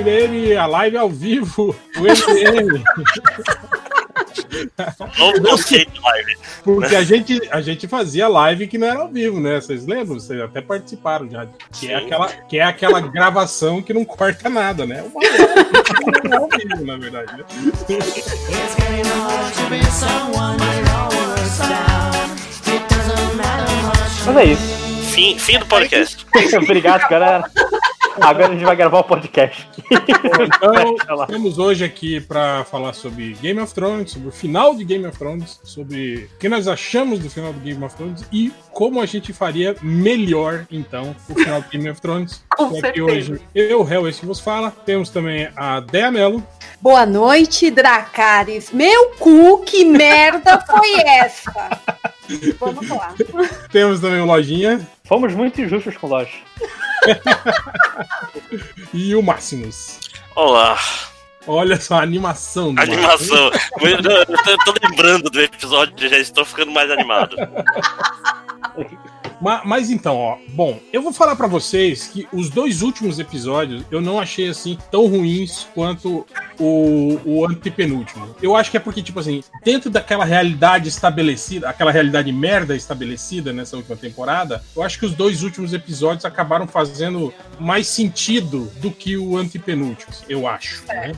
MDM, a live ao vivo, o MDM. Novo conceito de live. Porque a gente, a gente fazia live que não era ao vivo, né? Vocês lembram? Vocês até participaram já. Que é, aquela, que é aquela gravação que não corta nada, né? Uma live não é ao vivo, na verdade. Né? Mas é isso. Fim, fim do podcast. Obrigado, galera. Agora a gente vai gravar o podcast. Então, estamos hoje aqui para falar sobre Game of Thrones, sobre o final de Game of Thrones, sobre o que nós achamos do final do Game of Thrones e como a gente faria melhor, então, o final do Game of Thrones. Com aqui certeza. hoje, eu, Hel, esse que vos fala. Temos também a Dea Mello. Boa noite, Dracarys. Meu cu, que merda foi essa? Vamos lá. Temos também o Lojinha Fomos muito injustos com o Lost. e o Máximos. Olá, Olha só a animação do animação. Eu tô, eu tô lembrando do episódio, já estou ficando mais animado. Ma- Mas, então, ó, bom, eu vou falar pra vocês que os dois últimos episódios eu não achei assim tão ruins quanto o, o antepenúltimo. Eu acho que é porque, tipo assim, dentro daquela realidade estabelecida, aquela realidade merda estabelecida nessa última temporada, eu acho que os dois últimos episódios acabaram fazendo mais sentido do que o antepenúltimo, eu acho. Né?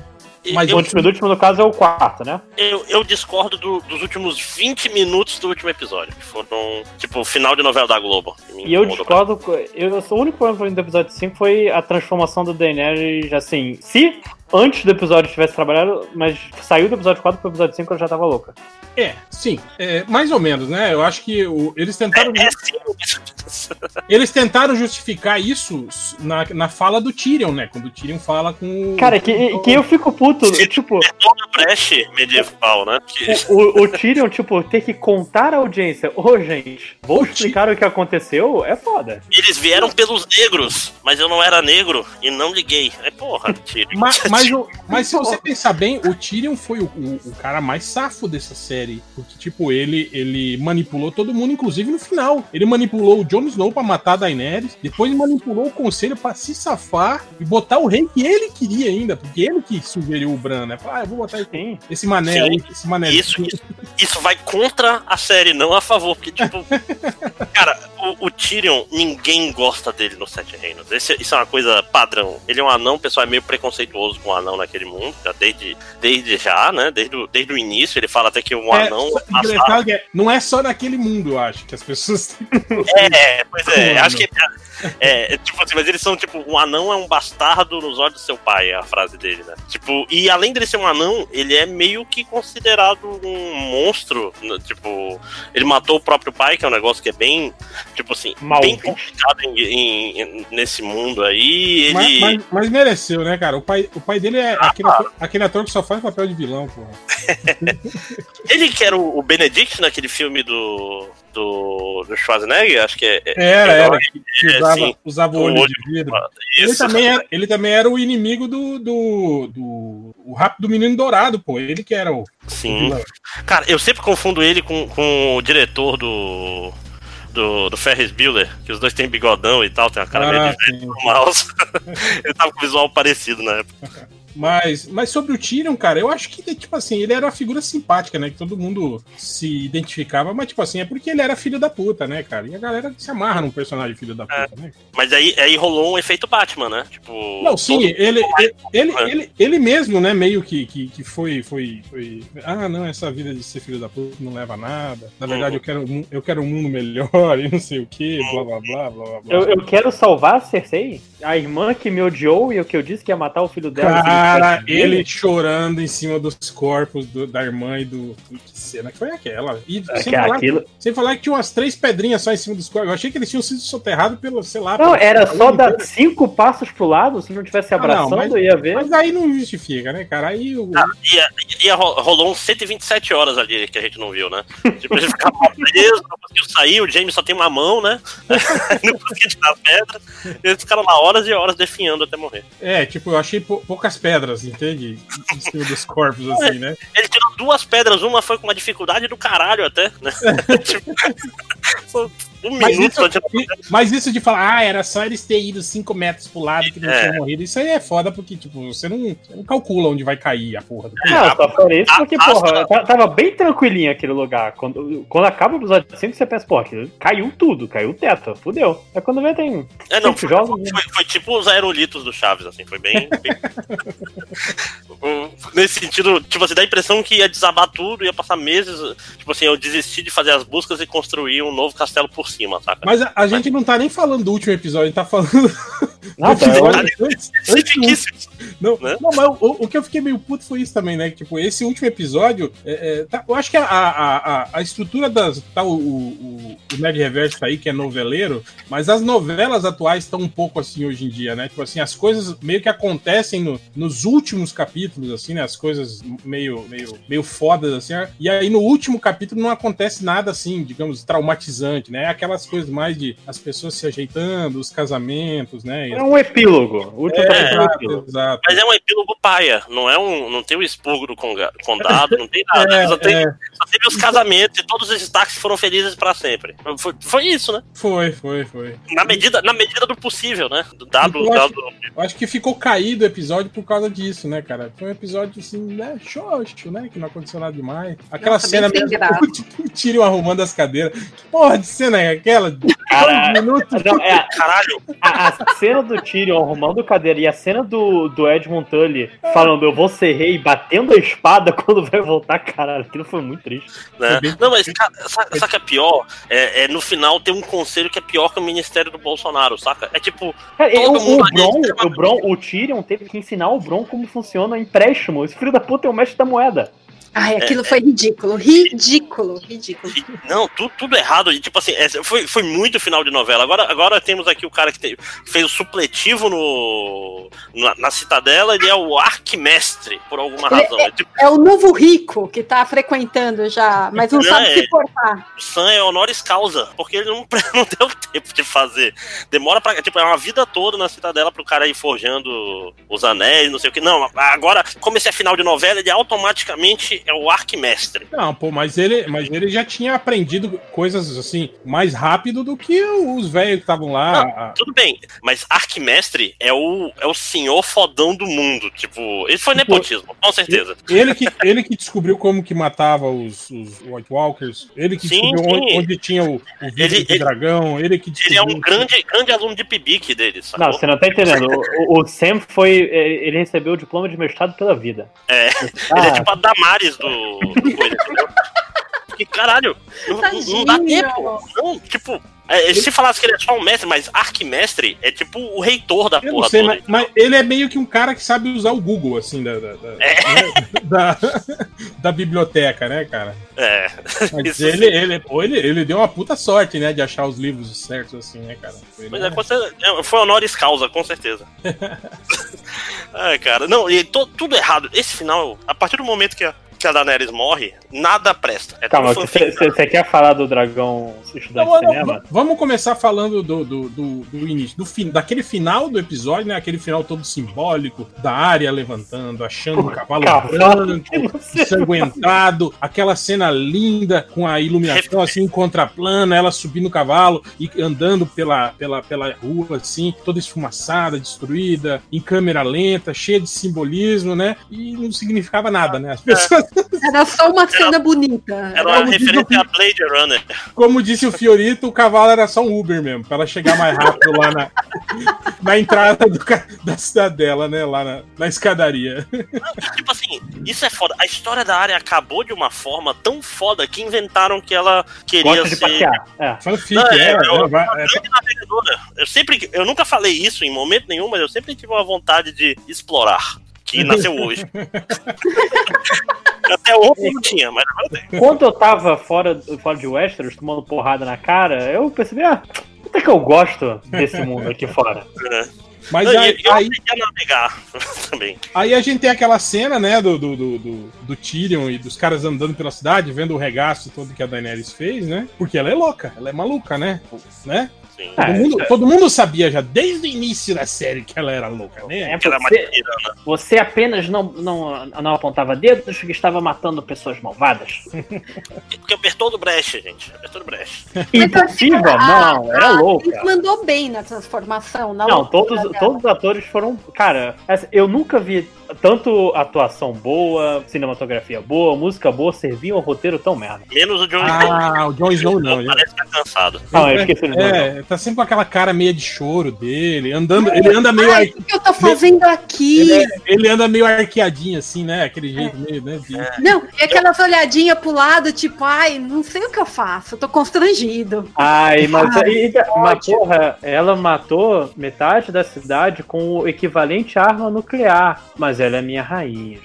Mas O eu, último, último, no caso, é o quarto, né? eu, eu discordo do- dos últimos 20 minutos do último episódio, que foram, tipo, o final de novela da Globo. E eu discordo. Eu, o único problema do episódio 5 foi a transformação do Daenerys, assim. Se antes do episódio tivesse trabalhado, mas saiu do episódio 4 pro episódio 5 eu já tava louca. É, sim, é, mais ou menos, né? Eu acho que o- eles tentaram. É sim. Eles tentaram justificar isso na, na fala do Tyrion, né? Quando o Tyrion fala com o. Cara, que, que eu fico puto, tipo, Toda breche medieval, né? Que- o, o Tyrion, tipo, ter que contar à audiência, ô gente, vou explicar o que aconteceu, é foda. Eles vieram pelos negros, mas eu não era negro e não liguei. É porra, Tyrion. Mas, mas, o- mas se você pensar bem, o Tyrion foi o, o- o cara mais safo dessa série. Porque, tipo, ele, ele manipulou todo mundo, inclusive no final. Ele manipulou o Jon Snow pra matar a Daenerys. Depois manipulou o conselho pra se safar e botar o rei que ele queria ainda. Porque ele que sugeriu o Bran, né? Ah, eu vou botar esse, esse mané Sim. aí, esse mané. Isso, isso, isso vai contra a série, não a favor. Porque, tipo, cara, o, o Tyrion, ninguém gosta dele no Sete Reinos. Esse- isso é uma coisa padrão. Ele é um anão, o pessoal é meio preconceituoso com o anão naquele mundo, já desde, desde já, né? Desde, o- desde o início. Ele fala até que um É, anão. é, não é só naquele mundo, eu acho, que as pessoas. É, pois é, Como acho que. É, é, tipo assim, mas eles são tipo, um anão é um bastardo nos olhos do seu pai, é a frase dele, né? Tipo, e além dele ser um anão, ele é meio que considerado um monstro. né? Tipo, ele matou o próprio pai, que é um negócio que é bem, tipo assim, Mal bem complicado em- em- nesse mundo aí. Ele. Mas, mas- mas mereceu, né, cara? O pai, o pai dele é aquele, ator, aquele ator que só faz papel de vilão, porra. Ele que era o Benedict naquele filme do. Do, do Schwarzenegger, acho que é. é- Era, era. Que, que é, usava, usava o O olho olho. de vidro. Ele também, era, ele também era o inimigo do, do, do o Rápido Menino Dourado, pô. Ele que era o, o Sim. vilão. Cara, eu sempre confundo ele com, com o diretor do. Do, do Ferris Bueller, que os dois têm bigodão e tal, tem uma cara meio Ah, de sim. no mouse. ele tava com visual parecido na época. Mas, mas sobre o Tyrion, cara, eu acho que, tipo assim, ele era uma figura simpática, né? Que todo mundo se identificava, mas, tipo assim, é porque ele era filho da puta, né, cara? E a galera se amarra num personagem filho da puta, né? Mas aí, aí rolou um efeito Batman, né? Tipo. Não, sim, todo- ele, ele, ele, É. ele, ele mesmo, né, meio que, que, que foi, foi, foi. Ah, não, essa vida de ser filho da puta não leva a nada. Na verdade, Uhum. eu, quero, um eu quero um mundo melhor e não sei o que, blá blá blá blá blá. blá. Eu, eu quero salvar a Cersei, a irmã que me odiou e o que eu disse que ia matar o filho dela. Cara, que ele chorando em cima dos corpos do- da irmã e do. Que cena que foi aquela? E É sem, que falar, aquilo... sem falar que tinha umas três pedrinhas só em cima dos corpos. Eu achei que eles tinham sido soterrados pelo, sei lá. Não, era só dar inteiro. cinco passos pro lado, se não tivesse Ah, não, abraçando, mas- ia ver. Mas aí não justifica, né, cara? Aí o. Ah, ia, ia, ro- rolou uns 127 horas ali que a gente não viu, né? Tipo, ele ficava preso, não conseguiu sair, o James só tem uma mão, né? não conseguia tirar as pedras. Eles ficaram lá horas e horas definhando até morrer. É, tipo, eu achei pou- poucas pedras, entende? Em cima dos corpos, assim, né? Ele tirou duas pedras, uma foi com uma dificuldade do caralho até, né? tipo, um Mas minuto isso, antes da- mas isso de falar, ah, era só eles terem ido 5 metros pro lado que não É. tinham morrido, isso aí é foda, porque, tipo, você não, você não calcula onde vai cair a porra do Não, só por isso, porque, a- porra, tá- tava bem tranquilinho aquele lugar. Quando, quando acaba o episódio 5, você pensa, pô, aquilo caiu tudo, caiu o teto, fudeu. É quando vê, tem. É, não, foi, jogos, né? foi- foi tipo os aerolitos do Chaves, assim, foi bem. bem- Nesse sentido, tipo assim, dá a impressão que ia desabar tudo, ia passar meses. Tipo assim, eu desisti de fazer as buscas e construir um novo castelo por cima, saca? Mas a, a gente não tá nem falando do último episódio, a gente tá falando. Episódio eu- Você fiquíssimo. Não, né? não mas o, o que eu fiquei meio puto foi isso também, né? Tipo, esse último episódio, é, é, tá- eu acho que a, a, a, a estrutura das. Tá, o, o, o Nerd Reverso tá aí, que é noveleiro, mas as novelas atuais estão um pouco assim hoje em dia, né? Tipo assim, as coisas meio que acontecem no- nos últimos capítulos, assim, né? As coisas meio, meio, meio fodas, assim. E aí no último capítulo não acontece nada assim, digamos, traumatizante, né? Aquelas coisas mais de as pessoas se ajeitando, os casamentos, né? E É um epílogo. O último é, capítulo é um epílogo. exato. Mas é um epílogo paia, não é um. Não tem o expurgo do condado, não tem nada. É, só, tem, é. só teve os casamentos e todos os destaques foram felizes pra sempre. Foi, foi isso, né? Foi, foi, foi. Na medida, na medida do possível, né? Do dado, Eu acho- dado Eu acho que ficou caído o episódio por causa disso, né, cara? Foi um episódio assim, né, xoxo, né? Que não aconteceu nada demais. Aquela Nossa, cena mesmo, tipo, o Tyrion arrumando as cadeiras. Que porra de cena é aquela? Caralho. Não, é, Caralho, a, a cena do Tyrion arrumando cadeira e a cena do, do Edmund Tully falando eu vou ser rei batendo a espada quando vai voltar, caralho, aquilo foi muito triste. né? Não, mas cara, sabe, sabe que é pior? É, é no final ter um conselho que é pior que o Ministério do Bolsonaro, saca? É tipo, Cara, Todo o, o mundo ali Bron, o Bron, o Tyrion teve que ensinar o Bron como funciona o empréstimo. Esse filho da puta é o mestre da moeda. Ai, aquilo foi ridículo, ridículo, ridículo. Não, tudo, tudo errado. Tipo assim, é, foi, foi muito final de novela. Agora, agora temos aqui o cara que te- fez o supletivo no, na, na Citadela, ele é o arquimestre, por alguma razão. É, tipo, É o novo rico que tá frequentando já, mas não Não, sabe é. se portar. o Sam é honoris causa, porque ele não, não deu tempo de fazer. Demora pra. Tipo, é uma vida toda na Citadela pro cara ir forjando os anéis, não sei o que. Não, agora, como esse é final de novela, ele automaticamente é o arquimestre. Não, pô, mas ele, mas ele já tinha aprendido coisas assim mais rápido do que os velhos que estavam lá. a- Tudo bem, mas Arquimestre é o, é o senhor fodão do mundo. Tipo, isso foi Tipo, nepotismo, com certeza. Ele que, ele que descobriu como que matava os, os White Walkers, ele que Sim, descobriu onde, sim. onde tinha o, o vidro Ele- do ele- dragão, ele que Ele é um grande, grande aluno de pibique dele, sacou? Não, você não tá entendendo. O, o Sam foi. é, Ele recebeu o diploma de mestrado pela vida. É, Ah, Ele é tipo a Damares do, do coisa, entendeu? Que caralho, não, não- não dá tempo. Não, tipo, é, se falasse que ele é só um mestre, mas arquimestre é tipo o reitor da Eu não porra sei, toda. mas, mas ele é meio que um cara que sabe usar o Google, assim, da, da, da, né, da, da biblioteca, né, cara? É, Mas ele, ele, pô, ele, ele deu uma puta sorte, né, de achar os livros certos, assim, né, cara? Ele mas é, com certeza- é, foi honoris causa, com certeza. Ai, cara, não, e to- tudo errado. Esse final, a partir do momento que a, que a Daenerys morre, nada presta. É Calma, você quer falar do dragão estudante Então, de vamos- cinema? vamos começar falando do, do, do, do início, do fim, daquele final do episódio, né? Aquele final todo simbólico, da área levantando, achando o cavalo Cavalo branco, não sei. ensanguentado, aquela cena linda com a iluminação assim, contraplana, ela subindo o cavalo e andando pela, pela, pela rua, assim, toda esfumaçada, destruída, em câmera lenta, cheia de simbolismo, né? E não significava nada, né? As pessoas, Era só uma cena bonita. Era uma referência a Blade Runner. como disse o Fiorito, o cavalo era só um Uber mesmo, pra ela chegar mais rápido lá na, na entrada do da cidadela, né? Lá na, na escadaria. Tipo assim, isso é foda. A história da área acabou de uma forma tão foda que inventaram que ela queria Gosta de ser passear. É. Fanfic, Não, é, é, eu- é, vai- é, navegadora. Eu sempre, eu nunca falei isso em momento nenhum, mas eu sempre tive uma vontade de explorar, que nasceu hoje. Até ontem não tinha, mas agora tem. Quando eu tava fora, fora de Westeros, tomando porrada na cara, eu percebi, ah, até que eu gosto desse mundo aqui fora. É. Mas Não, aí, eu aí, navegar também. aí a gente tem aquela cena, né, do, do, do, do, do Tyrion e dos caras andando pela cidade, vendo o regaço todo que a Daenerys fez, né? Porque ela é louca, ela é maluca, né? né? Sim. Ah, Todo, mundo, é. todo mundo sabia já desde o início da série que ela era louca, né? É você, tirana. você apenas não, não, não apontava dedos que estava matando pessoas malvadas. Porque apertou do breche, gente. Apertou do breche. Impossível? Não, era a louca. atriz mandou bem na transformação. Na Não, todos, dela. todos os atores foram. Cara, eu nunca vi tanto atuação boa, cinematografia boa, música boa, serviam o roteiro tão merda. Menos o John Snow. Ah, o Jon Snow não. ele- Parece que tá cansado. Não, eu esqueci o nome. É, tá sempre com aquela cara meia de choro dele, andando, ele anda meio Ai, ar- o que eu tô fazendo aqui? ele, é- ele anda meio arqueadinho assim, né? Aquele jeito meio, né? de- Não, e aquelas olhadinhas pro lado, tipo, ai, não sei o que eu faço, eu tô constrangido. Ai, mas, Ai, mas porra, ela matou metade da cidade com o equivalente à arma nuclear. Mas ela é minha rainha.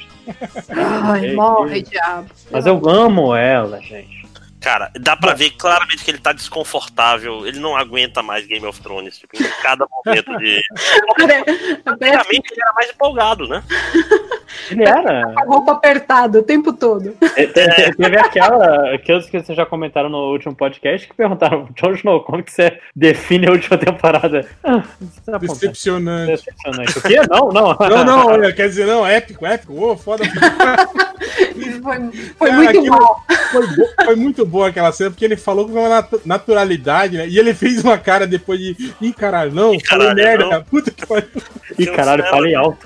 Ai, É, morre, diabo. Mas eu amo ela, gente. Cara, dá pra ver claramente que ele tá desconfortável. Ele não aguenta mais Game of Thrones. Tipo, em cada momento de. Primeiramente, ele era mais empolgado, né? Ele era. a roupa apertada o tempo todo. Te- te- Teve aquela. Aqueles que vocês já comentaram no último podcast que perguntaram, Jon Snow, como que você define a última temporada? Ah, tá bom, tá. Decepcionante. Decepcionante. O quê? Não, não. Não, não, olha, quer dizer, não, épico, épico, ô, foda. Foi, foi Cara, muito aquilo- mal. Foi, bo- foi muito boa aquela cena, porque ele falou com uma natu- naturalidade, né? E ele fez uma cara depois de. Ih, caralho, não, Ih, falei merda, não." puta que pariu. Ih, caralho, falei alto.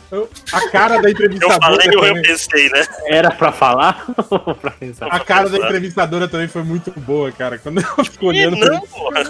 A cara da Eu entrevistadora. Falei ou eu pensei, né? Era pra falar ou pra pensar? A cara da entrevistadora também foi muito boa, cara. Quando ela ficou olhando. não, porra.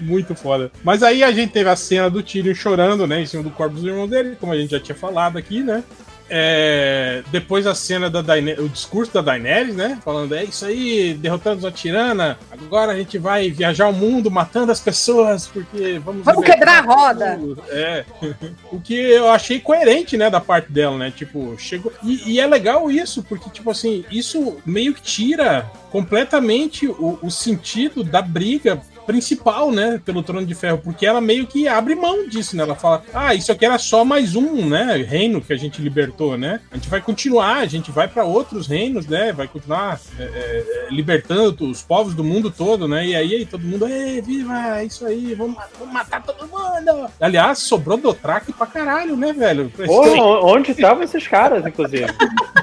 Muito foda. Mas aí a gente teve a cena do Tyrion chorando, né? Em cima do corpo dos irmãos dele, como a gente já tinha falado aqui, né? É, depois a cena da Daenerys, o discurso da Daenerys, né? Falando, é isso aí, derrotamos a tirana. Agora a gente vai viajar o mundo matando as pessoas, porque vamos. Vamos quebrar a roda. tudo." É. o que eu achei coerente, né, da parte dela, né? Tipo, chegou. E, e é legal isso, porque, tipo assim, isso meio que tira completamente o, o sentido da briga principal, né, pelo Trono de Ferro, porque ela meio que abre mão disso, né? Ela fala: "Ah, isso aqui era só mais um, né, reino que a gente libertou, né? A gente vai continuar, a gente vai para outros reinos, né? Vai continuar é, é, libertando os povos do mundo todo, né? E aí, aí todo mundo, ei, viva, é isso aí, vamos, vamos matar todo mundo. Aliás, sobrou Dothraki pra caralho, né, velho? Pô, onde estavam esses caras, inclusive?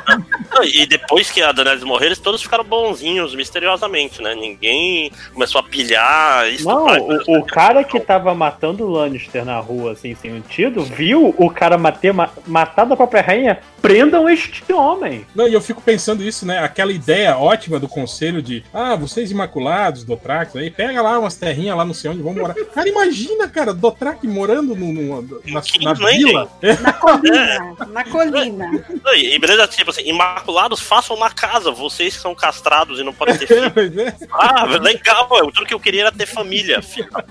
E depois que a Daenerys morreu, eles todos ficaram bonzinhos, misteriosamente, né? Ninguém começou a pilhar. Isso Não, o, o cara que tava matando o Lannister na rua, assim, sem tiro, viu o cara mater, ma- matar da própria rainha. Prendam este homem. Não, e eu fico pensando isso, né? Aquela ideia ótima do conselho de, ah, vocês imaculados, Dothrax, aí pega lá umas terrinhas lá não sei onde, vão morar. Cara, imagina, cara, Dothraki morando no, no- na, na Kingsland, vila. Na colina, na colina. Não, E e beleza, tipo assim, imaculados façam uma casa, vocês que são castrados e não podem ter filho. Pois é. Ah, legal, ué, tudo que eu queria era ter família. filho.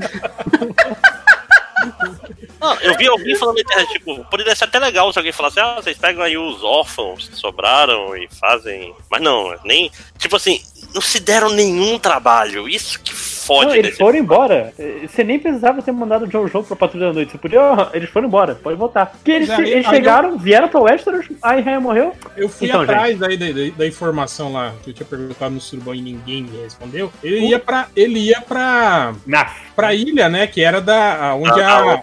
Não, eu vi alguém falando na internet, tipo, poderia ser até legal se alguém falasse, ah, vocês pegam aí os órfãos que sobraram e fazem. Mas não, nem. Tipo assim, não se deram nenhum trabalho. Isso que fode Não, eles foram embora. Você nem precisava ter mandado o John Joe pra Patrulha da Noite. Você podia. Eles foram embora, pode voltar. Porque eles, aí- eles aí chegaram, vieram pra Westeros, aí a rainha morreu. Eu fui Então, atrás aí da, da- da informação lá que eu tinha perguntado no Surubão e ninguém me respondeu. Ele ia pra. Ele ia pra. Na pra ilha, né? Que era da. onde Ah,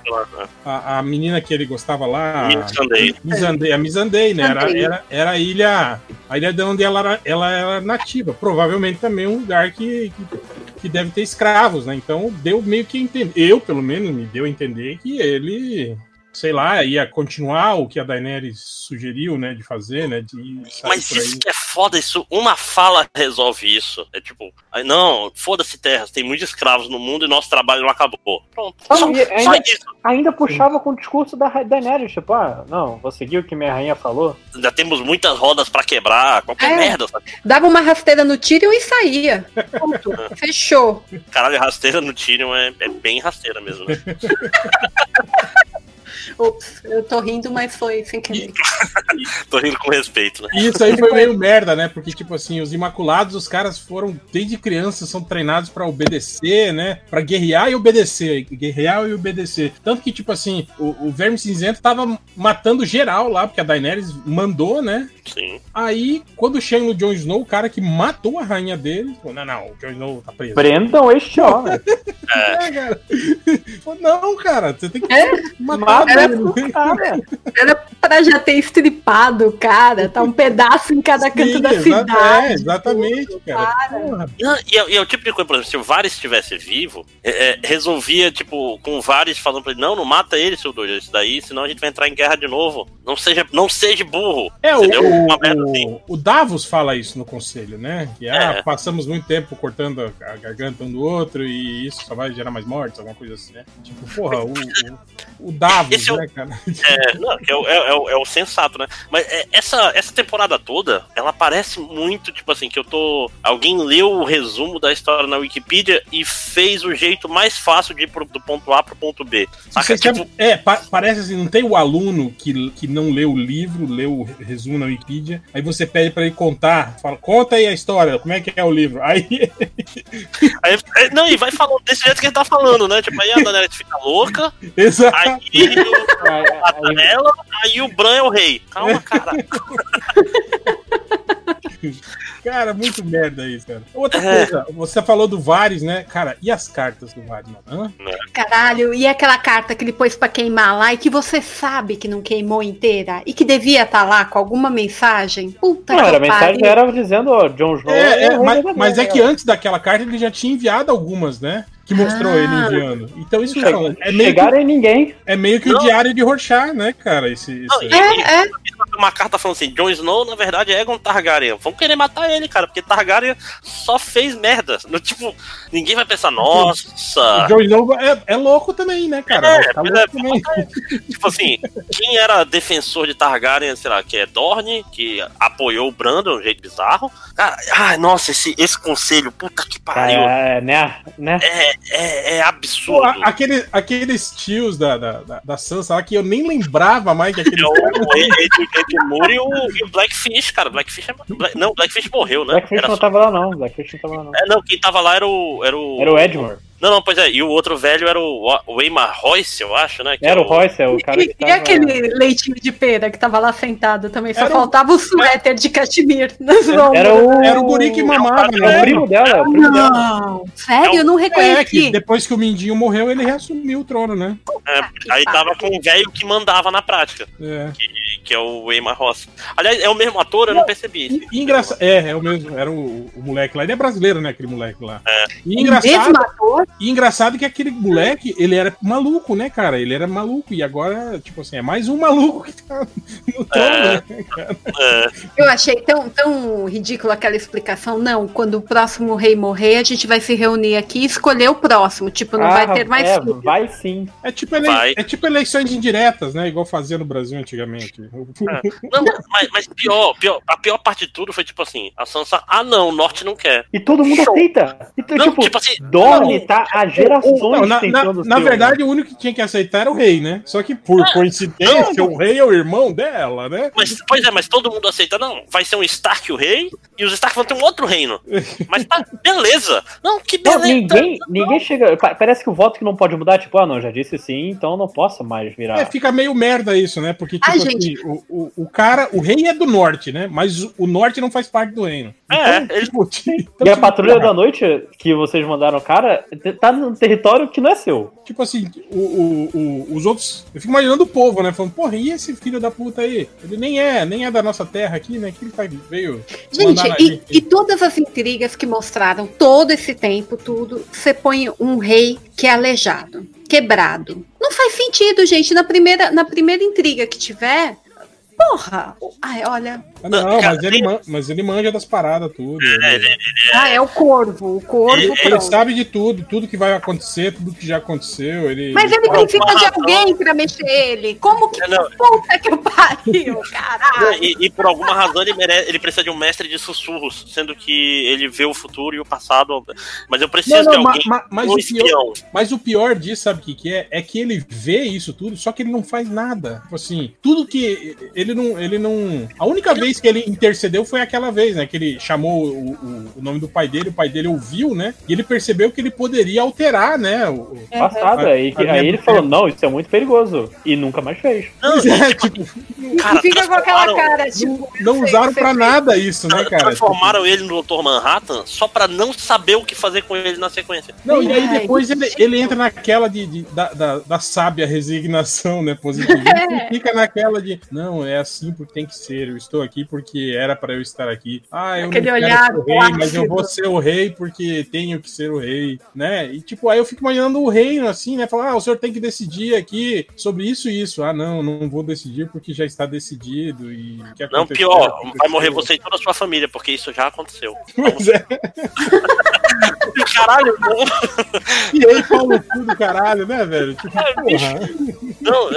a, a, a menina que ele gostava lá. a- Missandei. Mizandei, a Mizandei, né? Era, era, era a ilha. A ilha de onde ela era, ela era nativa. Provavelmente também um lugar que, que, que deve ter escravos, né? Então deu meio que entender. Eu, pelo menos, me deu a entender que ele. Sei lá, ia continuar o que a Daenerys sugeriu, né, de fazer, né, de Mas isso que é foda, isso, uma fala resolve isso. É tipo, não, foda-se terras, tem muitos escravos no mundo e nosso trabalho não acabou. Pronto. Ah, Só, e só ainda- isso. ainda puxava com o discurso da Daenerys, tipo, ah, não, vou seguir o que minha rainha falou. Ainda temos muitas rodas pra quebrar, qualquer É. merda. sabe? Dava uma rasteira no Tyrion e saía. Fechou. Caralho, rasteira no Tyrion é, é bem rasteira mesmo. Né? Ops, eu tô rindo, mas foi sem querer. Tô rindo com respeito, né? E isso aí foi meio merda, né? Porque, tipo assim, os Imaculados, os caras foram, desde criança, são treinados pra obedecer, né? Pra guerrear e obedecer. Guerrear e obedecer. Tanto que, tipo assim, o, o Verme Cinzento tava matando geral lá, porque a Daenerys mandou, né? Sim. Aí, quando chega no Jon Snow, o cara que matou a rainha dele, falou, não, não, o Jon Snow tá preso. Prendam este homem. É, cara. Não, cara, você tem que É, matar Mata ele. o cara. Era pra já ter estripado, cara. Tá um pedaço em cada canto Sim, da exa- cidade. É, exatamente, cara. E é, e é o tipo de coisa, por exemplo, se o Varys estivesse vivo, é, é, resolvia, tipo, com o Varys falando pra ele, não, não mata ele, seu doido, isso daí, senão a gente vai entrar em guerra de novo. Não seja, não seja burro. É, o, Entendeu? o, assim. o, o Davos fala isso no conselho, né? Que ah, É. passamos muito tempo cortando a, a garganta um do outro e isso só vai gerar mais mortes, alguma coisa assim, né? Tipo, porra, o, o, o Davos, Esse é o- né, cara? É, não, é, o- é- é o- é o sensato, né? Mas é, essa, essa temporada toda, ela parece muito, tipo assim, que eu tô. Alguém leu o resumo da história na Wikipedia e fez o jeito mais fácil de ir pro- do ponto A pro ponto B. Saca? Tipo, sabe- é, pa- parece assim, não tem o aluno que, que não leu o livro, leu o resumo na Wikipedia, aí você pede pra ele contar, fala, conta aí a história, como é que é o livro? Aí, aí- é, não, e vai falando desse jeito que ele tá falando, né? Tipo, aí a Daenerys fica louca, exato. aí Aí- ela, aí o Bran é o rei. Calma, cara. Cara, muito merda isso, cara. Outra É. coisa, você falou do Vares, né? Cara, e as cartas do Vares, mano? Hã? Caralho, e aquela carta que ele pôs pra queimar lá e que você sabe que não queimou inteira e que devia estar lá com alguma mensagem? Puta Não, que era a mensagem era dizendo, ó, Jon Snow. É, é, rei mas, mas é que antes daquela carta ele já tinha enviado algumas, né? Que mostrou Ah. ele enviando. Então isso Che- é meio, que, Chegaram em ninguém. é meio que o Não. diário de Rorschach, né, cara? Esse, Não, esse- e- É, é. uma carta falando assim, Jon Snow, na verdade, é Egon Targaryen. Vamos querer matar ele, cara, porque Targaryen só fez merda. No, tipo, ninguém vai pensar, O nossa. Jon Snow é, é louco também, né, cara? É, tá é, também. tipo assim, quem era defensor de Targaryen, sei lá, que é Dorne, que apoiou o Brandon de um jeito bizarro. Cara, ai, nossa, esse, esse conselho, puta que pariu. É, né? né? É, é, é Pô, absurdo. a- aquele, aqueles tios da, da, da, da Sansa lá que eu nem lembrava mais que aqueles É o Ed, Ed Moore e o, e o Blackfish, cara. Blackfish é. Black- não, Blackfish morreu, né? Blackfish Era não só- tava lá, não. Blackfish não tava lá, não. É, não, quem tava lá era o. Era o, Era o Edmure. Não, não, pois é. E o outro velho era o, o Eamar Royce, eu acho, né? que Era é o Royce, é o cara E, que e tava... aquele leitinho de pera que tava lá sentado também. Só Era o- faltava o suéter de cachemir nas ombros. Era o... Era o guri que mamava, É o né? primo dela, é o primo dela. Não, sério, eu não É, que reconheci. depois que o Mindinho morreu, ele reassumiu o trono, né? É, aí tava com o velho que mandava na prática, É. que é o Eamar Royce. Aliás, é o mesmo ator, eu não percebi. E, engraçado. É, é o mesmo. Era o, o moleque lá. Ele é brasileiro, né? Aquele moleque lá. É. E O engraçado, mesmo ator? e engraçado que aquele moleque, ele era maluco, né, cara? Ele era maluco. E agora, tipo assim, é mais um maluco que tá no trono, É. né, cara? É, Eu achei tão, tão ridícula aquela explicação. Não, quando o próximo rei morrer, a gente vai se reunir aqui e escolher o próximo. Tipo, não vai Ah, ter mais é, filho. vai sim. É tipo, ele, Vai. é tipo eleições indiretas, né? Igual fazia no Brasil antigamente. Não, mas, mas pior, pior, a pior parte de tudo foi tipo assim, a Sansa, ah não, o norte não quer. E todo mundo Show. aceita. Então, Não, tipo, tipo assim, Dorne não. tá há gerações Não, na, na, na verdade, o único que tinha que aceitar era o rei, né? Só que por coincidência, o rei é o irmão dela, né? Mas, pois é, mas todo mundo aceita, não, vai ser um Stark o rei, e os Stark vão ter um outro reino. Mas tá, beleza. Não, que Não, beleza. ninguém, ninguém chega. pa- Parece que o voto que não pode mudar, tipo, ah, não, já disse sim, então não posso mais virar. É, fica meio merda isso, né? Porque, tipo Ai, assim, gente. O, o, o cara, o rei é do norte, né? Mas o, norte não faz parte do reino. É, Então, ele- tipo, então, E a tipo, patrulha cara, da noite que vocês mandaram, cara, tá num território que não é seu. Tipo assim, o, o, o- os outros. Eu fico imaginando o povo, né? Falando, porra, e esse filho da puta aí? Ele nem é, nem é da nossa terra aqui, né? Que ele tá, veio. Gente, e, e todas as intrigas que mostraram todo esse tempo, tudo, você põe um rei que é aleijado, quebrado. Não faz sentido, gente. Na primeira, na primeira intriga que tiver, Porra! Ai, olha. Ah, Não, mas ele, man- mas ele manja das paradas, tudo. É, ele, ele- Ah, é o corvo. O corvo, Ele- ele sabe de tudo, tudo que vai acontecer, tudo que já aconteceu. Ele, Mas ele precisa de alguém pra mexer ele. Como que É, não. puta que eu pariu, caralho? E, e por alguma razão ele, mere- ele precisa de um mestre de sussurros, sendo que ele vê o futuro e o passado. Mas eu preciso Não, não, de ma- alguém. ma- mas um o pior-. Mas o pior disso, sabe o que, que é? É que ele vê isso tudo, só que ele não faz nada. Tipo assim, tudo que. Ele não. Ele não. A única vez que ele intercedeu foi aquela vez, né? Que ele chamou o, o- o nome do pai dele, o pai dele ouviu, né? E ele percebeu que ele poderia alterar, né? o- o- Passado. A- Aí, ele falou, não, isso é muito perigoso. E nunca mais fez. Não, é, tipo, cara, e fica com aquela cara, tipo. não sei o usaram pra fez. nada isso, né, cara? transformaram ele no Dr. Manhattan só pra não saber o que fazer com ele na sequência. Não, e aí depois ele, ele entra naquela de, de- da, da, da sábia resignação, né, positiva. Ele fica naquela de, não, é assim porque tem que ser, eu estou aqui porque era para eu estar aqui. Ah, eu Aquele não quero olhar ser o rei, mas eu vou ser o rei porque tenho que ser o rei, né? E tipo, aí eu fico imaginando o reino assim, né, falar, ah, o senhor tem que decidir aqui sobre isso e isso. Ah, não, não vou decidir porque já está decidido e Não, pior, aconteceu. vai morrer você e toda a sua família, porque isso já aconteceu. Pois é. Caralho, não. E aí, Paulo tudo caralho, né, velho? Tipo, porra. Não,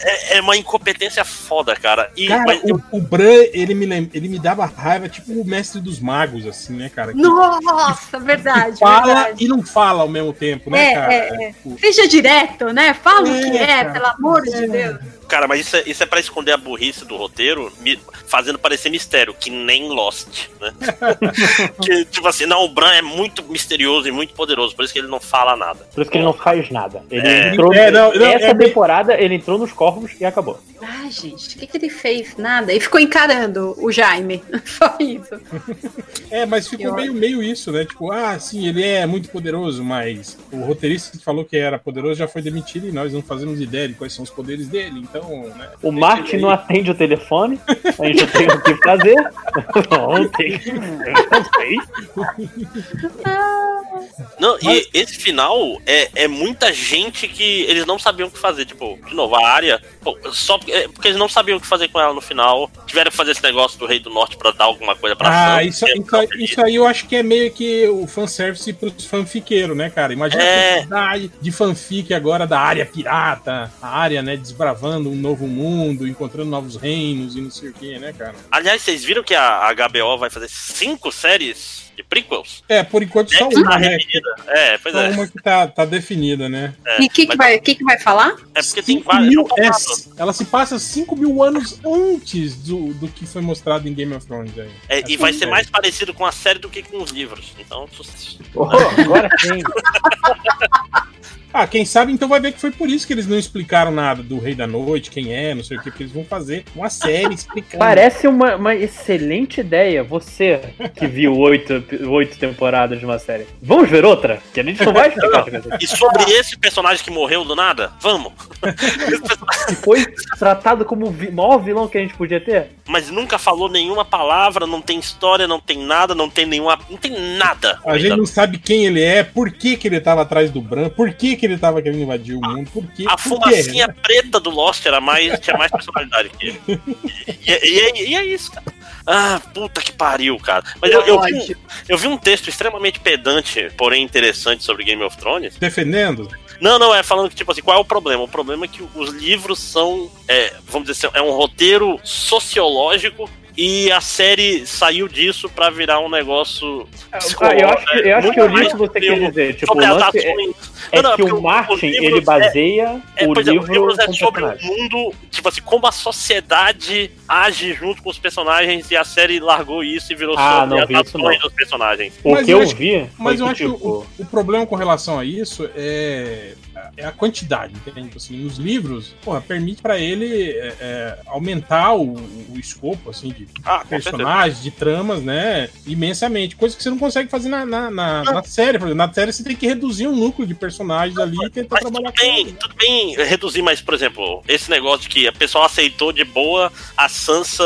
é, é uma incompetência foda, cara. E, Cara, mas o, o Bran, ele me, lem- ele me dava raiva, tipo o mestre dos magos, assim, né, cara? Que Nossa, verdade. fala verdade. e não fala ao mesmo tempo, né, É, cara? é, é. Tipo, Seja direto, né? Fala o É, que é, cara. pelo amor de Deus. Cara, mas isso é, isso é pra esconder a burrice do roteiro, me- fazendo parecer mistério, que nem Lost, né? que, tipo assim, não, o Bran é muito misterioso e muito poderoso, por isso que ele não fala nada. Por isso que ele não faz nada. Ele É. entrou. É, não, não, essa é temporada ele entrou nos corvos e acabou. Ai, gente, o que, que ele fez? Nada. E ficou encarando o Jaime. Só isso. é, mas ficou meio, meio isso, né? Tipo, ah, sim, ele é muito poderoso, mas o roteirista que falou que era poderoso já foi demitido e nós não fazemos ideia de quais são os poderes dele, então, né? O Martin não atende o telefone. A gente não tem o que fazer. Não tem. Não e esse final é, é muita gente que eles não sabiam o que fazer. Tipo, de novo, a área. Só porque, é, porque eles não sabiam o que fazer com ela no final. Tiveram que fazer esse negócio do Rei do Norte pra dar alguma coisa pra Ah, Sansa, isso, feliz. isso aí eu acho que é meio que o fanservice pros fanfiqueiros, né, cara? Imagina É. a quantidade de fanfic agora da área pirata, a área, né, desbravando um novo mundo, encontrando novos reinos e não sei o que, né, cara? Aliás, vocês viram que a HBO vai fazer cinco séries de prequels? É, por enquanto só É, uma, tá né? É, pois Só é. uma que tá, tá definida, né? É, e o que, que, vai, que, que vai falar? É porque tem vários. mil- é, faltaram. ela se passa 5 mil anos antes do, do que foi mostrado em Game of Thrones. Aí. É, e vai é. ser mais parecido com a série do que com os livros. Então. Oh, agora sim. Ah, quem sabe então vai ver que foi por isso que eles não explicaram nada do Rei da Noite, quem é, não sei o que, porque eles vão fazer uma série explicando. Parece uma, uma excelente ideia. Você que viu oito, oito temporadas de uma série. Vamos ver outra? Que a gente não vai explicar. E sobre esse personagem que morreu do nada, vamos. Esse personagem- Que foi tratado como o vi- maior vilão que a gente podia ter. Mas nunca falou nenhuma palavra, não tem história, não tem nada, não tem nenhuma. Não tem nada. A gente não sabe quem ele é, por que, que ele tava atrás do Bran, por que, que ele tava querendo invadir o mundo, por quê? A fumacinha preta do Lost era mais, tinha mais personalidade que ele. E, e- e- e é isso, cara. Ah, puta que pariu, cara. Mas eu, eu, vi, um- eu vi um texto extremamente pedante, porém interessante sobre Game of Thrones. Defendendo? Não, não, é falando que, tipo assim, qual é o problema? O problema é que os livros são, é, vamos dizer assim, é um roteiro sociológico e a série saiu disso pra virar um negócio. Ah, eu acho que, eu acho que eu li o que você quer dizer. Tipo, o sobre lance é, é Não, não, que porque o Martin, ele é- baseia É, o é, livro livros é sobre o mundo, tipo assim, como a sociedade age junto com os personagens e a série largou isso e virou Ah, sobre não as vi isso ações não. dos personagens. O Mas que eu eu, vi Mas eu que, acho que tipo, o, o problema com relação a isso é, é a quantidade, entende? Tipo Assim, nos livros, porra, permite pra ele é, é, aumentar o, o escopo, assim, de Ah, personagens, de tramas, né, imensamente. Coisa que você não consegue fazer na, na, na- na série. Por exemplo, na série você tem que reduzir um núcleo de personagens ali e tentar Mas tudo trabalhar bem, com tudo bem reduzir, mas, por exemplo, esse negócio de que a pessoa aceitou de boa a Sansa.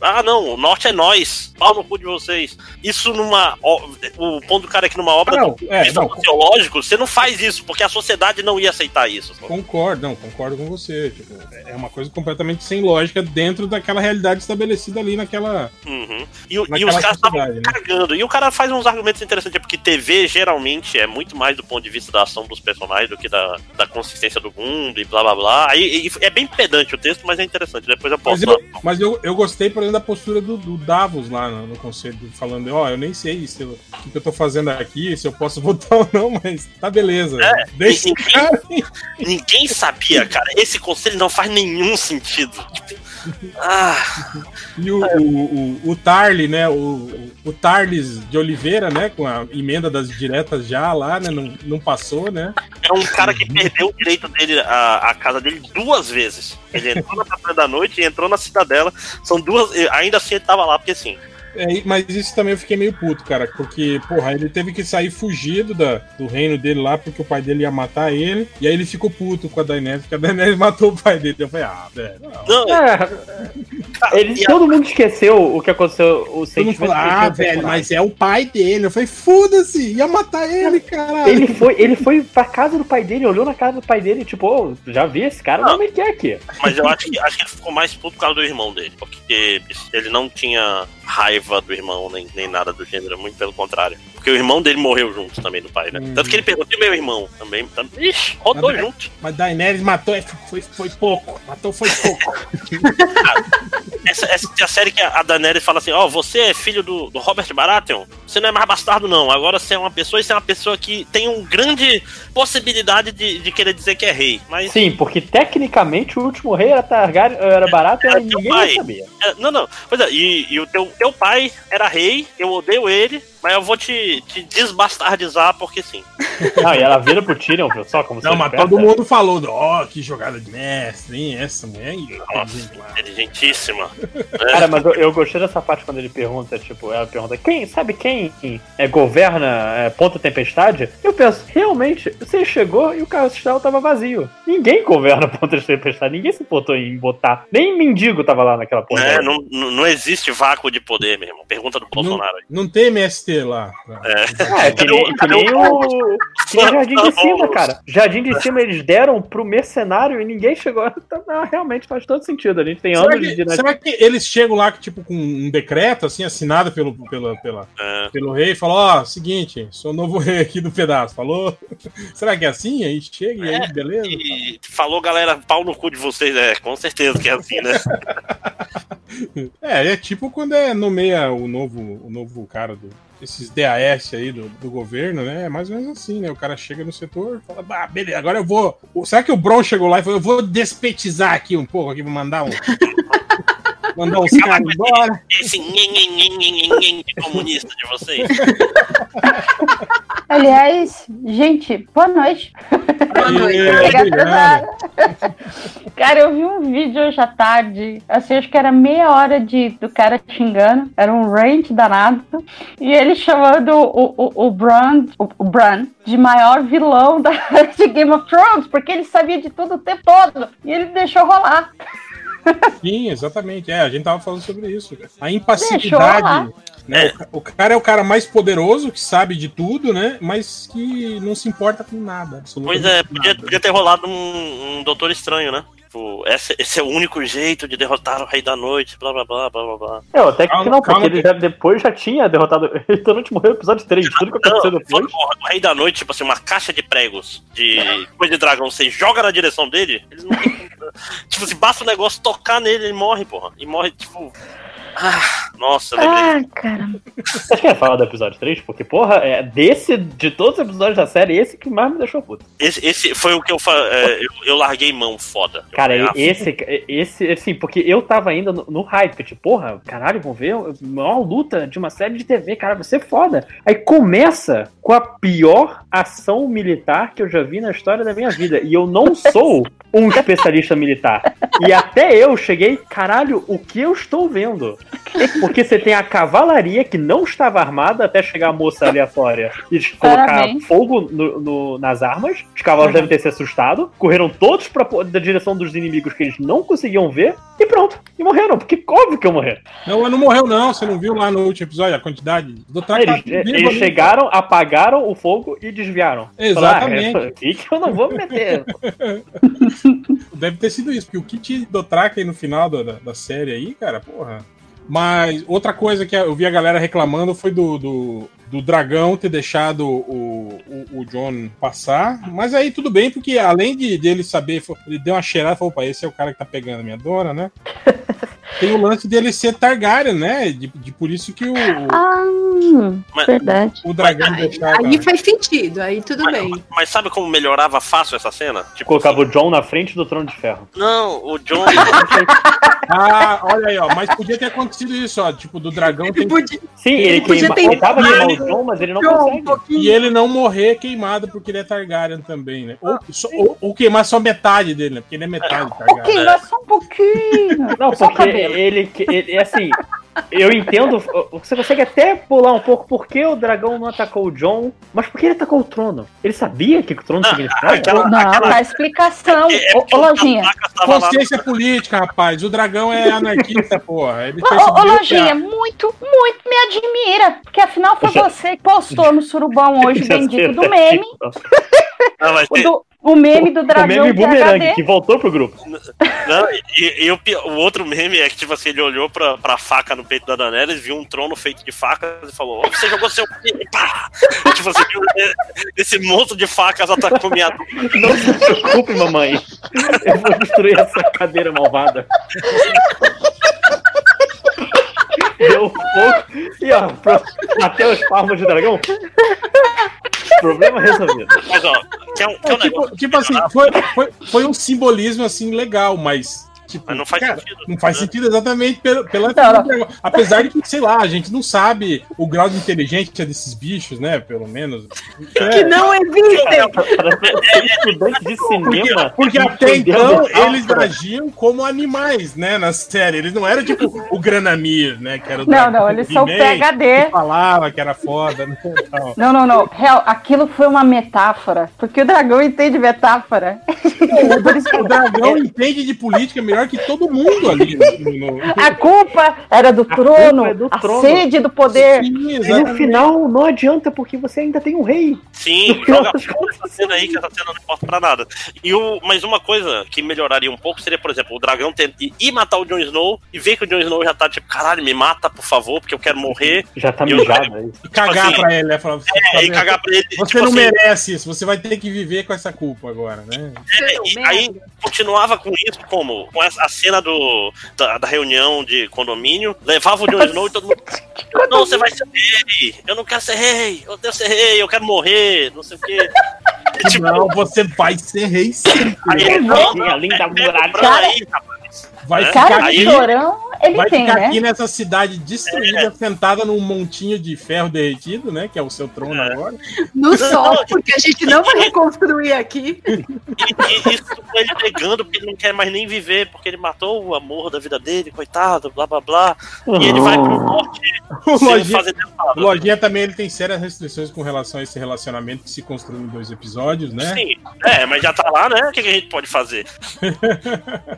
Ah, não, o norte é nós, pau no cu de vocês. Isso numa. O ponto do cara é que numa obra Ah, não, do é, não. sociológico, você não faz isso, porque a sociedade não não ia aceitar isso. Concordo, não, concordo com você. Tipo, é uma coisa completamente sem lógica dentro daquela realidade estabelecida ali naquela. Uhum. E, o- e Naquela os caras estavam né? cagando. E o cara faz uns argumentos interessantes, porque TV geralmente é muito mais do ponto de vista da ação dos personagens do que da, da consistência do mundo e blá blá blá. Aí e é bem pedante o texto, mas é interessante. Depois eu Mas posso. eu, mas eu, eu gostei, por exemplo, da postura do, do Davos lá no, no conselho, falando: Ó, eu nem sei se eu- o que, eu tô fazendo aqui, se eu posso votar ou não, mas tá beleza. É, Deixa e- cara. Ninguém sabia, cara. Esse conselho não faz nenhum sentido. Ah, E o, o, o, o Tarly, né? O, o, o Tarles de Oliveira, né? Com a emenda das diretas já lá, né? Não, não passou, né? é um cara que perdeu o direito dele, a, a casa dele, duas vezes. Ele entrou na Patrulha da Noite e entrou na Cidadela. São duas. Ainda assim ele tava lá, porque assim. É, mas isso também eu fiquei meio puto, cara, porque, porra, ele teve que sair fugido da, do reino dele lá, porque o pai dele ia matar ele, e aí ele ficou puto com a Daenerys, porque a Daenerys matou o pai dele. Eu falei, ah, velho, não. Não, É, cara, ele, a- todo mundo esqueceu o que aconteceu, o Todo mundo sentimento falou, ah, velho, mas é o pai dele. Eu falei, foda-se, ia matar ele, caralho. Ele foi, ele foi pra casa do pai dele, olhou na casa do pai dele, tipo, ô, já vi esse cara, não me quer aqui. Mas eu acho que, acho que ele ficou mais puto por causa do irmão dele. Porque ele não tinha raiva do irmão, nem, nem nada do gênero, muito pelo contrário. Porque o irmão dele morreu junto também do pai, né? Hum. Tanto que ele perguntou, e meu irmão também. também ixi, rodou Mas- junto. Mas Daenerys matou, é, foi, foi pouco. Matou foi pouco. Essa, essa é a série que a Daenerys fala assim: Ó, você é filho do, do Robert Baratheon? Você não é mais bastardo, não. Agora você é uma pessoa e você é uma pessoa que tem uma grande possibilidade de, de querer dizer que é rei. Mas. Sim, porque tecnicamente o último rei era Targaryen, era barato Era e ninguém sabia. é, não, não. Pois é, e, e o teu, teu pai era rei, eu odeio ele, mas eu vou te, te desbastardizar porque sim. Não, e ela vira pro Tyrion, viu? Só como Não, mas todo mundo falou, ó, que jogada de mestre, hein? Essa mulher. Nossa, inteligentíssima. Cara, mas eu, eu gostei dessa parte quando ele pergunta, tipo, ela pergunta, quem, sabe quem é, governa é, Ponta Tempestade? Eu penso, realmente, você chegou e o castelo tava vazio. Ninguém governa Ponta Tempestade, ninguém se importou em botar. Nem mendigo tava lá naquela porra. É, não, não não existe vácuo de poder, meu irmão. Pergunta do Bolsonaro aí. Não tem MST lá. É, que nem, que nem o. Que nem o Jardim de Cima, cara. Jardim de Cima eles deram pro mercenário e ninguém chegou. Então, não, realmente faz todo sentido. A gente tem Será anos de que, dinastia. será que eles chegam lá tipo, com um decreto, assim, assinado pelo, pela, pela, É. pelo rei, e falam, ó, seguinte, sou o novo rei aqui do pedaço, falou? Será que é assim? Aí chega e aí, beleza? E falou, galera, pau no cu de vocês. É, com certeza que é assim, né? É, é tipo quando é nomeia o novo, o novo cara do. Esses DAS aí do, do governo, né? É mais ou menos assim, né? O cara chega no setor fala, ah, beleza, agora eu vou. Será que o Bron chegou lá e falou, eu vou despetizar aqui um pouco, aqui, vou mandar um. mandar uns caras embora. Esse nhen, nhen, nhen, nhen, nhen, nhen de comunista de vocês. Aliás, gente, boa noite. Boa noite. Atrasada. Cara, eu vi um vídeo hoje à tarde, assim, acho que era meia hora de, do cara xingando, era um rant danado, e ele chamando o, o, o Bran, o, o Bran de maior vilão da, de Game of Thrones, porque ele sabia de tudo o tempo todo, e ele deixou rolar. Sim, exatamente. É, a gente tava falando sobre isso. A impassividade. Né? O, ca- o cara é o cara mais poderoso, que sabe de tudo, né? Mas que não se importa com nada. Pois absolutamente é, podia, nada. podia ter rolado um, um Doutor Estranho, né? Tipo, esse, esse é o único jeito de derrotar o Rei da Noite, blá blá blá blá blá blá. Eu, até que Calma, não, porque calma, ele já depois já tinha derrotado. Ele totalmente morreu no episódio 3. Tudo que aconteceu Não, depois. o Rei da Noite, tipo assim, uma caixa de pregos de coisa de dragão, você joga na direção dele, ele não Tipo, se basta o negócio tocar nele, ele morre, porra. E morre, tipo. Ah, nossa, lembrei. Ah, cara. Vocês querem falar do episódio 3? Porque, porra, é desse, de todos os episódios da série, esse que mais me deixou puto. Esse, esse foi o que eu, é, eu, eu larguei mão foda. Cara, ah, esse, esse, assim, porque eu tava ainda no, no hype, tipo, porra, caralho, vamos ver a maior luta de uma série de TV, cara, vai ser foda. Aí começa com a pior ação militar que eu já vi na história da minha vida. E eu não sou um especialista militar. E até eu cheguei, caralho, o que eu estou vendo? Porque você tem a cavalaria que não estava armada até chegar a moça aleatória e colocar Parabéns. fogo no- no- nas armas. Os cavalos devem ter se assustado. Correram todos pra, da direção dos inimigos que eles não conseguiam ver. E pronto. E morreram, porque óbvio que eu morrer. Não, ela não morreu, não. Você não viu lá no último episódio a quantidade? Do Eles, eles chegaram, apagaram o fogo e desviaram. Exatamente. Falaram, "Ah, é que eu não vou me meter. Deve ter sido isso, porque o de Dothraki aí no final da, da série aí, cara, porra. Mas outra coisa que eu vi a galera reclamando foi do, do, do dragão ter deixado o, o, o John passar. Mas aí tudo bem, porque além de dele saber, ele deu uma cheirada e falou: opa, esse é o cara que tá pegando a minha dona, né? Tem o lance dele ser Targaryen, né? De, de por isso que o, Ah, Mas- verdade. o dragão Aí, deixava. aí faz sentido, aí tudo bem. Mas sabe como melhorava fácil essa cena? Tipo, Colocava o John na frente do trono de ferro. não, o John. Ah, olha aí, ó. Mas podia ter acontecido isso, ó. Tipo, do dragão tem Podia- Sim, ele Podia queima, ter tentava queimar o empurrado John, mas ele não John, um consegue. pouquinho. E ele não morrer queimado porque ele é Targaryen também, né? Ou, só- ou- ou queimar só metade dele, né? Porque ele é metade Targaryen. Ok, mas só um pouquinho. Não, porque ele, ele, é assim. Eu entendo. Você consegue até pular um pouco porque o dragão não atacou o John, mas porque ele atacou o trono. Ele sabia que o trono Não, significava? aquela- Não, aquela- a explicação. É, é Ô, Lojinha. Tava lá. Consciência política, rapaz. O dragão é anarquista, porra. Ele Ô, ô, que Lojinha, muito, muito me admira. Porque afinal foi você que postou no surubão hoje, bendito do meme. Não, mas O, tem- do- o meme do O dragão meme de boomerang, HD. que voltou pro grupo. não, e, e o, o outro meme é que, tipo assim, ele olhou pra, pra faca no peito da Daenerys, viu um trono feito de facas e falou: "Ó, Você jogou seu. filho", Pá! tipo assim, esse monstro de facas atacou minha. Não se preocupe, mamãe. Eu vou destruir essa cadeira malvada. Deu fogo e ó, pro- bateu as palmas de dragão. Problema resolvido. Mas, ó, quer um, quer É, um negócio. tipo, tipo assim, foi, foi, foi um simbolismo assim legal, mas. Tipo, Mas não faz cara, sentido. Não faz sentido exatamente pela, pela Não, não. Apesar de que, sei lá, a gente não sabe o grau de inteligência desses bichos, né? Pelo menos. Que É, não existem. Ser estudante de cinema. porque até entendendo então eles agiam como animais, né? Na série. Eles não eram tipo o Granamir, né? Que era o Não, dragão não, eles são PHD. que falava que era foda. Né? Tal. Não, não, não. Real, aquilo foi uma metáfora. Porque o dragão entende metáfora. O dragão entende de política melhor que todo mundo ali. No, no- A culpa era do trono, culpa é do a trono. sede do poder. Sim, E no final não adianta porque você ainda tem um rei. Sim, joga essa cena aí que essa cena não importa pra nada. E o, mas uma coisa que melhoraria um pouco seria, por exemplo, o dragão ter, ir matar o Jon Snow e ver que o Jon Snow já tá tipo, caralho, me mata, por favor, porque eu quero morrer. Já tá mijado. isso. E cagar assim, pra ele, né? Falar, você, É, e cagar pra ele. você tipo não assim, merece isso, você vai ter que viver com essa culpa agora, né? é, e aí continuava com isso, como? Com a cena do, da, da reunião de condomínio, levava o Jon Snow e todo mundo. Não, você vai ser rei! Eu não quero ser rei! Eu quero ser rei, eu quero morrer, não sei o quê. Tipo, Não, você vai ser rei sim. aí não, Minha não, linda pega o muralha. Aí, rapaz. Vai É, ficar Cara aqui, de chorão, ele vai tem, ficar né? aqui nessa cidade destruída, sentada num montinho de ferro derretido, né? Que é o seu trono É. agora. No sol, porque a gente não vai reconstruir aqui. E, e isso com ele negando porque ele não quer mais nem viver, porque ele matou o amor da vida dele, coitado, blá blá blá. E ele vai pro norte O sem Lojinha, o Lojinha também ele tem sérias restrições com relação a esse relacionamento que se construiu em dois episódios, né? Sim, é, mas já tá lá, né? O que, que a gente pode fazer?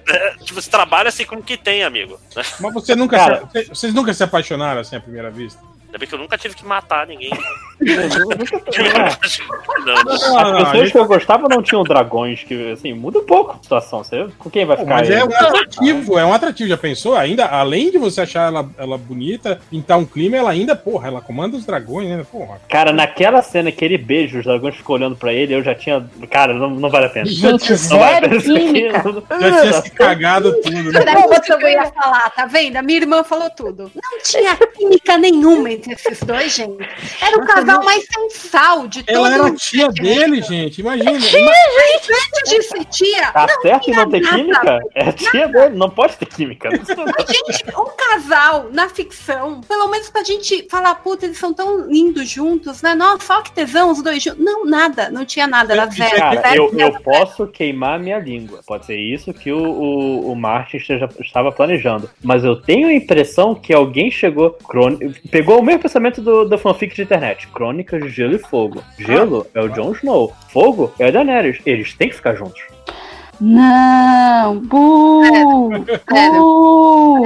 É, tipo, você trabalha assim como que tem, amigo. Mas você nunca Cara. se, vocês nunca se apaixonaram assim à primeira vista? Ainda bem que eu nunca tive que matar ninguém. As pessoas que eu gostava não tinham dragões, que assim, muda um pouco a situação. Você, com quem vai ficar mas aí? é um atrativo, é um atrativo. Já pensou? Ainda, além de você achar ela, ela bonita, pintar um clima, ela ainda, porra, ela comanda os dragões, né? Porra. Cara, naquela cena que ele beija, os dragões ficam olhando pra ele, eu já tinha. Cara, não, não vale a pena. Gente, Não vale a pena. Já tinha se cagado tudo, né? Que eu ia falar, tá vendo? A minha irmã falou tudo. Não tinha química nenhuma entre esses dois, gente. Era o casal mais sensal de todo Ela era a o tia dele, gente. Imagina. Antes de ser tia, Tá certo em não ter nada. química? É a tia dele, não pode ter química. gente, um casal na ficção, pelo menos pra gente falar, puta, eles são tão lindos juntos, né? Nossa, olha que tesão os dois juntos. Não, nada, não tinha nada, era zero. Cara, zero, eu, zero, eu posso queimar minha língua. Pode ser isso que o, o, o Martin esteja, estava planejando. Mas eu tenho a impressão que alguém chegou. pegou o mesmo pensamento do, do fanfic de internet: Crônicas de Gelo e Fogo. Gelo é o Jon Snow, fogo é a Daenerys. Eles têm que ficar juntos. Não, bu, Sério. bu.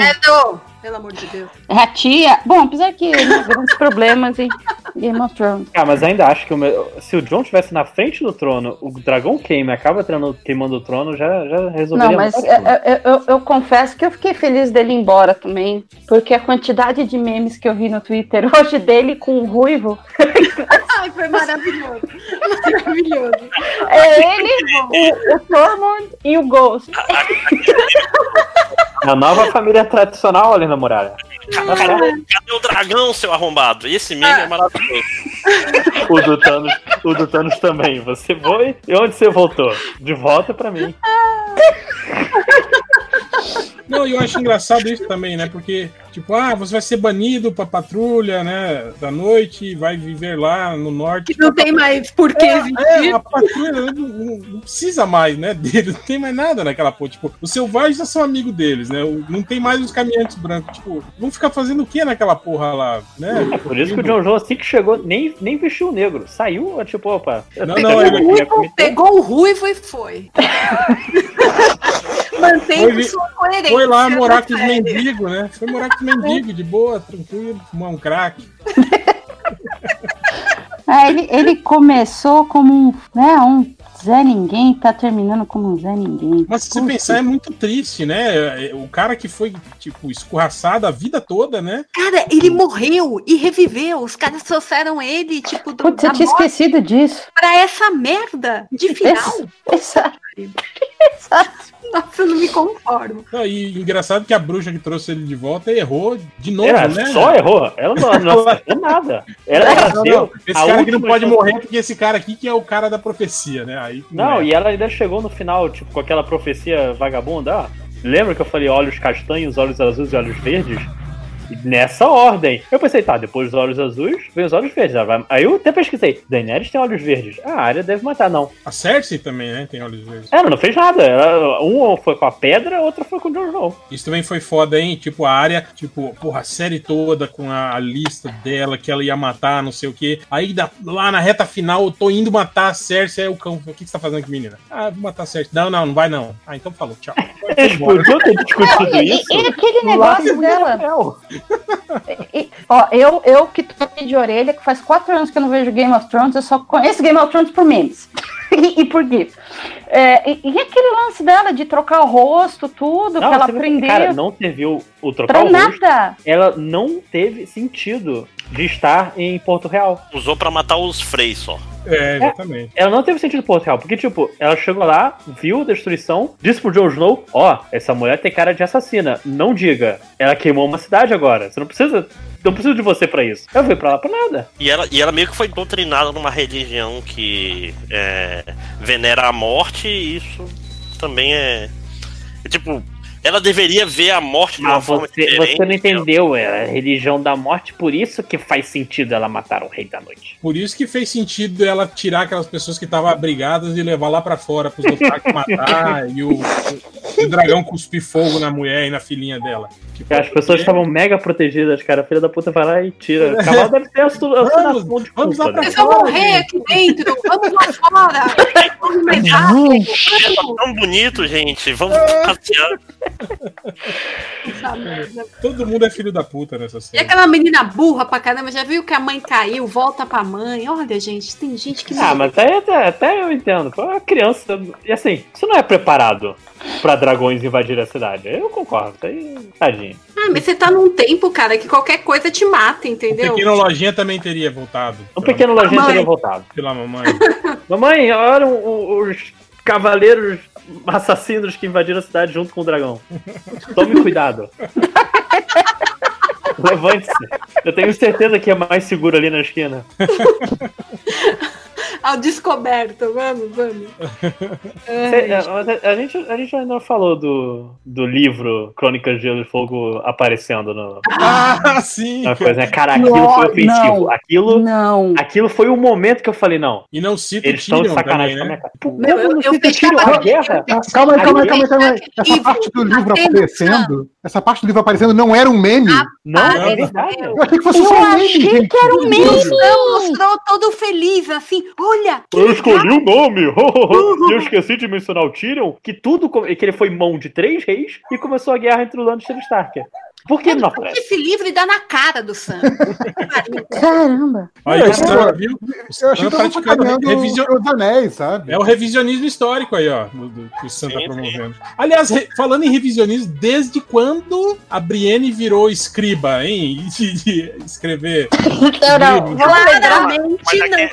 Pelo amor de Deus. É a tia. Bom, apesar que grandes problemas em Game of Thrones. Ah, mas ainda acho que o meu- se o John estivesse na frente do trono, o dragão queima e acaba treinando- queimando o trono, já, já resolveria Não, mas eu, eu- eu- eu confesso que eu fiquei feliz dele ir embora também. Porque a quantidade de memes que eu vi no Twitter hoje dele com o ruivo Ai, foi maravilhoso. Maravilhoso. é ele, o, o Tormund e o Ghost. A nova família tradicional ali na muralha. Cadê, cadê o dragão, seu arrombado? E esse meme é maravilhoso. O do Thanos, o do Thanos também. Você foi e onde você voltou? De volta pra mim. Não, e eu acho engraçado isso também, né? Porque, tipo, ah, você vai ser banido pra patrulha, né? Da noite vai viver lá no norte. Que não tem mais por que É, existir. a patrulha não, não- não precisa mais, né? Dele, não tem mais nada naquela porra. Tipo, os selvagens já são amigos deles, né? Não tem mais os caminhantes brancos. Tipo, vão ficar fazendo o que naquela porra lá, né? É por isso que o John Joe, assim que chegou, nem, nem vestiu o negro. Saiu, tipo, opa. Não, Pegou, não, o ele- ruivo, pegou o ruivo e foi. Mantém Foi- sua coerência. Foi lá morar na com os mendigos, né? Foi morar com os mendigos, de boa, tranquilo, fumar um crack. Ah, ele, ele começou como um, né, um Zé Ninguém, tá terminando como um Zé Ninguém. Mas se você pensar, é muito triste, né? O cara que foi, tipo, escorraçado a vida toda, né? Cara, ele morreu e reviveu. Os caras trouxeram ele, tipo, do, Putz, eu tinha esquecido disso. pra essa merda de final. Exato. Nossa, eu não me conformo. Não, E engraçado que a bruxa que trouxe ele de volta errou de novo, Ela né? só errou. Ela não, não acertou nada. Ela, Não, não, Esse a cara aqui não pode morrer porque esse cara aqui que é o cara da profecia, né? Aí Não, é. e ela ainda chegou no final, tipo, com aquela profecia vagabunda. Ah, lembra que eu falei olhos castanhos, olhos azuis e olhos verdes? Nessa ordem. Eu pensei, tá, depois dos olhos azuis, vem os olhos verdes. Aí eu até pesquisei. Daenerys tem olhos verdes. Ah, a área deve matar, não. A Cersei também, né? Tem olhos verdes. Ela não fez nada. Ela, um foi com a pedra, outra foi com o Jon Snow. Isso também foi foda, hein? Tipo, a área, tipo, porra, a série toda com a, a lista dela que ela ia matar, não sei o quê. Aí da- lá na reta final, eu tô indo matar a Cersei. Aí o cão, o que, que você tá fazendo aqui, menina? Ah, vou matar a Cersei. Não, não, não vai não. Ah, então falou, tchau. Podiam ter discutido isso. e aquele negócio dela. E- ó, eu, eu que tô de orelha, que faz quatro anos que eu não vejo Game of Thrones, eu só conheço Game of Thrones por memes. e, e por GIFs. É, e, e aquele lance dela de trocar o rosto, tudo, Não, que ela aprendeu. Cara, não serviu o trocar pra o rosto. nada. Ela não teve sentido de estar em Porto Real. Usou pra matar os Freys só. É, exatamente. Ela não teve sentido em Porto Real, porque, tipo, ela chegou lá, viu a destruição, disse pro Jon Snow, ó, essa mulher tem cara de assassina, não diga. Ela queimou uma cidade agora, você não precisa... Não preciso de você pra isso. Eu fui pra lá pra nada. E ela, e ela meio que foi doutrinada numa religião que é, venera a morte, e isso também é. é tipo, ela deveria ver a morte de uma Mas forma você, diferente. você não entendeu, é a religião da morte, por isso que faz sentido ela matar o Rei da Noite. Por isso que fez sentido ela tirar aquelas pessoas que estavam abrigadas e levar lá pra fora pros Dothraki matar e o, o dragão cuspir fogo na mulher e na filhinha dela. Tipo, As pessoas estavam mega protegidas, cara. A filha da puta vai lá e tira. O cavalo deve ter a su- a Vamos, assinação de vamos lá culpa, pra né? Vocês vão morrer aqui dentro. Vamos lá fora. Vamos mais rápido. Vamos. Tão bonito, gente. Vamos É. passear. Todo mundo é filho da puta nessa E série. aquela menina burra pra caramba, já viu que a mãe caiu, volta pra mãe. Olha, gente, tem gente que. Ah, mas até, até, até eu entendo. Pô, a criança. E assim, isso não é preparado pra dragões invadir a cidade. Eu concordo. Isso aí, tadinho. Ah, mas você tá num tempo, cara, que qualquer coisa te mata, entendeu? pequeno lojinha também teria voltado. Um pequeno lojinha Mamãe. teria voltado. Pela mamãe. Mamãe, olha os cavaleiros assassinos que invadiram a cidade junto com o dragão. Tome cuidado. Levante-se. Eu tenho certeza que é mais seguro ali na esquina. Ao descoberto, vamos, vamos. Cê- a, gente, a gente ainda não falou do, do livro Crônicas de Gelo e Fogo aparecendo no, ah, sim! na coisa, né? Cara, aquilo Não, foi ofensivo. não. Aquilo, Não. aquilo foi o momento que eu falei, não, E não cita eles estão de sacanagem também, com a né? minha cara. Meu, eu, eu fechava a guerra. eu- Calma aí, calma aí, eu calma aí, calma aí. Essa parte do livro aparecendo, essa parte do livro aparecendo não era um meme. Não, Ah, é verdade. Eu achei que fosse Eu só um meme, achei gente. que era um meme. Não, mostrou todo feliz, assim. Olha! Eu escolhi o nome! e eu esqueci de mencionar o Tyrion, que tudo que ele foi mão de três reis e começou a guerra entre o Lannister e o Stark. Por que ele não aparece? Esse livro dá na cara do Sam. Caramba. Aí É, o Sam, eu- viu? Eu achei que tava praticando caminhando revisio- os anéis, sabe? É o revisionismo histórico aí, ó, do, do- que o Sam tá Sim, sim. promovendo. Aliás, re- falando em revisionismo, desde quando a Brienne virou escriba, hein? De, de escrever. Não. Claramente não aquele,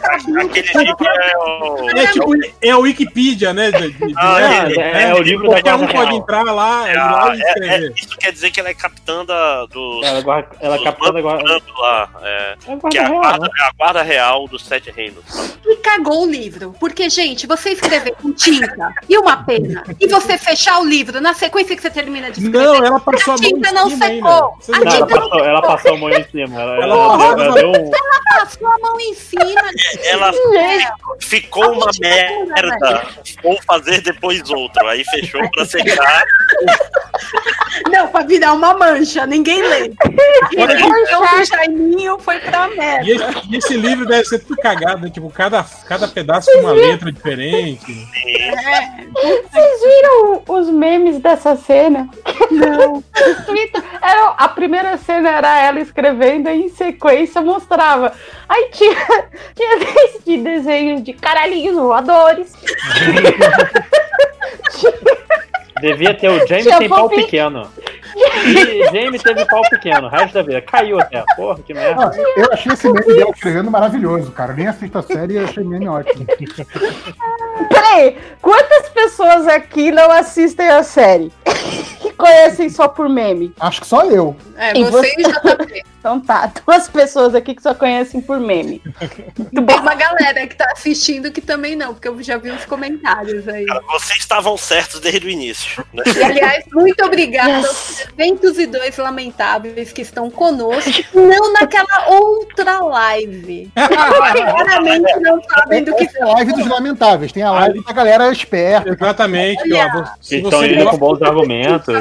aquele livro é o. É tipo, é a Wikipedia, né? de- de- Ah, de- é, é o livro da Qualquer um pode entrar lá, É ir a- lá e é- é- escrever. isso quer dizer que ela é capitã da, dos. Ela, guarda- ela dos captando agora. bandos lá. É, É que é a, guarda real, guarda, né? é a guarda real dos Sete Reinos. E cagou o livro. Porque, gente, você escrever com tinta e uma pena, e você fechar o livro na sequência que você termina de escrever, Não, ela passou a a mão tinta não secou. A ela passou, ela passou a mão em cima. Ela, ela, Ela- ela- ela deu um. passou a mão em cima. Ela É, ficou uma merda. Vou fazer depois outro. Aí fechou pra secar. Não, pra virar uma mancha, ninguém lê. Olha que- Então o Jaiminho foi pra merda. E esse, e esse livro deve ser tudo cagado, né? Tipo, cada, cada pedaço com uma letra diferente. Vocês viram os memes dessa cena? Não. Era, a primeira cena era ela escrevendo e em sequência mostrava. Aí tinha, tinha desde desenhos de caralhinhos voadores. Devia ter o Tinha tem pau pequeno. E teve pau pequeno, o resto da vida. Caiu até. Porra, que merda. Ah, eu achei esse meme dela escrevendo maravilhoso, cara. Nem assisto a série e achei meme ótimo. Peraí, quantas pessoas aqui não assistem a série? Que conhecem só por meme? Acho que só eu. É, E você e JP. Então tá, duas pessoas aqui que só conhecem por meme. Tem uma galera que tá assistindo que também não, porque eu já vi uns comentários aí. Cara, vocês estavam certos desde o início. Né? E, aliás, muito obrigada aos 302 lamentáveis que estão conosco, não naquela outra live. Claramente não sabem do que Essa é a live dos lamentáveis. Tem a live da galera esperta. Exatamente. Olha. Ó, se, estão você indo com bons argumentos.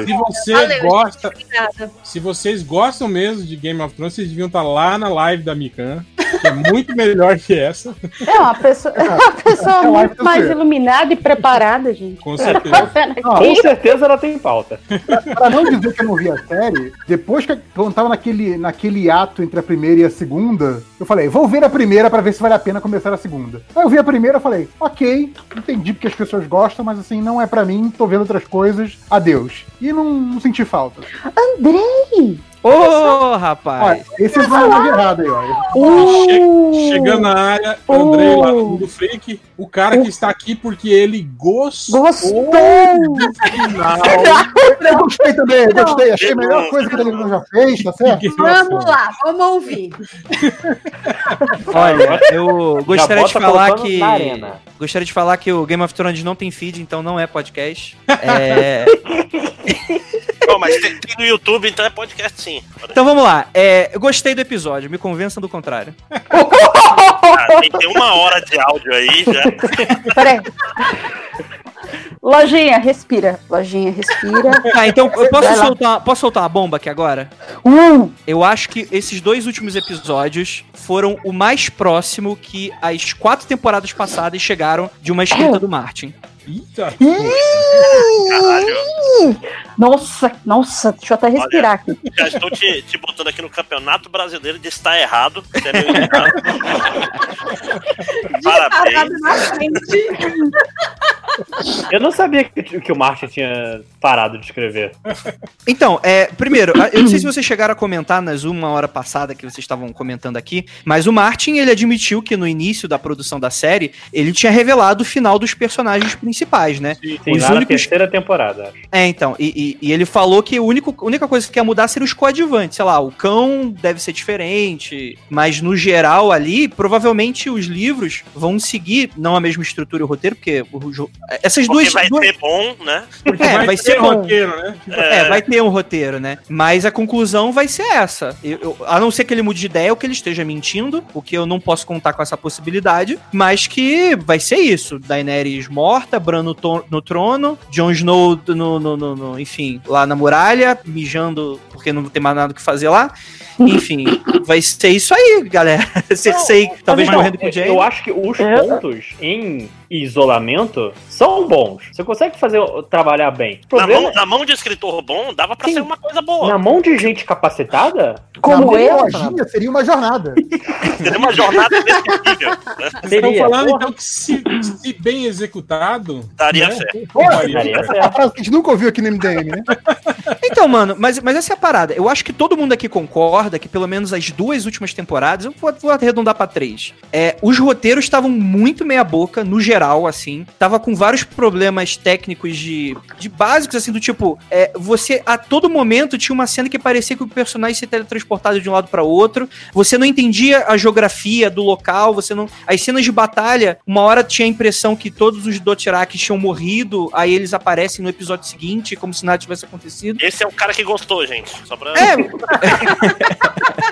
Se você Valeu, gosta, se vocês gostam mesmo de Game of Thrones, vocês deviam estar lá na live da Mikan, é muito melhor que essa, É uma pessoa, é uma pessoa É muito mais você- iluminada e preparada, gente. com certeza. Com certeza ela tem pauta. Pra não dizer que eu não vi a série, depois que quando tava naquele, naquele ato entre a primeira e a segunda, eu falei, vou ver a primeira pra ver se vale a pena começar a segunda. Aí eu vi a primeira e falei, ok, entendi porque as pessoas gostam, mas assim, não é pra mim, tô vendo outras coisas, adeus. E não, não senti falta. Andrei! Ô, rapaz! Olha, esse é uma live errada aí, ó. Che- Chegando na área, Andrei lá Uh. do Freak, o cara que está aqui porque ele gostou, Gostou! do final. Eu gostei também, eu gostei, achei a melhor coisa que a televisão já fez, tá certo? Vamos lá, vamos ouvir. Olha, eu gostaria de falar que. Gostaria de falar que o Game of Thrones não tem feed, então não é podcast. É, Bom, mas tem, tem no YouTube, então é podcast sim. Então vamos lá. É, eu gostei do episódio, me convençam do contrário. Ah, tem, tem uma hora de áudio aí já. Peraí. Lojinha, respira. Lojinha, respira. Tá, então eu posso soltar, posso soltar uma bomba aqui agora? Uh, Eu acho que esses dois últimos episódios foram o mais próximo que as quatro temporadas passadas chegaram de uma escrita do Martin. Eita, nossa, nossa, deixa eu até respirar aqui. Já estou te, te botando aqui no Campeonato Brasileiro de estar errado. É. Parabéns. Parado na frente. Eu não sabia que, que o Martin tinha parado de escrever. Então, é, primeiro, eu não sei se vocês chegaram a comentar nas uma hora passada que vocês estavam comentando aqui, mas o Martin, ele admitiu que no início da produção da série, ele tinha revelado o final dos personagens principais, né? Sim, Os lá na únicos- terceira temporada. acho. É, então, e, e- e ele falou que a único- a única coisa que ia mudar seria os coadjuvantes, sei lá, o cão deve ser diferente, mas no geral ali, provavelmente os livros vão seguir, não a mesma estrutura e o roteiro, porque o essas Porque duas... vai duas- ser bom, né? porque É, vai, vai ter ser um- roteiro, né? É, vai ter um roteiro, né? Mas a conclusão vai ser essa. Eu- eu- a não ser que ele mude de ideia ou que ele esteja mentindo, o que eu não posso contar com essa possibilidade, mas que vai ser isso. Daenerys morta, Bran no, no trono, Jon Snow no, no- no- no- enfim, lá na muralha, mijando porque não tem mais nada o que fazer lá. Enfim, vai ser isso aí, galera. Cersei talvez então, morrendo com o Jaime. Eu acho que os Eu- pontos em isolamento são bons. Você consegue fazer trabalhar bem. O Na problema mão, na mão de escritor bom, dava pra Sim. ser uma coisa boa. na mão de gente capacitada, Como Na eu, lojinha seria uma jornada. Seria uma jornada inesquecível. Né? Estão falando porra. então que se, se bem executado. Daria né? certo. daria daria certo. certo. A frase que a gente nunca ouviu aqui no MDM, né? Então, mano, mas, mas essa é a parada. Eu acho que todo mundo aqui concorda que pelo menos as duas últimas temporadas, eu vou, vou arredondar pra três. É, os roteiros estavam muito meia boca, no geral, assim. Tava com vários problemas técnicos de, de básicos, assim, do tipo, é, você a todo momento tinha uma cena que parecia que o personagem se teletransportava de um lado pra outro. Você não entendia a geografia do local, você não. As cenas de batalha, uma hora tinha a impressão que todos os Dothraki tinham morrido, aí eles aparecem no episódio seguinte, como se nada tivesse acontecido. Esse é o cara que gostou, gente. Só pra. É,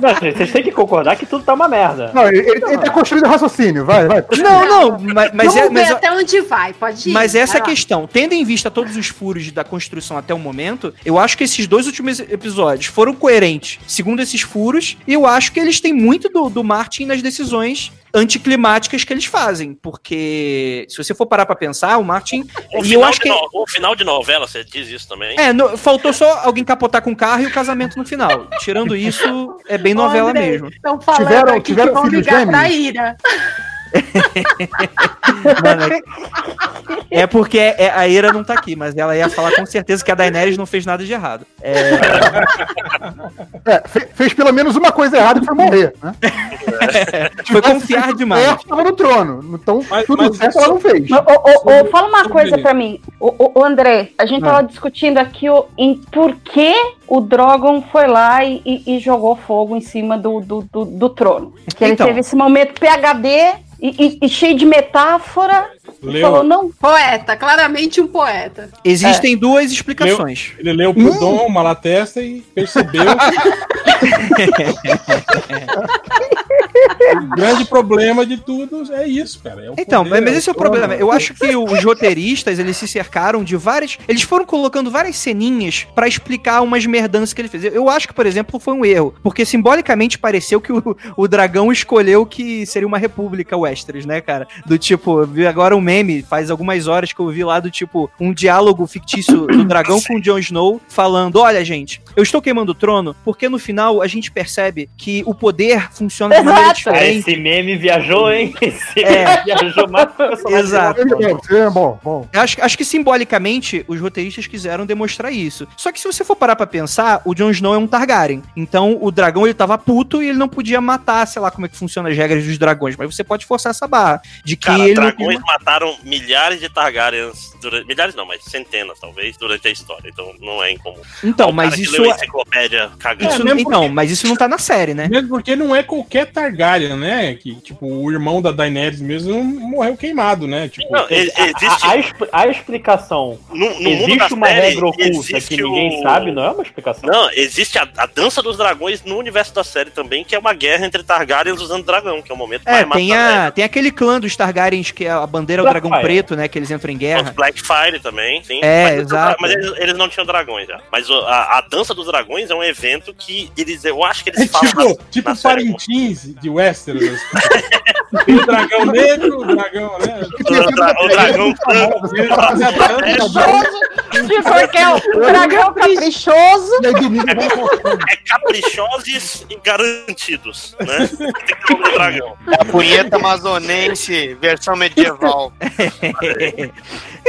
Não, vocês têm que concordar que tudo tá uma merda. Não, ele, ele, ele tá construindo raciocínio, vai, vai. Não, não, mas, mas Vamos é, mas, ver até onde vai, pode ir. mas essa é a questão. Tendo em vista todos os furos da construção até o momento, eu acho que esses dois últimos episódios foram coerentes, segundo esses furos, e eu acho que eles têm muito do, do Martin nas decisões anticlimáticas que eles fazem, porque se você for parar pra pensar, o Martin O e eu final, acho de que no- o final de novela, você diz isso também? é, no- faltou só alguém capotar com o carro e o casamento no final. Tirando isso, é bem novela Andrei, mesmo. Tiveram- aqui tiveram que vão filhos gêmeos? Pra. Mano, é porque é- a Ira não tá aqui, mas ela ia falar com certeza que a Daenerys não fez nada de errado. É, É, fe- fez pelo menos uma coisa errada que foi morrer, né? foi confiar demais. Ela tava no trono, então Mas- tudo mas certo só- ela não fez. Ô, ô, ô, Sobre- fala uma coisa pra mim. Ô, André, a gente Ah. tava discutindo aqui o, em por que o Drogon foi lá e, e- e jogou fogo em cima do, do, do, do trono. Que ele Então. teve esse momento PHD e, e- e cheio de metáfora. E Leu- falou, não, Poeta, claramente um poeta. Existem duas explicações. Ele leu pro Dom, uma latesta e percebeu. o grande problema de tudo é isso, cara. é o Então, poder, mas esse é o trono. problema. Eu acho que os roteiristas, eles se cercaram de várias. Eles foram colocando várias ceninhas pra explicar umas merdanças que ele fez. Eu- acho que, por exemplo, foi um erro. Porque simbolicamente pareceu que o, o dragão escolheu que seria uma república Westeros, né, cara? Do tipo, vi agora um meme, faz algumas horas que eu vi lá do tipo, um diálogo fictício do dragão com o Jon Snow falando: olha, gente, eu estou queimando o trono porque no final a gente percebe que o poder funciona de maneira Exato. Ah, diferente. esse meme viajou, hein? Esse É. meme viajou mais Exato. É, bom, bom. Acho, acho que simbolicamente os roteiristas quiseram demonstrar isso. Só que se você for parar pra pensar, o Jon Snow é um Targaryen. Então o dragão ele tava puto e ele não podia matar, sei lá como é que funciona as regras dos dragões. Mas você pode forçar essa barra de que Cara, ele não dragões mataram milhares de Targaryens durante. Milhares não, mas centenas, talvez, durante a história. Então não é incomum. Então, mas isso, enciclopédia cagando. isso É, mesmo então, mas isso não tá na série, né? Mesmo porque não é qualquer Targaryen, né? Que, tipo, o irmão da Daenerys mesmo morreu queimado, né? Tipo, Não, existe. A, a a explicação. no, no mundo existe da uma série, regra oculta que ninguém o- sabe, não é uma explicação. Não, existe a, a dança dos dragões no universo da série também, que é uma guerra entre Targaryens usando dragão, que é o momento É, mais tem, a, tem aquele clã dos Targaryens que a bandeira é o dragão preto, né? Que eles entram em Os guerra. Blackfire também, sim. É, mas, exato. Mas eles, eles não tinham dragões já. Mas a, a dança dos dragões é um evento que eles, eu acho que eles É falam. tipo, na- tipo na série. Parintins de Westeros. assim. Tem o dragão negro, o dragão, né? O, dra- o dragão branco. Fazem a dança, tipo, porque é o dragão caprichoso. E aí domingo vai voltar. É caprichosos e garantidos, né? Tem que ter o dragão. A punheta amazonense, versão medieval.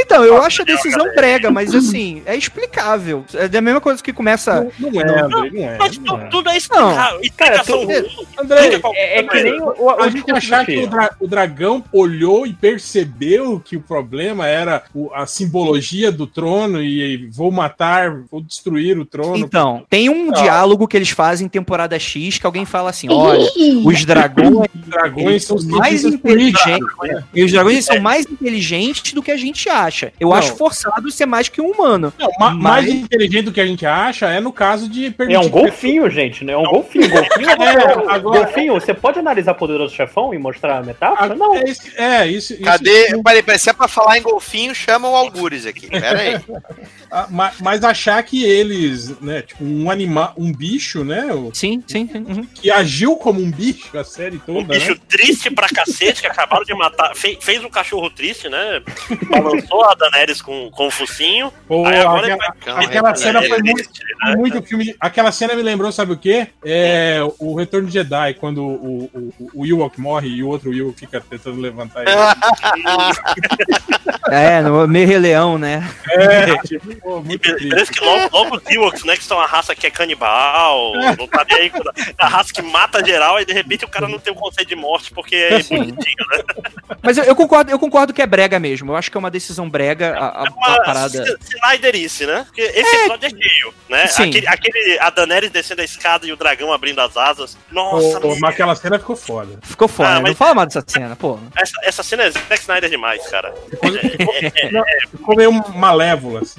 Então, eu acho a decisão prega, mas assim, é explicável. É a mesma coisa que começa. Não, não é, André, não é. Mas não tu- é. tudo é explicar. Explicação Cara, ruim. André, É, é que nem o, o, A gente achar que o, dra- o dragão olhou e percebeu que o problema era o- a simbologia do trono trono e vou matar, vou destruir o trono. Então, tem um Ah. diálogo que eles fazem em temporada X que alguém fala assim: olha, os dragões, Os dragões são mais inteligentes. E os dragões são mais inteligentes do que a gente acha. Eu Não. acho forçado ser mais que um humano. Não, ma- Mas- mais inteligente do que a gente acha é no caso de. É um que- golfinho, gente, né? É um golfinho. Golfinho, É, agora- golfinho, você pode analisar Poderoso Chefão e mostrar a metáfora? Ah, Não. É, isso- é, isso. isso- Cadê? Peraí, peraí, se é pra falar em golfinho, chama o Algures aqui. Pera aí. Ah, ma- Mas achar que eles, né, tipo, um animal, um bicho, né, o- Sim, sim. sim, uhum. que agiu como um bicho a série toda, Um bicho né? triste pra cacete, que acabaram de matar. fe- fez um cachorro triste, né? Balançou a Daenerys com, com o focinho. Pô, Aí agora aquela, aí, aquela cena foi muito, triste, né? muito filme. aquela cena me lembrou, sabe o quê? É o Retorno de Jedi, quando o, o, o, o Ewok morre e o outro Ewok fica tentando levantar ele. É, no meio Rei Leão, né? É, tipo, pô, E muito Parece que logo, logo os Ewoks, né? Que são a raça que é canibal, não tá nem aí. A raça que mata geral e de repente o cara não tem o conceito de morte porque é bonitinho, né? Mas eu, eu concordo, eu concordo que é brega mesmo. Eu acho que é uma decisão brega a, a- É uma a parada. Snyderice, né? Porque esse episódio é cheio, né? Sim. Aquele, aquele, a Daenerys descendo a escada e o dragão abrindo as asas. Nossa, Pô, mas aquela cena ficou foda. Ficou foda. Ah, né? mas- Não fala mal dessa cena, pô. essa, essa cena é Zack Snyder demais, cara. Não, ficou meio malévola, assim.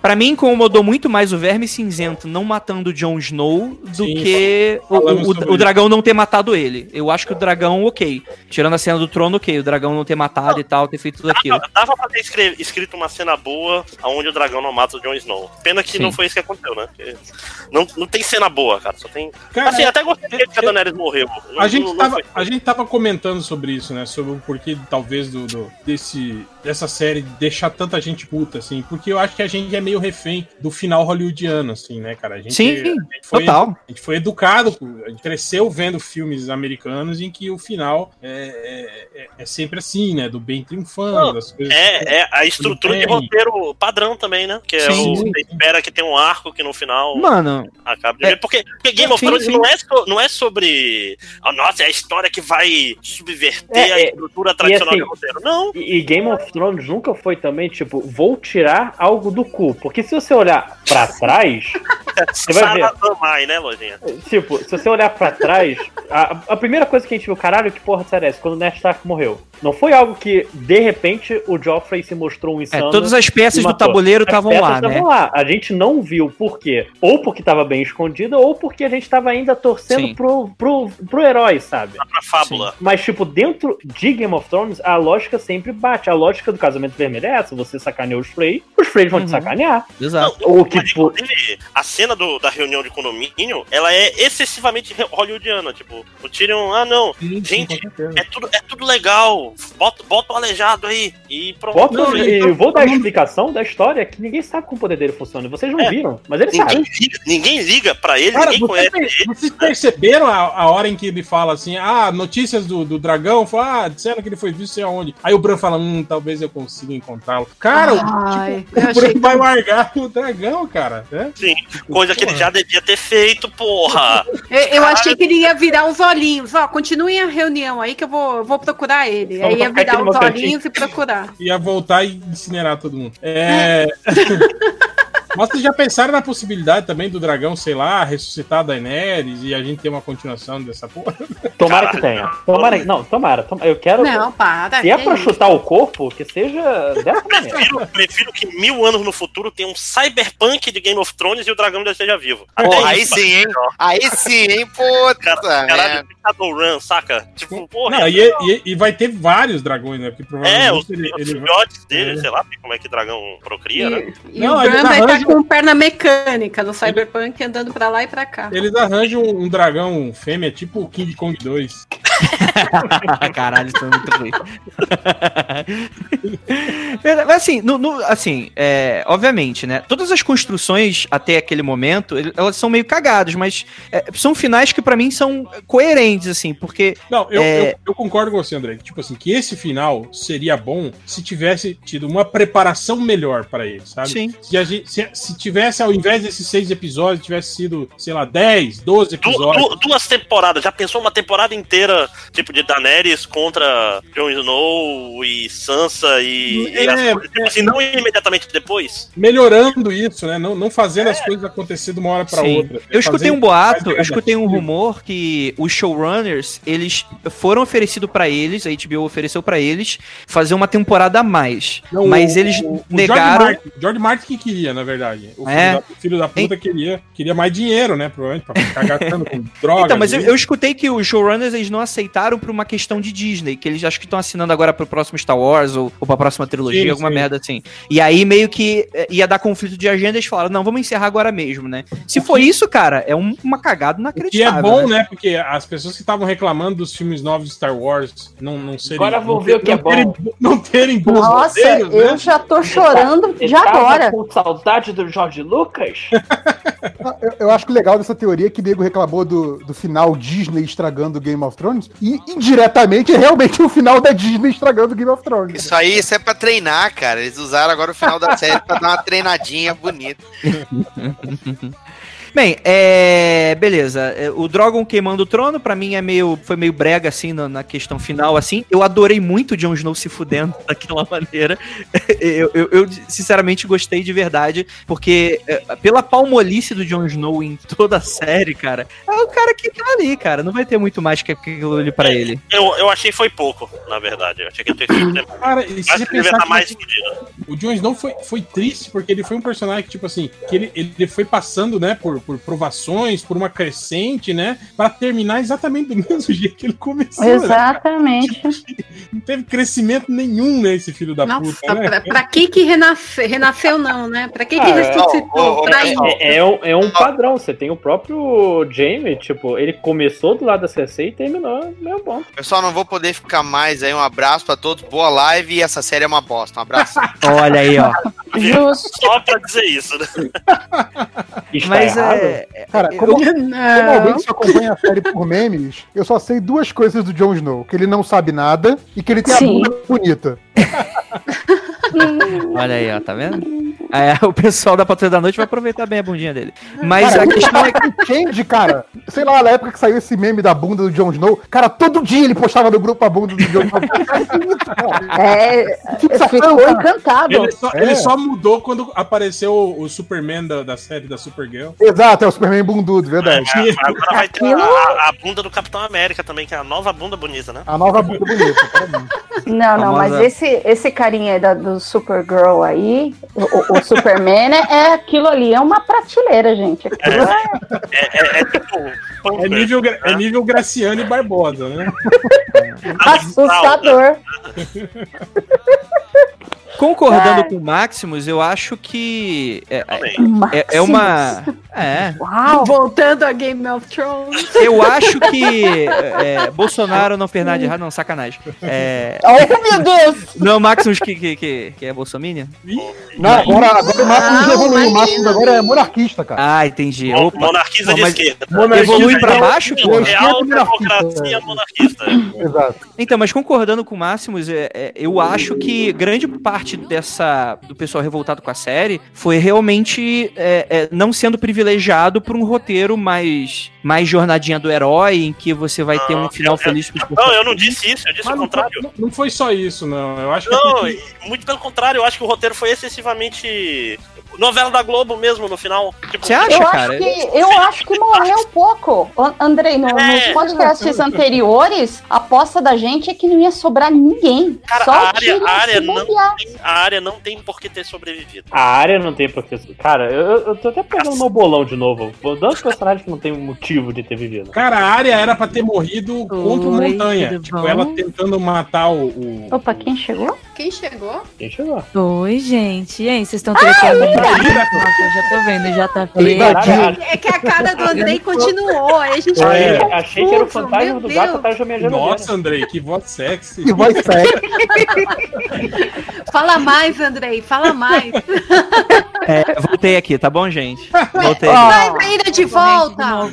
Pra mim, incomodou muito mais o Verme Cinzento não matando o Jon Snow do Sim, que o, o- o dragão não ter matado ele. Eu acho que o dragão, ok. Tirando a cena do trono, ok. O dragão não ter matado e tal, ter feito tudo aquilo. Dava pra ter escre- escrito uma cena boa onde o dragão não mata o Jon Snow. Pena que Sim. não foi isso que aconteceu, né? Porque não, não tem cena boa, cara. Só tem. Cara, assim, até gostei que a Daenerys morreu. A gente, não- tava, a gente tava comentando sobre isso, né? Sobre o porquê, talvez, do, do- desse, dessa série deixar tanta gente puta, assim. Porque eu acho que a gente é meio refém do final hollywoodiano, assim, né, cara? A gente, Sim, a gente foi, Total. A gente foi educado, a gente cresceu vendo filmes americanos em que o final é, é, é sempre assim, né? Do bem triunfando, Não, das coisas. É, é a estrutura de roteiro padrão também, né? Que é Sim. o. Você espera que tenha um arco que no final Mano, acabe de É. ver. Porque, porque Game of Sim, Thrones não é, so- não é sobre. ah, nossa, é a história que vai subverter É, a é, estrutura tradicional assim, de roteiro. Não. E, e Game of Thrones nunca foi também, tipo, vou tirar algo do cu. Porque se você olhar pra trás, vai ver. Zamai, né, Lojinha? tipo, se você olhar pra trás, a, a primeira coisa que a gente viu, caralho, que porra será essa? Quando o Ned Stark morreu. Não foi algo que, de repente, o Joffrey se mostrou um é, insano. todas as peças do tabuleiro estavam lá, né? estavam lá. A gente não viu por quê. Ou porque tava bem escondida, ou porque a gente tava ainda torcendo Sim. pro, pro, pro herói, sabe? Pra fábula. Mas, tipo, dentro de Game of Thrones, a lógica sempre bate. A lógica do casamento vermelho é essa: você sacaneou os Frey, os Frey vão te Uhum. sacanear. Exato. Não, Ou que, tipo, inclusive, a cena do- da reunião de condomínio, ela é excessivamente hollywoodiana. Tipo, o Tyrion, ah, não, Sim, sim, gente, certeza. é tudo, é tudo legal. Bota, bota o aleijado aí. E pronto. Bota, Não, e então, vou dar a explicação da história que ninguém sabe como o poder dele funciona. Vocês não É. viram, mas ele Ninguém sabe. liga, ninguém liga pra ele, Cara, ninguém conhece ele. vocês perceberam a, a hora em que ele fala assim, ah, notícias do, do dragão, fala, ah, disseram que ele foi visto sei aonde. Aí o Bran fala, hum, talvez eu consiga encontrá-lo. Cara, Ai, tipo, o Bran vai largar o dragão, cara. né? Sim, coisa que ele já devia ter feito, porra. Eu, eu achei que ele ia virar os olhinhos. Ó, continuem a reunião aí que eu vou, eu vou procurar ele. Aí ia virar os olhinhos e procurar. Ia voltar e incinerar todo mundo. É... Mas vocês já pensaram na possibilidade também do dragão, sei lá, ressuscitar a Daenerys e a gente ter uma continuação dessa porra? Tomara que tenha. Tomara, não, tomara. tomara. Eu quero. Não, para. se é pra isso. chutar o corpo, que seja dessa maneira. Prefiro, prefiro que mil anos no futuro tenha um cyberpunk de Game of Thrones e o dragão ainda esteja vivo. Porra, aí isso, sim, hein? Aí sim, hein? Puta Cara, caralho, merda. Shadowrun, saca? Tipo, porra. Não, e, e- e vai ter vários dragões, né? Porque É, os, provavelmente ele, os ele vai- filhotes dele, é. sei lá como é que dragão procria, né? E, e Não, o Bran vai estar com perna mecânica no Cyberpunk andando pra lá e pra cá. Eles arranjam um dragão fêmea, tipo o King Kong 2. Caralho, isso é muito ruim. Mas assim, no, no- assim é, obviamente, né? Todas as construções até aquele momento, elas são meio cagadas, mas é, são finais que pra mim são coerentes, assim, porque Não, eu, É. eu, eu concordo com você, André. que, Tipo assim, que esse final seria bom se tivesse tido uma preparação melhor pra ele, sabe? sim, Se, a gente, se, se tivesse, ao invés desses seis episódios, tivesse sido, sei lá, 10, 12 Du- episódios. du- duas temporadas, já pensou uma temporada inteira luta, tipo, de Daenerys contra Jon Snow e Sansa e. e É, as coisas, tipo assim, não imediatamente depois. Melhorando isso, né? Não, não fazendo as coisas acontecer de uma hora pra Sim. outra. Eu escutei Fazer um boato, eu escutei um rumor que os showrunners, eles foram oferecidos pra eles, a HBO ofereceu pra eles fazer uma temporada a mais. Não, mas o- eles o- o negaram. George Martin, George Martin que queria, na verdade. O filho, É. da, filho da puta queria, queria mais dinheiro, né? Provavelmente, pra ficar gastando com drogas. Então, mas eu, e- eu escutei que os showrunners eles não aceitaram por uma questão de Disney, que eles acho que estão assinando agora pro próximo Star Wars ou, ou pra próxima trilogia, Sim, alguma sim. merda assim. E aí meio que eh, ia dar conflito de agenda, eles falaram, não, vamos encerrar agora mesmo, né? Se for isso, cara, é um- uma cagada Que é inacreditável. bom, né? né? Porque as pessoas que estavam reclamando dos filmes novos de Star Wars não, não serem. Agora vão não ver o que é bom. terem, Não terem bons Nossa, roteiros, eu né? já tô chorando de tava agora. com saudade do Jorge Lucas? Eu, eu acho que o legal dessa teoria é que o nego reclamou do, do final Disney estragando Game of Thrones e indiretamente é realmente o final da Disney estragando Game of Thrones. Isso aí, isso é pra treinar, cara. Eles usaram agora o final da série pra dar uma treinadinha bonita. Bem, é. Beleza. É, O Drogon queimando o trono, pra mim, é meio. Foi meio brega, assim, na, na questão final, assim. Eu adorei muito o Jon Snow se fudendo daquela maneira. eu, eu, eu, sinceramente, gostei de verdade, porque é, pela palmolice do Jon Snow em toda a série, cara, é o cara que tá ali, cara. Não vai ter muito mais que aquilo ali pra ele. Eu, eu achei foi pouco, na verdade. Eu achei que ia ter sido demais. Cara, e se Acho você que pensar estar que mais fudido. o Jon Snow foi, foi triste porque ele foi um personagem que, tipo assim, que ele, ele foi passando, né, por, por provações, por uma crescente, né, pra terminar exatamente do mesmo jeito que ele começou. né? Exatamente. Não teve crescimento nenhum, né, esse filho da Nossa, puta, né? pra, pra que que renasce, renasceu não, né? Pra que que Ah, ressuscitou? É, é um, é um padrão. Você tem o próprio Jamie, tipo, ele começou do lado da CC e terminou meio bom. Pessoal, não vou poder ficar mais aí. Um abraço pra todos. Boa live e essa série é uma bosta. Um abraço. Olha aí, ó. Justo. Só pra dizer isso, né? Está Mas errado? É. Cara, eu- como, como alguém que só acompanha a série por memes, eu só sei duas coisas do Jon Snow: que ele não sabe nada e que ele tem Sim. a bunda bonita. Olha aí, ó, tá vendo? É, o pessoal da Patrulha da Noite vai aproveitar bem a bundinha dele. Mas Cara, a questão é que. o Change, cara, sei lá, na época que saiu esse meme da bunda do Jon Snow, cara, todo dia ele postava no grupo a bunda do Jon Snow. É, Fixação, ficou cara. encantado. Ele só, É. ele só mudou quando apareceu o, o Superman da, da série da Supergirl. Exato, é o Superman bundudo, verdade. É, agora vai ter Aquilo- a, a bunda do Capitão América também, que é a nova bunda bonita, né? A nova bunda bonita. Não, não, mas esse, esse carinha aí da, do Supergirl aí, o- o Superman é, é aquilo ali, é uma prateleira, gente. É, É, é- é tipo. É nível, Gra- é nível Graciano e Barbosa, né? assustador. Concordando Ai. com o Maximus, eu acho que é, é- é- é uma. É. Uau! Voltando a Game of Thrones. Eu acho que é, Bolsonaro não fez nada de errado, não, sacanagem. É, Oh, meu Deus! não, Maximus que, que, que, que é bolsominion? Não, agora, agora o Máximo Não, evoluiu. O. Máximo agora é monarquista, cara. Ah, entendi. Opa. Monarquista Não, de esquerda. Evolui pra baixo, pô? Real e democracia monarquista. Exato. Então, mas concordando com o Máximos, é, é, eu acho que grande parte dessa do pessoal revoltado com a série foi realmente é, é, não sendo privilegiado por um roteiro mais, mais jornadinha do herói, em que você vai ter um Não, final eu- feliz pros Não, eu não disse isso, eu disse Mas o não, contrário. não- não foi só isso, não. Eu acho que. Não, e muito pelo contrário, eu acho que o roteiro foi excessivamente. Novela da Globo mesmo, no final. Tipo, Você acha, Eu cara? acho, que, eu acho que morreu um pouco. Andrei, no, É. nos podcasts anteriores, a aposta da gente é que não ia sobrar ninguém. Cara, Só a área, a área não tem, a área não tem por que ter sobrevivido. A área não tem porque. Cara, eu, eu tô até pegando meu bolão de novo. Os personagens que não tem motivo de ter vivido. Cara, a área era pra ter morrido contra o Oi, Montanha. Tipo, ela tentando matar o. o- Opa, quem chegou? Quem chegou? Quem chegou? Oi, gente. E aí, vocês estão trocando? Nossa, eu já tô vendo, já tá feio. É que a cara do Andrei continuou. Aí a gente achei, fica achei que era o fantasma do gato atrás da minha. Nossa, Andrei, que voz sexy. E vai sério. Fala mais, Andrei, fala mais. É, voltei aqui, tá bom, gente? Voltei. Vai, Maíra, de volta.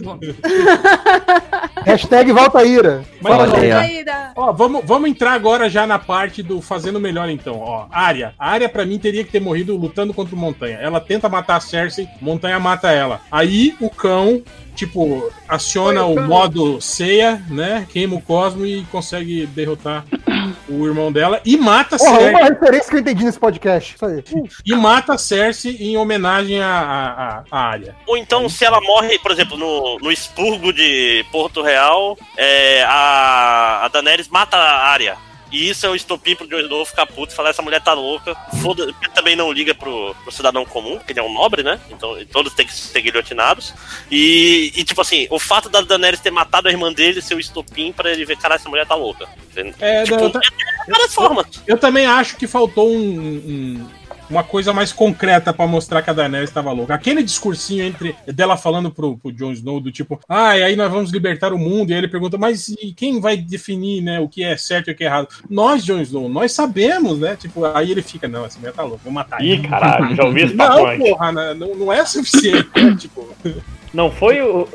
Hashtag volta ira. Mas, Olha ó, aí, ó. Vamos, vamos entrar agora já na parte do fazendo melhor, então. Ó, área. A área, pra mim, teria que ter morrido lutando contra o Montanha. Ela tenta matar a Cersei, Montanha mata ela. Aí o cão, tipo, aciona o modo ceia, né? Queima o cosmo e consegue derrotar o irmão dela e mata a Porra, uma Cersei. referência que eu entendi nesse podcast. Isso aí. E mata a Cersei em homenagem à, à, à- área. Ou então, se ela morre, por exemplo, no, no expurgo de Porto Real, é, a, a Daenerys mata a Arya. E isso é o estopim pro Jon Snow ficar puto e falar: essa mulher tá louca. Foda ele também não liga pro, pro cidadão comum, porque ele é um nobre, né? Então todos têm que ser guilhotinados. E, e, tipo assim, o fato da Daenerys ter matado a irmã dele ser o estopim pra ele ver: caralho, essa mulher tá louca. É, tipo, eu ta- é de várias formas. Eu também acho que faltou um- um- uma coisa mais concreta pra mostrar que a Daenerys estava louca. Aquele discursinho entre dela falando pro, pro Jon Snow do tipo, ah, e aí nós vamos libertar o mundo. E aí ele pergunta, mas e quem vai definir, né, o que é certo e o que é errado? Nós, Jon Snow, nós sabemos, né? Tipo, aí ele fica, não, essa mulher tá louca, vou matar Ih, ela." caralho, já ouvi esse Não, porra, né, não, não é suficiente, né? Tipo, Não foi o.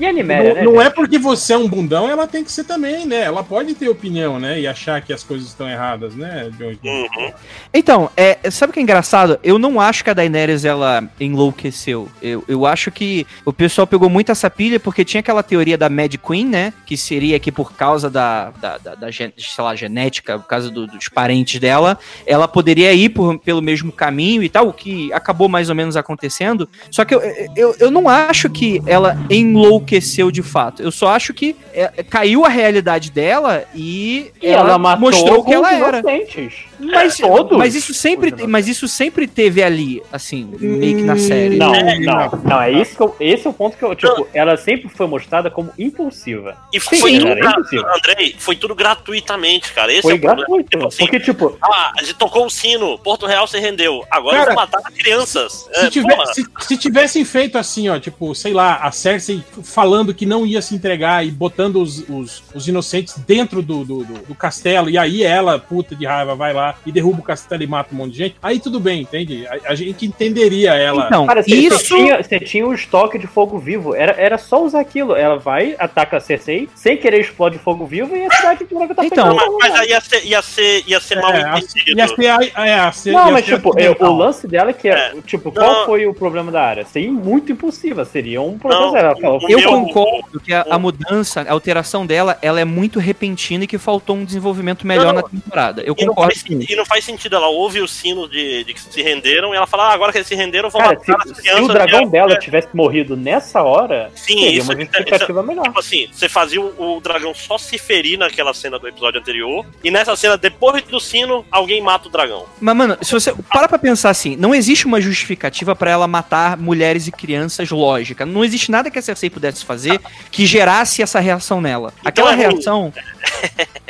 E não, né? não é porque você é um bundão, ela tem que ser também, né? Ela pode ter opinião, né? E achar que as coisas estão erradas, né? Uhum. Então, é, sabe o que é engraçado? Eu não acho que a Daenerys ela enlouqueceu. Eu, eu acho que o pessoal pegou muito essa pilha porque tinha aquela teoria da Mad Queen, né? Que seria que por causa da, da, da, da sei lá, genética, por causa do- dos parentes dela, ela poderia ir por- pelo mesmo caminho e tal, o que acabou mais ou menos acontecendo. Só que eu, eu, eu não acho que ela enlouqueceu de fato. Eu só acho que é, caiu a realidade dela e, E ela, matou mostrou o que ela era. inocentes. Mas, todos. mas isso sempre, mas isso sempre teve ali, assim, meio que na série. Não, É, não, não, é isso que eu, esse é o ponto que eu, tipo, ela sempre foi mostrada como impulsiva. E Sim, foi tudo, gra- impossível. Andrei, foi tudo gratuitamente, cara. Esse Foi é o problema. gratuito, Tipo assim, porque, tipo, Ah, a gente tocou o sino, Porto Real se rendeu. Agora Cara, eu vou matar crianças. Se, É, tiver- se- se tivessem feito assim, ó, tipo, sei lá, a Cersei falando que não ia se entregar e botando os, os, os inocentes dentro do, do, do- do castelo, e aí ela, puta de raiva, vai lá e derruba o castelo e mata um monte de gente, aí tudo bem, entende? A, a gente entenderia ela. Então, Cara, você isso. tinha, você tinha o estoque de fogo vivo. Era, era só usar aquilo. Ela vai, ataca a Cersei, sem querer explode fogo vivo e a cidade de Dragon tá Então. Mas, mas aí ia ser, ia ser, ia ser mal É, a- entendido. ia ser a, é, a, ser- Não, ia mas ser tipo, é, o lance dela é que é, É. tipo, qual Não. foi o problema da área? Seria muito impulsiva, seria um processo. Não, Ela falou, Eu concordo que a, a mudança, a alteração dela, ela é muito repentina e que faltou um desenvolvimento melhor Não, na temporada. Eu E não, concordo faz, com isso. e não faz sentido, ela ouve o sino de, de que se renderam e ela fala, ah, agora que eles se renderam, eu vou Cara, matar se, as se crianças. o dragão e a- dela tivesse morrido nessa hora, Sim, seria isso, uma isso- justificativa melhor. Tipo assim, você fazia o, o dragão só se ferir naquela cena do episódio anterior, e nessa cena, depois do sino, alguém mata o dragão. Mas, mano, se você para pra pensar assim, não existe uma justificativa pra ela matar mulheres e crianças lógica. Não existe nada que a Cersei pudesse fazer que gerasse essa reação nela. Aquela é ruim. reação.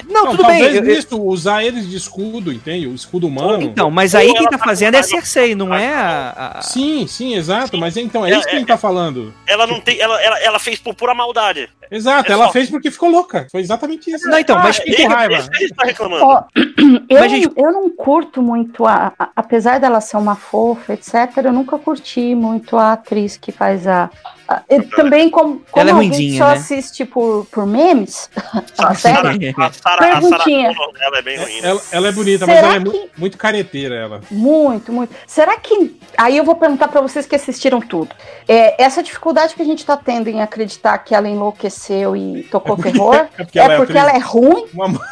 Não, Não, tudo bem. talvez eu- usar eles de escudo, entende? O escudo humano. Então, mas aí quem ela tá tá fazendo é raiva. Cersei, não é a. a- Sim, sim, exato. Mas então, é É, isso que a gente tá falando. Ela não tem. Ela, ela, ela fez por pura maldade. Exato, É ela só- fez porque ficou louca. Foi exatamente isso. Não, então, mas Ah, raiva. Esse que a gente tá reclamando. Eu, Mas, gente- eu não curto muito a, a- Apesar dela ser uma fofa, etc., eu nunca curti muito a atriz que faz a. a- e também, como, como Ela é alguém ruinzinha, só né? assiste por, por memes, a A série, a Sara, a Sara Perguntinha. Connor dela é bem ruim. Ela, ela é bonita, Será mas ela é que- muito, muito careteira, ela. Muito, muito. Será que. Aí eu vou perguntar pra vocês que assistiram tudo. É, essa dificuldade que a gente tá tendo em acreditar que ela enlouqueceu e tocou terror É porque é ela é porque atriz. ela é ruim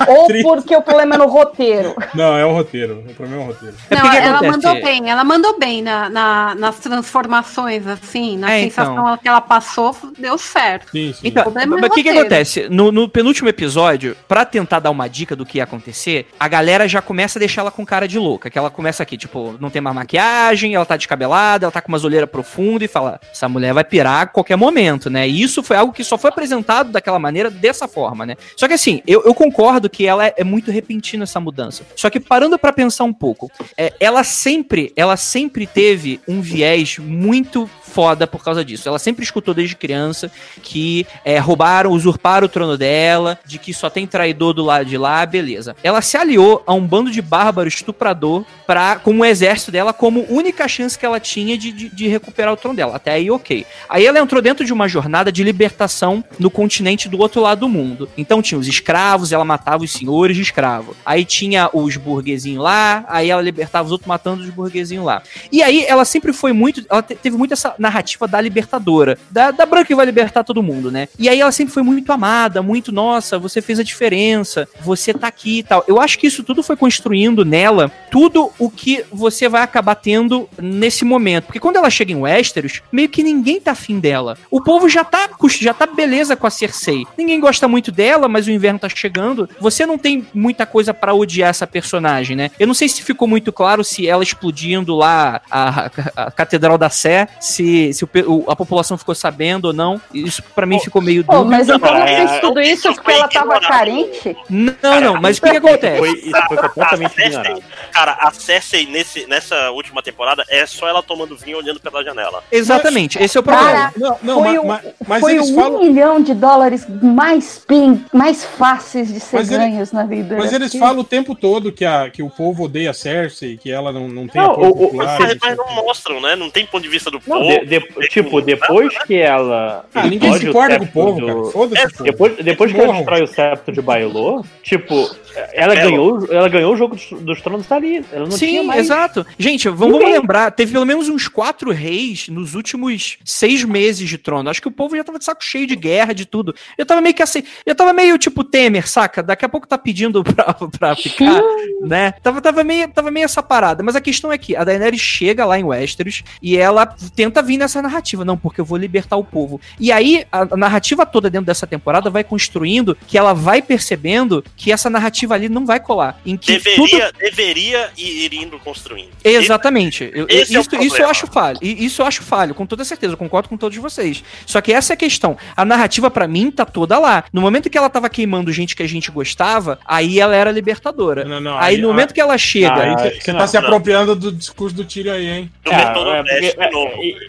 ou porque o problema é no roteiro? Não, é o roteiro. O problema é o roteiro. É Não, porque que ela acontece? mandou bem, ela mandou bem na, na- nas transformações, assim, na É, sensação então. Que ela passou, deu certo. Sim, sim. Então, problema é mas o que, que acontece? No, no penúltimo episódio, pra tentar dar uma dica do que ia acontecer, a galera já começa a deixar ela com cara de louca. Que ela começa aqui, tipo, não tem mais maquiagem, ela tá descabelada, ela tá com umas olheiras profundas e fala: essa mulher vai pirar a qualquer momento, né? E isso foi algo que só foi apresentado daquela maneira, dessa forma, né? Só que assim, eu, eu concordo que ela é, é muito repentina essa mudança. Só que parando pra pensar um pouco, é, ela sempre, ela sempre teve um viés muito foda por causa disso. Ela sempre escutou desde criança que é, roubaram, usurparam o trono dela, de que só tem traidor do lado de lá, beleza. Ela se aliou a um bando de bárbaro estuprador pra, com o exército dela como única chance que ela tinha de, de, de recuperar o trono dela. Até aí, ok. Aí ela entrou dentro de uma jornada de libertação no continente do outro lado do mundo. Então tinha os escravos, ela matava os senhores de escravo. Aí tinha os burguesinhos lá, aí ela libertava os outros matando os burguesinhos lá. E aí ela sempre foi muito. Ela te- teve muito essa narrativa da libertadora. Da, da branca que vai libertar todo mundo, né? E aí ela sempre foi muito amada, muito, nossa, você fez a diferença, você tá aqui e tal. Eu acho que isso tudo foi construindo nela tudo o que você vai acabar tendo nesse momento. Porque quando ela chega em Westeros, meio que ninguém tá afim dela. O povo já tá, já tá beleza com a Cersei. Ninguém gosta muito dela, mas o inverno tá chegando. Você não tem muita coisa pra odiar essa personagem, né? Eu não sei se ficou muito claro se ela explodindo lá a, a Catedral da Sé, se, se o- a população ficou sabendo ou não. Isso pra mim ficou meio dúvida. mas então não é, fez tudo isso porque ela tava carente? Não, não, mas o que, que acontece? Foi, isso foi completamente A Cersei- ignorado. Cara, a Cersei nesse, nessa última temporada é só ela tomando vinho olhando pela janela. Exatamente, esse é o problema. Cara, Não, não, foi mas, o- mas, mas Foi eles um falam. milhão de dólares mais bem, mais fáceis de ser Mas ele- ganhos na vida. Mas eles Que- falam o tempo todo que, a, que o povo odeia a Cersei, que ela não, não tem Não, apoio o- popular. Mas, mas não mostram, né? Não tem ponto de vista do Não, povo. de- de- tipo, depois que ela. Ah, ninguém se importa com o povo, do- cara. Foda-se É. Depois, depois que ela destrói o septo de Bailô, tipo, ela É, ganhou, ela ganhou o jogo dos, dos tronos dali. Ela não tinha Sim, mais. exato. Gente, vamos, vamos lembrar, teve pelo menos uns quatro reis nos últimos seis meses de trono. Acho que o povo já tava de saco cheio de guerra, de tudo. Eu tava meio que assim, eu tava meio tipo Temer, saca? Daqui a pouco tá pedindo pra, pra ficar, né? Tava, tava, meio, tava meio essa parada. Mas a questão é que a Daenerys chega lá em Westeros e ela tenta vir nessa narrativa. Não, porque eu vou libertar o povo. E aí, a, a narrativa toda dentro dessa temporada vai construindo que ela vai percebendo que essa narrativa ali não vai colar. Em que tudo Deveria, deveria ir indo construindo. Exatamente. Esse é o isso, isso eu acho falho. E Isso eu acho falho, com toda certeza. Eu concordo com todos vocês. Só que essa é a questão. A narrativa, pra mim, tá toda lá. No momento que ela tava queimando gente que a gente gostava, aí ela era libertadora. Não, não, aí, no momento que ela chega. Ah, Aí você que você não, tá se apropriando do discurso do Tyrion aí, hein? Do é,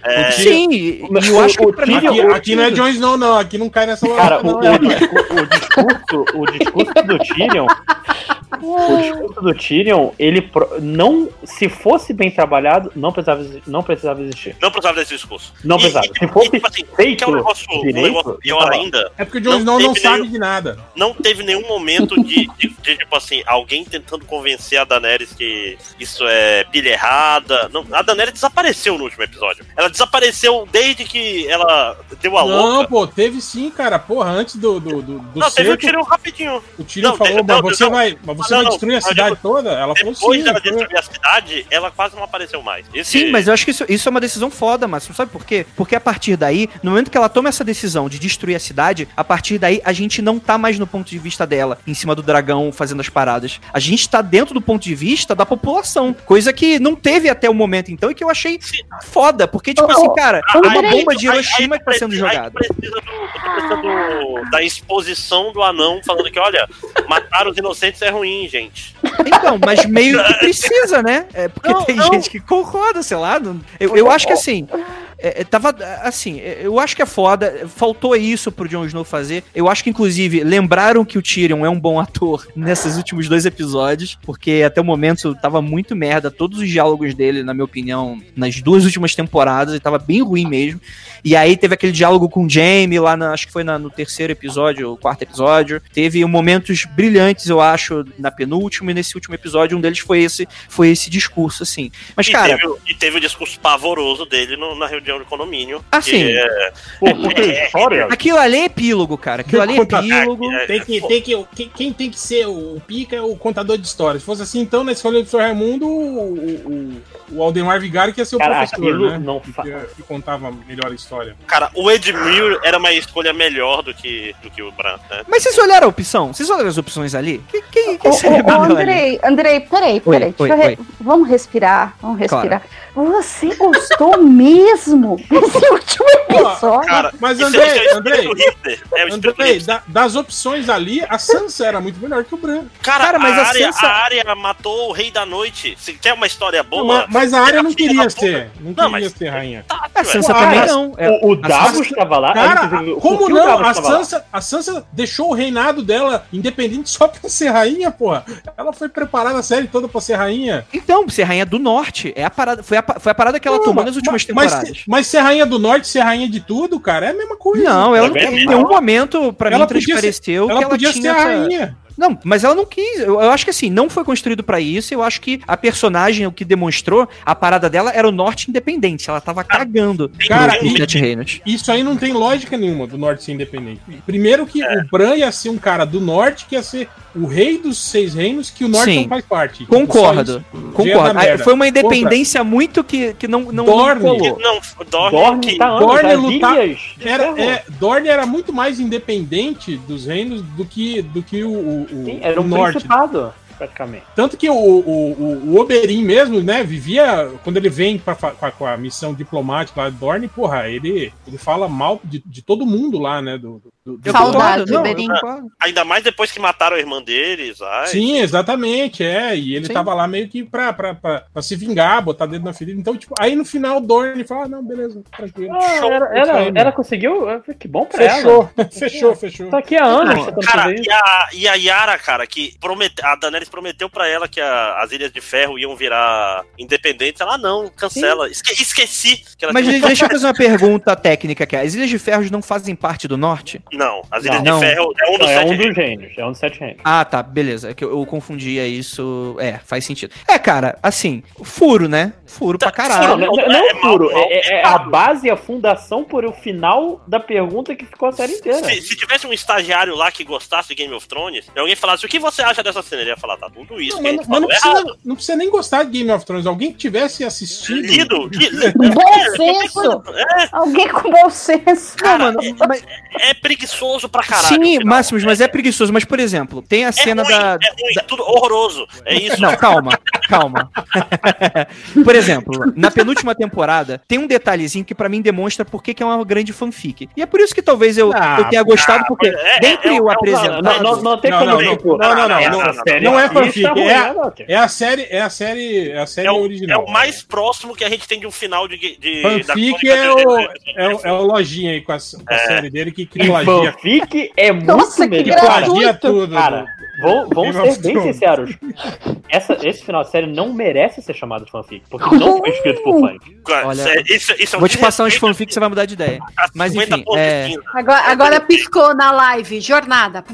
é, É, Sim, e eu acho que o pra mim. Aqui, aqui não é Jon Snow, não. Aqui não cai nessa Cara, não, o, é. o o discurso, o discurso do Tyrion, o discurso do Tyrion, ele não, se fosse bem trabalhado, não precisava, não precisava existir. Não precisava desse discurso. Não E- precisava. e- Se fosse e, tipo assim, feito que é um negócio, um direito, negócio pior ainda. É porque o Jon Não Snow não sabe nenhum- de nada. Não teve nenhum momento de, de- de, tipo assim, alguém tentando convencer a Daenerys que isso é pilha errada. Não, a Daenerys desapareceu no último episódio. Ela desapareceu desde que ela deu a Não, louca. pô, teve sim, cara. Porra, antes do, do, do, do Não, teve um cerco, tiro rapidinho. o Não, falou, te- não, mas você não, vai, mas você não, vai não, destruir a cidade digo, toda? Ela falou Depois sim. dela foi- destruir a cidade, ela quase não apareceu mais. Esse- Sim, mas eu acho que isso, isso é uma decisão foda, mas sabe por quê? Porque a partir daí, no momento que ela toma essa decisão de destruir a cidade, a partir daí a gente não tá mais no ponto de vista dela, em cima do dragão fazendo as paradas. A gente tá dentro do ponto de vista da população, coisa que não teve até o momento então e que eu achei foda, porque tipo Ô, assim, cara, uma peraí. Bomba de Aí- aí Hiroshima tu que tá sendo precisa- aí jogada. do, precisa do- da exposição do anão falando que, olha, matar os inocentes é ruim, gente. Então, mas meio que precisa, né? É porque Não, tem não. gente que concorda, sei lá. não- Eu, eu acho que assim. é, é, tava assim, é, eu acho que é foda. Faltou isso pro Jon Snow fazer. Eu acho que, inclusive, lembraram que o Tyrion é um bom ator nesses últimos dois episódios, porque até o momento tava muito merda. Todos os diálogos dele, na minha opinião, nas duas últimas temporadas, ele tava bem ruim mesmo. E aí teve aquele diálogo com o Jaime lá, na- acho que foi na- no terceiro episódio, ou quarto episódio. Teve momentos brilhantes, eu acho, na penúltima e nesse último episódio. Um deles foi esse, foi esse discurso, assim. Mas, e, cara, teve, o- e teve o discurso pavoroso dele no- na reunião de condomínio. Ah, que sim. é- Pô, puta história. aquilo ali é epílogo, cara. Aquilo ali é epílogo. é- Tem que, tem que, quem, tem que ser o pica é o contador de histórias. Se fosse assim, então, na escolha do professor Raimundo, o, o, o Aldemar Vigari que ia ser o Cara, professor, né? não fa- que, que contava melhor a história. Cara, o Edmure era uma escolha melhor do que, do que o Bran, né? Mas vocês olharam a opção? Vocês olharam as opções ali? Que, que Quem, quem Ô, seria ô, ô, melhor ali? Andrei, Andrei, peraí, Oi, peraí. oi, deixa eu re- oi. Vamos respirar, vamos Claro. Você gostou mesmo desse último episódio? Cara, Mas, Andrei, é, é Andrei. É Andrei, hipster. da- das opções ali, a Sansa era muito melhor que o Bran. Cara, Cara, mas a, a área, Sansa- a área matou o Rei da Noite. Se quer uma história boa. Mas, mas a área não queria ser. Não, Não, queria mas- ser rainha. A Sansa também não. É, O, o Davos Sansa- estava lá. Cara, como não? A? Sansa, a Sansa deixou o reinado dela independente só pra ser rainha, porra. Ela foi preparada a série toda pra ser rainha. Então, ser rainha do norte. É a parada, foi, a, foi a parada que ela Não, tomou mas- nas últimas mas, temporadas. Mas ser rainha do norte, ser rainha de tudo, cara, é a mesma coisa. Não, ela É não, em nenhum momento, pra Ela mim, transpareceu que Ela ela podia tinha ser a essa- rainha. Não, mas ela não quis. Eu, eu acho que assim, não foi construído pra isso. Eu acho que a personagem, o que demonstrou, a parada dela era o norte independente. Ela tava cagando. Cara, e- Reinos. Isso aí não tem lógica nenhuma do norte ser independente. Primeiro que É. o Bran ia ser um cara do norte que ia ser o rei dos seis reinos, que o norte Sim. não faz parte. Concordo. isso. Concordo. Merda. Foi uma independência muito que, que não, não, não Dorne. colou. Não, Dorne, Dorne que- tá Dorne lutar- Era, é, Dorne era muito mais independente dos reinos do que, do que o, o, o- Sim, era o um norte. principado, praticamente. Tanto que o, o, o, o Oberyn mesmo, né, vivia. Quando ele vem pra, com, a, com a missão diplomática lá de Dorne, porra, ele, ele fala mal de, de todo mundo lá, né? Do- do- Eu concordo, não, eu concordo. Ainda mais depois que mataram a irmã deles. Ai, Sim, exatamente, é. E ele Sim. tava lá meio que pra, pra, pra, pra se vingar, botar dedo na ferida. Então, tipo, aí no final o Dorne fala: ah, não, beleza, tranquilo. Ah, Show, ela, ela, aí, ela conseguiu. ah, Que bom pra ela. Fechou, fechou, fechou. Tá aqui há anos tentando Cara, e a, e a Yara, cara, que promete, a Daenerys prometeu pra ela que a- as Ilhas de Ferro iam virar independentes. Ela, ah, não, cancela. Esque- esqueci que ela Mas tinha- deixa eu fazer uma pergunta técnica aqui. As Ilhas de Ferros não fazem parte do norte? Não, as Ilhas Não. de Ferro é um dos Não, é sete um dos gênios. É um dos sete reinos. Ah, tá, beleza. É que eu, eu confundia isso. É, faz sentido. É, cara, assim, furo, né? Furo pra Não, caralho. não, não, é não é mal, É, é- é a base, a fundação por o final da pergunta que ficou a série inteira. Se, se tivesse um estagiário lá que gostasse de Game of Thrones, e alguém falasse o que você acha dessa cena, ele ia falar, tá tudo isso. Não, mas, mas não, precisa, não precisa nem gostar de Game of Thrones. Alguém que tivesse assistido. Lido, li- Bom senso! É, Alguém com bom senso. Não, mano, mas, é preguiçoso pra caralho. sim. Máximos, mas é preguiçoso. Mas, por exemplo, tem a É cena ruim, da. é ruim, tudo horroroso. É isso. Não, calma, calma. Por exemplo, na penúltima temporada, tem um detalhezinho que pra mim demonstra por que que é uma grande fanfic. E é por isso que talvez eu, Ah, eu tenha gostado, porque é- dentre é- o é- apresentado... Não, não, não tem Não, como. não, não. tipo, Não, não, não, não, é aqui fanfic, é- né? É a série, é a série, é a série É o, é original. o mais próximo que a gente tem de um final de. de Fanfic da é o, é, o, é o lojinha aí com a, com a série dele que, que plagia, fanfic é muito Nossa, que melhor. plagia tudo. Cara, vou- vamos Game of ser bem Thrones. sinceros. Essa, esse final de série não merece ser chamado de fanfic, porque não foi escrito por fãs. Olha, é- isso, isso é um Vou te passar uns fanfics, você vai mudar de ideia. Mas 50 enfim, é... cinza. Agora, agora piscou na live. Jornada.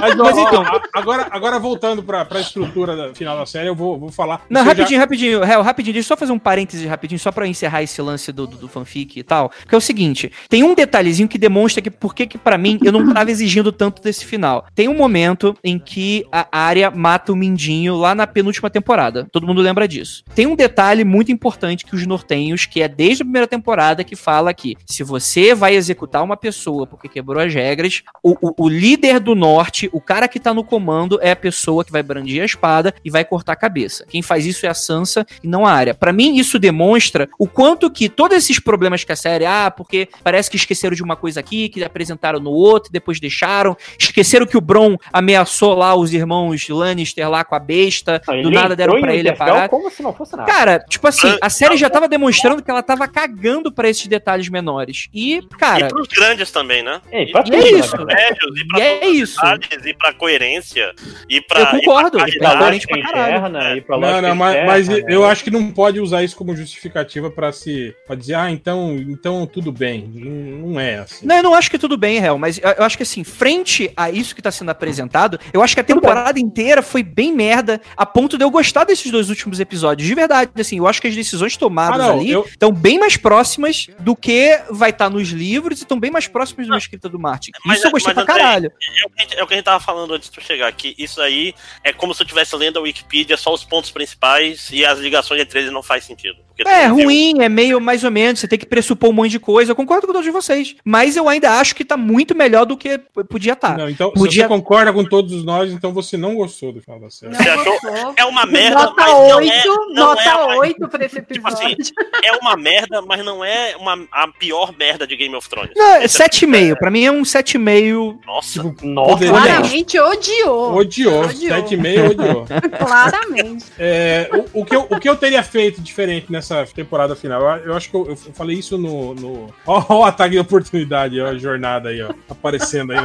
Mas, Mas ó, então- ó, agora, agora voltando pra, pra estrutura da final da série, eu vou, vou falar. Não, Isso eu já- rapidinho, rapidinho, Hel, rapidinho, deixa eu só fazer um parêntese rapidinho, só pra encerrar esse lance do, do, do fanfic e tal. Porque é o seguinte, tem um detalhezinho que demonstra que por que que pra mim eu não tava exigindo tanto desse final. Tem um momento em que a área mata o Mindinho lá na penúltima temporada. Todo mundo lembra disso. Tem um detalhe muito importante que os nortenhos, que é desde a primeira temporada, que fala que se você vai executar uma pessoa porque quebrou as regras, o, o- o líder do norte, o cara que tá no comando, é a pessoa que vai brandir a espada e vai cortar a cabeça. Quem faz isso é a Sansa e não a área. Pra mim, isso demonstra o quanto que todos esses problemas que a série, ah, porque parece que esqueceram de uma coisa aqui, que apresentaram no outro, depois deixaram, esqueceram que o Bron ameaçou lá os irmãos Lannister lá com a besta, Não, do nada deram pra ele a parada. como se não fosse nada. Cara, tipo assim, a série já tava demonstrando que ela tava cagando pra esses detalhes menores. E, cara, E pros grandes também, né? É, e pra pros é isso. médios, e pra E é isso. e pra coerência, e pra. Eu concordo, e pra é coerente pra caralho. interna, e pra Não, não, mas, interna, mas né? eu acho que não pode usar isso como justificativa pra se pra dizer, ah, então, então tudo bem. Não não é assim. Não, eu não acho que tudo bem, Real, mas eu eu acho que assim, frente a isso que tá sendo apresentado, eu acho que a temporada inteira foi bem merda, a ponto de eu gostar desses dois últimos episódios. De verdade, assim, eu acho que as decisões tomadas Ah, não, ali eu- estão bem mais próximas do que vai estar nos livros e estão bem mais próximas de uma escrita do Martin. Mas Isso eu é- gostei mas, pra Andrei, caralho. É o, que a gente, é o que a gente tava falando antes de tu chegar aqui. Isso aí é como se eu estivesse lendo a Wikipedia, só os pontos principais e as ligações entre eles não faz sentido. É não viu. ruim, é meio mais ou menos, você tem que pressupor um monte de coisa. Eu concordo com todos vocês. Mas eu ainda acho que tá muito melhor do que podia estar. Não, então, Podia se você concorda com todos nós, então você não gostou do final da série. Você achou? gostou. É uma merda, Nota mas não 8, é, não nota é uma- 8 pra esse Tipo assim, episódio. é uma merda, mas não é uma, a pior merda de Game of Thrones. Não, é Esse 7,5. Pra mim é um 7,5. Nossa. Nossa, Poderia- Claramente odiou. Odiou, Odiou. 7,5 odiou. Claramente. É, o, o que eu, o que eu teria feito diferente nessa temporada final? Eu, acho que eu, eu falei isso no. no... Ó, o ataque de oportunidade, ó, a jornada aí, ó. Aparecendo aí.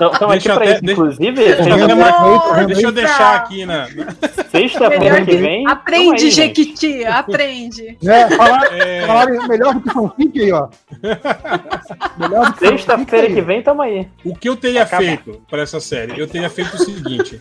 Então, aqui Deixa pra até- isso, deixa- inclusive, Deixa deixa- eu deixar aqui na. sexta-feira que vem. Aprende, aí, gente. Jequiti, aprende. É, falar, É, falar melhor do que fanfic aí, ó. Sexta-feira que vem, tamo aí. O que eu teria Acaba. feito para essa série? Eu teria feito o seguinte.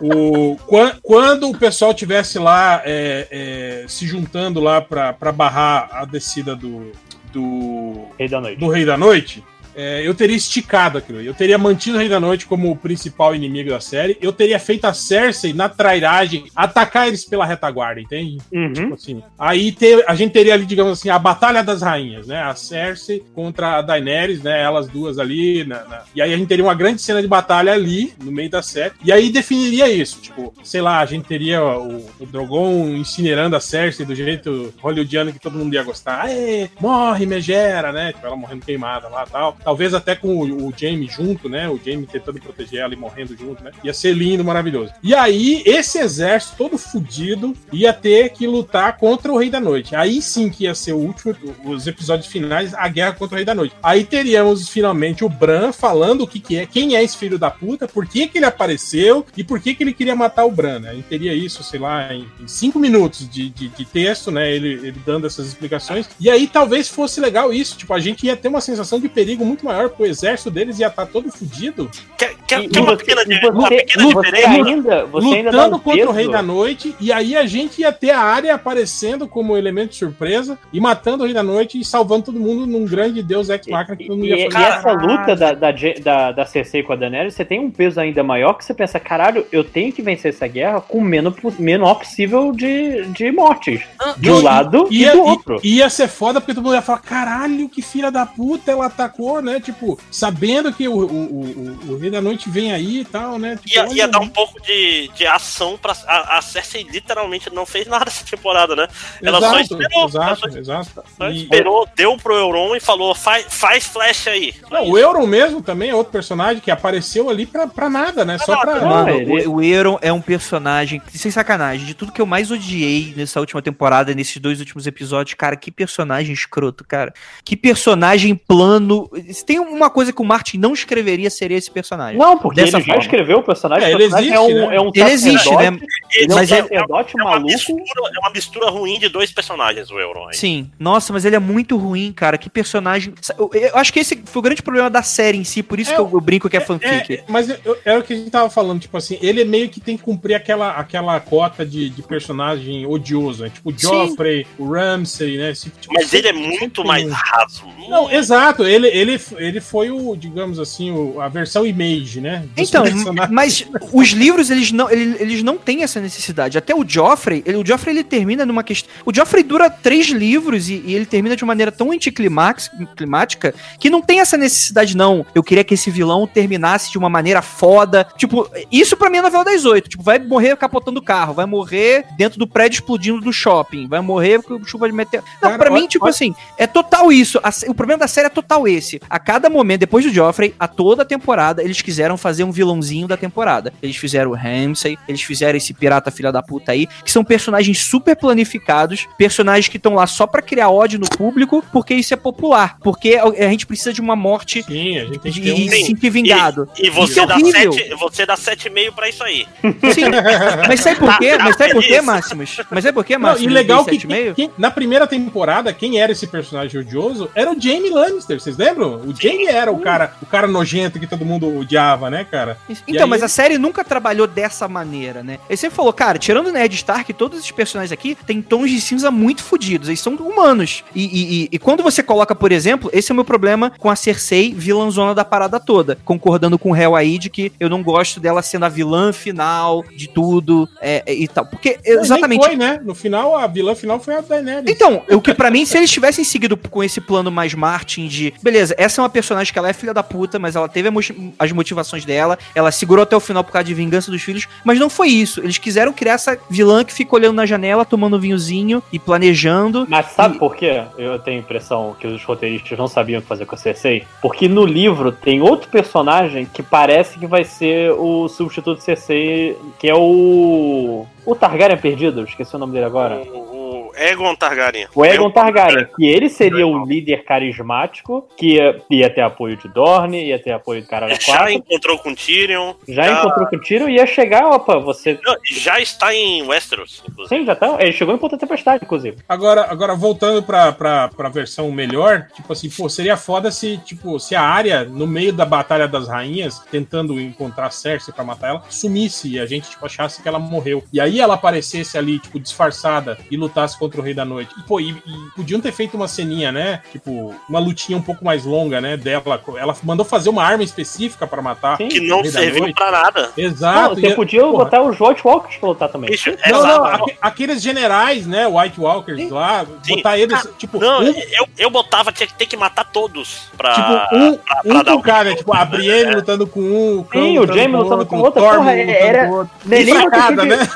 O, quan- quando o pessoal tivesse lá é, é, se juntando lá para barrar a descida do, do, Rei da noite. do Rei da Noite, é, eu teria esticado aquilo. Eu teria mantido o Rei da Noite como o principal inimigo da série. Eu teria feito a Cersei, na trairagem, atacar eles pela retaguarda, entende? Uhum. Tipo assim. Aí ter- a gente teria ali, digamos assim, a Batalha das Rainhas, né? A Cersei contra a Daenerys, né? Elas duas ali. na- na- E aí a gente teria uma grande cena de batalha ali, no meio da série. E aí definiria isso. Tipo, sei lá, a gente teria o, o Drogon incinerando a Cersei do jeito hollywoodiano que todo mundo ia gostar. Aê, morre, megera, né? Tipo, ela morrendo queimada lá e tal. Talvez até com o, o Jaime junto, né? O Jaime tentando proteger ela e morrendo junto, né? Ia ser lindo, maravilhoso. E aí, esse exército todo fudido ia ter que lutar contra o Rei da Noite. Aí sim que ia ser o último, os episódios finais, a guerra contra o Rei da Noite. Aí teríamos finalmente o Bran falando o que, que é, quem é esse filho da puta, por que, que ele apareceu e por que, que ele queria matar o Bran, né? A gente teria isso, sei lá, em, em cinco minutos de, de, de texto, né? Ele, ele dando essas explicações. E aí talvez fosse legal isso, tipo, a gente ia ter uma sensação de perigo muito maior, porque o exército deles ia estar todo fudido, Quer, quer, E, quer e uma você, pequena, e uma você, pequena você diferença? ainda, você ainda lutando um contra peso, o Rei da Noite, e aí a gente ia ter a área aparecendo como elemento de surpresa e matando o Rei da Noite e salvando todo mundo num grande Deus ex machina que todo mundo E, ia e fazer. essa luta da, da, da, da Cersei com a Daenerys, você tem um peso ainda maior que você pensa, caralho, eu tenho que vencer essa guerra com o menos, menor possível de, de mortes. De um lado e, ia, do i- outro. ia ser foda porque todo mundo ia falar: caralho, que filha da puta ela atacou, né? Tipo, sabendo que o, o, o, o Rei da Noite vem aí e tal, né? Tipo, Ia, olha- ia dar um pouco de, de ação pra. A, a Cersei literalmente não fez nada essa temporada, né? Ela só Exato, esperou. ela exato, só, exato. só E- esperou, deu pro Euron e falou: faz, faz flash aí. Só Não, o Euron mesmo também é outro personagem que apareceu ali pra, pra nada, né? Só pra. Não, Mano, ele- o, Euron é um personagem, sem sacanagem, de tudo que eu mais odiei nessa última temporada, nesses dois últimos episódios, cara, que personagem escroto, cara. Que personagem plano. Se tem uma coisa que o Martin não escreveria, seria esse personagem. Não, porque Dessa ele já forma. escreveu o personagem. É, ele personagem existe, é um, né? é um Ele existe, né? Ele é um Mas é- sacerdote É uma, maluco. mistura, é uma mistura ruim de dois personagens, o Euron. aí. Sim, nossa, mas ele é muito ruim, cara. Que personagem. Eu, eu acho que esse foi o grande problema da série em si, por isso É, que eu, eu brinco que é fanfic. É, mas eu- era o que a gente tava falando, tipo assim, ele é meio que tem que cumprir aquela, aquela cota de, de personagem odioso, né? Tipo o Sim. Joffrey, o Ramsay, né? Esse tipo- Mas ele é muito mais um- raso. Não, exato, ele, ele, ele foi o, digamos assim, o- a versão image, né? Então, mas os livros, eles não, eles, eles não têm essa necessidade. Até o Joffrey, ele- o Joffrey ele termina numa questão. O Joffrey dura três livros e, e ele termina de uma maneira tão anticlimática que não tem essa necessidade, não. Eu queria que esse vilão terminasse de uma maneira foda. Tipo, isso pra mim é novela das oito. Tipo, vai morrer capotando o carro, vai morrer dentro do prédio explodindo do shopping, vai morrer com chuva de meteoro. Não, Cara, pra mim, olha- tipo olha- assim, é total isso. A o problema da série é total esse. A cada momento, depois do Joffrey, a toda a temporada, eles quiseram fazer um vilãozinho da temporada. Eles fizeram o Ramsay, eles fizeram esse pirata filha da puta aí, que são personagens super planificados, personagens que estão lá só pra criar ódio no público, porque isso é popular. Porque a a gente precisa de uma morte Sim, a gente tem que e ter um... e se sentir vingado. E Isso você é dá. 7, você dá 7,5 pra isso aí. Sim. Mas sabe por quê? Tá Mas sabe por quê? Máximos? Mas sabe por quê, Não, Máximos? e legal que Sete e meio? quem- na primeira temporada, quem era esse personagem odioso era o Jaime Lannister, vocês lembram? O Jaime era o cara, o cara nojento que todo mundo odiava, né, cara? Então, aí- mas a série nunca trabalhou dessa maneira, né? Ele sempre falou, cara, tirando o Ned Stark, todos esses personagens aqui têm tons de cinza muito fodidos. Eles são humanos. E, e- e- e quando você coloca, por exemplo, esse é o meu problema com a Cersei, vilãzona da parada toda. Concordando com o Hell aí de que eu não gosto dela sendo a vilã final de tudo é, é, e tal. Porque, exatamente. foi, né? No final, a vilã final foi a Daenerys. Então, o que pra mim, se eles tivessem seguido com esse plano mais Martin de, beleza, essa é uma personagem que ela é filha da puta, mas ela teve as motivações dela, ela segurou até o final por causa de vingança dos filhos, mas não foi isso. Eles quiseram criar essa vilã que fica olhando na janela, tomando um vinhozinho e planejando. Mas sabe por quê? Eu tenho a impressão que os roteiristas não sabiam o que fazer com a Cersei. Porque no livro tem outro personagem que parece que vai ser o substituto de Cersei, que é o. O Targaryen perdido, esqueci o nome dele agora. O Egon Targaryen. O Aegon Targaryen, que ele seria o líder carismático, que ia, ia ter apoio de Dorne, ia ter apoio do Caralho Já 4. encontrou com Tyrion. Já encontrou com o tiro e ia chegar, opa, você. Não, já está em Westeros, inclusive. Sim, já tá. Ele chegou em Ponta Tempestade, inclusive. Agora, agora voltando pra, pra, pra versão melhor, tipo assim, pô, seria foda se, tipo, se a área, no meio da Batalha das Rainhas, tentando encontrar Cersei pra matar ela, sumisse e a gente, tipo, achasse que ela morreu. E aí ela aparecesse ali, tipo, disfarçada e lutasse contra o Rei da Noite. E, pô, e, e podiam ter feito uma ceninha, né? Tipo, uma lutinha um pouco mais longa, né? Dela. Ela mandou fazer uma arma específica pra matar. Sim. Que não o Rei da serviu Noite. pra nada. Exato. não, você e- podia porra, botar os White Walkers pra lutar também. Bicho, Não, essa- não, aque- aqueles generais, né? White Walkers lá, Sim. botar eles, tipo, Não, um, eu, eu botava, tinha que ter que matar todos pra. tipo, um, pra- um pra dar com um o cara, tipo, a Brienne lutando com um, o Cão Sim, o lutando Jaime lutando com outro, porra, era- com. Nem de- né?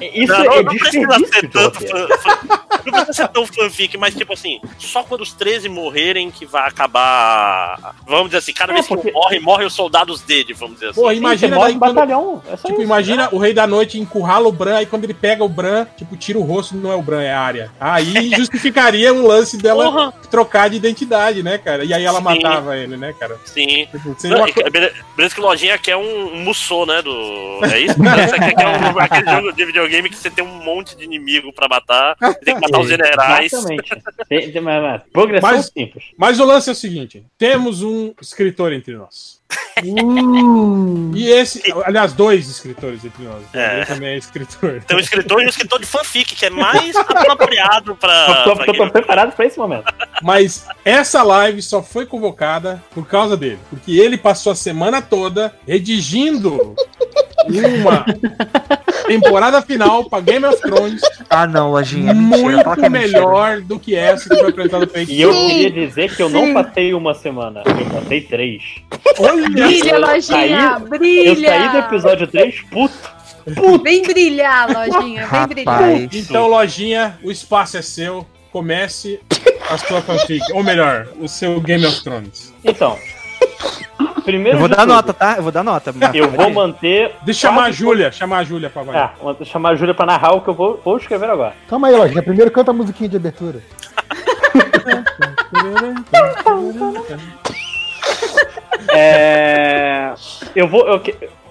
Isso não, é não, não precisa ser tanto Não precisa ser tão fanfic, mas tipo assim, só quando os 13 morrerem que vai acabar. Vamos dizer assim, cada É, vez que porque- um morre, morrem os soldados dele, vamos dizer assim. Sim, imagina morre daí quando, batalhão. É Tipo, isso. imagina o Rei da Noite encurrala o Bran, aí quando ele pega o Bran, tipo, tira o rosto, não é o Bran, é a área. Aí justificaria um lance dela Porra. trocar de identidade, né, cara? E aí ela Sim. matava ele, né, cara? Sim. Tipo, Não, uma e- bele- Beleza que Lojinha quer um, um Mussou, né? Do... É isso? Você quer, quer um, aquele jogo de videogame que você tem um monte de inimigo pra matar, tem que matar os generais. Exatamente. Tem- tem- mas- Progressão Mas- simples. Mas o lance é o seguinte: temos um escritor entre nós. Uh. E esse, aliás, dois escritores entre nós. É. Ele também é escritor. Tem um escritor e um escritor de fanfic, que é mais apropriado pra. Tô, pra tô- preparado pra esse momento. Mas essa live só foi convocada por causa dele. Porque ele passou a semana toda redigindo uma temporada final pra Game of Thrones Ah, não, lojinha. mentira, é muito mentira. melhor do que essa que foi apresentada pra E eu queria dizer que eu não passei uma semana, eu passei três. Brilha, Eu lojinha, saí- brilha. Eu saí do episódio 3, puto. Vem brilhar, lojinha, vem brilhar. Então, lojinha, o espaço é seu. Comece a sua fanfic. Ou melhor, o seu Game of Thrones. Então, primeiro Eu vou dar tudo, nota, tá? Eu vou dar nota. Eu vou manter. Deixa eu chamar a Júlia, chamar a Júlia pra valer. Ah, vou chamar a Júlia pra narrar o que eu vou, vou escrever agora. Calma aí, Lojinha. Primeiro canta a musiquinha de abertura. É, eu vou. Eu,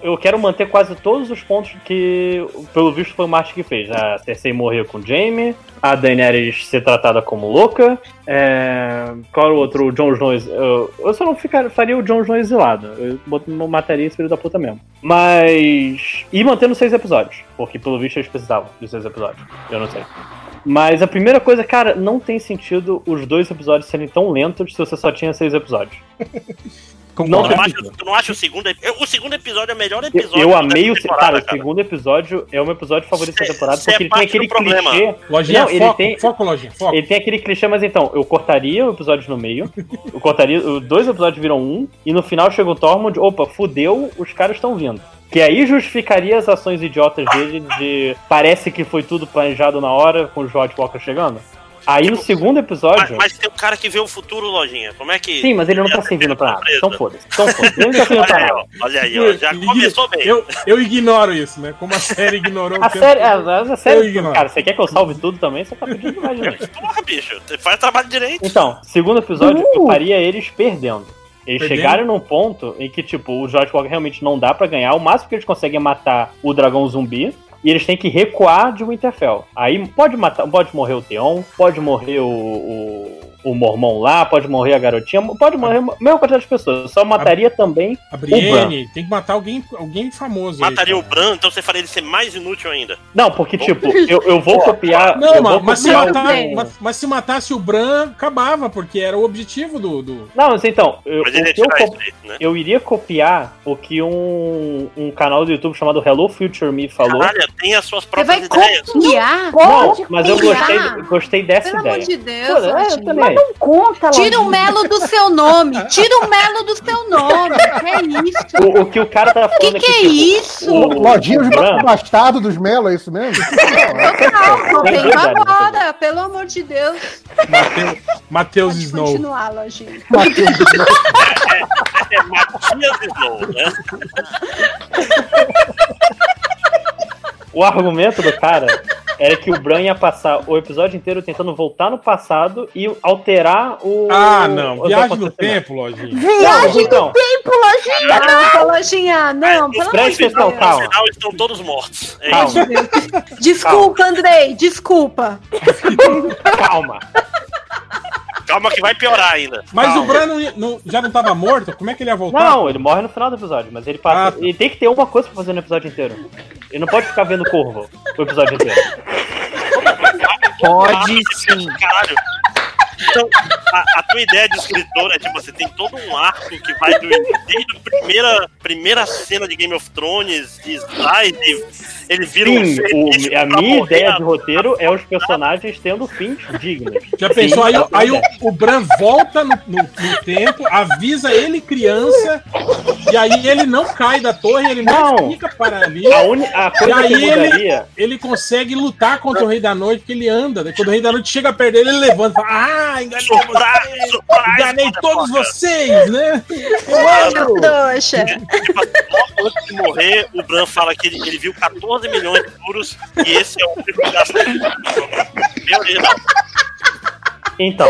eu quero manter quase todos os pontos que, pelo visto, foi o Martin que fez. A Cersei morrer com o Jaime, a Daenerys ser tratada como louca. É, qual o outro? O Jon Snow. Eu, eu só não ficar, faria o Jon Snow exilado. Eu mataria esse filho da puta mesmo. Mas. E mantendo seis episódios. Porque, pelo visto, eles precisavam de seis episódios. Eu não sei. Mas a primeira coisa, cara, não tem sentido os dois episódios serem tão lentos se você só tinha seis episódios. Não Tu tem não, acha, tu não acha o segundo eu- O segundo episódio é o melhor Eu, episódio eu dessa amei o. temporada, Cara, o segundo episódio é o meu episódio favorito da Cê- temporada, cê porque é ele tem parte aquele clichê. Lojinha, Não, ele foco, tem- foco, Lojinha, foco. Ele tem aquele clichê, mas então, eu cortaria o episódio no meio, eu cortaria, os dois episódios viram um, e no final chega o Tormund, opa, fudeu, os caras estão vindo. Que aí justificaria as ações idiotas dele de parece que foi tudo planejado na hora com o George Walker chegando. Aí no Tipo, segundo Mas, episódio. mas tem um cara que vê o futuro, Lojinha. Como é que. Sim, mas ele não tá ser servindo pra nada. surpresa? Então foda-se. Então foda-se. Ele não tá servindo pra Olha aí, nada. ó. Olha aí, ó. Já começou bem. Eu, eu ignoro isso, né? Como a série ignorou A série, a, a Eu série, ignoro. cara, você quer que eu salve tudo também? Você tá pedindo demais de mim. Porra, bicho. Você faz trabalho direito. Então, segundo episódio, eu faria eles perdendo. Eles Perdendo? chegaram num ponto em que, tipo, o George Walker realmente não dá pra ganhar. O máximo que eles conseguem é matar o dragão zumbi. E eles têm que recuar de Winterfell. Aí pode matar, pode morrer o Theon, pode morrer o, o, o Mormon lá, pode morrer a garotinha, pode morrer a mesma quantidade de pessoas. Eu só mataria também A Brienne, tem que matar alguém, alguém famoso. aí, Mataria o cara. Bran, então você faria ele ser mais inútil ainda. Não, porque, tipo, eu, eu vou copiar. Não, eu mas, vou mas se copiar o- matar- o- mas- mas se matasse o Bran, acabava, porque era o objetivo do. do- Não, mas então, eu, Mas o eu, aí, né? eu iria copiar o que um, um canal do YouTube chamado Hello Future Me falou. Caralho, tem as suas Você vai próprias ideias. copiar? Não, mas eu gostei, gostei dessa Pelo ideia. amor de Deus, Pô, é, também Mas não conta, Tira o. Melo do seu nome. Tira o Melo do seu nome. Que é isso? O, o que o cara tá Que falando que é aqui, tipo, isso? o- o de Bran- bastardo dos Melo, é isso mesmo? É vendo verdade, agora. Pelo amor de Deus. Matheus Snow. continuar, lojinha. É Matias Snow, né? O argumento do cara era que o Bran ia passar o episódio inteiro tentando voltar no passado e alterar o. Ah, não. Viagem no tempo, lojinha. Não, então, Tempo, Lojinha! Ah, lojinha, não, pelo amor de Deus. No calma. final estão todos mortos. É Calma. isso. Desculpa, Andrei, desculpa. Calma. Calma que vai piorar ainda. Mas Calma. o Bran não não- já não tava morto? Como é que ele ia voltar? Não, ele morre no final do episódio, mas ele passa. Ah, tá. Ele tem que ter uma coisa pra fazer no episódio inteiro. Ele não pode ficar vendo corvo o episódio inteiro. Pode sim. Caralho. Então, a, a tua ideia de escritor é tipo, você tem todo um arco que vai do, desde a primeira, primeira cena de Game of Thrones, de slide, ele vira um Sim, fetiche o- a minha morrer, ideia de roteiro é os personagens tendo fins dignos. Já pensou? Sim, Aí, tá o- aí o, o Bran volta no, no- no tempo, avisa ele criança, e aí ele não cai da torre, ele não, Não. fica para ali. A, uni- a E aí eu ele, mudaria. ele consegue lutar contra o Rei da Noite, porque ele anda. Né? Quando o Rei da Noite chega perto dele, ele levanta e fala: Ah, enganei Surprise, vocês! surprise, Enganei todos motherfucker." vocês, né? Tipo, logo antes de morrer, o Bran fala que ele, ele viu 14 milhões de furos e esse é o único que gastou. Meu original. Então.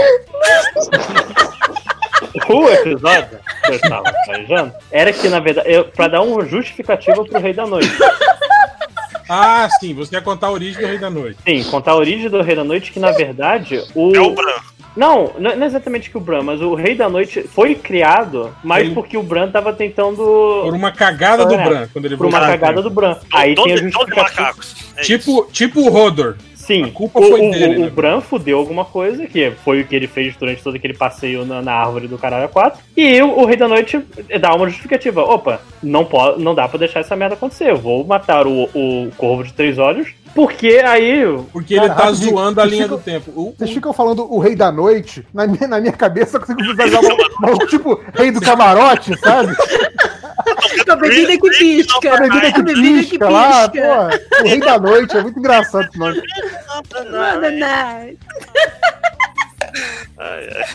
o episódio que eu estava planejando era que, na verdade, eu, pra dar uma justificativa pro Rei da Noite. Ah, sim, você quer contar a origem do Rei da Noite. Sim, contar a origem do Rei da Noite, que na verdade o. É o Bran. Não, não é exatamente que o Bran, mas o Rei da Noite foi criado mais Ele- porque o Bran tava tentando. Por uma cagada do É, Bran, quando ele Por uma cagada do Bran. Aí tem a justificativa. macacos. É. Tipo, tipo o Rodor. Sim, A culpa o, foi o- dele, o né? Bran fudeu alguma coisa, que foi o que ele fez durante todo aquele passeio na, na árvore do caralho 4. E o, o Rei da Noite dá uma justificativa. Opa, não, pode, não dá pra deixar essa merda acontecer. Eu vou matar o, o Corvo de Três Olhos, porque aí... Porque ele Cara, tá zoando a linha ficam- do tempo. O- Vocês ficam falando o rei da noite, na minha, na minha cabeça eu consigo visualizar o, tipo rei do camarote, sabe? Com a bebida que pisca. A bebida que pisca lá, porra. O rei da noite, é muito engraçado esse nome. Nada, nada.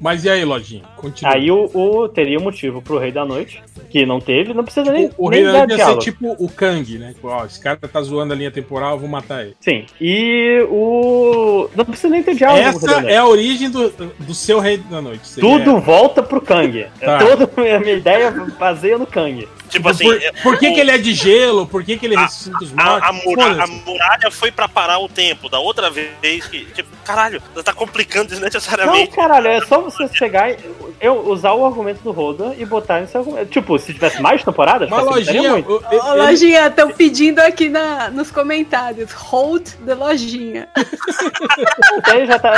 Mas e aí, Lojinha? Continua. Aí o, o- teria um motivo pro Rei da Noite, que não teve, não precisa nem, o nem Rei da dar Noite ia ser diálogo. tipo o Kang, né? Tipo, Ó, esse cara tá zoando a linha temporal, eu vou matar ele. Sim, e o... Não precisa nem ter diálogo com o Rei da Essa Noite. é a origem do, do seu Rei da Noite. Tudo volta pro Kang. Tá. É toda a minha ideia baseia no Kang. Tipo assim, por, é- por que, o- que ele é de gelo? Por que, que ele ressuscita os A, mortos? a, a Foda-se. muralha foi pra parar o tempo. Da outra vez que. Tipo, caralho, tá complicando Não, desnecessariamente. caralho, é só você pegar e eu usar o argumento do Roda e botar nesse argumento. Tipo, se tivesse mais temporadas, Uma lojinha. muito. o- ele- Ô, lojinha, estão pedindo aqui na, nos comentários. Hold the lojinha. Aí já tá.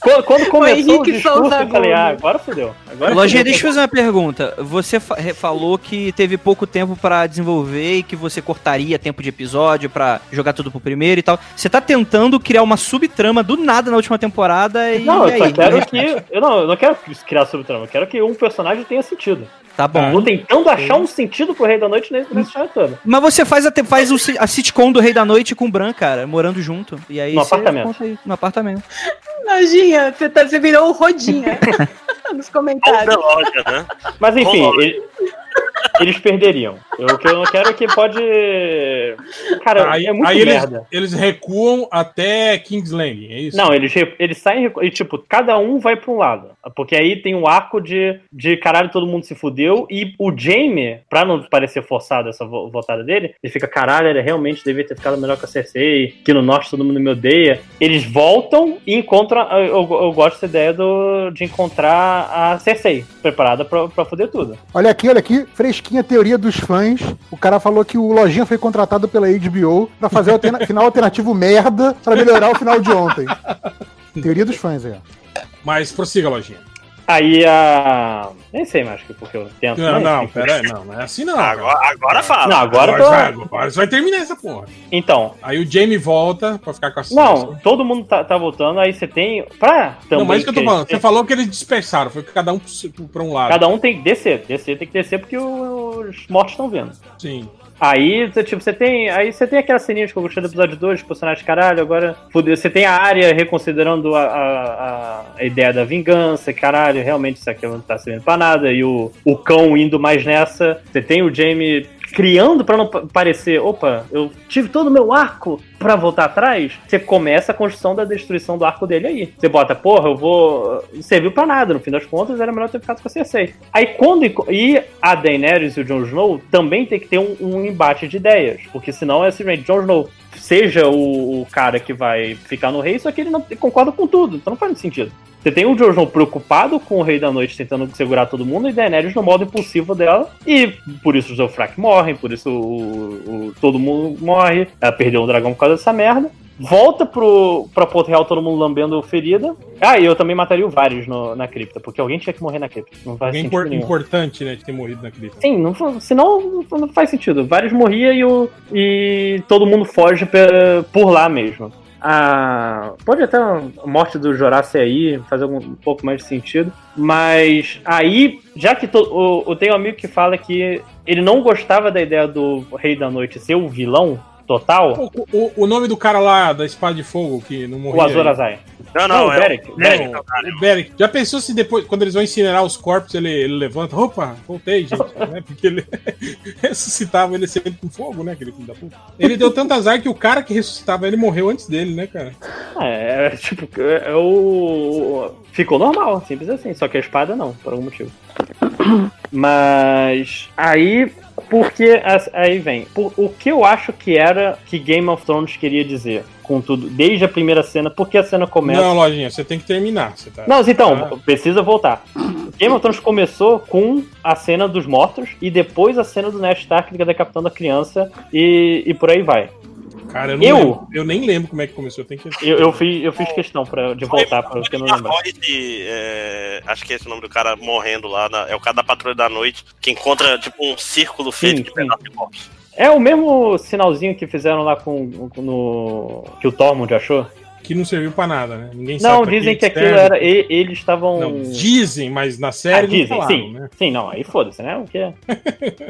Quando, quando começou o Henrique discurso, Souza eu falei, ah, agora fodeu. Agora Lojinha, fodeu. deixa eu fazer uma pergunta. Você fa- falou que teve pouco tempo pra desenvolver e que você cortaria tempo de episódio pra jogar tudo pro primeiro e tal. Você tá tentando criar uma subtrama do nada na última temporada e. Não, eu só aí, quero de que. Eu não, eu não quero criar subtrama, eu quero que um personagem tenha sentido. Tá bom. Tô tentando achar um sentido pro Rei da Noite nesse, nessa história toda. Mas você faz, até, faz o a sitcom do Rei da Noite com o Bran, cara, morando junto. E aí No apartamento. aí, no apartamento. Lojinha, você, tá, você virou o Rodinha. nos comentários. loja, né? Mas enfim, ele- eles perderiam. Eu- O que eu não quero é que pode. Cara, Aí, é muito aí eles, merda. eles recuam até Kingsland, é isso? Não, eles, eles saem e, tipo, cada um vai pra um lado. Porque aí tem um arco de, de caralho, todo mundo se fudeu. E o Jaime, pra não parecer forçado essa vo- voltada dele, ele fica, caralho, ele realmente devia ter ficado melhor com a Cersei, que no norte todo mundo me odeia. Eles voltam e encontram. Eu, eu- eu gosto dessa ideia do, de encontrar a Cersei, preparada pra, pra foder tudo. Olha aqui, olha aqui, fresquinha teoria dos fãs. O cara falou que o Lojinha foi contratado pela HBO pra fazer o alterna- final alternativo merda pra melhorar o final de ontem. Teoria dos fãs ó. Mas prossiga, Lojinha. Aí a. Nem sei mais que porque eu tento. Não, não, enfim. pera aí, não, não é assim não. Agora, cara. agora fala. Não, agora, agora, tô- vai, agora você vai terminar essa porra. Então. Aí o Jamie volta pra ficar com a Não, todo mundo tá, tá voltando, aí você tem. Pra também. Não, mas isso que eu tô falando. Você falou que eles dispersaram, foi cada um pra um lado. Cada um tem que descer. Descer tem que descer porque os mortos estão vindo. Sim. Aí, tipo, você tem. Aí você tem aquelas ceninhas que eu gostei do episódio 2, os personagens, caralho, agora. Você tem a área reconsiderando a, a- a ideia da vingança, caralho, realmente isso aqui não tá servindo pra nada. E o, o cão indo mais nessa. Você tem o Jamie criando pra não pa- parecer, opa, eu tive todo o meu arco pra voltar atrás. Você começa a construção da destruição do arco dele aí. Você bota, porra, eu vou. Não serviu pra nada, no fim das contas era melhor ter ficado com a Cersei. Aí quando. E a Daenerys e o Jon Snow também tem que ter um, um embate de ideias. Porque senão é simplesmente Jon Snow seja o, o cara que vai ficar no rei, só que ele não concorda com tudo. Então não faz sentido. Você tem o Snow preocupado com o Rei da Noite tentando segurar todo mundo e Daenerys no modo impulsivo dela. E por isso os Dothraki morrem, por isso o, o- todo mundo morre. Ela perdeu o dragão por causa dessa merda. Volta pro, pra Porto Real todo mundo lambendo ferida. Ah, e eu também mataria o Varys no- na cripta, porque alguém tinha que morrer na cripta. Não faz Alguém sentido impor- importante, né, de ter morrido naquele. Sim, não, senão não faz sentido. Vários morria e, o, e todo mundo foge pe- por lá mesmo. Ah, pode até a morte do Jorace aí fazer algum, um pouco mais de sentido, mas aí, já que to, o, eu tenho um amigo que fala que ele não gostava da ideia do Rei da Noite ser o vilão total, O, o- o nome do cara lá da espada de fogo que não morreu. o Azor Ahai. Não, não, o é Beric. o Beric. Caralho. O Beric. Já pensou se depois, quando eles vão incinerar os corpos, ele, ele levanta? Opa, voltei, gente. né? Porque ele ressuscitava ele sempre com fogo, né? Aquele filho da puta. Ele deu tanto azar que o cara que ressuscitava ele morreu antes dele, né, cara? É, é, tipo, é, é o. Ficou normal, simples assim. Só que a espada não, por algum motivo. Mas. Aí. Porque. Aí vem. Por- o que eu acho que era que Game of Thrones queria dizer com tudo, desde a primeira cena, porque a cena começa. Não, Lojinha, você tem que terminar. Você tá... Não, então, Ah. precisa voltar. Game of Thrones começou com a cena dos mortos e depois a cena do Ned Stark decapitando a criança e, e por aí vai. Cara, eu, não Eu? lembro. eu nem lembro como é que começou. Eu tenho que. Eu, eu fiz, eu fiz questão pra, de voltar para que eu não lembro. é, acho que é esse o nome do cara morrendo lá. na- é o cara da Patrulha da Noite que encontra tipo um círculo feito Sim, de pedaços de corpos. É o mesmo sinalzinho que fizeram lá com, com- no que o Tormund achou. Que não serviu pra nada, né? Ninguém sabe. Não, dizem que aquilo era eles estavam Não, dizem, mas na Ah, série não dizem, falaram, sim. né? Sim, não, aí foda-se, né? O que é?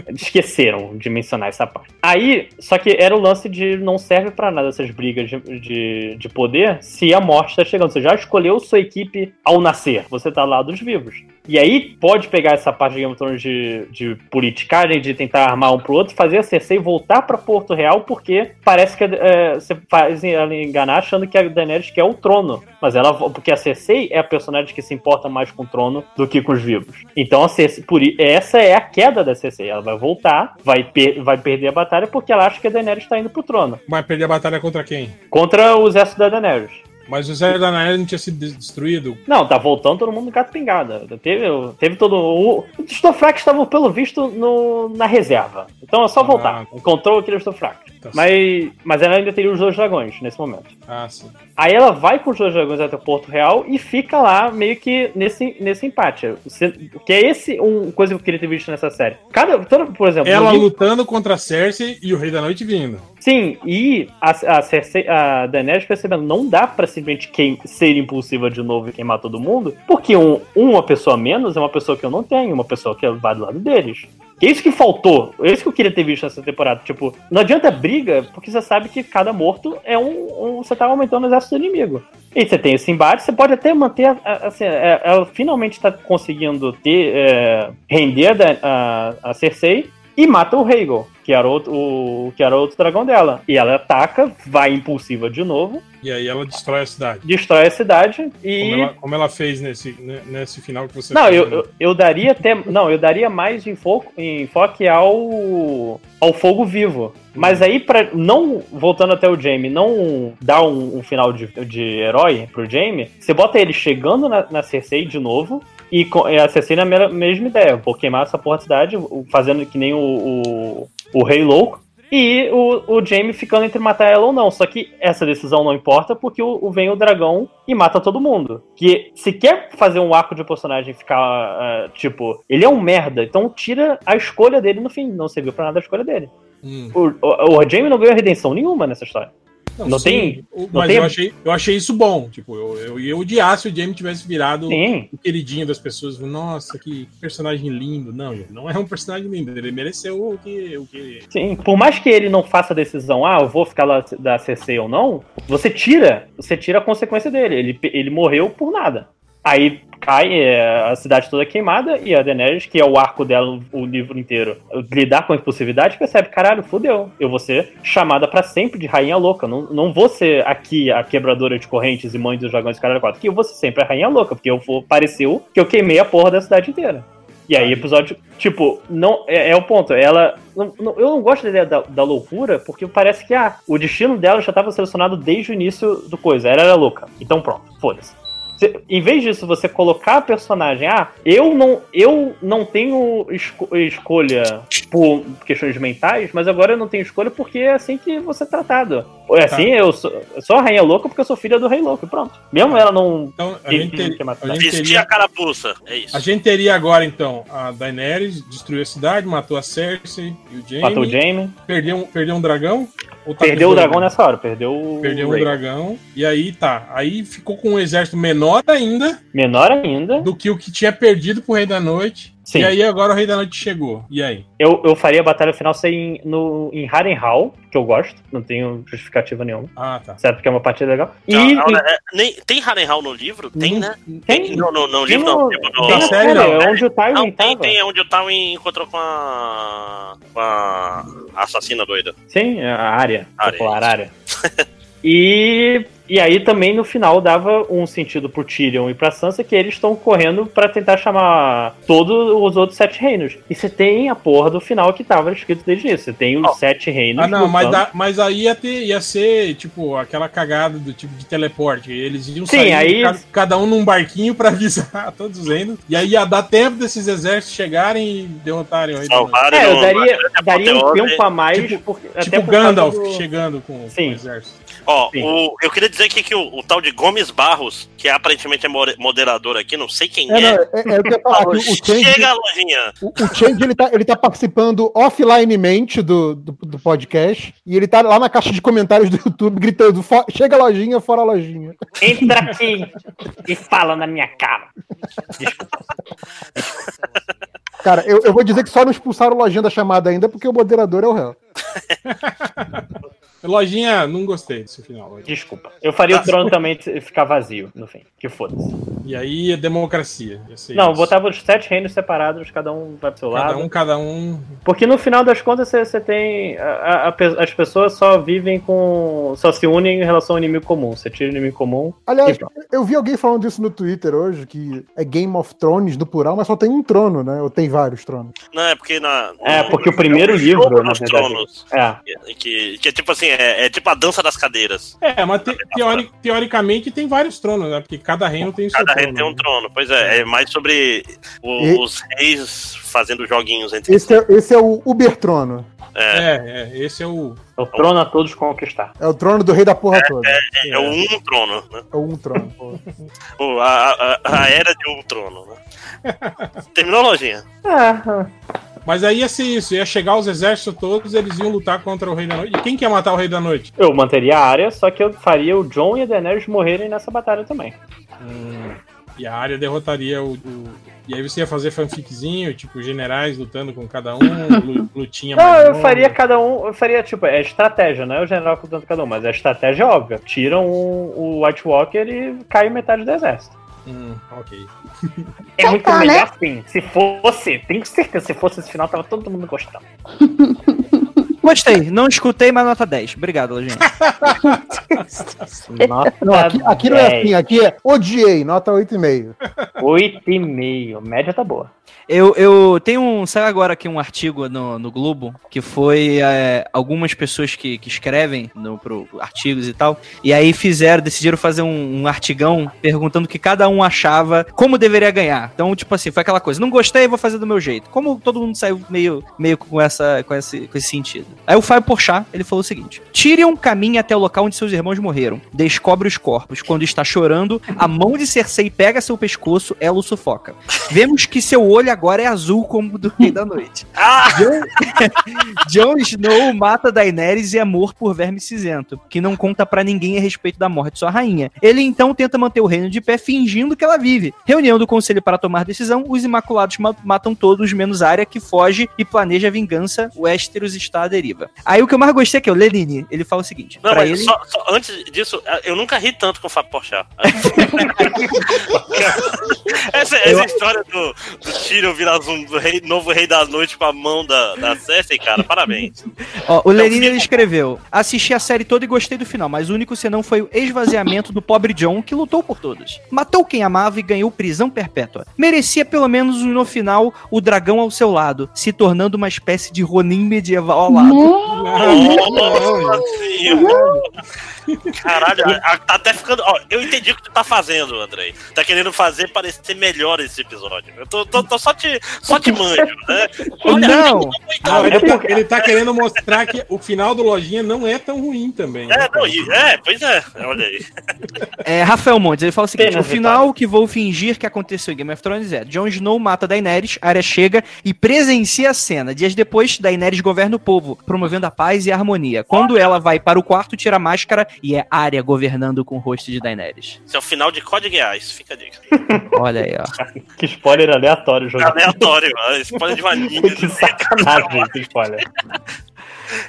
Esqueceram de mencionar essa parte. Aí, só que era o lance de não serve pra nada essas brigas de, de, de poder se a morte tá chegando. Você já escolheu sua equipe ao nascer. Você tá lá dos vivos. E aí pode pegar essa parte de Game of Thrones de, de politicagem, de tentar armar um pro outro, fazer a Cersei voltar pra Porto Real, porque parece que é, você faz ela enganar achando que a Daenerys quer o trono. Mas ela. Porque a Cersei é a personagem que se importa mais com o trono do que com os vivos. Então a Cersei, por, essa é a queda da Cersei. Ela vai voltar, vai, per- vai perder a batalha porque ela acha que a Daenerys tá indo pro trono. Mas perder a batalha contra quem? Contra o exército da Daenerys. Mas o Zé da Nair não tinha sido des- destruído. Não, tá voltando todo mundo no gato pingada. Teve, teve todo. O, os Stofrax estavam, pelo visto, no, na reserva. Então é só Ah, voltar. tá. Encontrou aquele Stofrax. Tá Mas, mas ela ainda teria os dois dragões nesse momento. Ah, sim. Aí ela vai com os dois dragões até o Porto Real e fica lá meio que nesse, nesse empate. Que é esse uma coisa que eu queria ter visto nessa série. Cada, toda, por exemplo, Ela lutando contra a Cersei e o Rei da Noite vindo. Sim, e a, a, Cersei, a Daenerys percebendo, não dá pra simplesmente queim, ser impulsiva de novo e queimar todo mundo, porque um, uma pessoa menos é uma pessoa que eu não tenho, uma pessoa que vai do lado deles. É isso que faltou, é isso que eu queria ter visto nessa temporada. Tipo, não adianta briga, porque você sabe que cada morto é um. um- você tá aumentando o exército do inimigo. E você tem esse embate, você pode até manter. Assim, é- ela finalmente tá conseguindo ter. é, render a, a, a Cersei e mata o Rhaegal, que era outro, o, que era outro dragão dela. E ela ataca, vai impulsiva de novo, E aí ela destrói a cidade. destrói a cidade e. Como ela, como ela fez nesse, né, nesse final que você Não, fez, eu, né? eu, eu daria até. Não, eu daria mais enfoque, enfoque ao. ao fogo vivo. Mas aí, pra, não voltando até o Jamie, não dar um, um final de, de herói pro Jamie, você bota ele chegando na, na Cersei de novo. E com- e a Cersei na me- mesma ideia, vou queimar essa porra da cidade, fazendo que nem o, o, o Rei Louco. E o, o Jaime ficando entre matar ela ou não. Só que essa decisão não importa porque o, o- vem o dragão e mata todo mundo. Que se quer fazer um arco de personagem ficar, ah, tipo, ele é um merda, então tira a escolha dele no fim. Não serviu pra nada a escolha dele. Hum. O, o, o Jaime não ganhou redenção nenhuma nessa história. Não sim, tem- não Mas tem- eu, achei, eu achei isso bom. Tipo, eu, eu ia odiar se o Jamie tivesse virado Sim. o queridinho das pessoas. Nossa, que personagem lindo. Não, não é um personagem lindo. Ele mereceu o que. O que... Sim, por mais que ele não faça a decisão, ah, eu vou ficar lá da CC ou não, você tira, você tira a consequência dele. Ele, ele morreu por nada. Aí cai é, a cidade toda queimada e a Daenerys, que é o arco dela o livro inteiro, lidar com a impulsividade, percebe, caralho, fudeu. Eu vou ser chamada pra sempre de rainha louca. Não, não vou ser aqui a quebradora de correntes e mãe dos dragões caralho 4. Aqui eu vou ser sempre a rainha louca, porque eu vou, pareceu que eu queimei a porra da cidade inteira. E aí, episódio, tipo, não é, é o ponto. Ela. não- não- eu não gosto da ideia da, da loucura, porque parece que ah, o destino dela já estava selecionado desde o início do coisa. Ela era louca. Então pronto, foda-se. Você- Em vez disso, você colocar a personagem, ah, eu não, eu não tenho esco- escolha por questões mentais, mas agora eu não tenho escolha porque é assim que você é tratado. É assim, eu sou, eu sou a rainha louca porque eu sou filha do rei louco, pronto. Mesmo ela não. Então, a gente, ter- a gente Vestir teria. a carapuça, é isso. A gente teria agora, então, a Daenerys destruiu a cidade, matou a Cersei e o Jaime. Matou o Jaime. Perdeu, um- perdeu um dragão? Tá Perdeu o dragão nessa hora, perdeu o. Perdeu um Rhaegar. dragão. E aí tá. Aí ficou com um exército menor ainda Menor ainda. do que o que tinha perdido pro Rei da Noite. Sim. E aí agora o Rei da Noite chegou. E aí? Eu, eu faria a batalha final ser em, no, em Harrenhal, que eu gosto, não tenho justificativa nenhuma. Ah, tá. Certo que é uma partida legal. E Não, não, é, nem, tem Harrenhal no livro? Tem, né? tem, No, no, no tem livro não. no- Tipo, tem na série, não. é onde o Tywin Não, tem, tava. tem, é onde o Tywin encontrou com a. com a assassina doida. Sim, a área, Arya, popular área. E, e aí também no final dava um sentido pro Tyrion e pra Sansa que eles estão correndo pra tentar chamar todos os outros sete reinos. E você tem a porra do final que tava escrito desde isso. Você tem os Ó. sete reinos. Ah, não, mas, dá- mas aí ia, ter, ia ser, tipo, aquela cagada do tipo de teleporte. Eles iam Sim, sair, aí- cada, cada um num barquinho pra avisar todos os reinos. E aí ia dar tempo desses exércitos chegarem e derrotarem o Rei da. Salvaram É, eu daria, daria um tempo a mais. Tipo- porque, Tipo Gandalf do- chegando com, com o exército. Ó, o- eu queria dizer aqui que o, o tal de Gomes Barros, que aparentemente é moderador aqui, não sei quem É, não, é. é, é o que eu ia falar. que o, o Change, Chega, lojinha. o, o Change ele, tá, ele tá participando offlinemente do, do, do podcast e ele tá lá na caixa de comentários do YouTube gritando: "Fo- chega lojinha, fora lojinha. Entra aqui e fala na minha cara. Cara, eu, eu vou dizer que só não expulsaram lojinha da chamada ainda porque o moderador é o réu. Lojinha, não gostei desse final. Lojinha. Desculpa. Eu faria o trono também ficar vazio, no fim. Que foda-se. E aí é democracia. Não, eu isso. botava os sete reinos separados, cada um vai pro seu Cada lado. um, cada um. Porque no final das contas você, você tem. a- a- as pessoas só vivem com. só se unem em relação ao inimigo comum. Você tira o inimigo comum. Aliás, eu vi alguém falando disso no Twitter hoje, que é Game of Thrones no plural, mas só tem um trono, né? Ou tem vários tronos. Não, é porque na. É, porque o primeiro livro, jogo na verdade. tronos, É. que, que é tipo assim, é, é tipo a dança das cadeiras. É, mas te- teori- teoricamente tem vários tronos, né? Porque cada reino tem o seu Cada trono. reino tem um né? trono. Pois é, é mais sobre o- E- os reis fazendo joguinhos entre Esse é, esse é o Uber Trono. É, é, esse é o. É o trono a todos conquistar. É o trono do rei da porra toda. É, é o um trono, né? É um trono. O- a, a, a era de um trono, né? Terminou, lojinha? É, Mas aí ia ser isso, ia chegar os exércitos todos, eles iam lutar contra o Rei da Noite. E quem quer matar o Rei da Noite? eu manteria a área, só que eu faria o John e a Daenerys morrerem nessa batalha também. E a área derrotaria o, o- E aí você ia fazer fanficzinho, tipo, generais lutando com cada um, lu- lutinha Não, eu longa. faria cada um, eu faria tipo, é estratégia, não é o general contando cada um, mas é estratégia óbvia. Tiram o, o White Walker e cai metade do exército. Hum, ok. É Então muito tá, melhor né? assim. Se fosse, tenho certeza, se fosse esse final, tava todo mundo gostando. Gostei, não escutei, mas nota 10. Obrigado, Lojinha. Nota Não, aqui, aqui não é 10. assim, aqui é odiei, nota 8,5. 8,5. Média tá boa. Eu, eu tenho um. Saiu agora aqui um artigo no, no Globo que foi é, algumas pessoas que, que escrevem no, pro artigos e tal. E aí fizeram, decidiram fazer um, um artigão perguntando o que cada um achava como deveria ganhar. Então, tipo assim, foi aquela coisa: não gostei, vou fazer do meu jeito. Como todo mundo saiu meio, meio com, essa, com, esse, com esse sentido. Aí o Fábio Porchat, ele falou o seguinte: Tyrion caminha até o local onde seus irmãos morreram, descobre os corpos. Quando está chorando, a mão de Cersei pega seu pescoço, ela o sufoca. Vemos que seu olho agora é azul como o do Rei da Noite. Jon Snow mata Daenerys e é morto por verme cinzento, que não conta pra ninguém a respeito da morte de sua rainha. Ele então tenta manter o reino de pé fingindo que ela vive. Reunião do conselho para tomar decisão, os Imaculados ma- matam todos, menos Arya, que foge e planeja a vingança. Westeros está à deriva. Aí o que eu mais gostei aqui é o Lenine. Ele fala o seguinte: Não, mas ele... só, só antes disso, eu nunca ri tanto com o Fábio Porchat. essa, essa história do, do Tyrion virar um rei, novo rei da noite com a mão da, da Cersei, cara, parabéns. Ó, o Lenine ele escreveu: Assisti a série toda e gostei do final, mas o único senão foi o esvaziamento do pobre John, que lutou por todos. Matou quem amava e ganhou prisão perpétua. Merecia pelo menos no final o dragão ao seu lado, se tornando uma espécie de Ronin medieval ao lado. Nossa senhora. Caralho, a- a- tá até ficando. Ó, eu entendi o que tu tá fazendo, Andrei. Tá querendo fazer parecer melhor esse episódio. Eu tô, tô- tô só te, só te manjo, né? Não, Não, ele, tá, ele tá querendo mostrar que o final do Lojinha não é tão ruim também. né, É, cara? não, e- é, pois é, olha aí. É, Rafael Montes, ele fala o seguinte: Apenas o final que vou fingir que aconteceu em Game of Thrones é: Jon Snow mata Daenerys, Arya chega e presencia a cena. Dias depois, Daenerys governa o povo, promovendo a paz e a harmonia. Quando ela vai para o quarto, tira a máscara e é Arya governando com o rosto de Daenerys. Esse é o final de Código Geass, fica a dica. Olha aí, ó. Que spoiler aleatório jogo. Aleatório, mano. Spoiler de uma linha. Que sacanagem esse spoiler.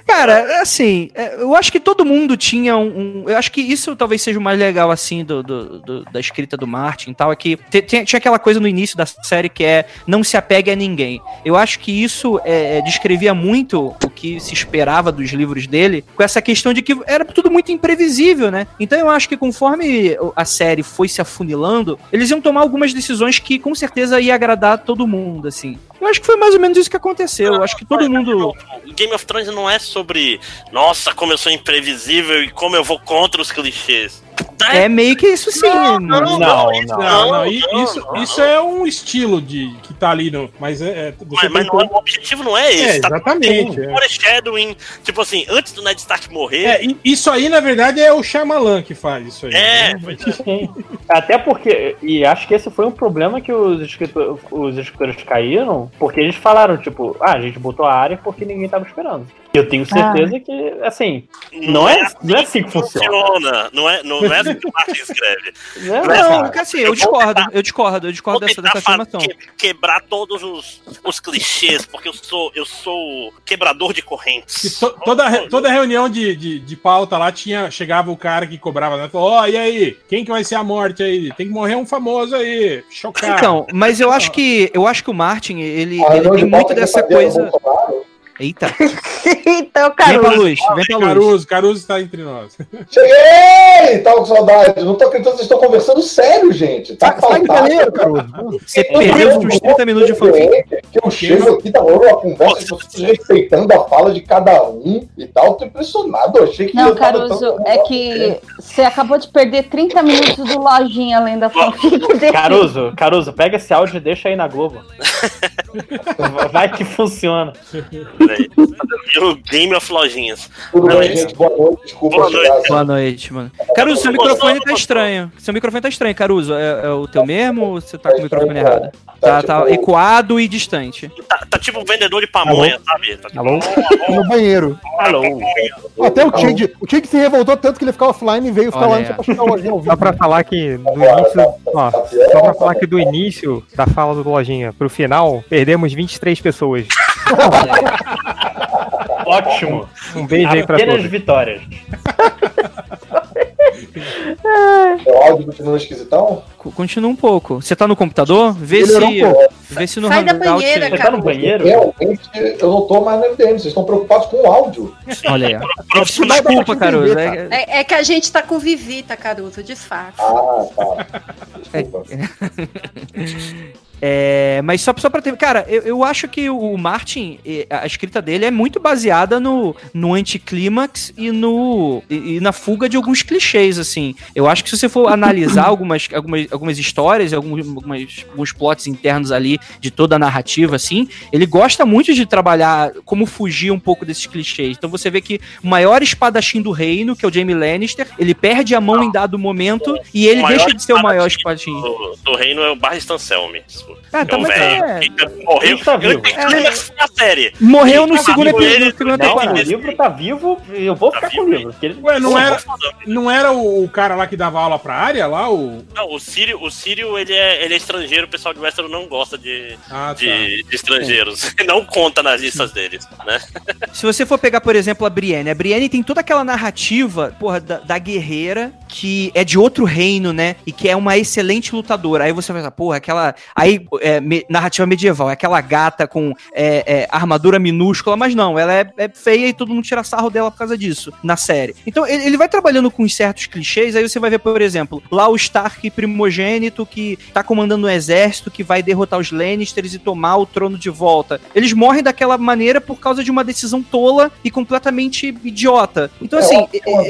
Cara, assim, é, eu acho que todo mundo tinha um, um- Eu acho que isso talvez seja o mais legal, assim, do, do- do- da escrita do Martin e tal, é que te- tinha, tinha aquela coisa no início da série que é não se apegue a ninguém. Eu acho que isso é, é, descrevia muito o que se esperava dos livros dele, com essa questão de que era tudo muito imprevisível, né? Então eu acho que conforme a série foi se afunilando, eles iam tomar algumas decisões que com certeza ia agradar todo mundo, assim. Eu acho que foi mais ou menos isso que aconteceu. Eu acho que todo mundo. Game of Thrones não é sobre, nossa, como eu sou imprevisível e como eu vou contra os clichês. É meio que isso sim. Não, Não, não. isso, isso é um estilo de que tá ali no. Mas é. é- você Mas, mas tem não é- o objetivo não é esse. É, tá exatamente, é. foreshadowing. Tipo assim, antes do Ned Stark morrer. É, isso aí, na verdade, é o Shyamalan que faz isso aí. É, né? Até porque, e acho que esse foi um problema que os, escritor, os escritores caíram, porque eles falaram, tipo, ah, a gente botou a área porque ninguém tava esperando. Eu tenho certeza que, assim, não é, não é assim que funciona. Não é, não, não é assim que o Martin escreve. Né? Não, assim, eu discordo, eu discordo, eu discordo dessa, tentar dessa afirmação. que- quebrar todos os, os clichês, porque eu sou eu sou quebrador de correntes. to- toda, toda reunião de, de, de pauta lá tinha, chegava o cara que cobrava, né? Falou, ó, e aí? Quem que vai ser a morte aí? Tem que morrer um famoso aí. Chocado. Então, mas eu acho que eu acho que o Martin, ele, A ele tem muito dessa coisa. Bolsonaro. Eita, então, vem pra luz, vem pra luz. Caruso, Caruso está entre nós. Cheguei! Tava com saudade. Não tô acreditando, vocês estão conversando sério, gente. Tá do faltando. galera, Caruso. Você perdeu últimos 30 minutos de fanfic. Que eu chego aqui, tá rolando uma conversa, vocês respeitando a fala de cada um e tal. Tô impressionado. Eu achei que. Não, Caruso, tão- é que você acabou de perder 30 minutos do lojinha além da fanfic dele. Caruso, Caruso, pega esse áudio e deixa aí na Globo. Vai que funciona. Peraí. E o Game of Lojinhas. Tudo Não, bem, gente. Boa noite. Desculpa Boa noite. assim. Boa noite, mano. Caruso, seu microfone tá estranho. Seu microfone tá estranho, Caruso. É, é o teu mesmo ou você tá com o microfone errado? Tá, tá tipo, ecoado e distante. Tá, tá tipo um vendedor de pamonha, sabe? Tá tipo, Alô? Tô no banheiro. Alô. Até o Change, o Change se revoltou tanto que ele ficou offline e veio ficar Olha lá pra chutar o lojinha ao Só vivo. pra falar que do início, ó, só pra falar que do início da fala do Lojinha pro final, perdemos 23 pessoas. Ótimo. Um beijo aí pra Apenas todos. vitórias. O áudio continua esquisitão? Co- Continua um pouco. Você tá no computador? Vê se, um pouco. vê se no Sai da Hangout- banheira, Você tá no cara. banheiro? Realmente, eu não tô mais no MDM. Vocês estão preocupados com o áudio. Olha aí. ó. Desculpa, Caruso. é- É, é que a gente tá com Vivita, Caruso, disfarce. Ah, tá. Desculpa. É, É, mas só, só pra ter. Cara, eu, eu acho que o Martin, a escrita dele é muito baseada no, no anticlímax e no. E, e na fuga de alguns clichês, assim. Eu acho que se você for analisar algumas, algumas, algumas histórias, alguns, algumas, alguns plots internos ali de toda a narrativa, assim, ele gosta muito de trabalhar como fugir um pouco desses clichês. Então você vê que o maior espadachim do reino, que é o Jaime Lannister, ele perde a mão em dado momento e ele deixa de ser o maior espadachim. Do, do reino é o Barristan Selmy. Ah, é tá, mas velho é- que morreu. Ele tá vivo. Eu entendi na série. Morreu Ele no tá segundo vivo, episódio, ele- no segundo Não, o livro tá vivo eu vou ficar com o livro. ele- Ué, não Pô, era, não era o, cara lá que dava aula pra área lá? O... Não, o Sírio, o Sírio ele, é, ele é estrangeiro, o pessoal de Westeros não gosta de, Ah, tá. de, de estrangeiros. Não conta nas listas deles, né? Se você for pegar, por exemplo, a Brienne, a Brienne tem toda aquela narrativa, porra, da, da guerreira que é de outro reino, né? E que é uma excelente lutadora. Aí você vai pensar, porra, aquela. Aí, é, me- narrativa medieval, é aquela gata com é, é, armadura minúscula, mas não, ela é, é feia e todo mundo tira sarro dela por causa disso, na série. Então, ele, ele vai trabalhando com certos clichês, aí você vai ver, por exemplo, lá o Stark primogênito que tá comandando um exército que vai derrotar os Lannisters e tomar o trono de volta. Eles morrem daquela maneira por causa de uma decisão tola e completamente idiota. Então, assim. Acho que uma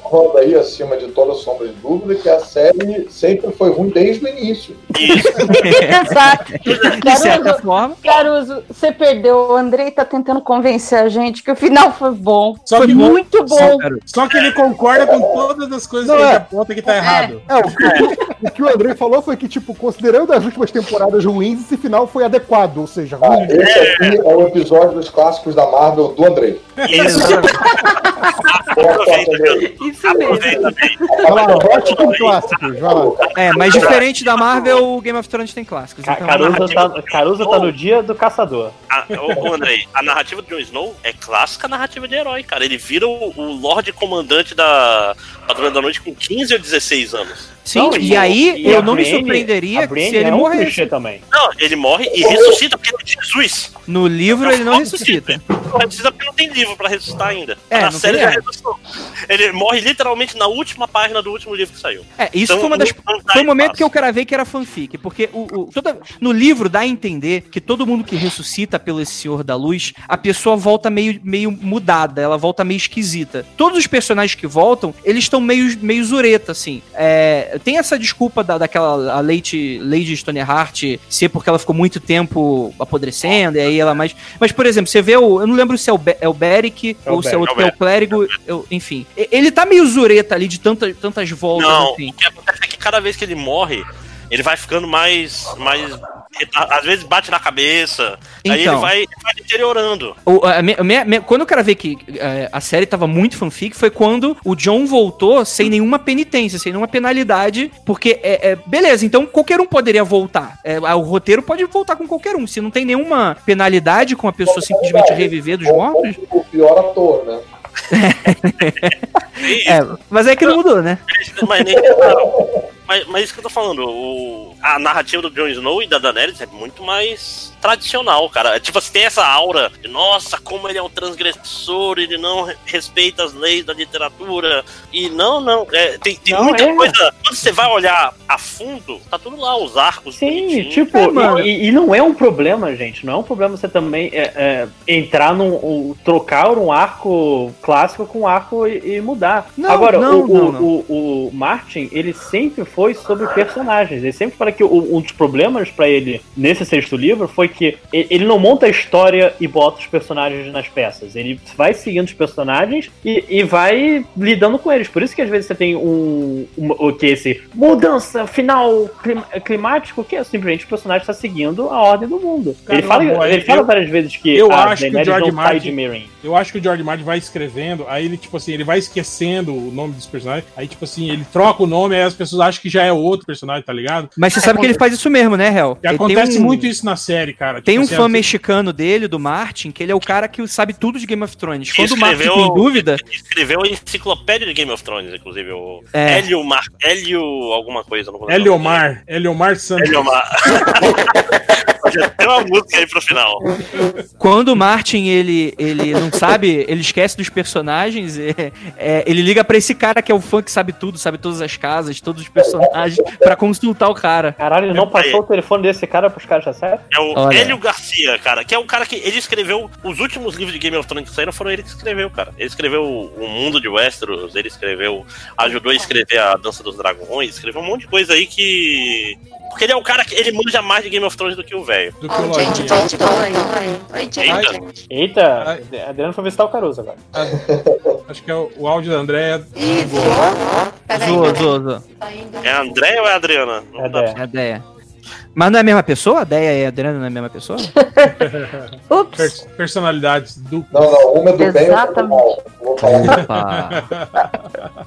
provando aí, acima de toda sombra de dúvida, que a série sempre foi ruim desde o início. Exato. de certa Caruso, forma. Caruso, você perdeu. O Andrei tá tentando convencer a gente que o final foi bom. Só foi que- muito bom. Só, só que ele concorda com todas as coisas Não, que ele é. aponta que tá errado. É, o, que, o que o Andrei falou foi que, tipo, considerando as últimas temporadas ruins, esse final foi adequado, ou seja, Ah, ruim. esse aqui é o episódio dos clássicos da Marvel do Andrei. Isso mesmo. Aproveita bem. Vai lá, com clássicos, vai lá. É, mas diferente da Marvel, o Game of Thrones tem clássicos. Ca- Então, Caruso, tá, Caruso tá no dia do caçador. A, ô, ô, Andrei, a narrativa do Jon Snow é clássica narrativa de herói, cara. Ele vira o, o Lorde Comandante da Patrulha da Noite com 15 ou 16 anos. sim, Não, e, aí e eu não me surpreenderia se ele é um morresse. também. Não, ele morre e ressuscita porque ele é Jesus. No livro ele não ressuscita. Não ressuscita porque não tem livro pra ressuscitar ainda. É, na série já é. ressuscitou. Ele morre literalmente na última página do último livro que saiu. É, isso Então, foi uma das. Foi o momento que eu cravei que era fanfic, porque o, o- toda, no livro dá a entender que todo mundo que ressuscita pelo esse Senhor da Luz, a pessoa volta meio, meio mudada, ela volta meio esquisita. Todos os personagens que voltam, eles estão meio, meio zureta, assim. É, tem essa desculpa da, daquela a Lady, Lady Stoneheart ser porque ela ficou muito tempo apodrecendo, e aí ela mais. Mas, por exemplo, você vê o. Eu não lembro se é o, Be é o Beric É o ou se é outro que é o clérigo, eu- enfim. Ele tá meio zureta ali de tanta, tantas voltas, Não, assim. o que acontece é que cada vez que ele morre, ele vai ficando mais. mais às vezes bate na cabeça. aí ele Então. vai, ele vai deteriorando. O- a a minha- quando eu quero ver que é, a série tava muito fanfic, foi quando o John voltou sem nenhuma penitência, sem nenhuma penalidade, porque, é, é, beleza, então qualquer um poderia voltar. É, o roteiro pode voltar com qualquer um. Se não tem nenhuma penalidade com a pessoa simplesmente reviver dos mortos, O pior ator, né? é, mas é que não mudou, né? Mas, nem tentaram. mas, mas isso que eu tô falando, o- a narrativa do Jon Snow e da Daenerys é muito mais tradicional, cara. É, Tipo, você tem essa aura de, nossa, como ele é um transgressor, ele não re- respeita as leis da literatura. E não, não, é, tem, tem Não, muita é. coisa. Quando você vai olhar a fundo, tá tudo lá, os arcos. Sim, tipo, É, mano. e, e não é um problema, gente. Não é um problema você também é, é, entrar num. um- trocar um arco clássico com arco e, e mudar. Não, Agora, não, o, não, o, não. O, o Martin, ele sempre foi sobre personagens. Ele sempre fala que o- um dos problemas pra ele nesse sexto livro foi que ele não monta a história e bota os personagens nas peças. Ele vai seguindo os personagens e, e vai lidando com eles. Por isso que às vezes você tem um. um- o que é esse mudança final clim- climático, que é simplesmente o personagem está seguindo a ordem do mundo. Cara, ele fala, boa, ele eu- fala várias vezes que eu a acho que o Daenerys George Martin-. Eu acho que o George Martin vai escrevendo, aí ele, tipo assim, ele vai esquecendo o nome dos personagens, aí, tipo assim, ele troca o nome, aí as pessoas acham que já é outro personagem, tá ligado? Mas você sabe que ele faz isso mesmo, né, Hel? E acontece um- muito isso na série, cara. Tem Tipo um assim, fã assim, mexicano dele, do Martin, que ele é o cara que sabe tudo de Game of Thrones. Quando o Martin Escreveu- tem dúvida, Escreveu a enciclopédia de Game of Thrones, inclusive. O É. Hélio Mar... Hélio alguma coisa. Não vou lembrar. Eliomar, Eliomar Santos. Heliomar. Já tem uma música aí pro final. Quando o Martin ele, ele não sabe, ele esquece dos personagens, é, é, ele liga pra esse cara que é o fã que sabe tudo, sabe todas as casas, todos os personagens, pra consultar o cara. Caralho, ele não passou o telefone desse cara pros caras da série? É o Olha. Hélio Garcia, cara, que é o cara que ele escreveu os últimos livros de Game of Thrones que saíram, foram ele que escreveu, cara. Ele escreveu O Mundo de Westeros, ele escreveu, ajudou a escrever a Dança dos Dragões, escreveu um monte de coisa aí que. Porque ele é o cara que ele manja mais de Game of Thrones do que o velho. Do que o Gente, Lojinha. gente, oi, oi. Oi, gente. Eita, Adriano foi visitar o Caruso agora. Acho que é o, o áudio da Andréia. Zoa, zoa, zoa. É a André ou é a Adriana? Não É dá. É a Deia. Mas não é a mesma pessoa? A Deia e a Adriana não é a mesma pessoa? Ups. Per- personalidades do. Não, não, uma é do bem e outra do mal. Vou falar. Opa.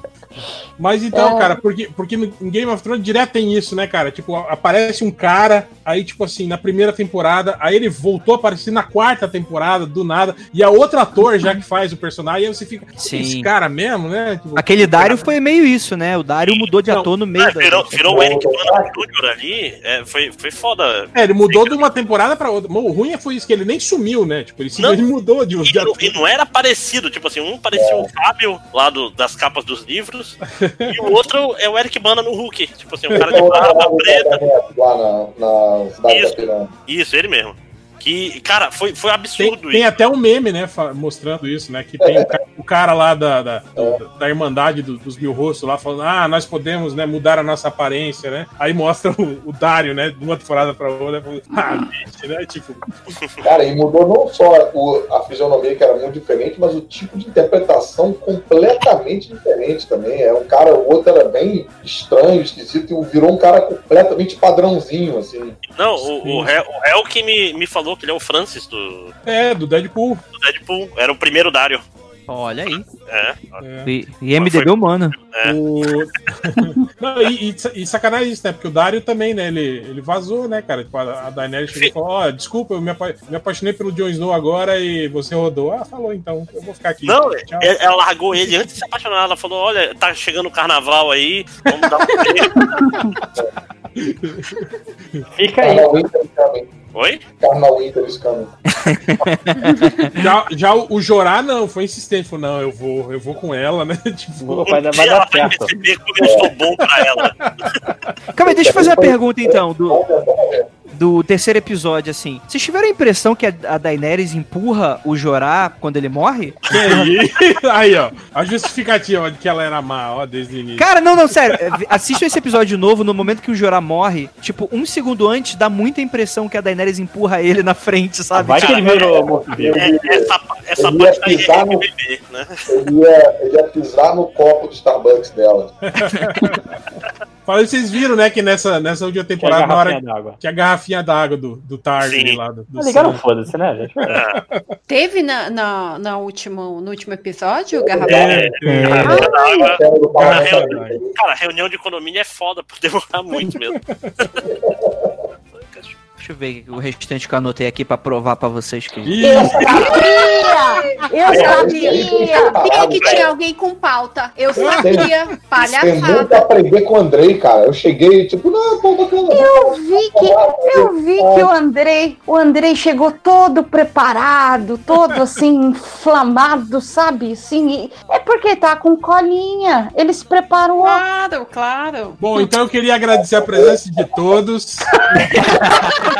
Mas então, É. cara, porque, porque no em Game of Thrones direto tem isso, né, cara? Tipo, aparece um cara, aí, tipo assim, na primeira temporada, aí ele voltou a aparecer na quarta temporada, do nada, e é outro ator já que faz o personagem, aí você fica. Sim. Esse cara mesmo, né? Tipo, Aquele Dário foi meio isso, né? O Dário mudou de Não, ator no meio É, da. virou, virou o Eric Bana Jr. ali, é, foi, foi foda. É, ele mudou de uma temporada pra outra. O ruim foi isso, que ele nem sumiu, né? Tipo, ele simplesmente mudou de, de E não, ator. e não era parecido, tipo assim, um parecia o Fábio lá do- das capas dos livros, e o outro é o Eric Bana no Hulk. Tipo assim, um cara de barba preta. Lá na, na cidade Isso. Isso, ele mesmo. Que, cara, foi, foi Tem, absurdo tem isso. até um meme, né, mostrando isso, né? Que tem o ca- o cara lá da, da, do- da Irmandade do- dos Mil Rostos lá falando, ah, nós podemos, né, mudar a nossa aparência, né? Aí mostra o, o Dário, né, de uma temporada pra outra, falando, ah, bicho, né? Tipo, Cara, e mudou não só o- a fisionomia, que era muito diferente, mas o tipo de interpretação completamente diferente também. É um cara, o outro era bem estranho, esquisito, e virou um cara completamente padrãozinho, assim. Não, o, o, Hel, o Hel que me, me falou que ele é o Francis do, é, do Deadpool. do Deadpool. Era o primeiro Dário. Olha aí. É. É. E, e MDB humano. É. O... Não, e, e, e sacanagem isso, né? Porque o Dario também, né? Ele, ele vazou, né, cara? Tipo, a, a Daenerys chegou e falou: Ó, desculpa, eu me, apa- me apaixonei pelo Jon Snow agora e você rodou. Ah, falou então, eu vou ficar aqui. Não, Tchau. ela largou ele antes de se apaixonar. Ela falou: Olha, tá chegando o carnaval aí, vamos dar um. Fica aí. Oi? Carnal Winter is coming. Já, já o, o Jorá não, foi insistente. Falou: Não, eu vou, eu vou com ela, né? Tipo, Vai dar, vai dar vai certo. perceber como eu sou bom pra ela. Calma aí, deixa eu fazer uma pergunta então, do, do terceiro episódio, assim. Vocês tiveram a impressão que a, Daenerys empurra o Jorah quando ele morre? que aí, aí, ó, a justificativa de que ela era má, ó, desde o início. Cara, não, não, sério. é, Assista esse episódio de novo, no momento que o Jorah morre, tipo, um segundo antes, dá muita impressão que a Daenerys empurra ele na frente, sabe? Vai que ele virou morto-vivo. É, essa essa Ele parte é pisar no- RBB, né? Ele ia, ele ia pisar no copo do Starbucks dela. Falei, vocês viram, né, que nessa, nessa última Que é a temporada, na hora garrafinha d'água. que a garrafinha d'água do, do Sim. lá do, do Tá ligado? Sam. Foda-se, né, gente? Teve na, na, na último, no último episódio, Garrafa? É, É, garrafa d'água. Reunião, cara, reunião de economia é foda, por demorar muito mesmo. Deixa eu ver o restante que eu anotei aqui pra provar pra vocês que. Ih, Eu sabia! Sabia que tinha alguém com pauta. Eu sabia. Tem muito Palhaçada. a aprender com o Andrei, cara. Eu cheguei, tipo, não, pô, bacana. Eu vi que eu vi que o Andrei, o Andrei chegou todo preparado, todo assim inflamado, sabe? Assim, é porque tá com colinha. Ele se preparou. Claro, claro. Bom, então eu queria agradecer a presença de todos.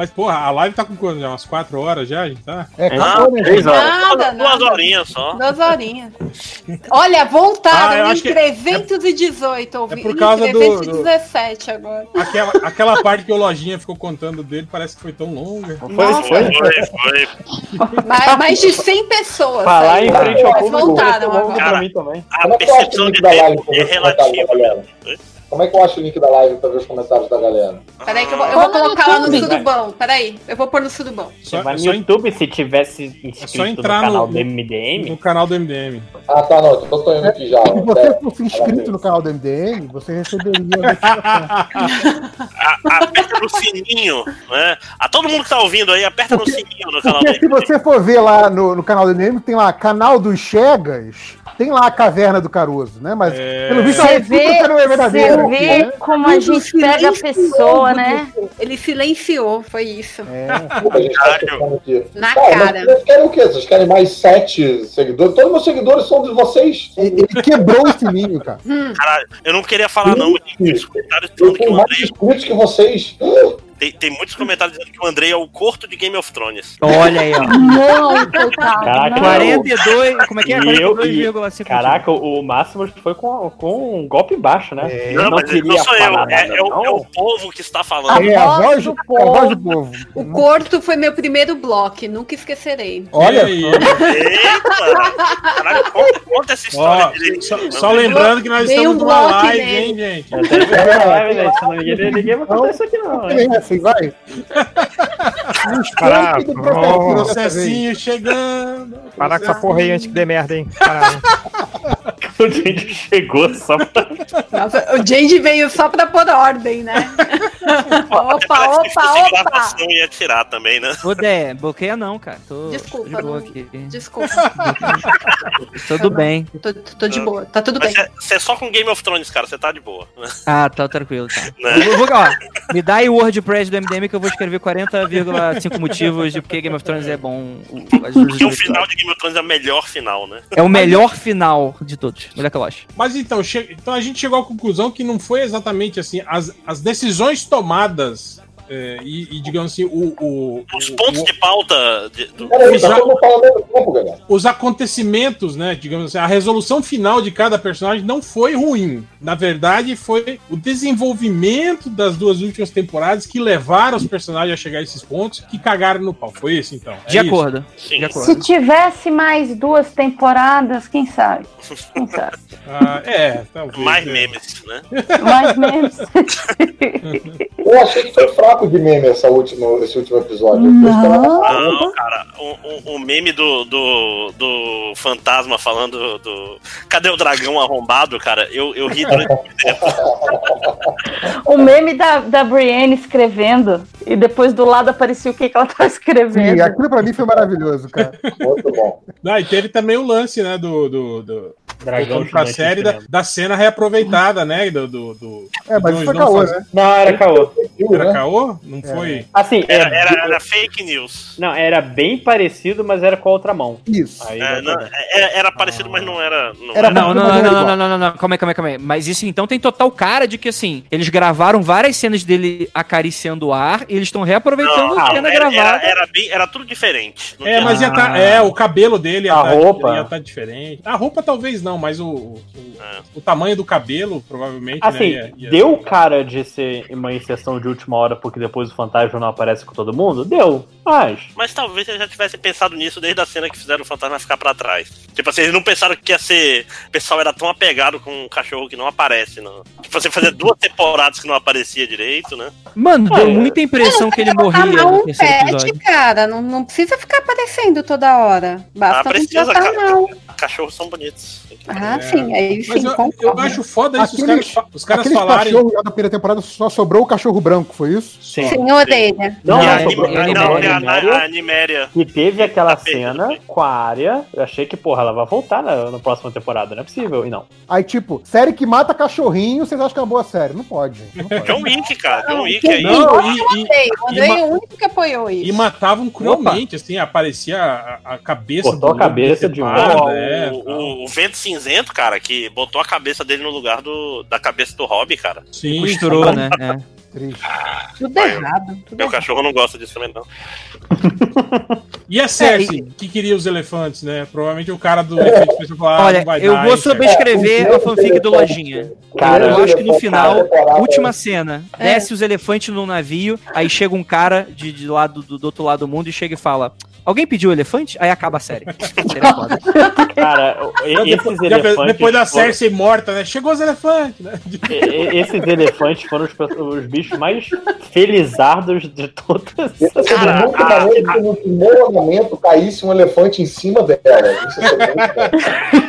Mas, porra, a live tá com quanto? Já umas 4 horas já, a gente tá? É, Ah, acabou, né? Três horas. Nada, Duas nada. horinhas só. Duas horinhas. Olha, voltaram Ah, em acho que- 318, ouvi. é por causa em do- 317 agora. Aquela, aquela parte que o Lojinha ficou contando dele parece que foi tão longa. Foi, Nossa. foi. Foi, foi. Mais, mais de 100 pessoas. Falar aí. em frente ao Mas público, voltaram agora. também. A é percepção de tempo é relativa. Como é que eu acho o link da live pra ver os comentários da galera? Peraí que eu vou, eu vou Põe no colocar lá no surubão. Peraí, eu vou pôr no surubão. Só, Vai no só YouTube, se tivesse inscrito no entrar canal no- do MDM, no canal do MDM. Ah, tá, não, então tô indo aqui já. Se você É, fosse inscrito no canal do MDM, você receberia a aperta no sininho, né? A todo mundo que tá ouvindo aí, aperta no sininho no canal Porque se dele. você for ver lá no, no canal do MDM, tem lá canal dos Chegas, tem lá a caverna do Caruso, né? Mas É. pelo visto a recíproca não é verdadeira. Ver como a Tudo gente pega a pessoa, né? Ele silenciou, foi isso. Aqui. Na Cara, vocês querem o quê? Vocês querem mais sete seguidores? Todos meus seguidores são de vocês. Ele quebrou o sininho, cara. Caralho, eu não queria falar não, Eu que tenho mais inscritos que vocês. Tem, tem muitos comentários dizendo que o Andrei é o corto de Game of Thrones. Olha aí, ó. Não. Caraca, não. 42, como é que é? E eu- 42,5. Caraca, o, o Máximo foi com, com um golpe baixo, né? É. Não, mas não sou eu, falar é, nada, é o, não. é o povo que está falando. É a voz voz, do a povo. voz do povo. O Corto foi meu primeiro bloco, nunca esquecerei. Olha, aí. Eita! Caralho, conta, conta essa história Ó, direito. só, não. só lembrando que nós Dei estamos um numa live, nele. hein, gente? Live, né? Não ninguém, ninguém vai contar isso aqui, não. Vem assim, vai. Parar, processo. Processinho chegando. Parar com essa porra aí antes que dê merda, hein? Caralho. O gente chegou só pra. Nossa, o Jandy veio só pra pôr ordem, né? opa, opa, opa! ia tirar também, né? Ô, Dé, bloqueia não, cara. Tô Desculpa, de boa não- aqui. Desculpa, Tudo bem. tô, tô de boa, tá tudo Mas bem. você é só com Game of Thrones, cara, você tá de boa. Ah, tá tranquilo, tá. Né? Eu vou, ó, me dá aí o WordPress do MDM que eu vou escrever 40,5 motivos de porque Game of Thrones é bom. o- Porque o final de Game of Thrones é o melhor final, né? É o melhor final de todos. Melhor que eu acho. Mas então, che- então a gente chegou à conclusão que não foi exatamente assim. As, as decisões tomadas tomadas é, e, e, digamos assim, o, o- Os o- pontos o- de pauta. de- do- tá mesmo tempo, galera. os acontecimentos, né? Digamos assim, a resolução final de cada personagem não foi ruim. Na verdade, foi o desenvolvimento das duas últimas temporadas que levaram os personagens a chegar a esses pontos que cagaram no pau. Foi isso, então. É De isso? acordo. Sim. De acordo. Se tivesse mais duas temporadas, quem sabe? Quem sabe? Ah, é, talvez. Mais é. memes, né? Mais menos. Eu achei que foi fraco de meme essa última, esse último episódio. Não. Não, cara, o, o- o meme do, do, do fantasma falando do. Cadê o dragão arrombado, cara? Eu, eu ri durante muito tempo. O meme da, da Brienne escrevendo e depois do lado aparecia o que, que ela tá escrevendo. Sim, aquilo pra mim foi maravilhoso, cara. Muito bom. Ah, e teve também o lance, né, do. do, do Dragão voltando pra série da, da cena reaproveitada, né? Do, do, do- É, mas do foi não caô, fazer- né? Não, era caô. Era né? caô? Não foi? Assim, Era, era, era, era fake news. Não, era bem parecido, mas era com a outra mão. Isso. Aí É, não, pra ver. era, era parecido, mas não era. Não Era era. Não, não, não, era não, não, não, não, não, calma aí, calma aí, calma aí. Mas isso então tem total cara de que assim, eles gravaram várias cenas dele acariciando o ar e eles estão reaproveitando Não, a cena era, gravada. era, era bem, era tudo diferente. É, tinha- mas ia tá, é, o cabelo dele ia A tá, roupa. ia tá diferente. A roupa talvez não, mas o, o, É. o tamanho do cabelo, provavelmente, Assim, né? ia- ia- deu cara de ser uma inserção de última hora porque depois o fantasma não aparece com todo mundo? Deu. Mas. Mas talvez eles já tivessem pensado nisso desde a cena que fizeram o fantasma ficar pra trás. Tipo assim, eles não pensaram que ia ser. O pessoal era tão apegado com um cachorro que não aparece. Não. Tipo, você fazer duas temporadas que não aparecia direito, né? Mano, deu É. muita impressão que ele morria no um terceiro pet, episódio. cara. Não, não precisa ficar aparecendo toda hora. Basta Ah, não precisa, mal. Cachorros são bonitos. Ah, É. sim, aí sim, Mas eu, eu acho foda isso, os caras, os caras falarem. cachorros lá da primeira temporada só sobrou o cachorro branco, foi isso? Sim. Sem orelha. Não, E a, é, sobrou- é, Nim- é, não, é, e a, Niméria, a Niméria. que teve aquela cena com a área. Eu achei que, porra, ela vai voltar na, na próxima temporada. Não é possível. E não. Aí, tipo, série que mata cachorrinho, vocês acham que é uma boa série? Não pode. Não pode. John Wick, cara. John Wick aí. Não, gosta, e- eu e- odeio. O e é o único que apoiou isso. E matavam cruelmente, assim, aparecia a, a cabeça Cortou a lobo cabeça de um. é, o, o- o vento cinzento, cara, que botou a cabeça dele no lugar do, da cabeça do Hobby, cara. Sim, Costurou, né? É. Triste. Tudo errado. Tudo Meu errado. cachorro não gosta disso também, não. E a Cersei, que queria os elefantes, né? Provavelmente o cara do efeito especial falou, ah, Olha, não vai eu dar, vou cara. sobrescrever a fanfic do Lojinha. Cara, eu acho que no final, última cena, É. desce os elefantes num navio, aí chega um cara de, de lado, do, do outro lado do mundo e chega e fala: Alguém pediu elefante? Aí acaba a série. Cara, esses elefantes. depois da foram- Cersei morta, né? Chegou os elefantes, né? Esses elefantes foram os, os bichos mais felizardos de todas. Ser Cara, muito a- se no primeiro andamento caísse um elefante em cima dela. Isso bom.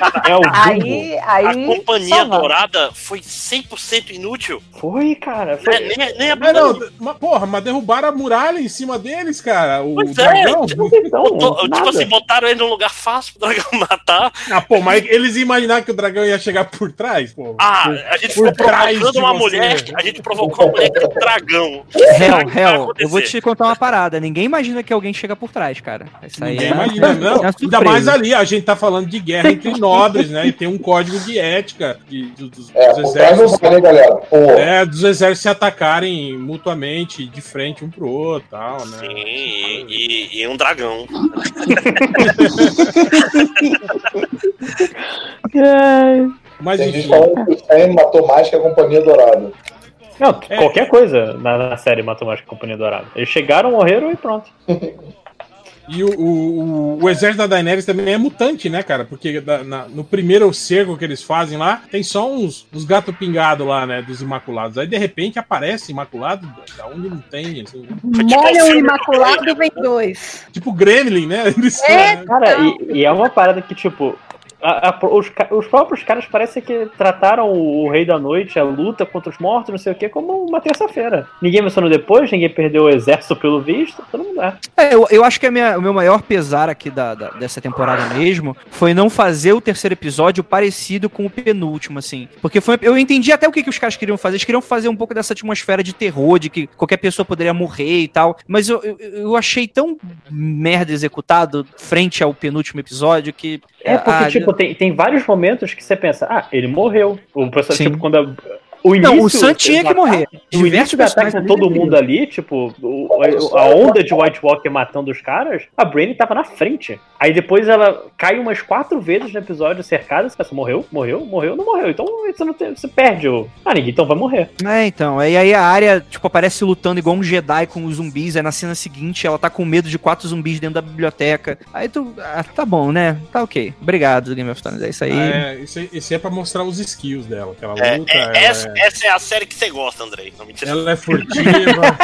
É o Dumbo. Aí, A aí. companhia dourada foi 100% inútil. Foi, cara. É, Foi... nem, nem a Mas não, mas, porra, mas derrubaram a muralha em cima deles, cara. O Pois é, dragão. Não tem Então, Botou- tipo assim, botaram ele num lugar fácil pro dragão matar. Ah, pô, mas eles imaginaram que o dragão ia chegar por trás, pô. Ah, Por- a gente ficou provocando de uma você. mulher. A gente provocou uma mulher que é um dragão. Vai Hell, acontecer? eu vou te contar uma parada. Ninguém imagina que alguém chega por trás, cara. Isso aí Ninguém é... imagina, não. é Ainda mais ali, a gente tá falando de guerra entre nobres, né? E tem um código de ética de, do- dos, É, dos exércitos. vai, né, galera? Pô, É, dos exércitos se atacarem mutuamente, de frente um pro outro e tal, né? Sim, e- e um dragão. Mas tem gente falando que o Sam matou mais que a Companhia Dourada. Não, É. qualquer coisa na, na série Matemática Companhia Dourada. Eles chegaram, morreram e pronto. e o, o, o- o exército da Daenerys também é mutante, né, cara? Porque da- na- no primeiro cerco que eles fazem lá, tem só uns, uns gatos pingados lá, né, dos Imaculados. Aí, de repente, aparece Imaculado da onde não tem, assim. Molha o Imaculado, vem dois. Tipo Gremlin, né? Eles- É, Cara, e, e é uma parada que, tipo. A- a- os, os próprios caras parecem que trataram o, o Rei da Noite, a luta contra os mortos, não sei o que, como uma terça-feira. Ninguém mencionou depois, ninguém perdeu o exército pelo visto, todo mundo é. É, eu, eu acho que a minha- o meu maior pesar aqui da, da- dessa temporada mesmo foi não fazer o terceiro episódio parecido com o penúltimo, assim. Porque foi, eu entendi até o que, que os caras queriam fazer. Eles queriam fazer um pouco dessa atmosfera de terror, de que qualquer pessoa poderia morrer e tal. Mas eu, eu, eu achei tão merda executado frente ao penúltimo episódio que. É porque, ah, tipo, tem, tem vários momentos que você pensa, ah, ele morreu. O pessoal, Sim. tipo, quando a- o Não, início. o Sam tinha que morrer. O início do ataque com todo mundo ali, tipo, o- a, onda de White Walker matando os caras, a Brainy tava na frente. Aí depois ela cai umas quatro vezes no episódio cercada, você pensa, morreu, morreu, morreu, não morreu. Então você não tem, você perde o. Ah, ninguém então vai morrer. É, então. E aí a área, tipo, aparece lutando igual um Jedi com os zumbis. Aí na cena seguinte ela tá com medo de quatro zumbis dentro da biblioteca. Aí tu. Ah, tá bom, né? Tá ok. Obrigado, Game of Thrones. É isso aí. É, esse, aí- esse é pra mostrar os skills dela, que ela É, luta, é- essa, é, essa é a série que você gosta, Andrei. Não me ela é furtiva.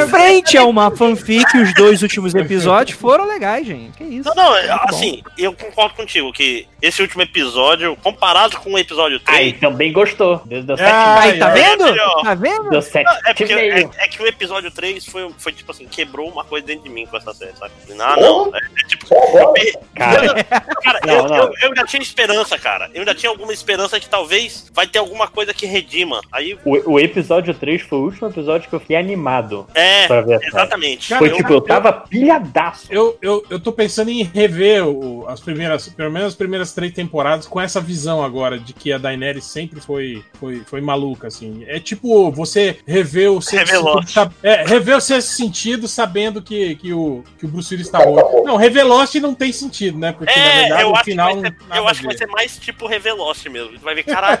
Frente a uma fanfic, os dois últimos episódios foram legais, gente. Que isso. Não, não, bom. assim, eu concordo contigo que esse último episódio, comparado com o episódio 3. Aí também gostou. Deu, deu Ah, Aí, tá ai, vendo? melhor. Tá vendo? Deu sete. É, porque, meio. é, é que o episódio 3 foi, foi tipo assim, quebrou uma coisa dentro de mim com essa série, sabe? Ah, não. É, é tipo. Agora. Cara, Cara, Não, eu, não. Eu, eu ainda tinha esperança, cara. Eu ainda tinha alguma esperança que talvez vai ter alguma coisa que redima. Aí, o, o episódio 3 foi o último episódio que eu fiquei animado é, pra ver exatamente. Cara, Foi Eu- tipo, eu tava pilhadaço. Eu, eu, eu tô pensando em rever o- as primeiras, pelo menos as primeiras três temporadas com essa visão agora de que a Daenerys sempre foi, foi, foi maluca, assim. É tipo você rever o sexto sentido, é, rever o sexto sentido sabendo que, que, o, que o Bruce Willis tá morto. bom. Não, Revelote não tem sentido, né? Porque na É, verdade eu o acho, que final. vai ser, eu acho que vai ser mais tipo Revelost mesmo. Vai ver, caralho,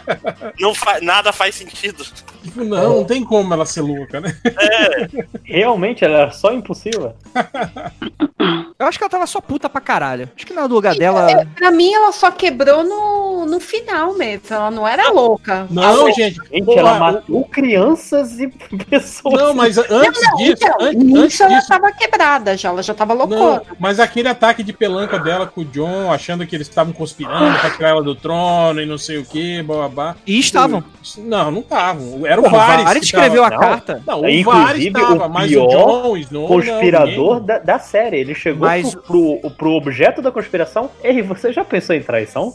não fa nada faz sentido. Tipo, não, não tem como ela ser louca, né? Realmente, ela era só impulsiva. Eu acho que ela tava só puta pra caralho. Acho que no lugar dela. É, Pra mim, ela só quebrou no, no final mesmo. Ela não era louca. Não, Ah, gente. Gente, pô, ela o- matou crianças e pessoas. Não, mas antes disso, Então, antes, nisso antes ela disso, tava quebrada já, ela já tava Não, loucona. mas aquele ataque de pelanca dela com o John, achando que eles estavam conspirando pra tirar ela do trono e não sei o que, babá. E estavam. Não, não estavam. Era o Porra, o que escreveu a tava- carta. Não, o Inclusive, Varys tava, o mas o pior John, o Snow, conspirador não, da, da série. Ele chegou Mas- pro, pro, pro objeto da conspiração. Ei, você já pensou em traição?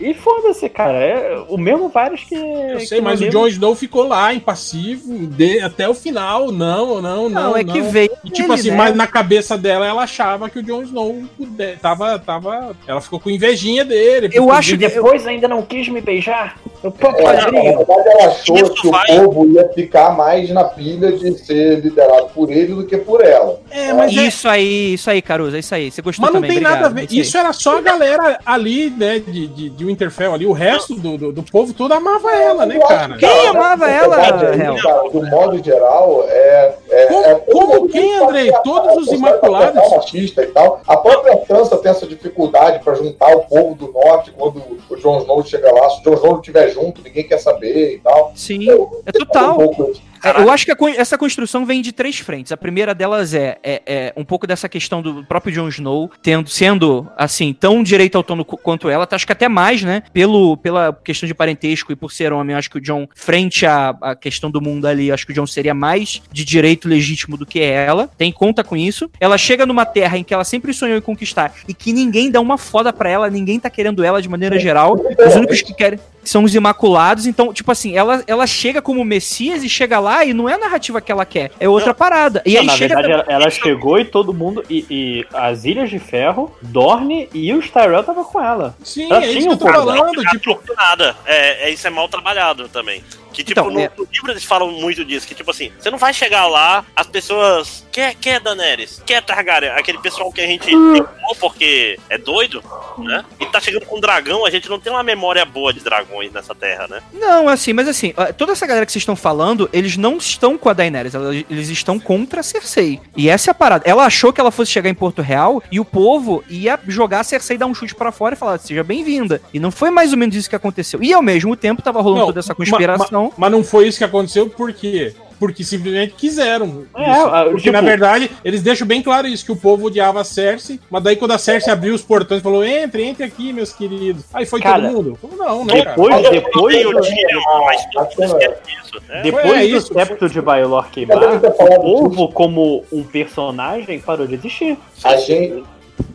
E foda-se, cara. É o mesmo vários que. Eu que sei, no mas o. Jon Snow ficou lá, impassivo, de- até o final. Não, não, não. Não, é que não. veio. E, tipo dele, assim, né? mas na cabeça dela, ela achava que o Jon Snow puder- tava, tava. Ela ficou com invejinha dele. Eu acho E depois ainda não quis me beijar? Eu, pô, É, na verdade, ela achou Isso que vai- o povo ia ficar mais na pilha de ser liderado por ele do que por ela. É, mas é, Isso aí, isso aí, Caruso, é isso aí. Você gostou Mas não também, tem nada a obrigado, ver. isso aí. Era só a galera ali, né, de, de, de Winterfell ali. O resto do, do, do povo todo amava ela, né, cara? que, Quem amava ela, verdade, cara, do modo geral, é. é Como- é- como quem, Andrei? Todos os Imaculados? a- machista e tal. A própria França tem essa dificuldade pra juntar o povo do norte quando o Jon Snow chega lá. Se o Jon Snow não estiver junto, ninguém quer saber e tal. Sim, é total. Um pouco É, eu acho que essa construção vem de três frentes. A primeira delas é, é, é um pouco dessa questão do próprio Jon Snow tendo, sendo, assim, tão direito qu- quanto ela. Acho que até mais, né? Pelo, pela questão de parentesco e por ser homem, acho que o Jon, frente à, à questão do mundo ali, acho que o Jon seria mais de direito legítimo do que ela. Tem conta com isso. Ela chega numa terra em que ela sempre sonhou em conquistar e que ninguém dá uma foda pra ela, ninguém tá querendo ela de maneira geral. Os únicos que querem são os imaculados. Então, tipo assim, ela, ela chega como Messias e chega lá e não é a narrativa que ela quer, é outra parada. E Não, aí na chega. verdade, ela, ela chegou e todo mundo. E, e as Ilhas de Ferro, Dorne e o Tyrell tava com ela. Sim, Ela é isso que eu tô pouco falando. Não Tipo, nada. É, é, isso é mal trabalhado também. Que, tipo, Então, no, é- no livro eles falam muito disso. Que, tipo assim, você não vai chegar lá, as pessoas. Quer, quer Daenerys? Quer Targaryen? Aquele pessoal que a gente temou porque é doido, né? E tá chegando com um dragão, a gente não tem uma memória boa de dragões nessa terra, né? Não, assim, mas assim, ó, toda essa galera que vocês estão falando, eles não estão com a Daenerys, eles estão contra a Cersei. E essa é a parada. Ela achou que ela fosse chegar em Porto Real e o povo ia jogar a Cersei dar um chute pra fora e falar: seja bem-vinda. E não foi mais ou menos isso que aconteceu. E ao mesmo tempo tava rolando Não, toda essa conspiração. ma- Mas não foi isso que aconteceu, por quê? Porque simplesmente quiseram. É, isso. ah, Porque, tipo- na verdade, eles deixam bem claro isso, que o povo odiava a Cersei, mas daí quando a Cersei abriu os portões e falou, entre, entre aqui, meus queridos. Aí foi Cara, todo mundo. Não, né, cara? Depois, depois, Tem o do, Tyrion, mas todo mundo esquece disso, né? depois É do isso, septo de Baelor queimar, eu o povo, como um personagem, parou de existir. A gente,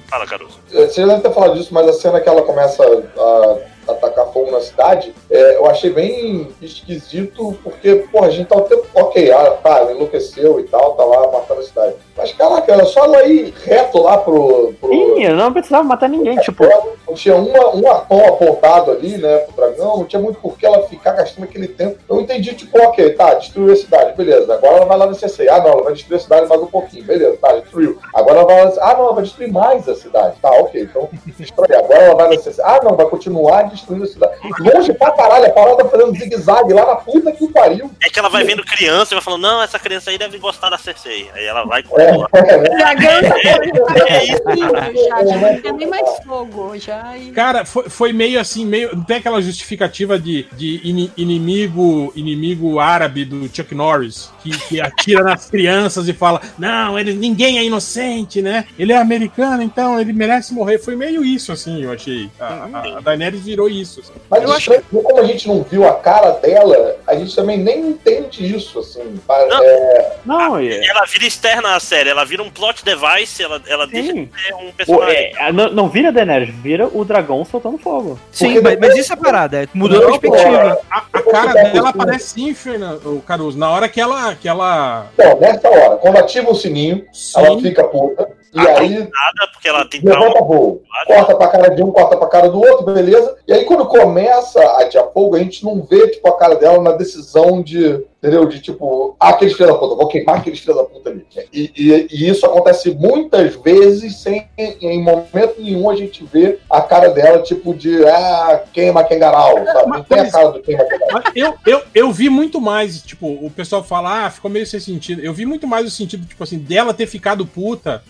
Fala, Caruso. Você já deve ter falado disso, mas a cena que ela começa a atacar fogo na cidade, é, eu achei bem esquisito, porque, pô, a gente tá o tempo. Ok, ah, tá, ela enlouqueceu e tal, tá lá matando a cidade. Mas, caraca, era só ela ir reto lá pro. pro Sim, eu não precisava matar ninguém. Tipo, não tinha uma, um atom apontado ali, né, pro dragão, não tinha muito por que ela ficar gastando aquele tempo. Eu entendi, tipo, ok, tá, destruiu a cidade, beleza. Agora ela vai lá no CC. Ah, não, ela vai destruir a cidade mais um pouquinho, beleza, tá, destruiu. Agora ela vai lá. Ah, não, ela vai destruir mais a cidade. Tá, ok, então destrói. Agora ela vai no CC. Ah, não, vai continuar destruindo a cidade. Longe pra caralho, a parada fazendo zigue-zague lá na puta que o pariu. É que ela vai vendo criança e vai falando, não, essa criança aí deve gostar da Cersei. Aí ela vai com É, ela. Dragão já É isso. já, já não tem nem mais fogo. Já, e- Cara, foi, foi meio assim, meio. Não tem aquela justificativa de, de ini- inimigo inimigo árabe do Chuck Norris, que, que atira nas crianças e fala: Não, ele, ninguém é inocente, né? Ele é americano, então ele merece morrer. Foi meio isso, assim, eu achei. A, a, a Daenerys virou isso. assim. Mas Eu acho acho como a gente não viu a cara dela, a gente também nem entende isso, assim. Não. é, não, é. Ela vira externa à série, ela vira um plot device, ela, ela deixa de Sim. ser um O- personagem. é, não, não vira Daenerys, vira o dragão soltando fogo. Sim, mas, depois- mas isso é a parada, é, mudou a Não, perspectiva. A, a cara dela aparece sim, Fernando, o Caruso. Na hora que ela. Que ela Então, nessa hora, quando ativa o sininho, ela fica puta, e aí Nada, porque ela tem levanta voo. Corta pra cara de um, corta pra cara do outro, beleza? E aí, quando começa a atirar fogo, a gente não vê, tipo, a cara dela na decisão de, entendeu? De, tipo, ah, aqueles filhos da puta, vou queimar aqueles filhos da puta ali. E, e- e isso acontece muitas vezes sem, em momento nenhum, a gente vê a cara dela, tipo, de, ah, queima Kengarau, sabe? Não tem a cara do queima Kengarau. Eu, eu, eu vi muito mais, tipo, o pessoal fala, ah, ficou meio sem sentido. Eu vi muito mais o sentido, tipo assim, dela ter ficado puta,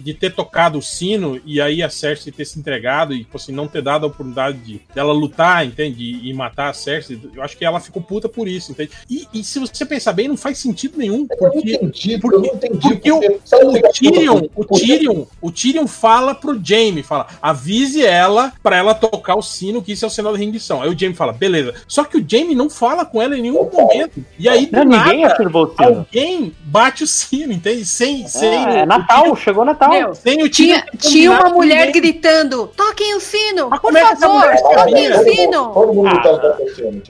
de ter tocado o sino e aí a Cersei ter se entregado e, tipo assim, não ter dado a oportunidade de dela lutar, entende? E, e matar a Cersei. Eu acho que ela ficou puta por isso, entende? E, e se você pensar bem, não faz sentido nenhum, Eu não porque entendi, porque- eu não entendi. porque o- sabe o a Tyrion, o Tyrion, o Tyrion fala pro Jaime, fala, avise ela pra ela tocar o sino, que isso é o sinal da rendição. Aí o Jaime fala, beleza. Só que o Jaime não fala com ela em nenhum momento. E aí, do Não, ninguém nada, o alguém bate o sino, entende? Sem, sem, É, é o- Natal, chegou Natal. Meu, sem o tinha, Tyrion tinha uma mulher ninguém. gritando: toquem o sino, Mas por é favor, toquem o sino. todo mundo Ah.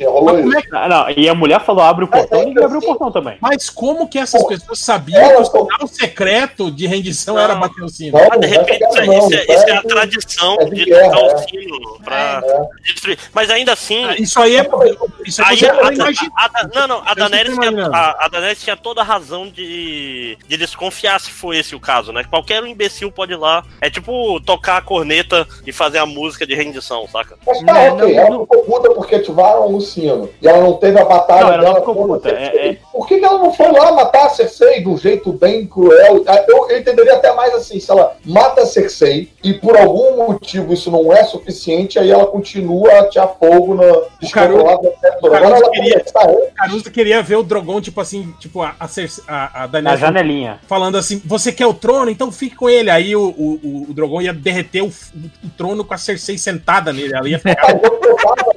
o como é Ah, não, e a mulher falou: abre o portão, Mas ninguém abriu o assim- portão também. Mas como que essas Pô, pessoas sabiam ela que o sinal secreto de rendição Não. era bater o sino? Não, Ah, de repente, não, isso, é- não, isso é, isso é a não, tradição é de de guerra, tocar é. o sino pra É. destruir. Mas ainda assim, Ah, Isso aí é. Isso é Aí a, a, a- a- não, não, a Daenerys, tinha, a, a Daenerys tinha toda a razão de, de desconfiar se foi esse o caso, né? Qualquer imbecil pode ir lá. É tipo tocar a corneta e fazer a música de rendição, saca? Mas tá, Né, ok, não- ela ficou puta porque ativaram o sino. E ela não teve a batalha Não, ela não dela ficou contra puta, é- é- Por que, que ela não foi lá matar a Cersei de um jeito bem cruel? Ah, Eu, eu entenderia até mais assim, se ela mata a Cersei e por algum motivo isso não é suficiente, aí ela continua a atear fogo na descontrolada. Agora Caruso ela queria- Caruso queria ver o Drogon, tipo assim, tipo, a, a, Cersei- a, a Na janelinha. falando assim, você quer o trono, então fique com ele. Aí o, o, o- o Drogon ia derreter o, o trono com a Cersei sentada nele. Ela ia ficar.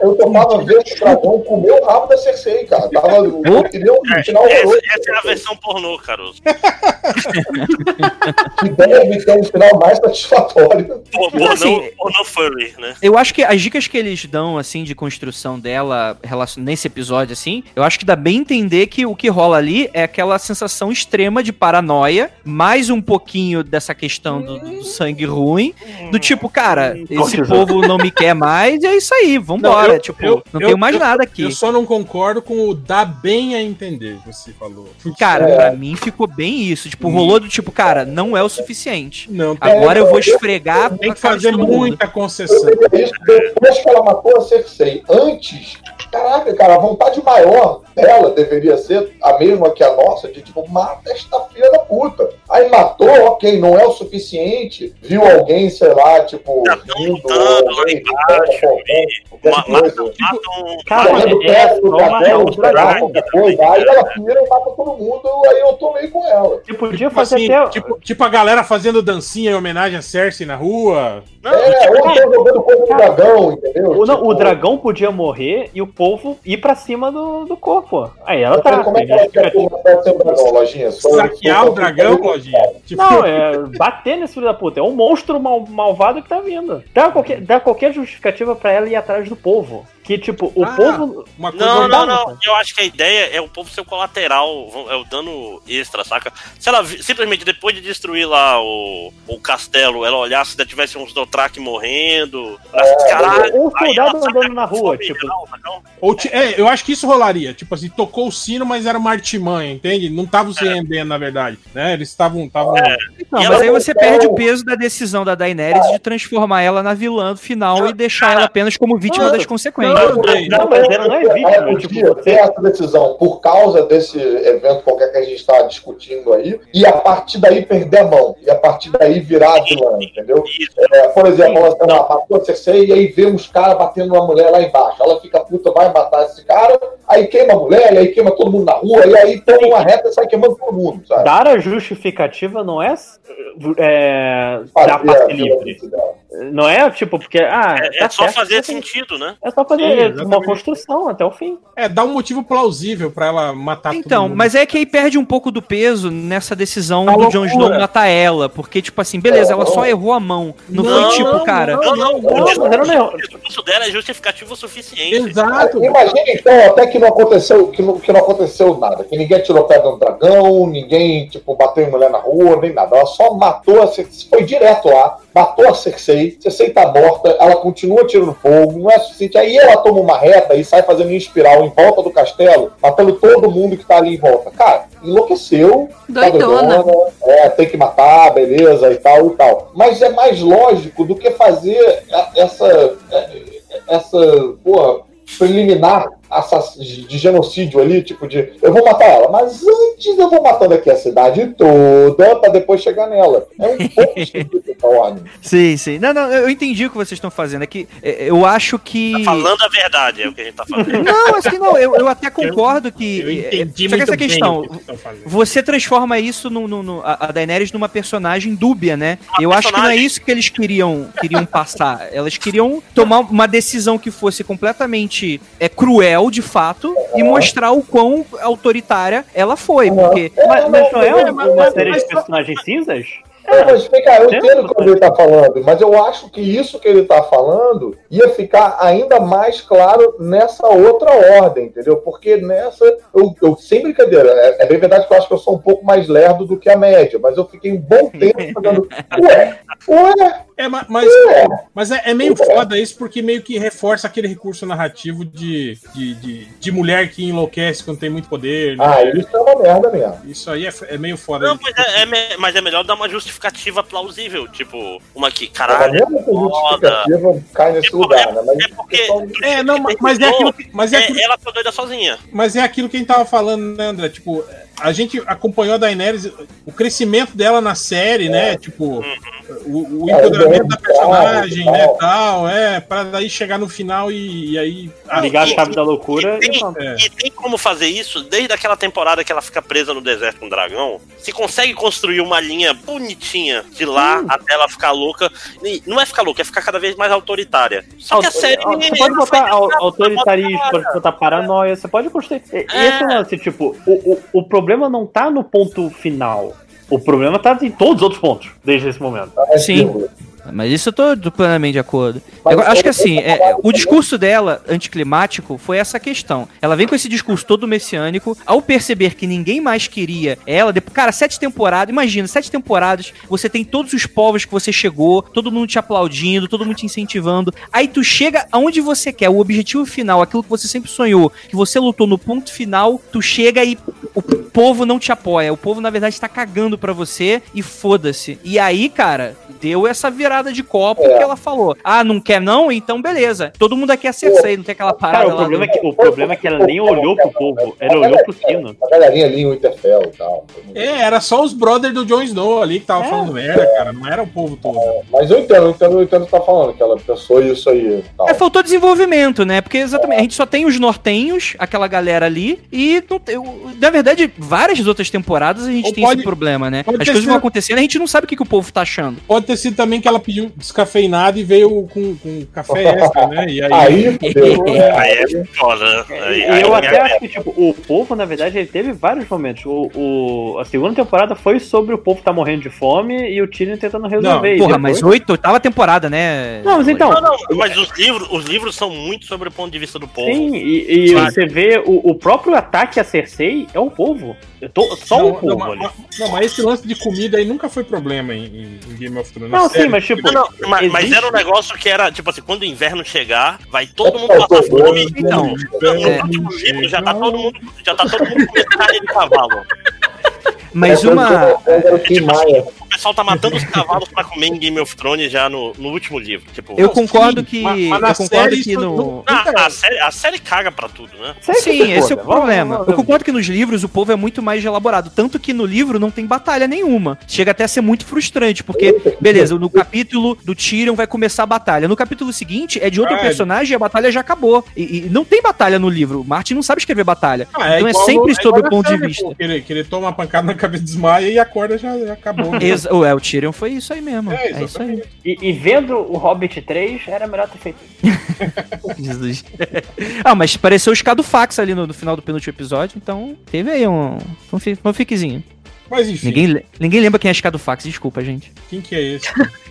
Eu topava ver o dragão comer o rabo da Cersei, cara. Tava, eu queria um final Essa, horroroso. essa é a versão pornô, Caruso. que deve ter um final mais satisfatório. Por- Então, assim, Pornô pornô furry, né? Eu acho que as dicas que eles dão, assim, de construção dela relacion- nesse episódio, assim, eu acho que dá bem entender que o que rola ali é aquela sensação extrema de paranoia, mais um pouquinho dessa questão do, do sangue ruim, do tipo, cara, esse Cortisol. povo não me quer mais, e é isso aí, vambora. Não, eu- tipo, eu- não eu- tenho mais eu- nada aqui. Eu só não concordo com o dá bem a entender, você falou. Cara, É. pra mim ficou bem isso. Tipo, rolou do tipo, cara, não é o suficiente. Não, tem, Agora eu vou esfregar tem que fazer muita concessão. Isso depois que ela matou a Cersei. Antes, caraca, cara, a vontade maior dela deveria ser a mesma que a nossa, de tipo, mata esta filha da puta. Aí matou, ok, não é o suficiente. Viu alguém, sei lá, tipo, Já vindo, lutando lá alguém, embaixo. Matam, matam, é, perto do dragão. qualquer coisa. Aí ela pira e mata todo mundo, aí eu tomei com ela. Você podia Tipo, fazer assim, até. tipo, tipo a galera fazendo dancinha em homenagem a Cersei na rua. Não, É, ou então jogando coisa no dragão, entendeu? O, não, Tipo, o dragão podia morrer e o povo ir pra cima do, do corpo. Aí ela tá. Como é que ela quer ser um dragão, lojinha? Saquear o dragão, lojinha. Tipo, Não, é bater nesse filho da puta. É um monstro mal- malvado que tá vindo. Dá qualquer, dá qualquer justificativa pra ela ir atrás do povo. Que, tipo, o Ah, povo. uma coisa Não, não, não. cara. Eu acho que a ideia é o povo ser o colateral, é o dano extra, saca? Se ela simplesmente depois de destruir lá o, o castelo, ela olhasse se ainda tivesse uns Dothraki morrendo, olhasse, caralho, Ou um aí soldado andando na rua, tipo. Ou ti- é, eu acho que isso rolaria. Tipo assim, tocou o sino, mas era uma artimanha, entende? Não estavam se rendendo, na verdade. Né? Eles estavam. estavam Não, E mas aí você perde o peso da decisão da Daenerys de transformar ela na vilã do final e deixar ela apenas como vítima Não, das consequências. Não, mas ela não é vítima. Tipo, ter essa decisão por causa desse evento qualquer que a gente está discutindo aí, e a partir daí perder a mão, e a partir daí virar a vilã, entendeu? É, por exemplo, ela sei lá, matou a Cersei e aí vê uns caras batendo uma mulher lá embaixo. Ela fica puta, vai matar esse cara, aí queima a mulher, e aí queima todo mundo na rua, e aí toma uma reta e sai queimando todo mundo, sabe? dar a justificativa não é, é dar passe livre. dela. Não é tipo, porque. Ah, É, tá é só certo, fazer só- sentido, né? É só fazer Sim, uma construção até o fim. É, dá um motivo plausível pra ela matar todo Então, mundo. mas é que aí perde um pouco do peso nessa decisão A do loucura. Jon Snow matar ela. Porque, tipo assim, beleza, ela só errou a mão. Não, Não, foi tipo, cara. Não, não, Não, não o discurso dela é justificativo o suficiente. Exato. Imagina então até que não aconteceu, que não, que não aconteceu nada, que ninguém tirou pedra no dragão, ninguém tipo bateu em mulher na rua, nem nada. Ela só matou a Cersei, foi direto lá, matou a Cersei, Cersei tá morta, ela continua tirando fogo, não é suficiente. Aí ela toma uma reta e sai fazendo em espiral em volta do castelo, matando todo mundo que tá ali em volta. Cara, enlouqueceu, tá Doidona. doidona, é, tem que matar, beleza, e tal e tal. Mas é mais lógico do que fazer essa. essa. porra, preliminar de genocídio ali, tipo de eu vou matar ela, mas antes eu vou matando aqui a cidade toda pra depois chegar nela. É um pouco essa ordem. Sim, sim. Não, não, eu entendi o que vocês estão fazendo. É que é, eu acho que. Falando a verdade é o que a gente tá fazendo. Não, assim, não, eu, eu até concordo que. Eu entendi Só que muito essa questão, o que vocês estão fazendo. Você transforma isso no, no- no- a Daenerys numa personagem dúbia, né? Eu acho que não é personagem. isso que eles queriam, queriam passar. Elas queriam tomar uma decisão que fosse completamente é, cruel, de fato, e mostrar o quão autoritária ela foi. Porque Mas, mas não é mas- uma, série de personagens cinzas? É, mas vem cá, eu Entendo o que ele tá falando, mas eu acho que isso que ele tá falando ia ficar ainda mais claro nessa outra ordem, entendeu? Porque nessa, eu, eu sem brincadeira, é, é bem verdade que eu acho que eu sou um pouco mais lerdo do que a média, mas eu fiquei um bom tempo falando, ué, ué, É, ma- mas, mas é, é meio foda isso, porque meio que reforça aquele recurso narrativo de, de, de, de mulher que enlouquece quando tem muito poder. né? Ah, isso é uma merda mesmo. Isso aí é, é meio foda. Não, mas é, é mas é melhor dar uma justificativa plausível. Tipo, uma que, caralho, foda. justificativa cai nesse lugar, né? Mas É porque. É, não, mas- mas é aquilo que- mas é aquilo- ela foi doida sozinha. Mas é aquilo que a gente tava falando, né, André? Tipo, a gente acompanhou a Daenerys, o crescimento dela na série, né? Tipo, o, o É, empoderamento da é, personagem, é, né? é. Tal, é, pra daí chegar no final e, e aí. ah, Ligar a e- chave da loucura E e tem. É. e tem como fazer isso desde aquela temporada que ela fica presa no deserto com o dragão. Se consegue construir uma linha bonitinha de lá até ela ficar louca. E não é ficar louca, é ficar cada vez mais autoritária. Só que a série. Você pode botar au- autoritarismo, pode botar paranoia, você pode construir. E e É. esse lance, tipo, o, o, o problema não tá no ponto final. O problema tá em todos os outros pontos, desde esse momento. Sim. Mas isso eu tô do- plenamente de acordo. Mas acho que eu- assim, é, o discurso dela, anticlimático, foi essa questão. Ela vem com esse discurso todo messiânico, ao perceber que ninguém mais queria ela, depois, cara, sete temporadas, imagina, sete temporadas, você tem todos os povos que você chegou, todo mundo te aplaudindo, todo mundo te incentivando. Aí tu chega aonde você quer, o objetivo final, aquilo que você sempre sonhou, que você lutou no ponto final, tu chega e o povo não te apoia. O povo, na verdade, tá cagando pra você e foda-se. E aí, cara, deu essa virada de copo É. que ela falou. Ah, não quer não? Então beleza. Todo mundo aqui é Cersei, não tem aquela parada Cara, o lá problema, é que, o problema é que ela nem olhou pro povo, ela olhou pro sino. A galerinha ali em Winterfell e tal. É, era só os brothers do Jon Snow ali que tava falando merda, cara. Não era o povo todo. Mas eu entendo, eu entendo, eu entendo o que tá falando, que ela pensou isso aí tal. É, faltou desenvolvimento, né? Porque exatamente, a gente só tem os nortenhos, aquela galera ali, e não tem, o- na verdade, várias outras temporadas a gente Ou tem pode- esse problema, né? As coisas vão sido- acontecendo, a gente não sabe o que, que o povo tá achando. Pode ter sido também que ela pediu descafeinado e veio com, com café extra, né? E aí. Aí, fudeu, né? Aí é foda. Aí, E aí eu é até acho que, tipo, o povo, na verdade, ele teve vários momentos. O, o- a segunda temporada foi sobre o povo tá morrendo de fome e o Tyrion tentando resolver. E Porra, depois- mas oito, oitava temporada, né? Não, mas então. Não, não, mas os livros, os livros são muito sobre o ponto de vista do povo. Sim, e, e Claro. você vê o, o próprio ataque a Cersei é o povo. Eu tô, só não, o povo não, ali. mas, não, mas esse lance de comida aí nunca foi problema em, em- em Game of Thrones. Não, Sério. sim, mas tipo. Não, não, mas, mas era um negócio que era, tipo assim, quando o inverno chegar, vai todo mundo passar fome. é, Então, no é. último livro já tá todo mundo, já tá todo mundo comendo carne de cavalo. Mas É, uma. é, é, Tim Maia. O pessoal tá matando os cavalos pra comer em Game of Thrones já no, no último livro. Tipo, Eu concordo sim, que. mas- mas eu concordo série que no. não- Ah, a, série, a série caga pra tudo, né? Sim, se esse é o foda. Vamos- problema. vamos- Eu concordo que nos livros o povo é muito mais elaborado. Tanto que no livro não tem batalha nenhuma. Chega até a ser muito frustrante, porque, beleza, no capítulo do Tyrion vai começar a batalha. No capítulo seguinte é de outro Ah, é. personagem e a batalha já acabou. E, e não tem batalha no livro. Martin não sabe escrever batalha. Ah, então é sempre no- sobre o ponto na de série, vista. pô, Que ele, que ele toma uma pancada na cabeça, desmaia e acorda já, já acabou. né? É, o Tyrion foi isso aí mesmo. É, É, isso aí. E, e vendo o Hobbit 3, era melhor ter feito isso. Jesus. ah, mas pareceu o Scadufax ali no, no final do penúltimo episódio, então teve aí um, um, fi- um fiquezinho. Mas enfim, Ninguém, ninguém lembra quem é Scadufax, desculpa, gente. quem que é esse?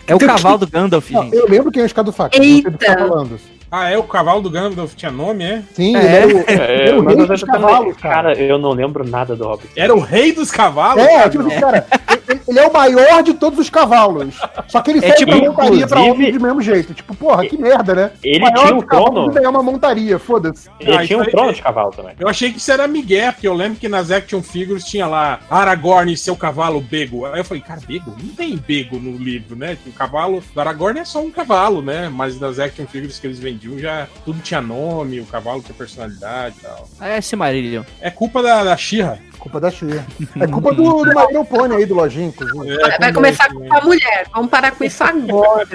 É o cavalo do Gandalf, Não, gente. eu lembro quem é não sei que tá Eita. falando. Ah, é o cavalo do Gandalf, tinha nome, é? Sim, É. ele era o, É, era o mas rei eu dos cavalos, cara. Cara, eu não lembro nada do Hobbit. Era o rei dos cavalos? É, cara? tipo assim, cara, ele, ele é o maior de todos os cavalos. Só que ele É serve tipo, uma montaria pra homem do mesmo jeito. Tipo, porra, que merda, né? Ele Maior tinha um trono. é uma montaria, foda-se. Ele Ah, tinha um trono de cavalo também. Eu achei que isso era Miguel, porque eu lembro que nas Action Figures tinha lá Aragorn e seu cavalo Bego. Aí eu falei, cara, Bego? Não tem Bego no livro, né? O cavalo do Aragorn é só um cavalo, né? Mas nas Action Figures que eles vendiam já tudo tinha nome, o cavalo tinha personalidade e tal. Ah, é esse Marillion. É culpa da, da Xirra. Culpa da Xia. É culpa do, do Marinho Pony aí, do Lojinha, inclusive. É, Vai começar também. com a mulher. Vamos parar com isso agora.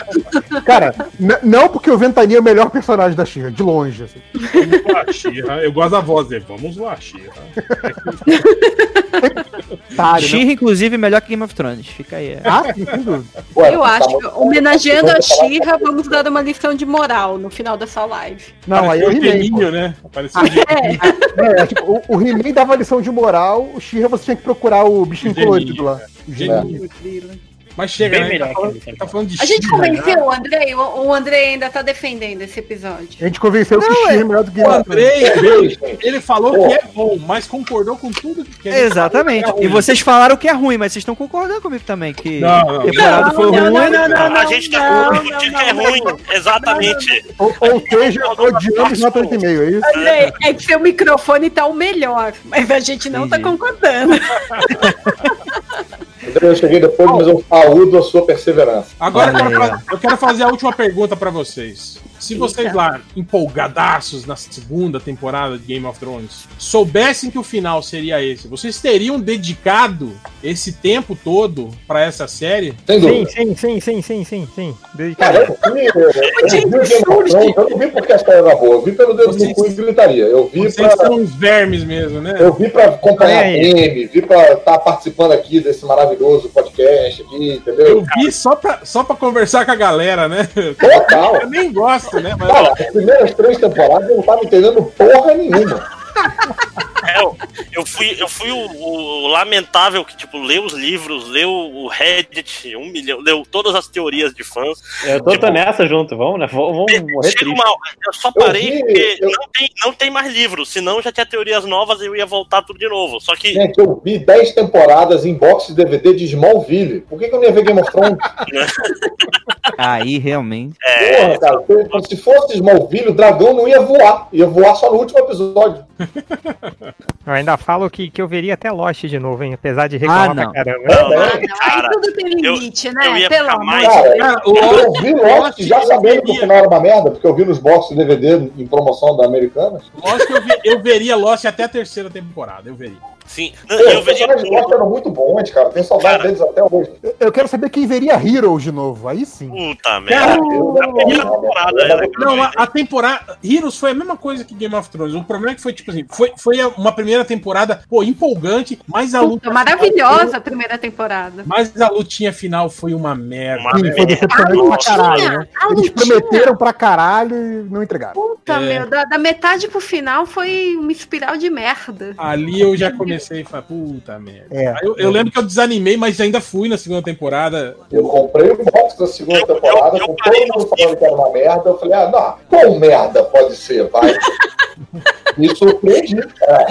Cara, não porque o Ventania é o melhor personagem da Xia, de longe. Assim. Vamos lá, Xirra. Eu gosto da voz dele. Vamos lá, Xirra. Né? Xirra, inclusive, melhor que Game of Thrones. Fica aí. é. Ah, sim, sem dúvida. Ué, Eu tá acho que, muito- homenageando a Xirra, vamos dar uma lição de moral no final dessa live. Não, aí é o He-Man. né? Ah, o Geninho. É, tipo, o, o He-Man dava lição de moral, o Xirra você tinha que procurar o bichinho colorido lá. O Geninho. Geninho. Mas chega, Bem né? melhor Tá falando, que tá falando de A gente né? convenceu o Andrei, o, o Andrei ainda tá defendendo esse episódio. A gente convenceu que Não, X é- é melhor do que O Andrei, Gente, ele falou que é bom, mas concordou com tudo que gente Exatamente. que é E vocês falaram que é ruim, mas vocês estão concordando comigo também, que Não, a temporada Não, foi não, ruim. não, não, não, a gente tá discutindo que é ruim. Exatamente. Ou, ou seja, odiamos nota 8,5, é isso? Andrei, é que seu microfone tá o melhor, mas a gente não tá Entendi. concordando. Eu cheguei depois, mas eu saúdo a sua perseverança. Agora eu quero, aí, fa- eu quero fazer a última pergunta pra vocês. Se vocês lá, empolgadaços na segunda temporada de Game of Thrones, soubessem que o final seria esse, vocês teriam dedicado esse tempo todo pra essa série? Sem Sim, dúvida. sim, sim, sim, sim, sim, sim. Cara, Dedicado. eu vi, eu, eu Game eu não vi porque a série era boa, eu vi pelo dedo Vocês- no cu e gritaria. Eu vi Vocês pra, são uns vermes mesmo, né? eu vi pra acompanhar É. meme, vi pra estar participando aqui desse maravilhoso podcast aqui, entendeu? Eu vi só pra, só pra conversar com a galera, né? Total. Eu nem gosto, né? Mas Cara, as primeiras três temporadas eu não tava entendendo porra nenhuma. É, eu, eu fui, eu fui o, o lamentável que, tipo, leu os livros, leu o Reddit, um milhão, leu todas as teorias de fãs. Eu tô, Tipo, tô nessa junto, vamos, né? Vamos, vamos morrer Chega triste. uma, eu só parei vi, porque eu- não, tem, não tem mais livros, senão já tinha teorias novas e eu ia voltar tudo de novo. Só que Gente, eu vi 10 temporadas em box de DVD de Smallville. Por que, que eu não ia ver Game of Thrones? Aí, realmente. Porra, cara, se- se fosse Smallville, o dragão não ia voar. Ia voar só no último episódio. Eu ainda falo que, que eu veria até Lost de novo, hein? Apesar de reclamar Ah, não. pra caramba. Não, Ah, não, não, aí cara, tudo tem limite, eu né? ia Pelo ficar amor mais- de Cara, eu Lost- vi Lost Lost já eu sabendo que o final era uma merda, porque eu vi nos boxes de DVD em promoção da Americanas. Lógico que eu, vi- eu veria Lost até a terceira temporada, eu veria. Sim, Pô, eu os veria. personagens de Lost eram muito bons, cara. Tenho saudade Cara. deles até hoje. Eu- Eu quero saber quem veria Heroes de novo. Aí sim. Puta merda. Eu- A primeira temporada era Não, a, a temporada. Heroes foi a mesma coisa que Game of Thrones. O problema é que foi, tipo assim, foi, foi uma primeira temporada, pô, empolgante, mas a luta. Puta, maravilhosa a primeira temporada. Mas a lutinha final foi uma merda. Uma Sim, né? foi decepcionante pra caralho, né? a Eles prometeram pra caralho e não entregaram. Puta, É. meu, da, da metade pro final foi uma espiral de merda. Ali eu já comecei a falar, puta merda. É. Aí eu, eu lembro que eu desanimei, mas ainda fui na segunda temporada. Eu comprei o box da segunda Eu- temporada, eu- eu com todo no mundo falando que era uma merda. Eu falei, ah, não, qual merda pode ser, vai? Me surpreendi. Cara.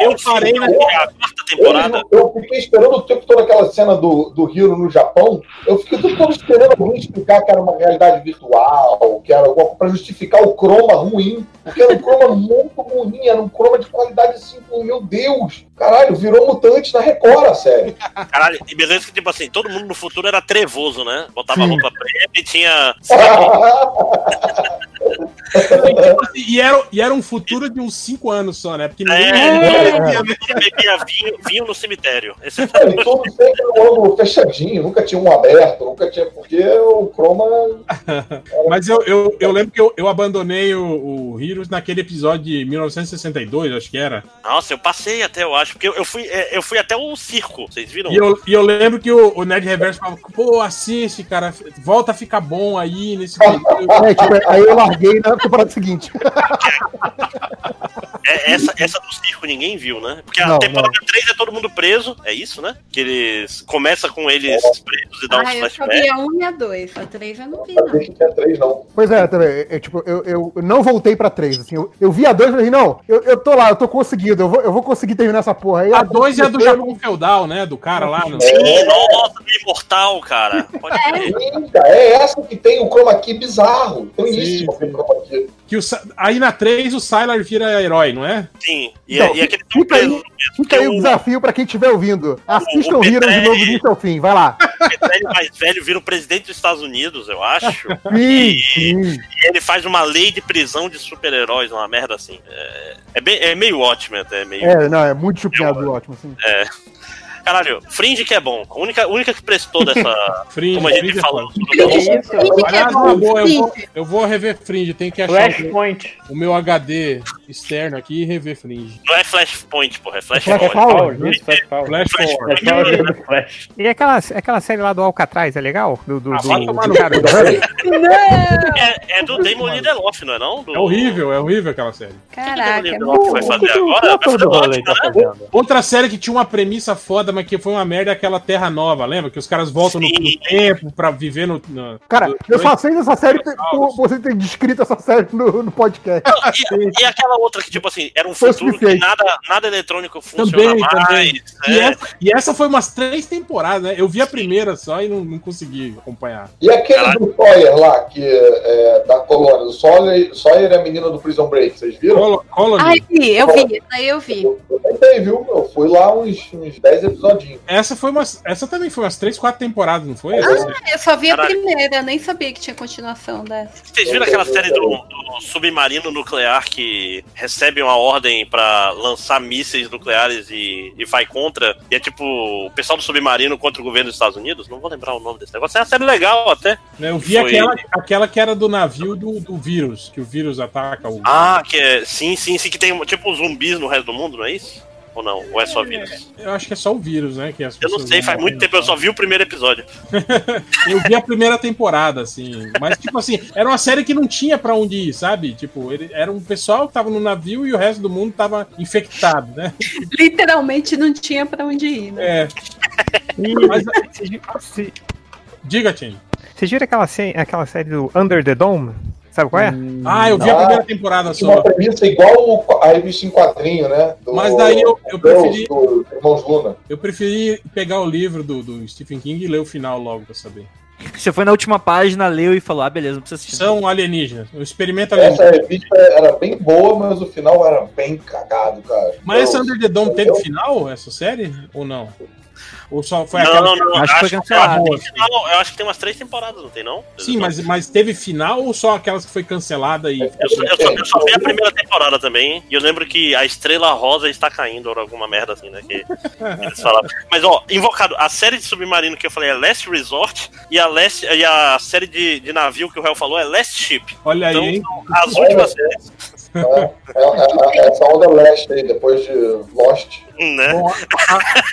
Eu parei na. A quarta temporada. Eu, fiquei esperando o tempo todo aquela cena do, do Hiro no Japão. Eu fiquei o tempo todo esperando alguém explicar que era uma realidade virtual, que era alguma pra justificar o croma ruim. Porque era um croma muito ruim, era um croma de qualidade assim, meu Deus. Caralho, virou mutante na Record, a série. Caralho, e beleza que, tipo assim, todo mundo no futuro era trevoso, né? Botava Sim. roupa preta e tinha. E era, e era um futuro de uns 5 anos só, né? Porque ninguém. É. bebia vinho, vinho no cemitério. Esse E tudo sempre ângulo fechadinho, nunca tinha um aberto, nunca tinha. Porque o croma. Mas eu, eu, eu lembro que eu, eu abandonei o, o Heroes naquele episódio de 1962, acho que era. Nossa, eu passei até, eu acho, porque eu, eu fui, é, eu fui até o circo, vocês viram? E eu, e eu lembro que o, o Nerd Reverso falava, pô, assiste, cara, volta a ficar bom aí nesse. É, tipo, aí eu larguei na temporada seguinte. É, essa, essa do circo ninguém viu, né? Porque a Não, temporada 3 é todo mundo preso, é isso, né? Que eles começa com eles presos e dá um Ah, eu só flashback. vi a 1 e a 2. A 3 eu não vi, não. Sabia que tinha três, não. Pois é, também. Eu, tipo, eu, eu não voltei pra 3. Assim, eu, eu vi a 2 e falei, não, eu, eu tô lá, eu tô conseguido, eu vou, eu vou conseguir terminar essa porra. Aí A 2 é a do Japão Feudal, né? Do cara lá. No... Sim, nossa, do imortal, cara. Pode cara, é essa que tem o chroma key bizarro. Tem isso, aquele chroma key. Que o, aí na 3 o Sylar vira herói, não é? Sim. E, Então, e aquele tão fica aí- mesmo. Fica aí que o o desafio pra quem estiver ouvindo. Assistam o o Heroes de novo do início ao fim, vai lá. Petrelli mais velho vira o presidente dos Estados Unidos, eu acho. Sim, sim. E ele faz uma lei de prisão de super-heróis, uma merda assim. É, é, bem, é meio ótimo, até meio. É, não, é muito chupinhado ótimo, assim. Caralho, Fringe que é bom. A única, única que prestou dessa. Fringe, como a gente Fringe é falou. é Aliás, eu, vou, eu vou rever Fringe, tem que achar o, Flashpoint. o meu HD externo aqui e rever Fringe. Não é Flashpoint, porra, é Flash Flash Forward. Forward, Isso, Flash do Flash. E aquela, aquela série lá do Alcatraz, é legal? Do, do, Ah, do, vai tomar do no cara do- É, é do Damon Lindelof, não é não? Do... É horrível, é horrível aquela série. Caraca, é Lindelof muito vai O fazer que o agora? Vai ator fazer do rolê ótimo, tá né? Outra série que tinha uma premissa foda, mas que foi uma merda, é aquela Terra Nova, lembra? Que os caras voltam no, no tempo pra viver no. no- Cara, no- eu só sei dessa série por você ter descrito essa série no, no podcast. E, e aquela outra que, tipo assim, era um Foi futuro que nada, nada eletrônico funciona Também, mais. também. E né? essa, e essa foi umas três temporadas, né? Eu vi a primeira só e não, não consegui acompanhar. E aquele do Sawyer lá, que é da colônia, o Sawyer, Sawyer é a menina do Prison Break, vocês viram? Colony. Ai, vi, eu vi, essa aí eu vi. Eu tentei, viu? Eu fui lá uns, uns 10 Essa foi umas. Essa também foi umas três, quatro temporadas, não foi? Essa série? Eu só vi a Caralho. primeira, eu nem sabia que tinha continuação dessa. Vocês viram aquela série do, do submarino nuclear que recebe uma ordem pra lançar mísseis nucleares e, e vai contra? E é tipo o pessoal do submarino contra o governo dos Estados Unidos? Não vou lembrar o nome desse negócio. É uma série legal até. Eu vi Foi- aquela, aquela que era do navio do, do vírus, que o vírus ataca o. Ah, que é. Sim, sim, sim, que tem tipo zumbis no resto do mundo, não é isso? Ou não? Ou é só vírus? Eu acho que é só o vírus, né? Que as Eu não sei, faz muito tempo, eu só vi o primeiro episódio. Eu vi a primeira temporada, assim. Mas, tipo assim, era uma série que não tinha pra onde ir, sabe? Tipo, ele, era um pessoal que tava no navio e o resto do mundo tava infectado, né? Literalmente não tinha pra onde ir, né? É. Mas- Diga, Tim. Vocês viram aquela, aquela série do Under the Dome? Sabe qual é? Ah, eu vi a Ah, primeira temporada Tinha uma só. premissa igual a revista em quadrinho, né? Do- Mas daí eu- eu do- preferi- Do Irmãos Luna. Eu preferi pegar o livro do, do Stephen King e ler o final logo pra saber. Você foi na última página, leu e falou: ah, beleza, não precisa assistir. São alienígenas. O experimento Essa alienígena. revista era bem boa, mas o final era bem cagado, cara. Mas essa Eu- Under the Dome teve final, essa série? Ou não? Ou só foi Não, aquela. não, não. Acho que foi final, eu acho que tem umas três temporadas, não tem não? Sim, mas, mas teve final ou só aquelas que foi cancelada e. Eu só, eu, só, eu só vi a primeira temporada também, e eu lembro que a Estrela Rosa está caindo, ou alguma merda assim, né? Que eles falavam. Mas, ó, invocado, a série de submarino que eu falei é Last Resort, e a, Last, e a série de, de navio que o Réu falou é Last Ship. Olha aí, Então, são as últimas séries, É, é, é, é, essa onda leste aí, depois de Lost. Né? Bom, a-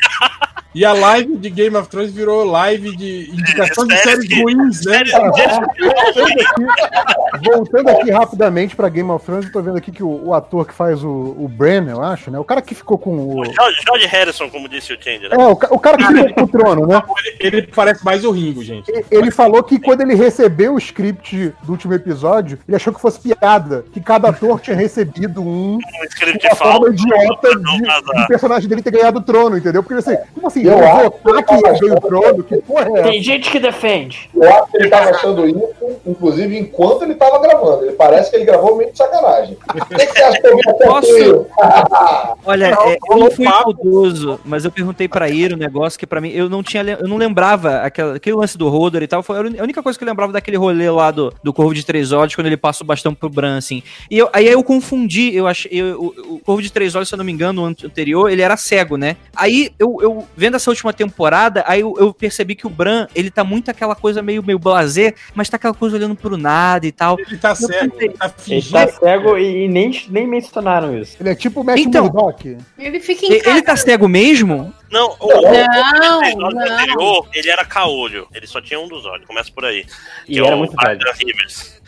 E a live de Game of Thrones virou live de indicação de Séries que- ruins, né? Voltando aqui, voltando aqui rapidamente pra Game of Thrones, eu tô vendo aqui que o, o ator que faz o, o Bran, eu acho, né? O cara que ficou com o. George, George Harrison, como disse o Change, né? É, o, o cara que ficou com o trono, né? Ele, ele parece mais o Ringo, gente. E- Ele falou que quando ele recebeu o script do último episódio, ele achou que fosse piada. Que cada ator tinha recebido um Um script uma forma falso. idiota não de, vazar. Personagem dele ter ganhado o trono, entendeu? Porque assim, como assim? Eu vou acho votar que ele ganhou o trono? Que porra é? Tem gente que defende. Eu acho que ele tava achando isso, inclusive, enquanto ele tava gravando. Ele parece que ele gravou meio de sacanagem. O que, que você acha que eu vi até Posso-? Olha, Não, é, eu não fui maldoso, mas eu perguntei pra Ira um negócio que pra mim eu não tinha, eu não lembrava aquela, aquele lance do Rodor e tal, foi a única coisa que eu lembrava daquele rolê lá do, do Corvo de Três Olhos quando ele passa o bastão pro Bran, assim. E eu, aí eu confundi, eu achei, eu- o, o Corvo de Três Olhos, se eu não me engano, o an- anterior, ele era cego, né? Aí eu, eu vendo essa última temporada, aí eu, eu percebi que o Bran, ele tá muito aquela coisa meio meio blazer, mas tá aquela coisa olhando pro nada e tal. Ele tá cego, ele tá Ele tá cego e, nem, nem mencionaram isso. Ele é tipo o Matt Então- Murdock. Ele fica em casa. Ele tá cego mesmo? Não, o, Não, o episódio não. anterior, ele era caolho. Ele só tinha um dos olhos. Começa por aí. E Que é era o muito velho. Rivers.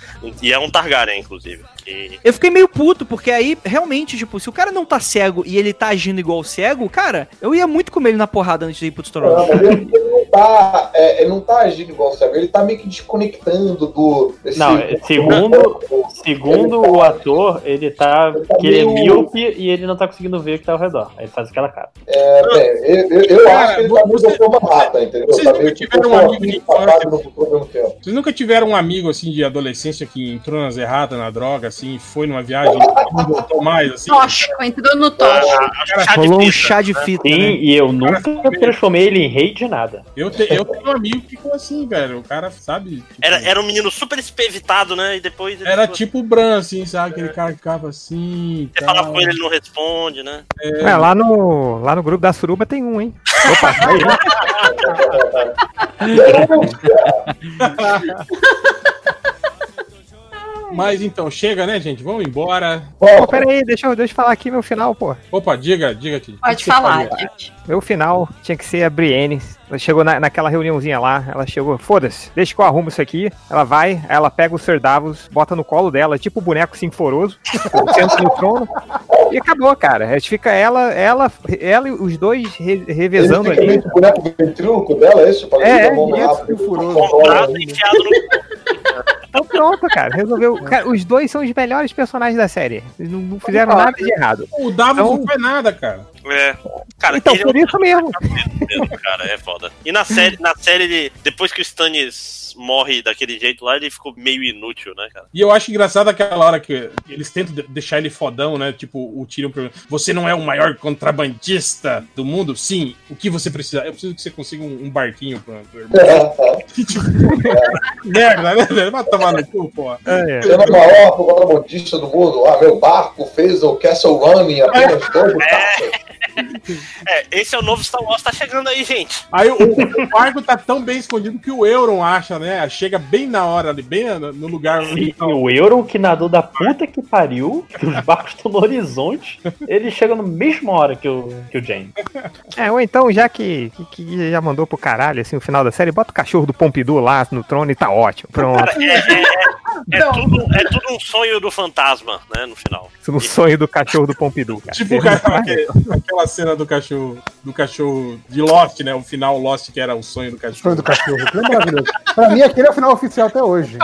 E é um Targaryen, inclusive. Que... Eu fiquei meio puto, porque aí, realmente, tipo, se o cara não tá cego e ele tá agindo igual cego, cara, eu ia muito comer ele na porrada antes de ir pro Não, Storm. mas ele, ele não tá, é, ele não tá agindo igual o cego, ele tá meio que desconectando do. desse- Não, segundo, segundo o ator, ele tá. que ele é míope e ele não tá conseguindo ver o que tá ao redor. Aí ele faz aquela cara. É, bem, eu, eu- Cara, acho que ele tá meio você- Dr. Manhattan, entendeu? vocês Tá nunca meio que tiveram um amigo de infância? Vocês nunca tiveram um amigo assim de adolescência que entrou nas erradas, na droga, assim, foi numa viagem e não voltou mais, assim? Tóxico, entrou no tóxico. De Rolou um chá de né? fita, Sim, né? e eu nunca transformei ele em rei de nada. Eu, te- eu tenho um amigo que ficou assim, velho. O cara, sabe? tipo, Era, era um menino super espevitado, né? E depois ele era ficou- tipo o Bran, assim, sabe? Aquele cara que ficava assim. Você tal. falava com ele, ele não responde, né? É, lá, no, lá no grupo da Suruba tem um, hein? Opa, aí, Mas então, chega, né, gente? Vamos embora. Pô, peraí, deixa eu, deixa eu falar aqui meu final, pô. Opa, diga, diga, Titi. Pode falar, gente. Meu final tinha que ser a Brienne. Ela chegou na, naquela reuniãozinha lá, ela chegou, foda-se, deixa que eu arrumo isso aqui. Ela vai, ela pega o Sir Davos, bota no colo dela, tipo o boneco sinforoso, senta no trono, e acabou, cara. A gente fica ela, ela, ela e os dois re- revezando Ele fica ali. o boneco ventríloco dela, é isso? Pra É, dar a mão isso, rápido. Comprado, enfiado no. Então pronto, cara, resolveu. Cara, os dois são os melhores personagens da série. Eles não, não fizeram nada de errado. O Davos Então- não faz nada, cara. É. Cara, Então, ele é por isso mesmo. mesmo, cara, é foda. E na série, na série ele, depois que o Stannis morre daquele jeito lá, ele ficou meio inútil, né, cara? E eu acho engraçado aquela hora que eles tentam de- deixar ele fodão, né? Tipo, o Tyrion pergunta, você não é o maior contrabandista do mundo? Sim. O que você precisa? Eu preciso que você consiga um, um barquinho pro, pro irmão. Que tipo, merda, né? velho? Vai tomar no cu, pô. É, Sendo o maior contrabandista do mundo. Ah, meu barco fez o Castle Run em apenas dois É, esse é o novo Star Wars, tá chegando aí, gente. Aí o, o barco tá tão bem escondido que o Euron acha, né? Chega bem na hora ali, bem no, lugar E, e o Euron que nadou da puta que pariu, que os barcos estão no horizonte, ele chega na mesma hora que o, que o James. É, ou então, já que, que, que já mandou pro caralho, assim, o final da série, bota o cachorro do Pompidou lá no trono e tá ótimo. Pronto. Cara, é, é- é- é tudo, é tudo um sonho do fantasma, né, no final. No sonho do cachorro do Pompidou, cara. Tipo o ca- aquele- aquela cena do cachorro, do cachorro de Lost, né? O final Lost que era o sonho do cachorro. Sonho do cachorro. Aquilo é maravilhoso. Pra mim, aquele é o final oficial até hoje.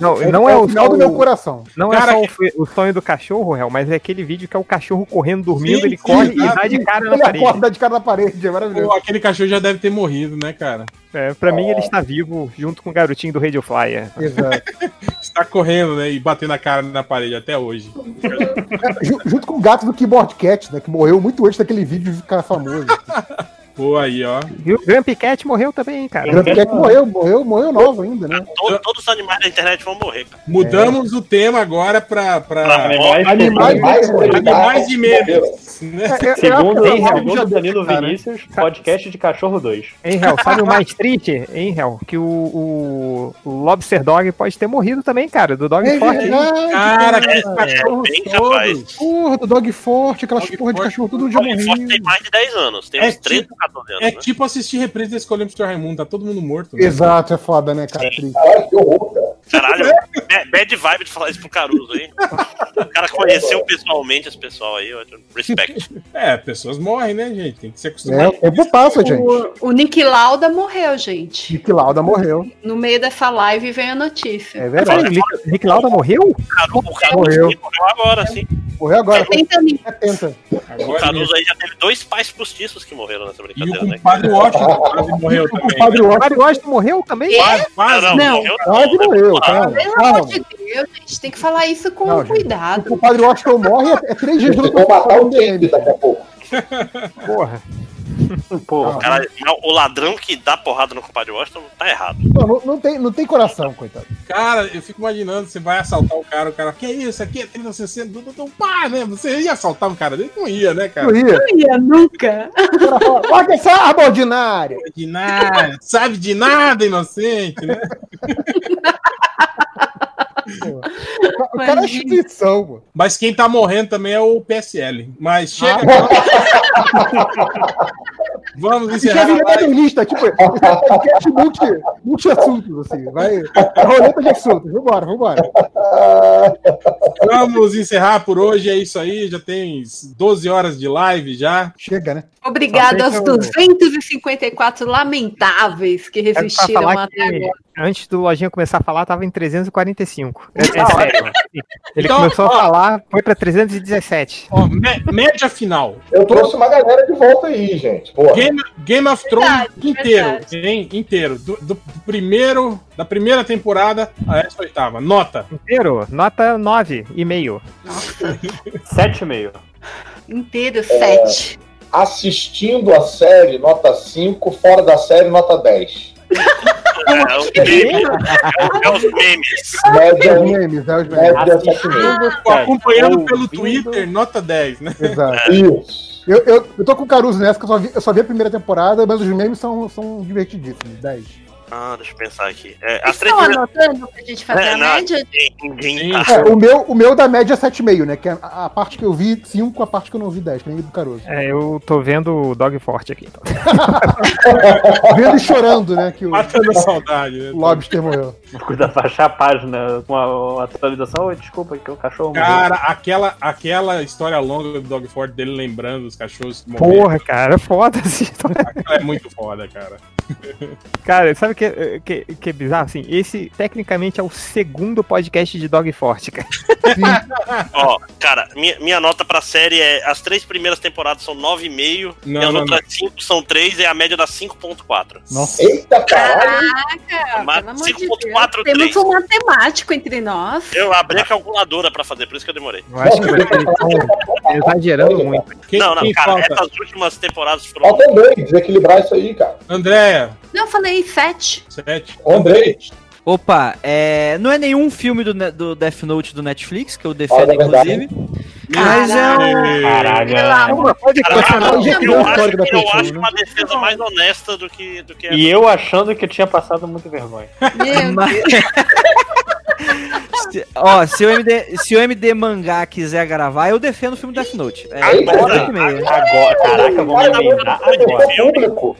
Não, não é, o final do meu o- coração. Não Cara, é só o, o sonho do cachorro, Real, mas é aquele vídeo que é o cachorro correndo, dormindo, Sim, ele sim, corre e dá de cara na Ele parede. acorda de cara na parede, é maravilhoso. Pô, aquele cachorro já deve ter morrido, né, cara? É, pra mim, ele está vivo junto com o garotinho do Radio Flyer. Exato. Está correndo, né? E batendo a cara na parede até hoje. Ju- Junto com o gato do Keyboard Cat, né? Que morreu muito antes daquele vídeo ficar famoso. Pô, aí, ó. E o Grand Piquet morreu também, cara. O Grand Cat morreu, morreu, morreu novo ainda, né? Todo- todos os animais da internet vão morrer, cara. Mudamos o tema agora pra. pra... Animais, Animais, Animais, Animais de memes. Né? É, é, Segundo, é, é, segundo Danilo cara. Vinícius, podcast de Cachorro 2. Hein, Hel, sabe o mais triste, hein, Hel? Que o, o, o Lobster Dog pode ter morrido também, cara, do Dog É Forte. Cara, que É cachorro todo. Porra, do Dog Forte, aquelas Dog porra de Forte. cachorro tudo já O Forte morreu. tem mais de 10 anos, tem É uns 13 tipo- ou 14 anos, É né? tipo assistir reprise da Escolha Mr. Raimundo, tá todo mundo morto. Né? Exato, é foda, né, cara? Triste. Caralho, que horror, cara. Caralho, ba- bad vibe de falar isso pro Caruso aí. O cara conheceu pessoalmente esse pessoal aí, eu- respect. É, pessoas morrem, né, gente? Tem que se É, acostumar. o tempo passa, gente. O, o Nick Lauda morreu, gente. Nick Lauda morreu. No meio dessa live veio a notícia. É verdade. falei, Nick, Nick Lauda morreu? O Caruso, o Caruso Morreu. morreu agora, sim. Morreu agora. 70 mil. 70. O Caruso aí já teve dois pais postiços que morreram nessa e o brincadeira, né? compadre Washington quase morreu O também. Padre O Washington Mário Washington morreu também? Quase, quase. Não, Não. morreu quase não, né? Morreu, calma. Pelo calma. amor de Deus, gente, tem que falar isso com Não, gente. cuidado. O Padre Washington morre é, três dias depois do matar o. Kennedy daqui a pouco. Porra. Porra. Cara, mas o ladrão que dá porrada no compadre Washington tá errado. Não, não, não tem, não tem coração, coitado. Cara, eu fico imaginando, você vai assaltar o cara, o cara, que isso, aqui é 3060, do, do, do, pá, né? Você ia assaltar um cara dele? Não ia, né, cara? Não ia. Não ia nunca. O cara Larga essa arma ordinária. De nada, sabe de nada, inocente, né? O cara é instituição, pô. Mas quem tá morrendo também é o PSL. Mas chega. Vamos Já encerrar lista, tipo, é podcast multi, multi-assuntos, assim. Vai. Roleta de assuntos. Vambora, vambora. Vamos encerrar por hoje. É isso aí. Já tem 12 horas de live já. Chega, né? Obrigado aos sei que eu- 254 lamentáveis que resistiram até que agora. antes do Lojinha começar a falar, tava em 345. É, é sério. Ele Então, começou ó. a falar, foi pra 317. Ó, mé- média final. Eu trouxe uma galera de volta aí, gente. Porra. Game, Game of Thrones Verdade, inteiro, verdade. hein? Inteiro. Do, do primeiro, da primeira temporada a essa oitava. Nota. Inteiro, nota 9,5. Nossa, 7,5. inteiro, 7. Assistindo a série, nota 5. Fora da série, nota 10. É, os memes. É, é os memes. É os memes, é os memes. média 7,5. Acompanhando ouvindo. pelo Twitter, nota 10, né? Exato. Isso. Eu, eu, eu tô com o Caruso nessa, que eu só vi, eu só vi a primeira temporada, mas os memes são, são divertidíssimos. 10. Ah, deixa eu pensar aqui. É, Vocês estão primeiras. anotando pra gente fazer É, a não, média? Ninguém, ninguém É, tá. o, meu, o meu da média é 7,5, né? Que é a, a parte que eu vi 5, a parte que eu não vi 10, que nem do Caruso. É, eu tô vendo o Dog Forte aqui. Então. Vendo e chorando, né? Que o Matando a saudade, né? Lobster morreu. Cuidado, baixar a página com a, atualização. Oi, desculpa, que o cachorro morreu. Cara, aquela, aquela história longa do Dogford dele lembrando os cachorros que morreram. Porra, cara, foda assim. Aquela é muito foda, cara. Cara, sabe o que, que, que é bizarro? Assim, esse tecnicamente é o segundo podcast de Dog Forte, cara. Ó, cara, minha, minha nota pra série é. As três primeiras temporadas são 9,5 Não, e as não, outras 5 são 3 e a média dá 5,4. Nossa. Eita caralho! Caraca, Mas pelo amor de 5.43. Deus. Temos um matemático entre nós. Eu abri a calculadora pra fazer, por isso que eu demorei. Eu acho que estão exagerando muito. Quem, não, não, quem cara, falta? essas últimas temporadas foram. Falta Andrei, desequilibrar isso aí, cara. Andréia, Não, eu falei sete. sete. Andrei. Opa, é, não é nenhum filme do, Ne- do Death Note do Netflix, que eu defendo, a verdade. inclusive. Mas é um. Caralho. Pode questionar o eu, acho, histórico da eu pessoa, acho né? uma defesa mais honesta do que, do que E eu achando que eu tinha passado muito vergonha. Meu Mas- se, ó, se o, MD, se o MD Mangá quiser gravar, eu defendo o filme Death Note. É, Agora, meia. Agora, caraca, vamos emendar é agora. público.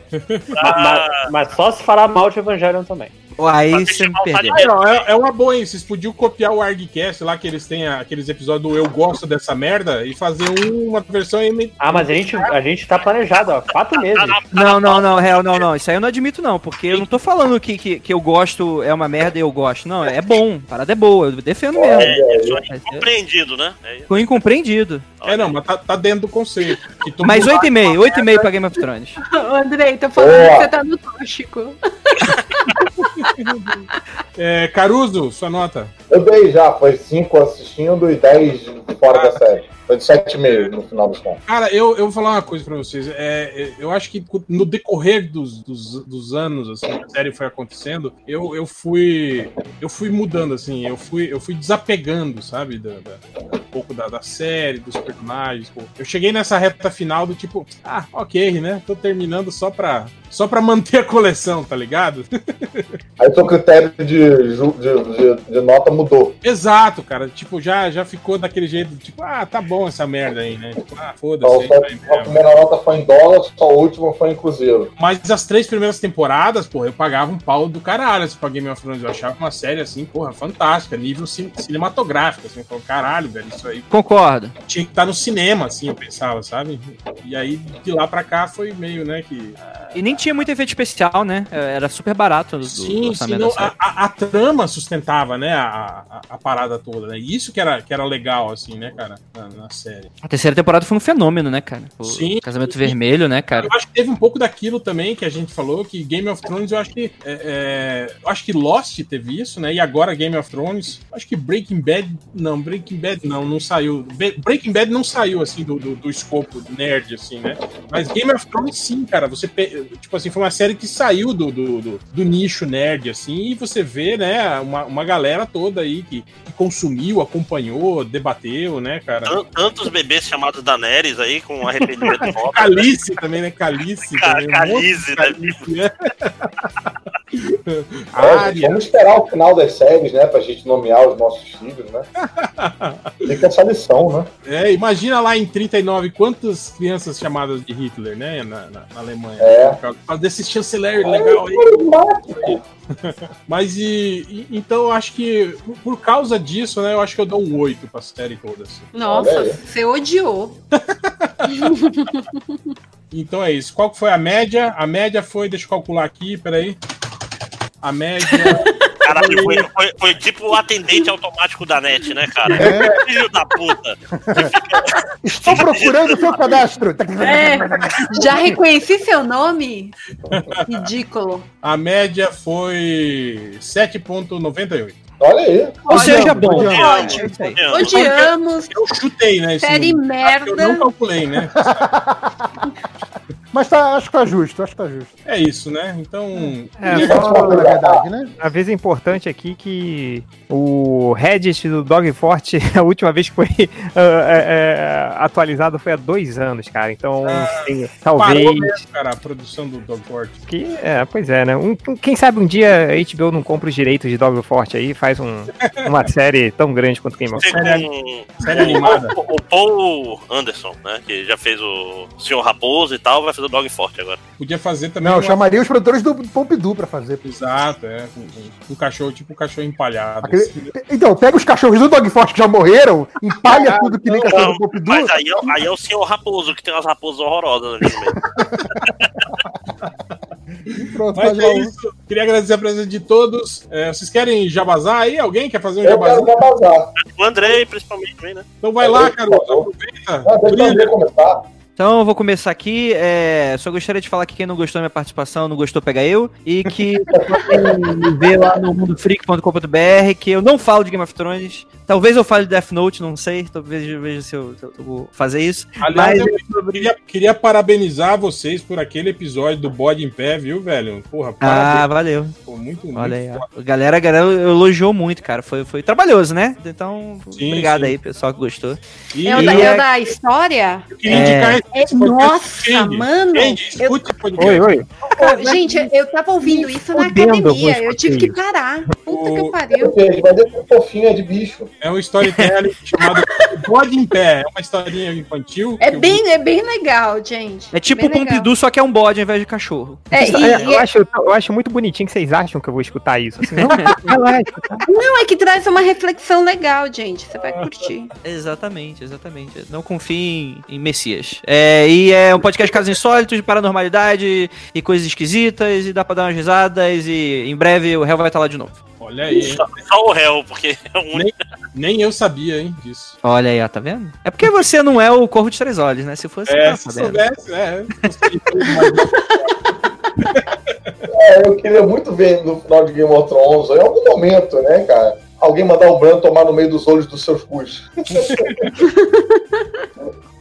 Ma- ma- Mas, só se falar mal de Evangelion também. Aí você me perdeu. ó, é, é uma boa, hein? Vocês podiam copiar o ArgCast lá, que eles têm aqueles episódios do Eu Gosto Dessa Merda, e fazer um- uma versão em. Ah, mas a gente, a gente tá planejado, ó. Quatro meses. Não, não, não, real, não, não. Isso aí eu não admito, não. Porque eu não tô falando que, que, que eu gosto é uma merda e eu gosto. Não, é bom. A parada é boa. Defendo mesmo. É, é- incompreendido, né? É. Ficou incompreendido. É, não, mas tá, tá dentro do conceito. E Mas mundo- 8,5, 8,5 pra Game of Thrones. Andrei, tô falando Boa. que você tá no tóxico. É, Caruso, sua nota. Eu dei já, foi 5 assistindo e 10 fora da série. Foi de 7,5 no final dos contos. Cara, eu, eu vou falar uma coisa pra vocês. É, é, eu acho que no decorrer dos, dos, dos anos, assim, a série foi acontecendo, eu, eu fui. Eu fui mudando, assim, eu fui, eu fui desapegando, sabe? Da, da- um pouco da, da série, dos personagens. pô. Eu cheguei nessa reta final do tipo, ah, ok, né? Tô terminando só pra, só pra manter a coleção, tá ligado? Aí seu critério de, de, de, de nota mudou. Exato, cara. Tipo, já, já ficou daquele jeito, tipo, ah, tá bom essa merda aí, né? Tipo, ah, Então, foda-se. isso aí a primeira nota foi em dólar, só a última foi em cruzeiro. Mas as três primeiras temporadas, porra, eu pagava um pau do caralho assim, pra Game of Thrones. Eu achava uma série, assim, porra, fantástica, nível cin- cinematográfico, assim. Eu falava, caralho, velho, isso aí Concordo. tinha que estar no cinema, assim, eu pensava, sabe? E aí, de lá pra cá, foi meio, né, que... E nem tinha muito efeito especial, né? Era super barato do, do Sim, sim, orçamento não, a, a- a trama sustentava, né, a, a, parada toda, né? Isso que era, que era legal, assim, né, cara, na, na série. A terceira temporada foi um fenômeno, né, cara? O Sim. Casamento Vermelho, né, cara? Eu acho que teve um pouco daquilo também que a gente falou, que Game of Thrones, eu acho que. é, é, eu acho que Lost teve isso, né? E agora Game of Thrones. Acho que Breaking Bad. Não, Breaking Bad não, não saiu. Breaking Bad não saiu, assim, do, do, do escopo nerd, assim, né? Mas Game of Thrones, sim, cara. Você. pe- Tipo assim, foi uma série que saiu do, do, do, do nicho nerd, assim, e você vê, né, uma, uma galera toda aí que, que consumiu, acompanhou, debateu, né, cara? Tan- Tantos bebês chamados Daenerys aí, com arrependimento foda. Calice também, né? Calice Ca- também. um Calice, né? Calice, né? É, vamos esperar o final das séries, né? Pra gente nomear os nossos filhos, né? Fica essa lição, né? É, imagina lá em 39 quantas crianças chamadas de Hitler, né? Na, na- na Alemanha. É. Causa desse chanceler legal aí. Mas e, e- então eu acho que por, causa disso, né? Eu acho que eu dou um 8 pra série toda. assim. Nossa, você odiou. Então é isso. Qual que foi a média? A média foi, deixa eu calcular aqui, peraí. A média. Caralho, foi, foi, foi tipo o atendente automático da net, né, cara? É. Filho da puta. Estou procurando o seu cadastro. É, já reconheci seu nome? Ridículo. A média foi 7,98. Olha aí. Ou seja, bom. Ódio. É. Odiamos. Eu chutei, né? Série número. Eu não merda. calculei, né? Mas tá, acho que tá justo, acho que tá justo. É isso, né? Então. É, só- gosta da verdade, né? A vez importante aqui que o Reddit do Dogfort, a última vez que foi ah, é, é, atualizado foi há dois anos, cara. Então, sim, talvez. Parou mesmo, cara, a produção do Dogport. Que, é, pois é, né? Um- quem sabe um dia a HBO não compra os direitos de Dogfort aí e faz um- uma série tão grande quanto Game of Thrones. com Série animada. o, o Paul Anderson, né? Que já fez o Senhor Raposo e tal, vai fazer o Dog Forte agora. Podia fazer também. Não, eu uma- chamaria os produtores do Pompidou pra fazer. Exato, é. Um, um- cachorro, tipo um cachorro empalhado. Aquele- assim. Então, pega os cachorros do Dogfort que já morreram, empalha tudo que nem cachorro Não, do Pompidou. mas aí é, aí é o Senhor Raposo, que tem umas raposas horrorosas ali no meio. Pronto, Mas lá é isso. Queria agradecer a presença de todos. É, vocês querem jabazar aí? Alguém quer fazer um Eu jabazar? quero jabazar. O Andrei, principalmente, também, né? Então vai lá, Caruso. Aproveita. Ah, deixa eu Brilha. começar. Então eu vou começar aqui. é, só gostaria de falar que quem não gostou da minha participação, não gostou, pega eu. E que podem me ver lá no mundofreak.com.br, que eu não falo de Game of Thrones. Talvez eu fale de Death Note, não sei. Talvez eu veja se eu, se eu vou fazer isso. Aliás, Mas eu queria, queria parabenizar vocês por aquele episódio do Bode em Pé, viu, velho? Porra, Ah, parabéns. valeu. Pô, muito, muito Olha aí, foda. galera, a galera elogiou muito, cara. Foi, foi trabalhoso, né? Então, Sim, obrigado sim. aí, pessoal que gostou. E É o, da, é da história? eu queria É. indicar É, nossa, mano. Eu, escute esse podcast. Oi, oi. Gente, eu tava ouvindo isso na fudendo, academia. eu Eu tive que parar. Puta que O- pariu. Gente, mas esse fofinho é de bicho. É um storytelling chamado Bode em Pé. É uma historinha infantil. É que eu- bem, é bem legal, gente. É tipo bem o Pompidou, só que é um bode ao invés de cachorro. É, e- É, e- eu, acho, eu acho muito bonitinho que vocês acham que eu vou escutar isso. Assim, não, tá? Não, é que traz uma reflexão legal, gente. Você vai curtir. Exatamente, exatamente. Não confie em, em Messias. É, e é um podcast de casos insólitos, de paranormalidade e coisas esquisitas, e dá pra dar umas risadas, e em breve o réu vai estar lá de novo. Olha aí? Só, só o réu, porque é o único. Nem eu sabia, hein, disso. Olha aí, ó, tá vendo? É porque você não é o Corvo de Três Olhos, né? Se fosse, É, tá se soubesse, é. É, eu queria muito ver no final de Game of Thrones, em algum momento, né, cara? Alguém mandar o Bran tomar no meio dos olhos dos seus cus.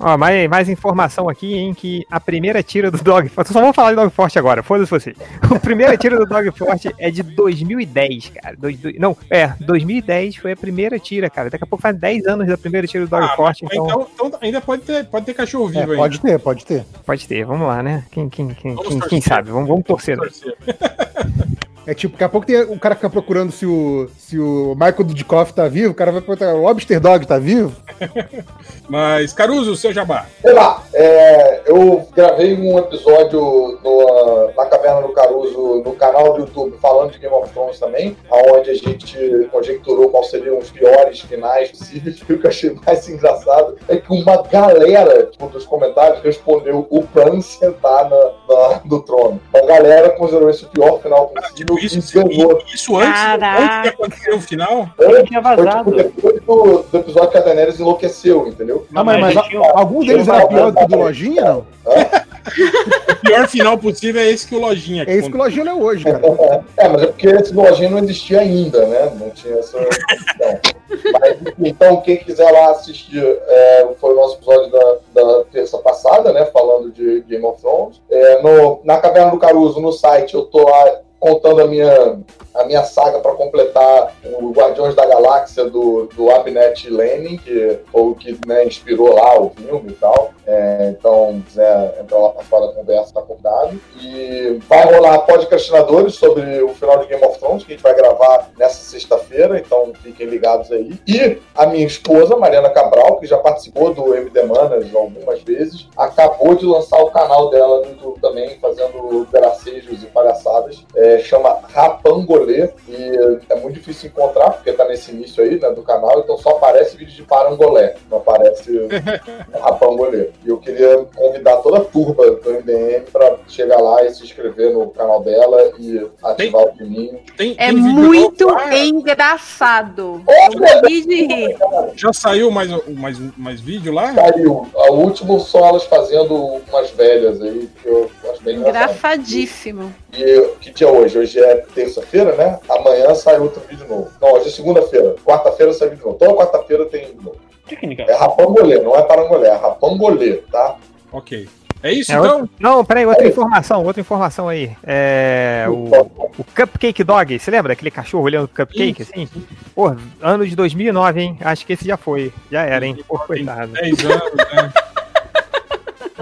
Ó, mais, mais informação aqui, hein, que a primeira tira do Dog Forte. Só vamos falar de Dog Forte agora, foda-se você. A primeira tira do Dog Forte é de 2010, cara. Dois- dois- não, é, 2010 foi a primeira tira, cara. Daqui a pouco faz 10 anos da primeira tira do Dog Ah, Forte, então, então, então ainda pode ter, pode ter cachorro É, vivo aí. pode ter, pode ter. pode ter. Vamos lá, né? Quem, quem, quem, Vamos quem, torcer. quem sabe? Vamos, vamos torcer. né? É tipo, daqui a pouco tem, o cara fica procurando se o, se o Michael Dudikoff tá vivo, o cara vai perguntar, o Lobster Dog tá vivo? Mas, Caruso, o seu jabá. Sei lá, é, eu gravei um episódio no, ah, na Caverna do Caruso no canal do YouTube falando de Game of Thrones também, onde a gente conjecturou quais seriam os piores finais possíveis. E o que eu achei mais engraçado é que uma galera tipo, dos comentários respondeu o Bran sentar na, na- no trono. A galera considerou esse o pior final possível Isso, e ganhou. isso antes, antes de acontecer o final? Antes, tinha foi, vazado. tipo, depois do, do episódio que a Daenerys enlouqueceu, entendeu? Não, mas, mas mas tinha- algum deles era pior do que o do Lojinha, não? O pior final possível é esse que o Lojinha. É isso que o Lojinha é hoje, cara. É, mas é porque esse lojinha não existia ainda, né? Não tinha essa. Mas, então, quem quiser lá assistir, é, foi o nosso episódio da, da terça passada, né? Falando de Game of Thrones. É, no, na Caverna do Caruso, no site, eu tô lá contando a minha, a minha saga para completar o Guardiões da Galáxia do, do Abnett Lenin, que foi o que né, inspirou lá o filme e tal. É, então, se quiser entrar lá para fora da conversa, tá convidado. E vai rolar podcastinadores sobre o final de Game of Thrones, que a gente vai gravar nessa sexta-feira, então fiquem ligados aí. E a minha esposa, Mariana Cabral, que já participou do MD Manas algumas vezes, acabou de lançar o canal dela no YouTube também, fazendo gracejos e palhaçadas. É, chama Rapangolê, e é muito difícil encontrar, porque tá nesse início aí né, do canal, então só aparece vídeo de parangolé, não aparece Rapangolê. E eu queria convidar toda a turma do MDM para chegar lá e se inscrever no canal dela e ativar o sininho. Tem, É tem vídeo muito novo lá? engraçado. Eu morri de rir. Já saiu mais, mais, mais vídeo lá? Saiu. A último são elas fazendo umas velhas aí, que eu acho bem engraçado. Engraçadíssimo. E que dia é hoje? Hoje é terça-feira, né? Amanhã sai outro vídeo novo. Não, hoje é segunda-feira. Quarta-feira sai vídeo novo. Toda quarta-feira tem vídeo novo. Técnica. É rapangolê, não é parangolé, é rapangolê, tá? Ok. É isso, É então? outro- Não, peraí, outra informação, outra informação aí. É. O, o Cupcake Dog, você lembra daquele cachorro olhando pro cupcake, assim? Pô, ano de 2009, hein? Acho que esse já foi. Já era, hein? Pô, coitado. 10 anos, né?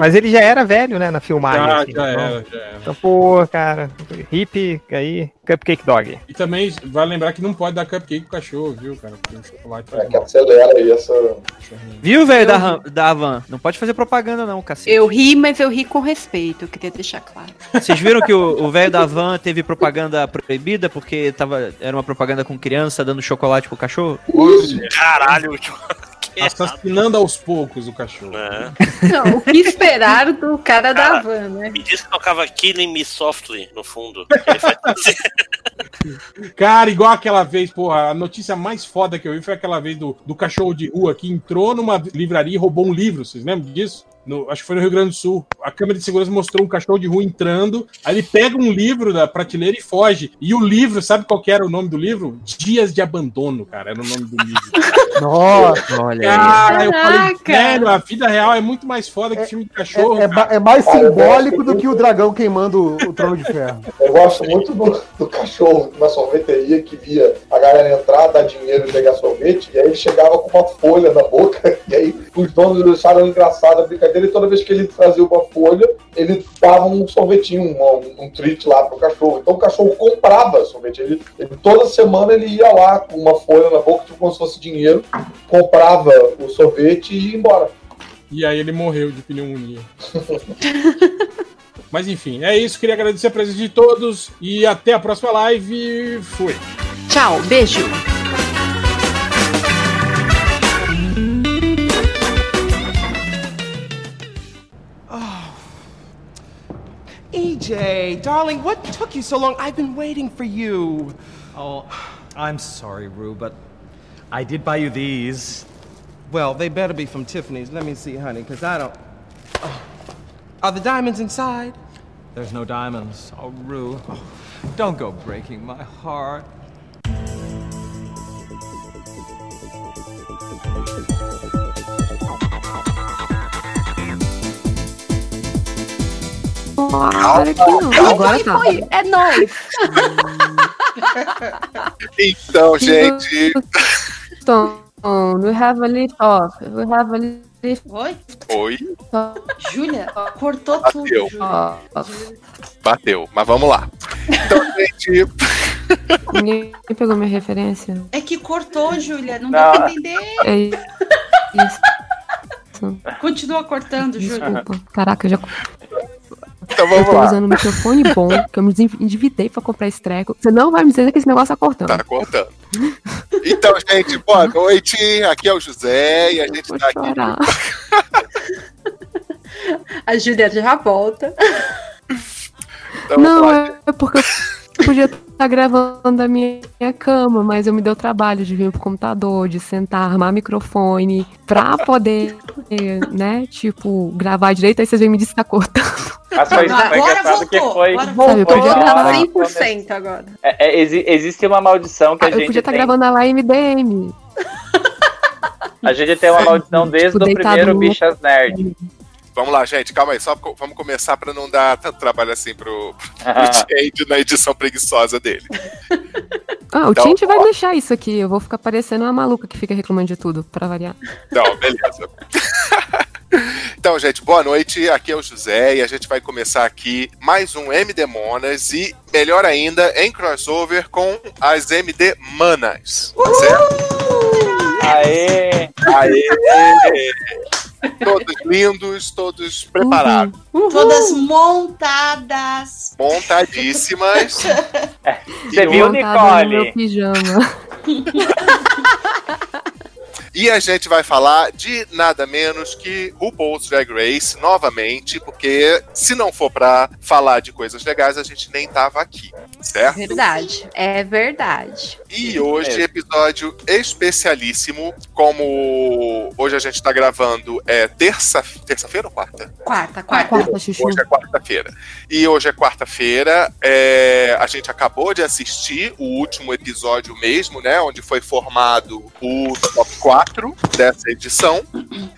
Mas ele já era velho, né, na filmagem. Já, assim, já então, era, já era. Então, pô, cara, hip aí, Cupcake Dog. E também vai lembrar que não pode dar cupcake pro cachorro, viu, cara? Porque o chocolate faz É, que mal. acelera aí essa. Viu, velho, da, da Van? Não pode fazer propaganda, não, cacete. Eu ri, mas eu ri com respeito, eu queria deixar claro. Vocês viram que o o velho da Van teve propaganda proibida porque tava, era uma propaganda com criança dando chocolate pro cachorro? Caralho, Assassinando aos poucos o cachorro. né? Não, o que esperar do cara da Cara, van, né? Me disse que tocava Killing Me Softly no fundo. Cara, igual aquela vez, porra, a notícia mais foda que eu vi foi aquela vez do, do cachorro de rua que entrou numa livraria e roubou um livro. Vocês lembram disso? No- acho que foi no Rio Grande do Sul. A câmera de segurança mostrou um cachorro de rua entrando. Aí ele pega um livro da prateleira e foge. E o livro, sabe qual que era o nome do livro? Dias de Abandono, cara. Era o nome do livro. Nossa, Olha Cara, eu falei, Caraca! velho, a vida real é muito mais foda que filme de cachorro. é, é é mais simbólico do que o dragão queimando o trono de ferro. Eu gosto muito do, do cachorro na sorveteria que via a galera entrar, dar dinheiro e pegar sorvete, e aí ele chegava com uma folha na boca, e aí os donos acharam engraçada a brincadeira, e toda vez que ele trazia uma folha, ele dava um sorvetinho, um, um treat lá pro cachorro. Então o cachorro comprava sorvete. Ele, ele- toda semana ele ia lá com uma folha na boca, tipo como se fosse dinheiro, comprava o sorvete e ia embora. E aí ele morreu de pneumonia. Mas enfim, é isso. Queria agradecer a presença de todos e até a próxima live. Fui. Tchau, beijo. EJ, darling, what took you so long? I've been waiting for you. Oh, I'm sorry, Rue, but I did buy you these. Well, they better be from Tiffany's. Let me see, honey, because I don't. Oh. Are the diamonds inside? There's no diamonds. Oh, Rue, oh, don't go breaking my heart. Claro que não. Agora tá. Foi, é nóis. Então, gente. Então, we have a little off. We have a lift Oi? Oi. Júlia, cortou tudo. Bateu. Júlia. off. Bateu, mas vamos lá. Então, gente. Ninguém pegou minha referência? É que cortou, Júlia. Não, Não. deu pra entender. É isso. Continua cortando, Júlia. Desculpa. Caraca, eu já. Então eu tô usando um microfone bom, que eu me endividei pra comprar esse treco. Você não vai me dizer que esse negócio tá cortando. Tá cortando. Então, gente, boa noite. Aqui é o José e a gente tá aqui. A Júlia já volta. Então, não, é é porque eu podia estar gravando da minha cama, mas eu me deu trabalho de vir pro computador, de sentar, armar microfone, pra poder, né, tipo, gravar direito, aí vocês vêm me dizer que tá cortando. Mas foi, Agora foi engraçado que voltou, foi. agora voltou. foi Voltou, já- tá 100% agora. É, é, exi- existe uma maldição que a Ah, eu gente podia estar tem. gravando lá em MDM. A gente tem uma maldição desde Tipo, o primeiro no- Bichas Nerd. Vamos lá, gente, calma aí. Só vamos começar pra não dar tanto trabalho assim pro, pro Change na edição preguiçosa dele. Ah, o Então, Tinte vai deixar isso aqui. Eu vou ficar parecendo uma maluca que fica reclamando de tudo, pra variar. Então, beleza. Então, gente, boa noite. Aqui é o José e a gente vai começar aqui mais um MD Monas e, melhor ainda, em crossover com as MD Manas. Tá certo? Aê! Aê! Todos lindos, todos preparados, Todas montadas. montadíssimas. Você viu, Montada no meu Nicole? pijama. E a gente vai falar de nada menos que RuPaul's Drag Race novamente, porque se não for pra falar de coisas legais, a gente nem tava aqui, certo? Verdade. É verdade. E hoje, episódio especialíssimo. Como hoje a gente tá gravando, é terça, terça-feira ou quarta? Quarta, quarta. Quarta, chuchu. Hoje é quarta-feira. E hoje é quarta-feira. é, a gente acabou de assistir o último episódio mesmo, né? Onde foi formado o top 4. 4 dessa edição.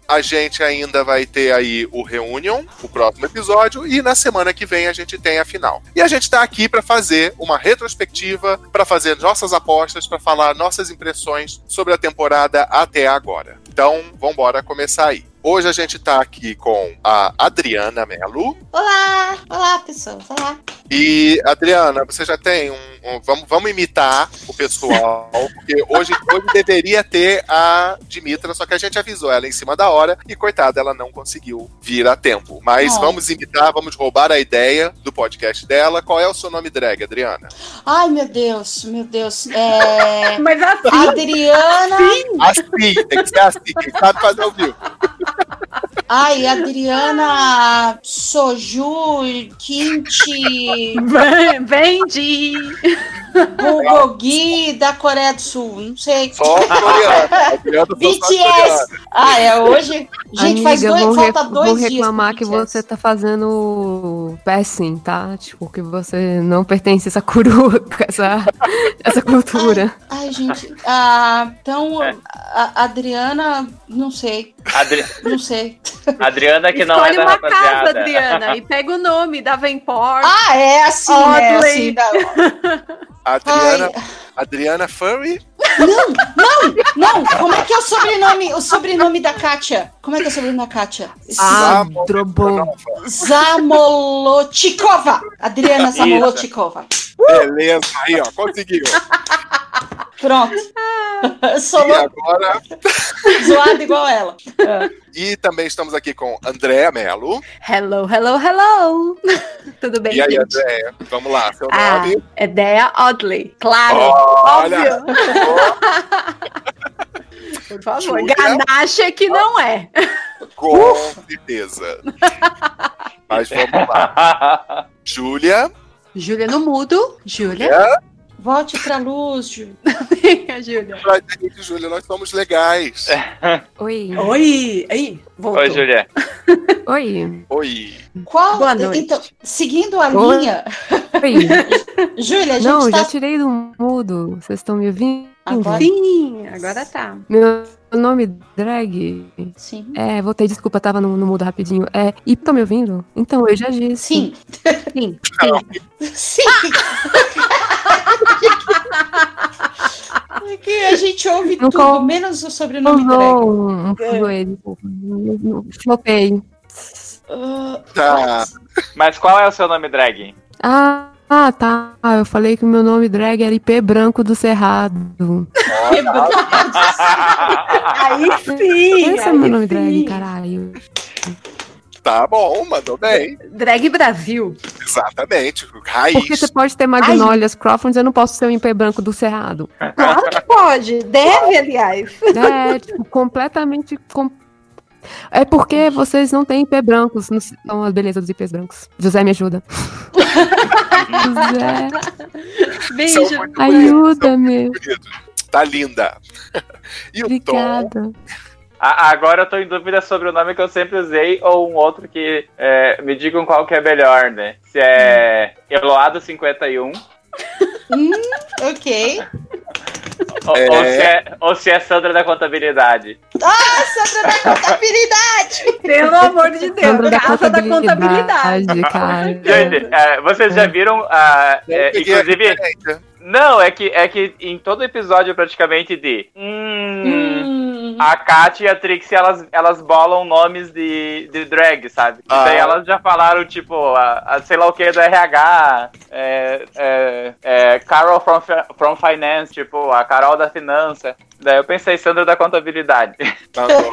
A gente ainda vai ter aí o Reunion, o próximo episódio, e na semana que vem a gente tem a final. E a gente tá aqui para fazer uma retrospectiva, para fazer nossas apostas, para falar nossas impressões sobre a temporada até agora. Então, vambora começar aí. Hoje a gente tá aqui com a Adriana Melo. Olá! Olá, pessoal. Olá. E, Adriana, você já tem um. um- vamos, vamos imitar o pessoal, porque hoje, hoje deveria ter a Dimitra, só que a gente avisou ela em cima da hora e, coitada, ela não conseguiu vir a tempo. Mas Oh. vamos imitar, vamos roubar a ideia do podcast dela. Qual é o seu nome drag, Adriana? Ai, meu Deus, meu Deus. É... Mas assim. Adriana. Assim, tem que ser assim, quem sabe fazer ao vivo. Ai, Adriana Soju Kimchi Vendi. Bulgogi da Coreia do Sul. Não sei. Só coreana. BTS. Ah, é hoje. Gente, Amiga, faz dois, falta dois vão dias. reclamar pro que BTS. você tá fazendo passing, tá? Tipo, que você não pertence a essa com essa, essa cultura. Ai, gente. Ah, então, a a Adriana, não sei. Adri- Não sei. Adriana que não Escolhe é da uma casa, rapaziada. Adriana, e pega o nome da Venport. Ah, é assim? Oddly. Assim, da- Adriana, Adriana Furry? Não, não, não. Como é que é o sobrenome, o sobrenome da Kátia? Como é que é o sobrenome da Kátia? Drobon. Zamolotikova. Adriana. Zamolotikova. Beleza, aí ó, conseguiu. Pronto. Sou E agora. zoada igual ela. E também estamos aqui com Andréa Melo. Hello, hello, hello. Tudo bem, E aí? Andréa? Vamos lá, seu Ah, nome? é Dea Oddly. Claro, Olha. óbvio. Por favor, Júlia. ganache que não é. Com certeza. Mas vamos lá. Júlia. Júlia no mudo. Júlia. É? Volte pra luz, Júlia. Gente, Júlia, nós somos legais. Oi. Oi. Aí, voltou. Oi, Julia. Oi. Oi. Qual? Boa noite. Então, seguindo a Oi. linha. Oi. Júlia, a gente Não, tá. já tirei do mudo. Vocês estão me ouvindo? Agora- Sim, agora tá. Meu nome drag Sim. é. Voltei, desculpa, tava no, no mudo rapidinho. É. E estão me ouvindo? Então, eu já disse. Sim. Sim. Sim. É que a gente ouve Não tudo, col- menos o sobrenome Não, drag. um, um Flopei. Ah, Tá. Mas qual é o seu nome drag? Ah, ah, tá. Eu falei que o meu nome drag era IP Branco do Cerrado. Aí sim. Esse é meu nome sim. drag, caralho. Tá bom, mandou bem. Drag Brasil. Exatamente. Raiz. Porque você pode ter Magnolias Crawford, eu não posso ser o IP Branco do Cerrado. Claro que pode. Deve, aliás. É, tipo, completamente. com- É porque vocês não têm IP brancos. Não são as belezas dos IPs brancos. José, me ajuda. José, Beijo. Ajuda-me. Tá linda. E o Tom? A- Agora eu tô em dúvida sobre o nome que eu sempre usei ou um outro que é, me digam qual que é melhor, né? Se é Eloado 51 Hum, ok. ou, É. ou se é, ou se é Sandra da Contabilidade. Ah, Sandra da contabilidade! Pelo amor de Deus. Sandra da contabilidade. cara. Gente, é, vocês já viram, ah, é, inclusive... Não, é que, é que em todo episódio praticamente de... Hum, Hum, a Kat e a Trixie, elas, elas bolam nomes de, de drag, sabe? E Ah. daí elas já falaram, tipo, a, a sei lá o que do RH, é, é, é, Carol from, from Finance, tipo, a Carol da Finança. Daí eu pensei, Sandra da Contabilidade. Tá bom.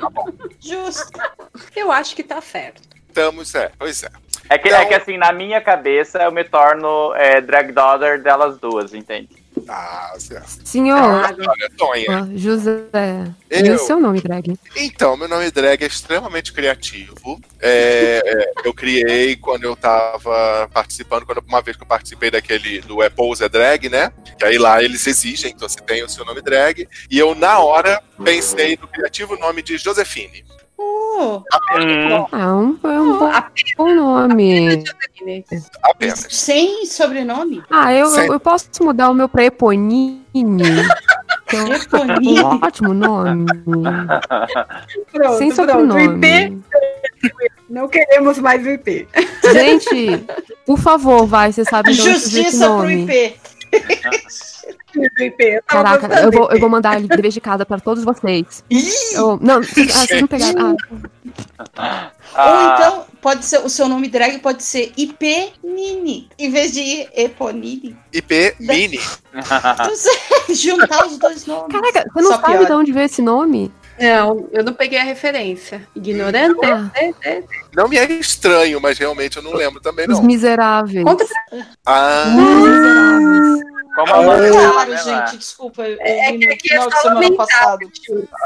Tá bom. justo. Eu acho que tá certo. Estamos, é, pois é. É que, Então- é que assim, na minha cabeça eu me torno é, drag daughter delas duas, entende? Ah, certo. Senhor, Olha, José. E Eu. o seu nome, drag? Então, meu nome drag é extremamente criativo. É, é, eu criei quando eu tava participando, quando uma vez que eu participei daquele do É Pose é Drag, né? Que aí lá eles exigem que você tenha o seu nome drag. E eu, na hora, pensei no criativo nome de Josefine. Uh, Hum, Ah, um, é um bom, bom nome. Apenas. sem sobrenome? Ah, eu, Sem- eu, eu posso mudar o meu pra Eponine. Que é um- Eponine. um ótimo nome. Pronto, Sem sobrenome. IP. Não queremos mais o IP. Gente, por favor, vai, você sabe Justiça pro. IP. Eu Caraca, eu vou, eu vou mandar dever de casa pra todos vocês. Eu- não, vocês, ah, vocês não pegaram. Ah, Ou então, pode ser, o seu nome drag pode ser IP Nini, em vez de Eponine. IP sei, juntar os dois nomes. Caraca, você não Só sabe pior. de onde veio esse nome? Não, eu não peguei a referência. Ignorante? Ah. É, é. Não me é estranho, mas realmente eu não lembro também, Os não. miseráveis. Conta Ah, Os miseráveis. Como a Amanda Claro, né, gente, desculpa. Eu É vi que no é final de só semana passado.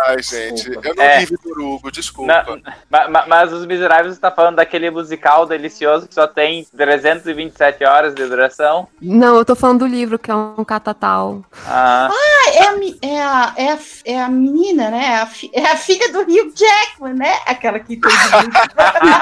ai, gente. Eu não É. vi Vitor Hugo, desculpa. Não, ma- ma- mas os Miseráveis está falando daquele musical delicioso que só tem 327 horas de duração. Não, eu tô falando do livro, que é um catatal. Ah, Ah, é a, é a, é a, é a menina, né? É a, fi- é a filha do Hugh Jackman, né? Aquela que tem.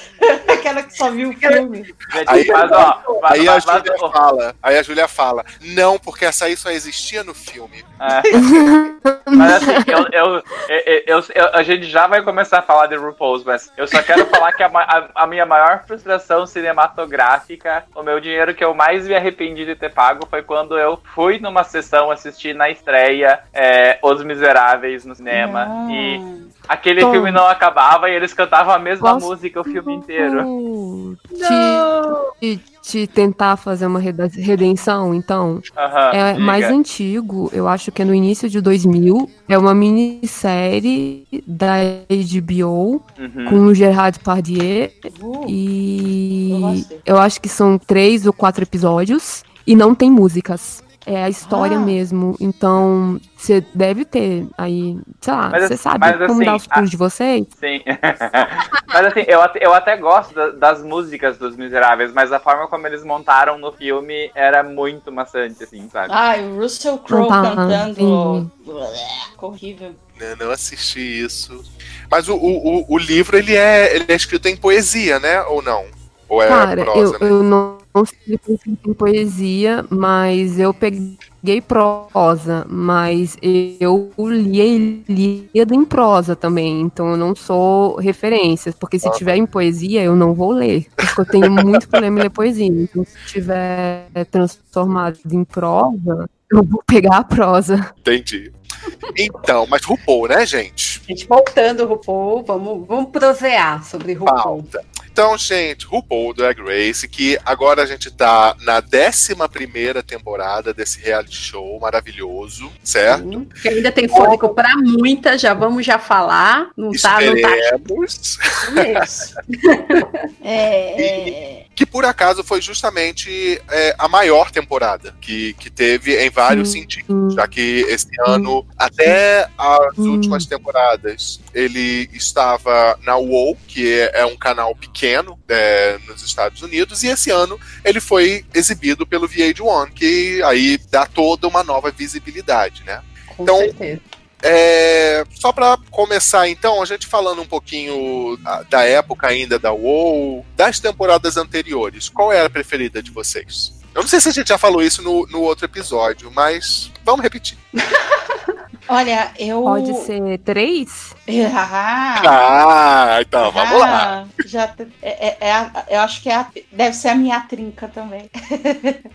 Aquela que só viu o filme. Aí- mas ó, mas- Aí a mas- Júlia fala, aí a Júlia fala, não, porque essa aí só existia no filme. É. Mas assim, eu, eu, eu- eu- eu- a gente já vai começar a falar de RuPaul's, mas eu só quero falar que a, a- a minha maior frustração cinematográfica, o meu dinheiro que eu mais me arrependi de ter pago foi quando eu fui numa sessão assistir na estreia é, Os Miseráveis no cinema. E aquele Tom. filme não acabava e eles cantavam a mesma Posso- música o filme inteiro. Uh, te, te, te tentar fazer uma redenção, então. Aham, é diga. mais antigo, eu acho que é no início de 2000. É uma minissérie da HBO Uhum. com o Gerard Depardieu. Uh, E eu acho que são três ou quatro episódios e não tem músicas. É a história Ah. mesmo. Então, você deve ter aí, sei lá, você sabe mas como assim, dar os pulos de vocês? Sim. mas assim, eu até, eu até gosto da- das músicas dos Miseráveis, mas a forma como eles montaram no filme era muito maçante, assim, sabe? Ai, o Russell Crowe Não tá, cantando. Horrível. Né, Não assisti isso. Mas o, o, o- o livro, ele é, ele é escrito em poesia, né? Ou não? Ou é Cara, prosa, eu, né? eu não, não sei em poesia, mas eu peguei prosa, mas eu li Ilíada em prosa também, então eu não sou referência, porque se tiver em poesia eu não vou ler, porque eu tenho muito problema em ler poesia, então se tiver transformado em prosa, eu vou pegar a prosa. Entendi. Então, mas RuPaul, né, gente? Gente, voltando, RuPaul, vamos, vamos prosear sobre RuPaul. Pauta. Então, gente, RuPaul Drag Race, que agora a gente tá na 11 primeira temporada desse reality show maravilhoso, certo? Que ainda tem fôlego pra muita, já vamos já falar. Não tá, não tá. Esperemos. É, é, Que por acaso foi justamente é, a maior temporada que, que teve em vários Sim. sentidos, já que esse ano, até as últimas temporadas, ele estava na WoW, que é, é um canal pequeno é, nos Estados Unidos, e esse ano ele foi exibido pelo VH1, que aí dá toda uma nova visibilidade, né? Com Então, certeza. É, só pra começar, então, a gente falando um pouquinho ah, da época ainda da WoW, das temporadas anteriores, qual era a preferida de vocês? Eu não sei se a gente já falou isso no, no outro episódio, mas vamos repetir. olha, eu. Pode ser três? Ah, Ah, então, vamos lá. ah, Já, é, é- é eu acho que é a- deve ser a minha trinca também.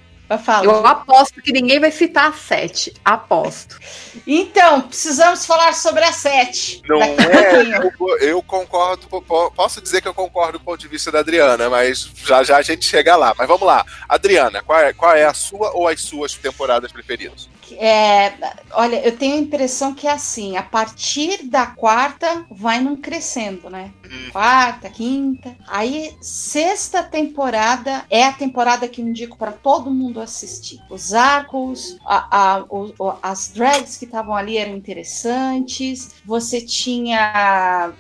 Eu aposto que ninguém vai citar a sete. Aposto. Então, precisamos falar sobre a sete. Não é, eu, eu concordo, po- po- posso dizer que eu concordo do ponto de vista da Adriana, mas já já a gente chega lá. Mas vamos lá. Adriana, qual é, qual é a sua ou as suas temporadas preferidas? É, olha, eu tenho a impressão que é assim, a partir da quarta vai num crescendo, né? Quarta, quinta. Aí, sexta temporada é a temporada que eu indico para todo mundo assistir. Os arcos, a- a- o- o- as drags que estavam ali eram interessantes. Você tinha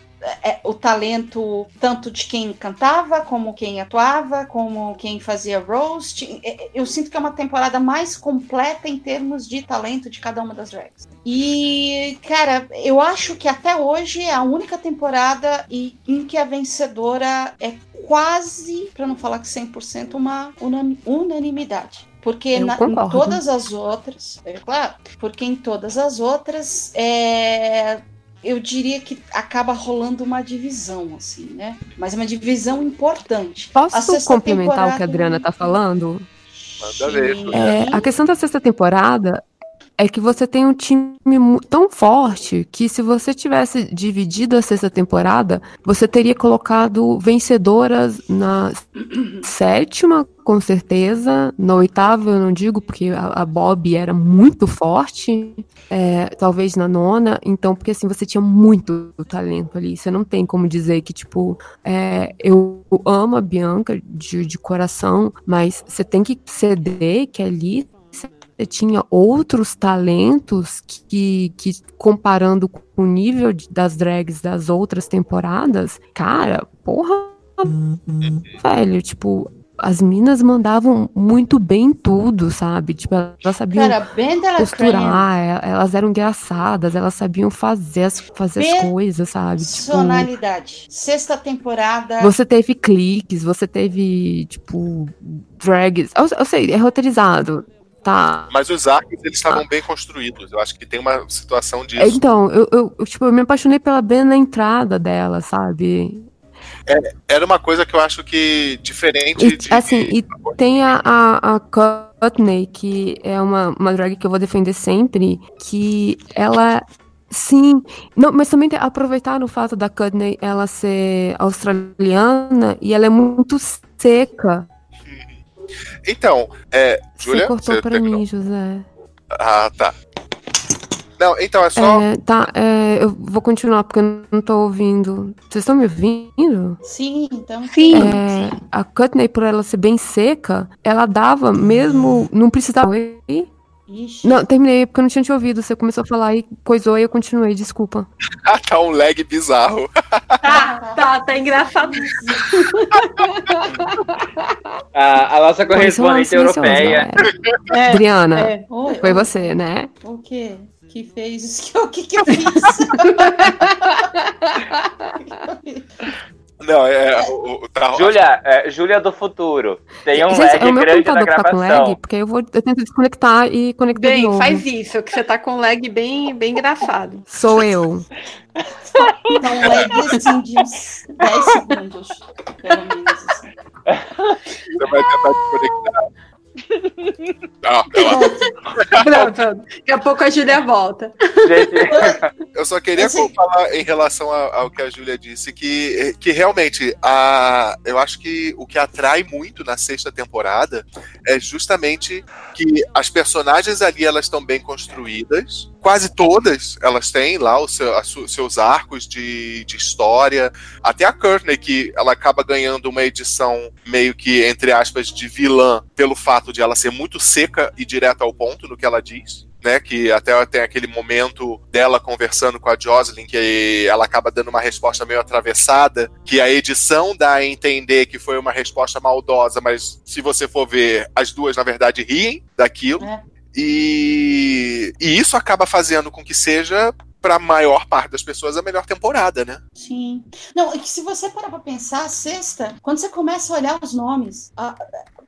é, o talento tanto de quem cantava, como quem atuava, como quem fazia roast. Eu sinto que é uma temporada mais completa em termos de talento de cada uma das drags. E, cara, eu acho que até hoje é a única temporada em que a vencedora é quase, para não falar que 100%, uma unani- unanimidade. Porque na- em todas as outras, é claro, porque em todas as outras, é, eu diria que acaba rolando uma divisão, assim, né? Mas uma divisão importante. Posso complementar o que a Adriana tá falando? Manda ver. É, a questão da sexta temporada é que você tem um time tão forte que se você tivesse dividido a sexta temporada, você teria colocado vencedoras na sétima, com certeza. Na oitava eu não digo, porque a, a Bob era muito forte. É, talvez na nona. Então, porque assim, você tinha muito talento ali. Você não tem como dizer que, tipo, é, eu amo a Bianca de, de coração, mas você tem que ceder que ali você tinha outros talentos que, que comparando com o nível das drags das outras temporadas, cara, porra, velho, tipo, as minas mandavam muito bem em tudo, sabe? Tipo, elas sabiam Cara, costurar, e- elas eram engraçadas, elas sabiam fazer as, fazer as coisas, sabe? Tipo, Personalidade. Sexta temporada. você teve cliques, você teve, tipo, drags. Eu, eu sei, é roteirizado, tá? Mas os arcos, eles estavam bem construídos. Eu acho que tem uma situação disso. Então, eu, eu, tipo, eu me apaixonei pela Ben na entrada dela, sabe? É, era uma coisa que eu acho que diferente E, de. assim, e tem a, a, a Courtney, que é uma, uma drag que eu vou defender sempre, que ela. Sim, não, mas também aproveitar o fato da Courtney ela ser australiana e ela é muito seca. Então, é. Você Júlia? cortou você pra terminou? mim, José. Ah, tá. Não, então é só. É, tá, é, eu vou continuar porque eu não tô ouvindo. Vocês estão me ouvindo? Sim, então. É, a Courtney, por ela ser bem seca, ela dava mesmo. Não precisava. Oi? Não, terminei porque eu não tinha te ouvido. Você começou a falar e coisou e eu continuei, desculpa. Ah, tá um lag bizarro. Tá, tá, tá engraçado. A, a nossa correspondente Foi silenciosa, europeia. É, Adriana, é. Oi, foi oi. você, né? O quê? Que fez isso? O que, que eu fiz? Não, é. O, o, tá, Júlia, é, Júlia do futuro. Tem um Gente, lag é o meu grande na computador que tá com gravação. lag, porque eu vou. Eu tento desconectar e conectar de Bem, novo. faz isso, que você tá com lag bem, bem engraçado. Sou eu. Então, um lag assim de uns 10 segundos, pelo menos. Assim. Você vai tentar desconectar. Ela- Pronto, pronto. Daqui a pouco a Júlia volta. Eu só queria Assim- falar em relação ao que a Júlia disse, que, que realmente a, eu acho que o que atrai muito na sexta temporada é justamente que as personagens ali elas estão bem construídas. Quase todas elas têm lá os seu, seus arcos de, de história. Até a Courtney, que ela acaba ganhando uma edição meio que, entre aspas, de vilã, pelo fato de ela ser muito seca e direta ao ponto no que ela diz né? Que até tem aquele momento dela conversando com a Jocelyn, que ela acaba dando uma resposta meio atravessada, que a edição dá a entender que foi uma resposta maldosa, mas se você for ver, as duas, na verdade, riem daquilo. É. E, e isso acaba fazendo com que seja, para a maior parte das pessoas, a melhor temporada, né? Sim. Não, é que se você parar pra pensar, sexta, quando você começa a olhar os nomes, a-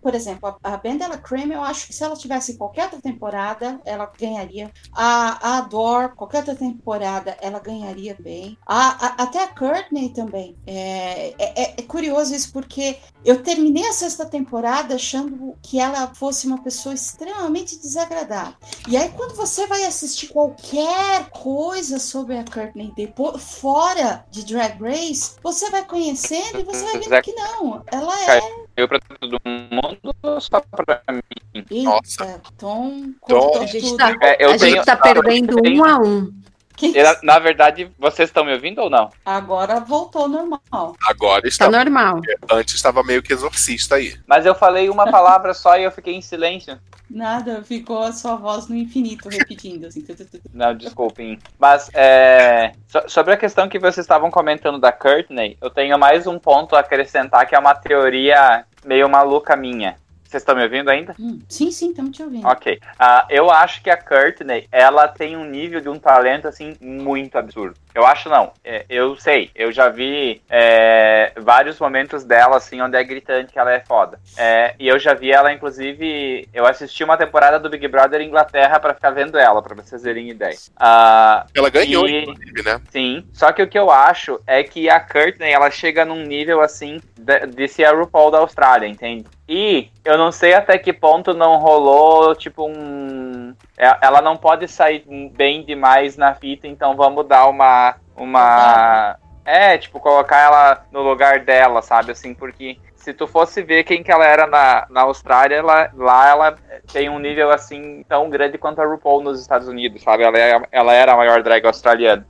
por exemplo, a, a Creme, eu acho que se ela tivesse qualquer outra temporada, ela ganharia. A, a Adore, qualquer outra temporada, ela ganharia bem. A, a- até a Courtney também. É, é- é- é curioso isso, porque eu terminei a sexta temporada achando que ela fosse uma pessoa extremamente desagradável. E aí, quando você vai assistir qualquer coisa sobre a Courtney depois, fora de Drag Race, você vai conhecendo e você vai vendo que não. Ela é. Caiu pra todo mundo ou só pra mim? Eita, Tom. Tom. A gente tá, É, eu a tenho- gente tá eu perdendo tenho- um a um. Que na, na verdade, vocês estão me ouvindo ou não? Agora voltou ao normal. Agora está. Tá normal. Antes estava meio que exorcista aí. Mas eu falei uma palavra só e eu fiquei em silêncio. Nada, ficou a sua voz no infinito repetindo. Assim. Não, desculpem. Mas é, so- sobre a questão que vocês estavam comentando da Courtney, eu tenho mais um ponto a acrescentar que é uma teoria meio maluca minha. Vocês estão me ouvindo ainda? Hum, sim, sim, estamos te ouvindo. Ok. Ah, eu acho que a Courtney, ela tem um nível de um talento, assim, muito absurdo. Eu acho não. É, eu sei. Eu já vi é, vários momentos dela, assim, onde é gritante que ela é foda. É, e eu já vi ela, inclusive, eu assisti uma temporada do Big Brother Inglaterra pra ficar vendo ela, pra vocês terem ideia. Ah, Ela ganhou, e- inclusive, né? Sim. Só que o que eu acho é que a Courtney, ela chega num nível assim de, de ser a RuPaul da Austrália, entende? E eu não sei até que ponto não rolou, tipo, um. é- Ela não pode sair bem demais na fita, então vamos dar uma. Uma. É, tipo, colocar ela no lugar dela, sabe? Assim, porque se tu fosse ver quem que ela era na, na Austrália, ela, lá ela tem um nível assim tão grande quanto a RuPaul nos Estados Unidos, sabe? Ela, é, ela era a maior drag australiana.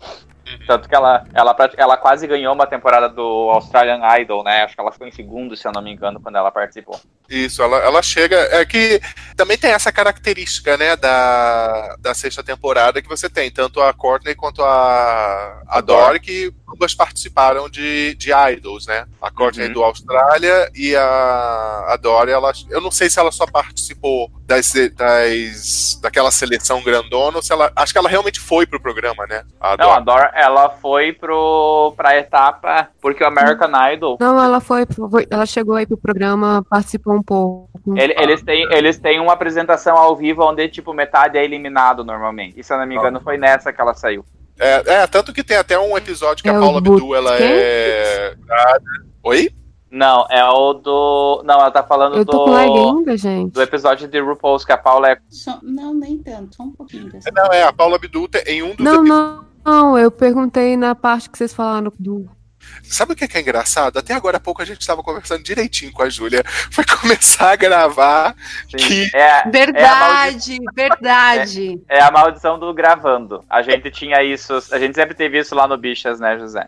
Tanto que ela, ela, ela quase ganhou uma temporada do Australian Idol, né? Acho que ela ficou em segundo, se eu não me engano, quando ela participou. Isso, ela, ela chega. É que também tem essa característica, né, da, da sexta temporada que você tem, tanto a Courtney quanto a, a Dory, que ambas participaram de, de Idols, né? A Courtney Uhum. do Austrália e a, a Dory, ela. Eu não sei se ela só participou das, das, daquela seleção grandona ou se ela. Acho que ela realmente foi pro programa, né? A Não, a Dora, ela foi pro, pra etapa, porque o American Idol, Não, ela foi, foi- ela chegou aí pro programa, participou um pouco. ele- eles, têm, eles têm uma apresentação ao vivo onde, tipo, metade é eliminado normalmente. E se eu não me engano, foi nessa que ela saiu. É, é, tanto que tem até um episódio que É a Paula Abdul, ela é. Oi? Não, é o do. Não, ela tá falando Eu tô do. ainda, gente. Do episódio de RuPaul's que a Paula é. Só- não, nem tanto, só um pouquinho dessa. Não, é, a Paula Abdul tem- em um dos Não, não, não, eu perguntei na parte que vocês falaram do. Sabe o que é, que é engraçado? Até agora há pouco a gente estava conversando direitinho com a Júlia. Foi começar a gravar que. É, Verdade, verdade. É a maldição do gravando. A gente tinha isso, a gente sempre teve isso lá no Bichas, né, José?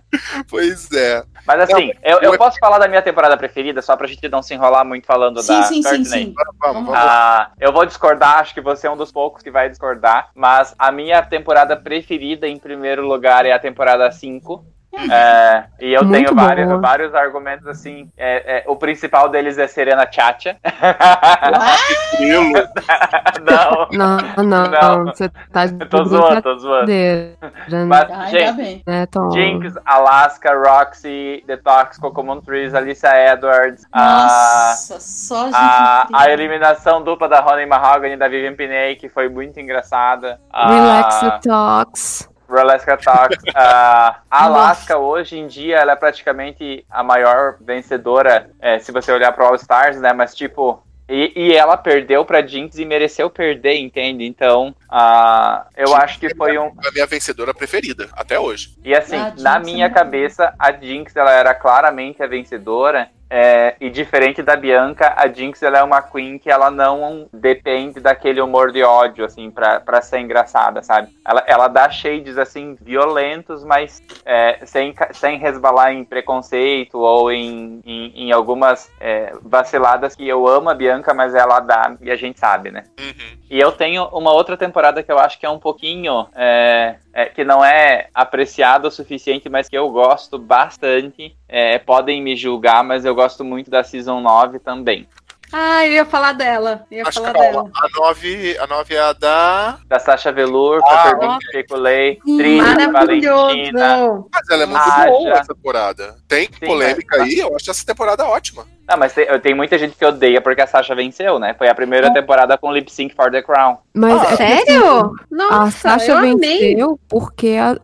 Pois é. Mas assim, eu, eu posso falar da minha temporada preferida, só pra gente não se enrolar muito falando Sim, da sim, sim, sim. Vamos, vamos. Ah, eu vou discordar, acho que você é um dos poucos que vai discordar, mas a minha temporada preferida, em primeiro lugar, é a temporada 5. É, e eu Muito tenho vários, boa. vários argumentos assim. é, é, o principal deles é Serena Chacha. não, Não, não, Não. você tá de tô zoando, tô zoando. né? Mas, gente, É, Tom. Jinx, Alaska, Roxy, Detox, Cocomon Trees, Alicia Edwards, a, Nossa, só gente. a, a eliminação dupla da Honey Mahogany e da Vivian Pinay, que foi muito engraçada. A- Relax the talks. Alaska Talks. a a Alaska, hoje em dia, ela é praticamente a maior vencedora, é, se você olhar pro All Stars, né? Mas, tipo. E, e ela perdeu pra Jinx e mereceu perder, entende? Então, ah, eu acho que foi um. A minha vencedora preferida, até hoje. E assim, A Jinx na é minha muito cabeça, a Jinx ela era claramente a vencedora. É, e diferente da Bianca, a Jinx ela é uma queen que ela não depende daquele humor de ódio, assim, pra, pra ser engraçada, sabe? Ela, ela dá shades, assim, violentos, mas é, sem, sem resbalar em preconceito ou em, em, em algumas é, vaciladas que eu amo a Bianca, mas ela dá e a gente sabe, né? E eu tenho uma outra temporada que eu acho que é um pouquinho. é, é, que não é apreciado o suficiente, mas que eu gosto bastante. É, podem me julgar, mas eu gosto muito da Season 9 também. Ah, eu ia falar dela. Eu ia Mas falar dela. a 9, a 9 é a da. Da Sasha Velour, Ah, Peppermint. Speculei, Trini, Valentina. Mas ela é muito Aja. boa essa temporada. Tem Sim, polêmica mas- aí, eu acho essa temporada ótima. Não, mas tem, tem muita gente que odeia porque a Sasha venceu, né? Foi a primeira temporada com Lip Sync for the Crown. Mas é porque, Sério? assim, Nossa, a Sasha eu amei. venceu porque a-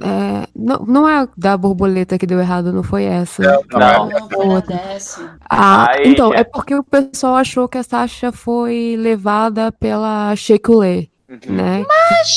é, não, não é da borboleta que deu errado, não foi essa. Não. Não, foi na décima. Ah, Aí, então, é. é porque o pessoal achou que a Sasha foi levada pela Shekulé, né?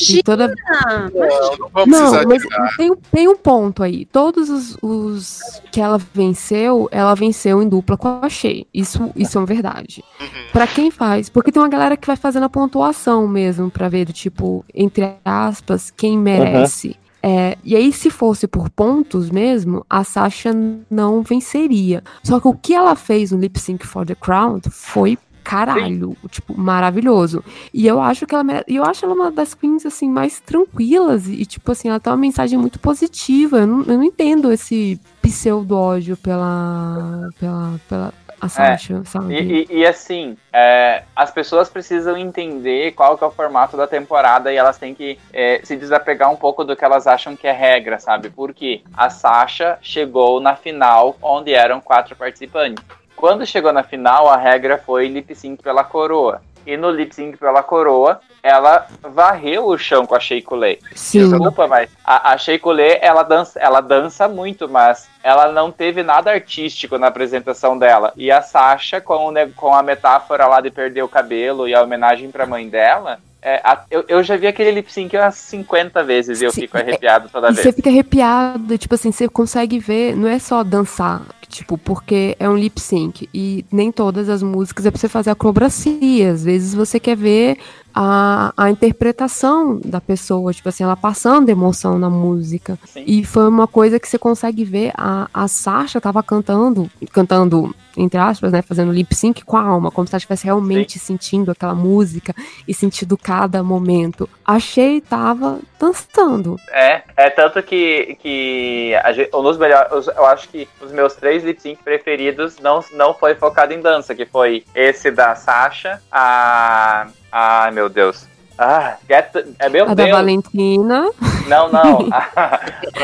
Que toda... Não, não Não, mas tem, um- tem um ponto aí. Todos os, os que ela venceu, ela venceu em dupla com a Shea. Isso, isso é uma verdade. Pra quem faz, porque tem uma galera que vai fazendo a pontuação mesmo, pra ver, tipo, entre aspas, quem merece. É, e aí, se fosse por pontos mesmo, a Sasha não venceria. Só que o que ela fez no Lip Sync for the Crown foi caralho, tipo, maravilhoso. E eu acho que ela mere- eu acho ela uma das queens assim mais tranquilas e tipo assim, ela tem uma mensagem muito positiva. Eu não, eu não entendo esse pseudo ódio pela pela, pela a Sasha, sabe? E, e- e assim, é, as pessoas precisam entender qual que é o formato da temporada e elas têm que é, se desapegar um pouco do que elas acham que é regra, sabe? Porque a Sasha chegou na final onde eram quatro participantes. Quando chegou na final, a regra foi lip sync pela coroa. E no lip sync pela coroa, ela varreu o chão com a Shea Coulee. Sim. Desculpa, mas a, a Shea Coulee, ela dança, ela dança muito, mas ela não teve nada artístico na apresentação dela. E a Sasha, com, o com a metáfora lá de perder o cabelo e a homenagem pra mãe dela, é, a- eu, eu já vi aquele lip sync umas 50 vezes e eu fico arrepiado toda vez. você fica arrepiado, tipo assim, você consegue ver, não é só dançar, tipo, porque é um lip sync e nem todas as músicas é pra você fazer acrobacia. Às vezes você quer ver a, a interpretação da pessoa, tipo assim, ela passando emoção na música. E foi uma coisa que você consegue ver. A, a Sasha tava cantando, cantando, entre aspas, né? Fazendo lip sync com a alma, como se ela estivesse realmente sentindo aquela música e sentindo cada momento. Achei tava dançando. É, é tanto que, que a gente, um dos melhores, eu acho que os meus três lip sync preferidos não, não foi focado em dança, que foi esse da Sasha, a. Ai meu Deus. Ah, get, é meu a da Deus. Valentina. Não, não.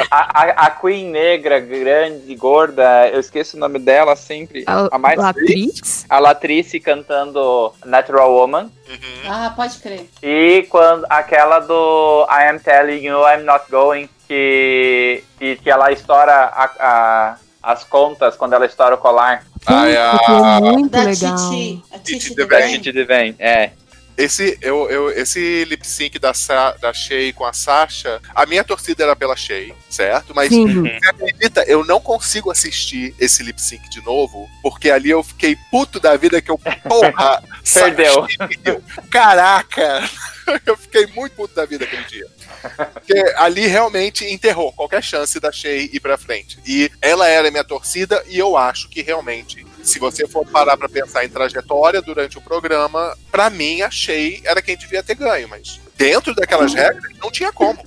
A, a, a- Queen negra, grande, gorda, eu esqueço o nome dela sempre. A- A, mais Latrice? A Latrice cantando Natural Woman. Ah, pode crer. E quando aquela do I am telling you I'm not going, que, que, que ela estoura a, a- as contas quando ela estoura o colar. Ai, Porque a- é muito Da legal. Titi. A Titi The de vem, é. Esse, eu, eu, esse lip sync da, Sa, da Shay com a Sasha, a minha torcida era pela Shay, certo? Mas Sim. você acredita, eu não consigo assistir esse lip sync de novo, porque ali eu fiquei puto da vida que eu, porra, Perdeu. Sasha, Caraca! Eu fiquei muito puto da vida aquele dia. Porque ali realmente enterrou qualquer chance da Shay ir pra frente. E ela era minha torcida, e eu acho que realmente, se você for parar pra pensar em trajetória durante o programa, pra mim a Shay era quem devia ter ganho, mas dentro daquelas regras não tinha como.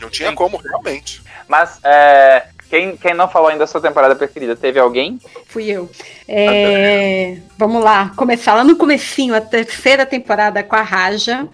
Não tinha como, realmente. Mas é, quem, quem não falou ainda da sua temporada preferida, teve alguém? Fui eu. É, vamos lá, começar lá no comecinho, a terceira temporada com a Raja,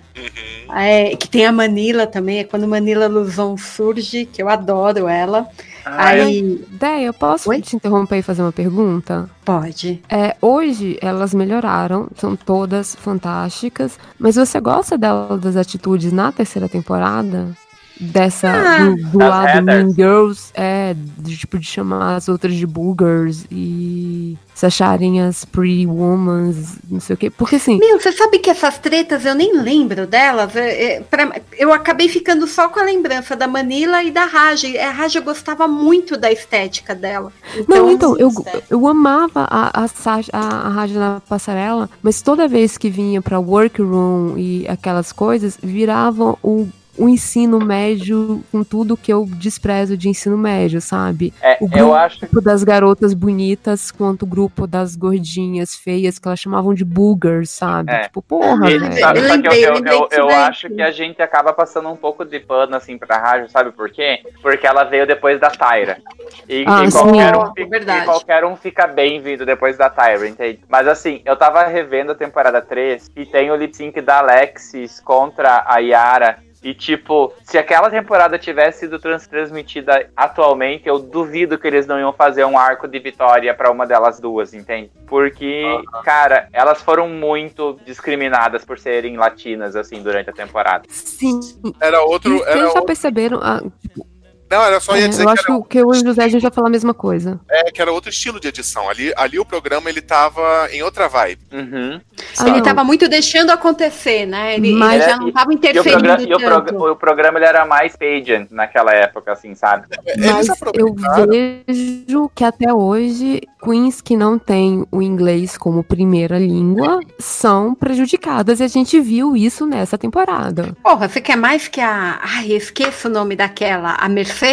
é, que tem a Manila também, é quando Manila Luzon surge, que eu adoro ela. Aí, Déia, eu posso te interromper e fazer uma pergunta? Pode. É, hoje elas melhoraram, são todas fantásticas, mas você gosta delas das atitudes na terceira temporada? Dessa, Ah. do, do lado. Mean Girls, é, de, tipo, de chamar as outras de boogers e se acharem as pre-womans, não sei o quê. Porque assim, Meu, você sabe que essas tretas eu nem lembro delas? É, é, pra- eu acabei ficando só com a lembrança da Manila e da Raja. A Raja gostava muito da estética dela. Não, então, eu, eu amava a, a, Sasha- a, a Raja na passarela, mas toda vez que vinha pra workroom e aquelas coisas, viravam o, o ensino médio com tudo que eu desprezo de ensino médio, sabe? É, o eu grupo acho- das garotas bonitas quanto o grupo das gordinhas feias que elas chamavam de boogers, sabe? É. Tipo, porra, E, velho. sabe, só que eu, eu, eu, eu acho que a gente acaba passando um pouco de pano assim pra rádio, sabe por quê? Porque ela veio depois da Tyra. E, Ah, e qualquer, um, fica- verdade. e qualquer um fica bem vindo depois da Tyra, entende? Mas assim, eu tava revendo a temporada 3 e tem o lip sync da Alexis contra a Yara. E, tipo, se aquela temporada tivesse sido trans- transmitida atualmente, eu duvido que eles não iam fazer um arco de vitória pra uma delas duas, entende? Porque, cara, elas foram muito discriminadas por serem latinas, assim, durante a temporada. Sim. Era outro. Era vocês já outro perceberam? ah, não, era só ia é, dizer eu que acho era, que eu e o José a gente vai falar a mesma coisa. é, que era outro estilo de edição. Ali, ali o programa ele tava em outra vibe. Uhum. Ah, ele tava muito deixando acontecer, né? Ele, Mas- ele já não tava E o, interferindo programa, e o, prog- o programa ele era mais pageant naquela época, assim, sabe? Mas eu vejo que até hoje, queens que não têm o inglês como primeira língua são prejudicadas e a gente viu isso nessa temporada. Porra, você quer mais que a. Ai, esqueço o nome daquela. A Mercedes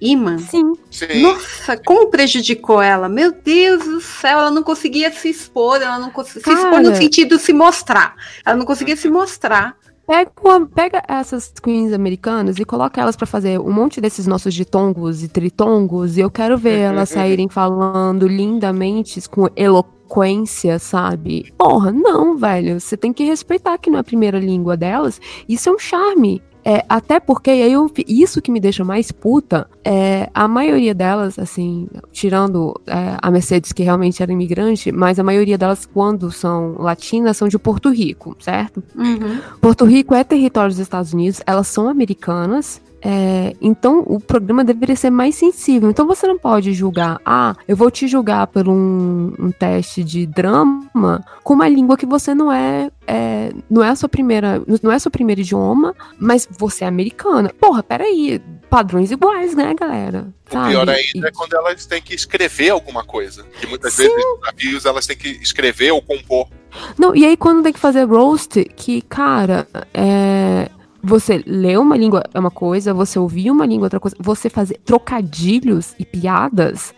Iman? Sim. Sim. Nossa, como prejudicou ela? Meu Deus do céu, ela não conseguia se expor, ela não conseguia se expor no sentido de se mostrar. Ela não conseguia se mostrar. Pega, uma- pega essas queens americanas e coloca elas pra fazer um monte desses nossos ditongos e tritongos, e eu quero ver elas saírem falando lindamente, com eloquência, sabe? Porra, não, velho. Você tem que respeitar que não é a primeira língua delas. Isso é um charme. É, até porque aí eu, isso que me deixa mais puta é a maioria delas, assim, tirando é, a Mercedes, que realmente era imigrante, mas a maioria delas, quando são latinas, são de Porto Rico, certo? Porto Rico é território dos Estados Unidos, elas são americanas. É, então o programa deveria ser mais sensível. Então você não pode julgar, ah, eu vou te julgar por um, um teste de drama com uma língua que você não é, é, não é a sua primeira, não é seu primeiro idioma, mas você é americana. Porra, peraí, padrões iguais, né, galera? O Sabe? pior ainda é quando elas têm que escrever alguma coisa. Que muitas vezes nos navios elas têm que escrever ou compor. Não, e aí quando tem que fazer roast, que, cara, é. Você ler uma língua é uma coisa, você ouvir uma língua é outra coisa, você fazer trocadilhos e piadas,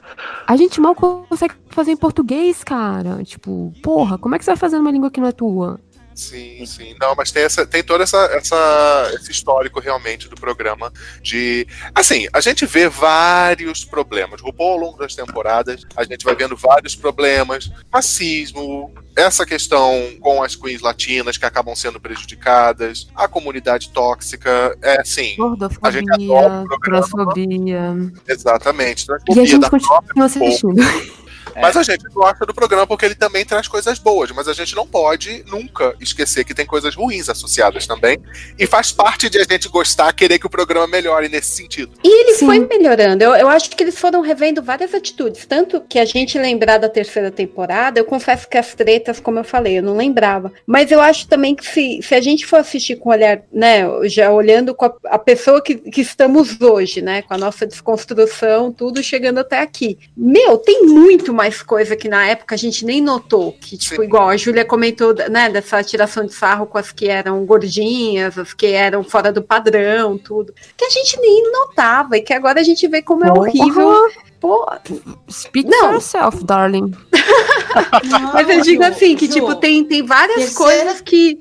a gente mal consegue fazer em português, cara. Tipo, porra, como é que você vai fazer numa língua que não é tua? Sim, sim. Não, mas tem, essa, tem todo essa, essa, esse histórico realmente do programa de. Assim, a gente vê vários problemas. RuPaul ao longo das temporadas, a gente vai vendo vários problemas. Racismo, essa questão com as queens latinas que acabam sendo prejudicadas, a comunidade tóxica, é assim. A gente adora Gordofobia, o programa. transfobia. Exatamente. E a Transfobia gente da própria continua RuPaul. Assistindo. Mas a gente gosta do programa porque ele também traz coisas boas, mas a gente não pode nunca esquecer que tem coisas ruins associadas também. E faz parte de a gente gostar, querer que o programa melhore nesse sentido. E ele foi melhorando. Eu, eu acho que eles foram revendo várias atitudes. Tanto que a gente lembrar da terceira temporada, eu confesso que as tretas, como eu falei, eu não lembrava. Mas eu acho também que se, se a gente for assistir com olhar, né, já olhando com a, a pessoa que, que estamos hoje, né, com a nossa desconstrução, tudo chegando até aqui. Meu, tem muito mais coisa que na época a gente nem notou. Que, tipo, igual a Júlia comentou, né, dessa tiração de sarro com as que eram gordinhas, as que eram fora do padrão, tudo. Que a gente nem notava e que agora a gente vê como é Porra. horrível. Pô, Speak Não. for yourself, darling. mas eu digo assim, que tipo, tem, tem várias terceira- coisas que.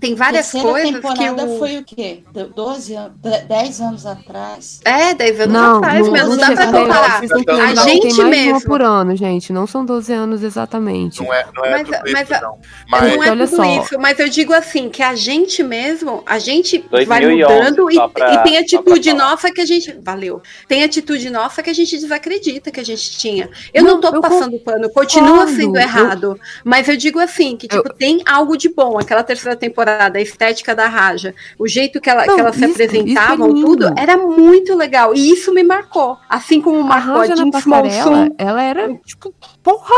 Tem várias Terceira coisas que temporada o... foi o quê? De- 12 anos, 10 anos atrás. É, 10 anos Não, atrás, não, mas não não dá pra comparar. que A que gente tem mais mesmo. por ano, gente. Não são 12 anos exatamente. Não é, não é Mas, tudo isso, mas, não. Mas não é olha tudo só. isso, mas eu digo assim, que a gente mesmo, a gente vai 2011, mudando e, pra- e tem atitude nossa que a gente. Valeu. Tem atitude nossa que a gente desacredita que a gente tinha. Eu Não, não, tô eu passando pano, continua sendo eu- errado. Mas eu digo assim, que tipo, tem algo de bom. Aquela terceira temporada, a estética da Raja, o jeito que, ela, Não, que elas se isso- isso é apresentavam, lindo. tudo, era muito legal. E isso me marcou. Assim como A marcou a Raja passarela, Monsoon. ela era, tipo, porra,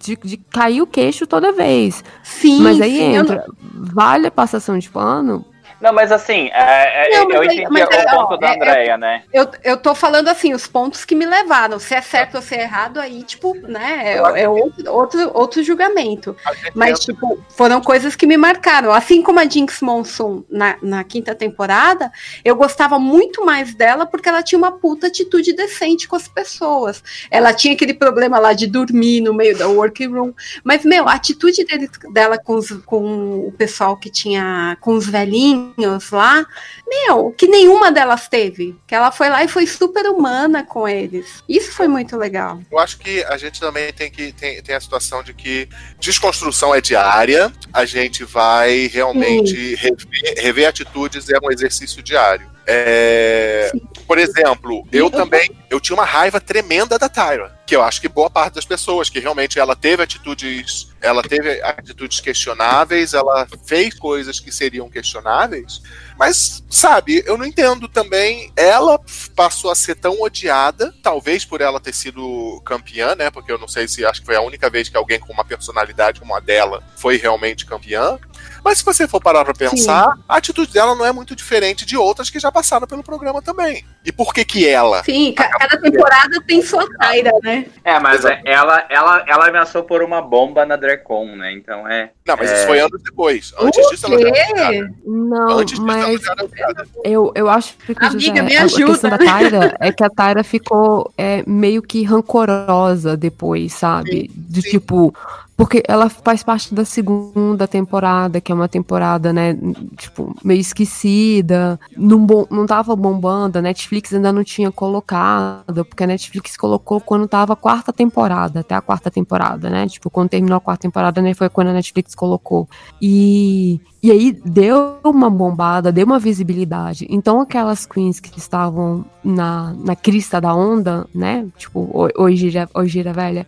de, de cair o queixo toda vez. Sim, Mas aí sim, eu entra, vale a passação de pano? Não, mas assim, é, é, Não, mas eu entendi mas o aí, ó, ponto da é- é- Andrea, né? Eu, eu tô falando assim, os pontos que me levaram. Se é certo ou se é errado, aí, tipo, né, é, é outro, outro, outro julgamento. Mas, tipo, foram coisas que me marcaram. Assim como a Jinx Monsoon na, na quinta temporada, eu gostava muito mais dela porque ela tinha uma puta atitude decente com as pessoas. Ela tinha aquele problema lá de dormir no meio da workroom. Mas, meu, a atitude dele, dela com, os- com o pessoal que tinha, com os velhinhos lá, meu, que nenhuma delas teve. Que ela foi lá e foi super humana com eles. Isso foi muito legal. eu acho que a gente também tem que tem, tem a situação de que desconstrução é diária, a gente vai realmente rever, rever atitudes é um exercício diário. É, por exemplo, eu também eu tinha uma raiva tremenda da Tyra, que eu acho que boa parte das pessoas que realmente ela teve atitudes, ela teve atitudes questionáveis, ela fez coisas que seriam questionáveis, mas sabe, eu não entendo também. Ela passou a ser tão odiada, talvez por ela ter sido campeã, né? Porque eu não sei se acho que foi a única vez que alguém com uma personalidade como a dela foi realmente campeã. Mas se você for parar pra pensar, a atitude dela não é muito diferente de outras que já passaram pelo programa também. E por que que ela? Sim, ca- cada temporada tem sua Tyra, né? É, mas é- ela, ela, ela ameaçou por uma bomba na Dracon, né? Então é. Não, mas É. isso foi anos depois. Antes disso, ela já era. Não, Antes disso, ela mas já era eu, eu acho que Amiga, José, me a- ajuda. a questão da Tyra é que a Tyra ficou é, meio que rancorosa depois, sabe? De tipo. Porque ela faz parte da segunda temporada, que é uma temporada, né, tipo, meio esquecida, não, bom, não tava bombando, a Netflix ainda não tinha colocado, porque a Netflix colocou quando tava a quarta temporada, até a quarta temporada, né, tipo, quando terminou a quarta temporada, né, foi quando a Netflix colocou. E, e aí deu uma bombada, deu uma visibilidade. Então aquelas queens que estavam na, na crista da onda, né, tipo, hoje hoje velha,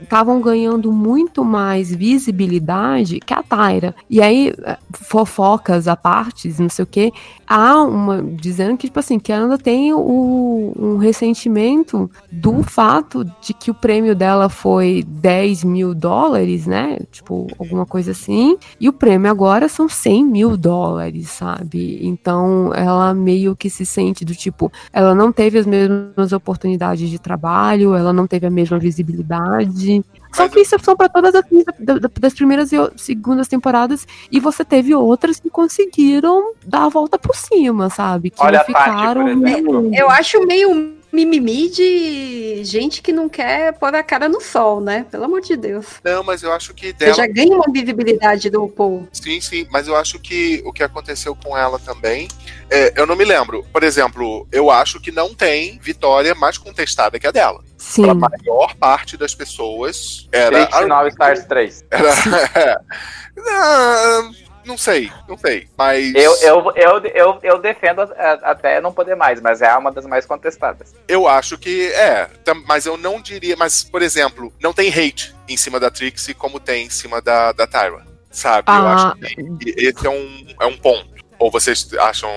estavam ganhando muito mais visibilidade que a Tyra. E aí, eh, fofocas à partes, não sei o quê, há uma. dizendo que, tipo assim, que ela ainda tem o, um ressentimento do fato de que o prêmio dela foi 10 mil dólares, né? Tipo, alguma coisa assim. E o prêmio agora são 100 mil dólares, sabe? Então ela meio que se sente do tipo, ela não teve as mesmas oportunidades de trabalho, ela não teve a mesma visibilidade. Só que isso são para todas as da- da- das primeiras e segundas temporadas, e você teve outras que conseguiram dar a volta por cima, sabe? Que Olha não a Tati, ficaram. por exemplo. Eu acho meio mimimi de gente que não quer pôr a cara no sol, né? Pelo amor de Deus. Não, mas eu acho que Você dela. já ganha uma visibilidade do Paul. Sim, sim, mas eu acho que o que aconteceu com ela também, é, eu não me lembro. Por exemplo, eu acho que não tem vitória mais contestada que a dela. Sim. Pra maior parte das pessoas era. Nove Stars 3. era não, não sei, não sei. Mas Eu, eu, eu, eu, eu defendo a- até não poder mais, mas é uma das mais contestadas. eu acho que é. Mas eu não diria. Mas, por exemplo, não tem hate em cima da Trixie como tem em cima da, da Tyra. Sabe? Eu Ah. acho que esse é um, é um ponto. Ou vocês acham.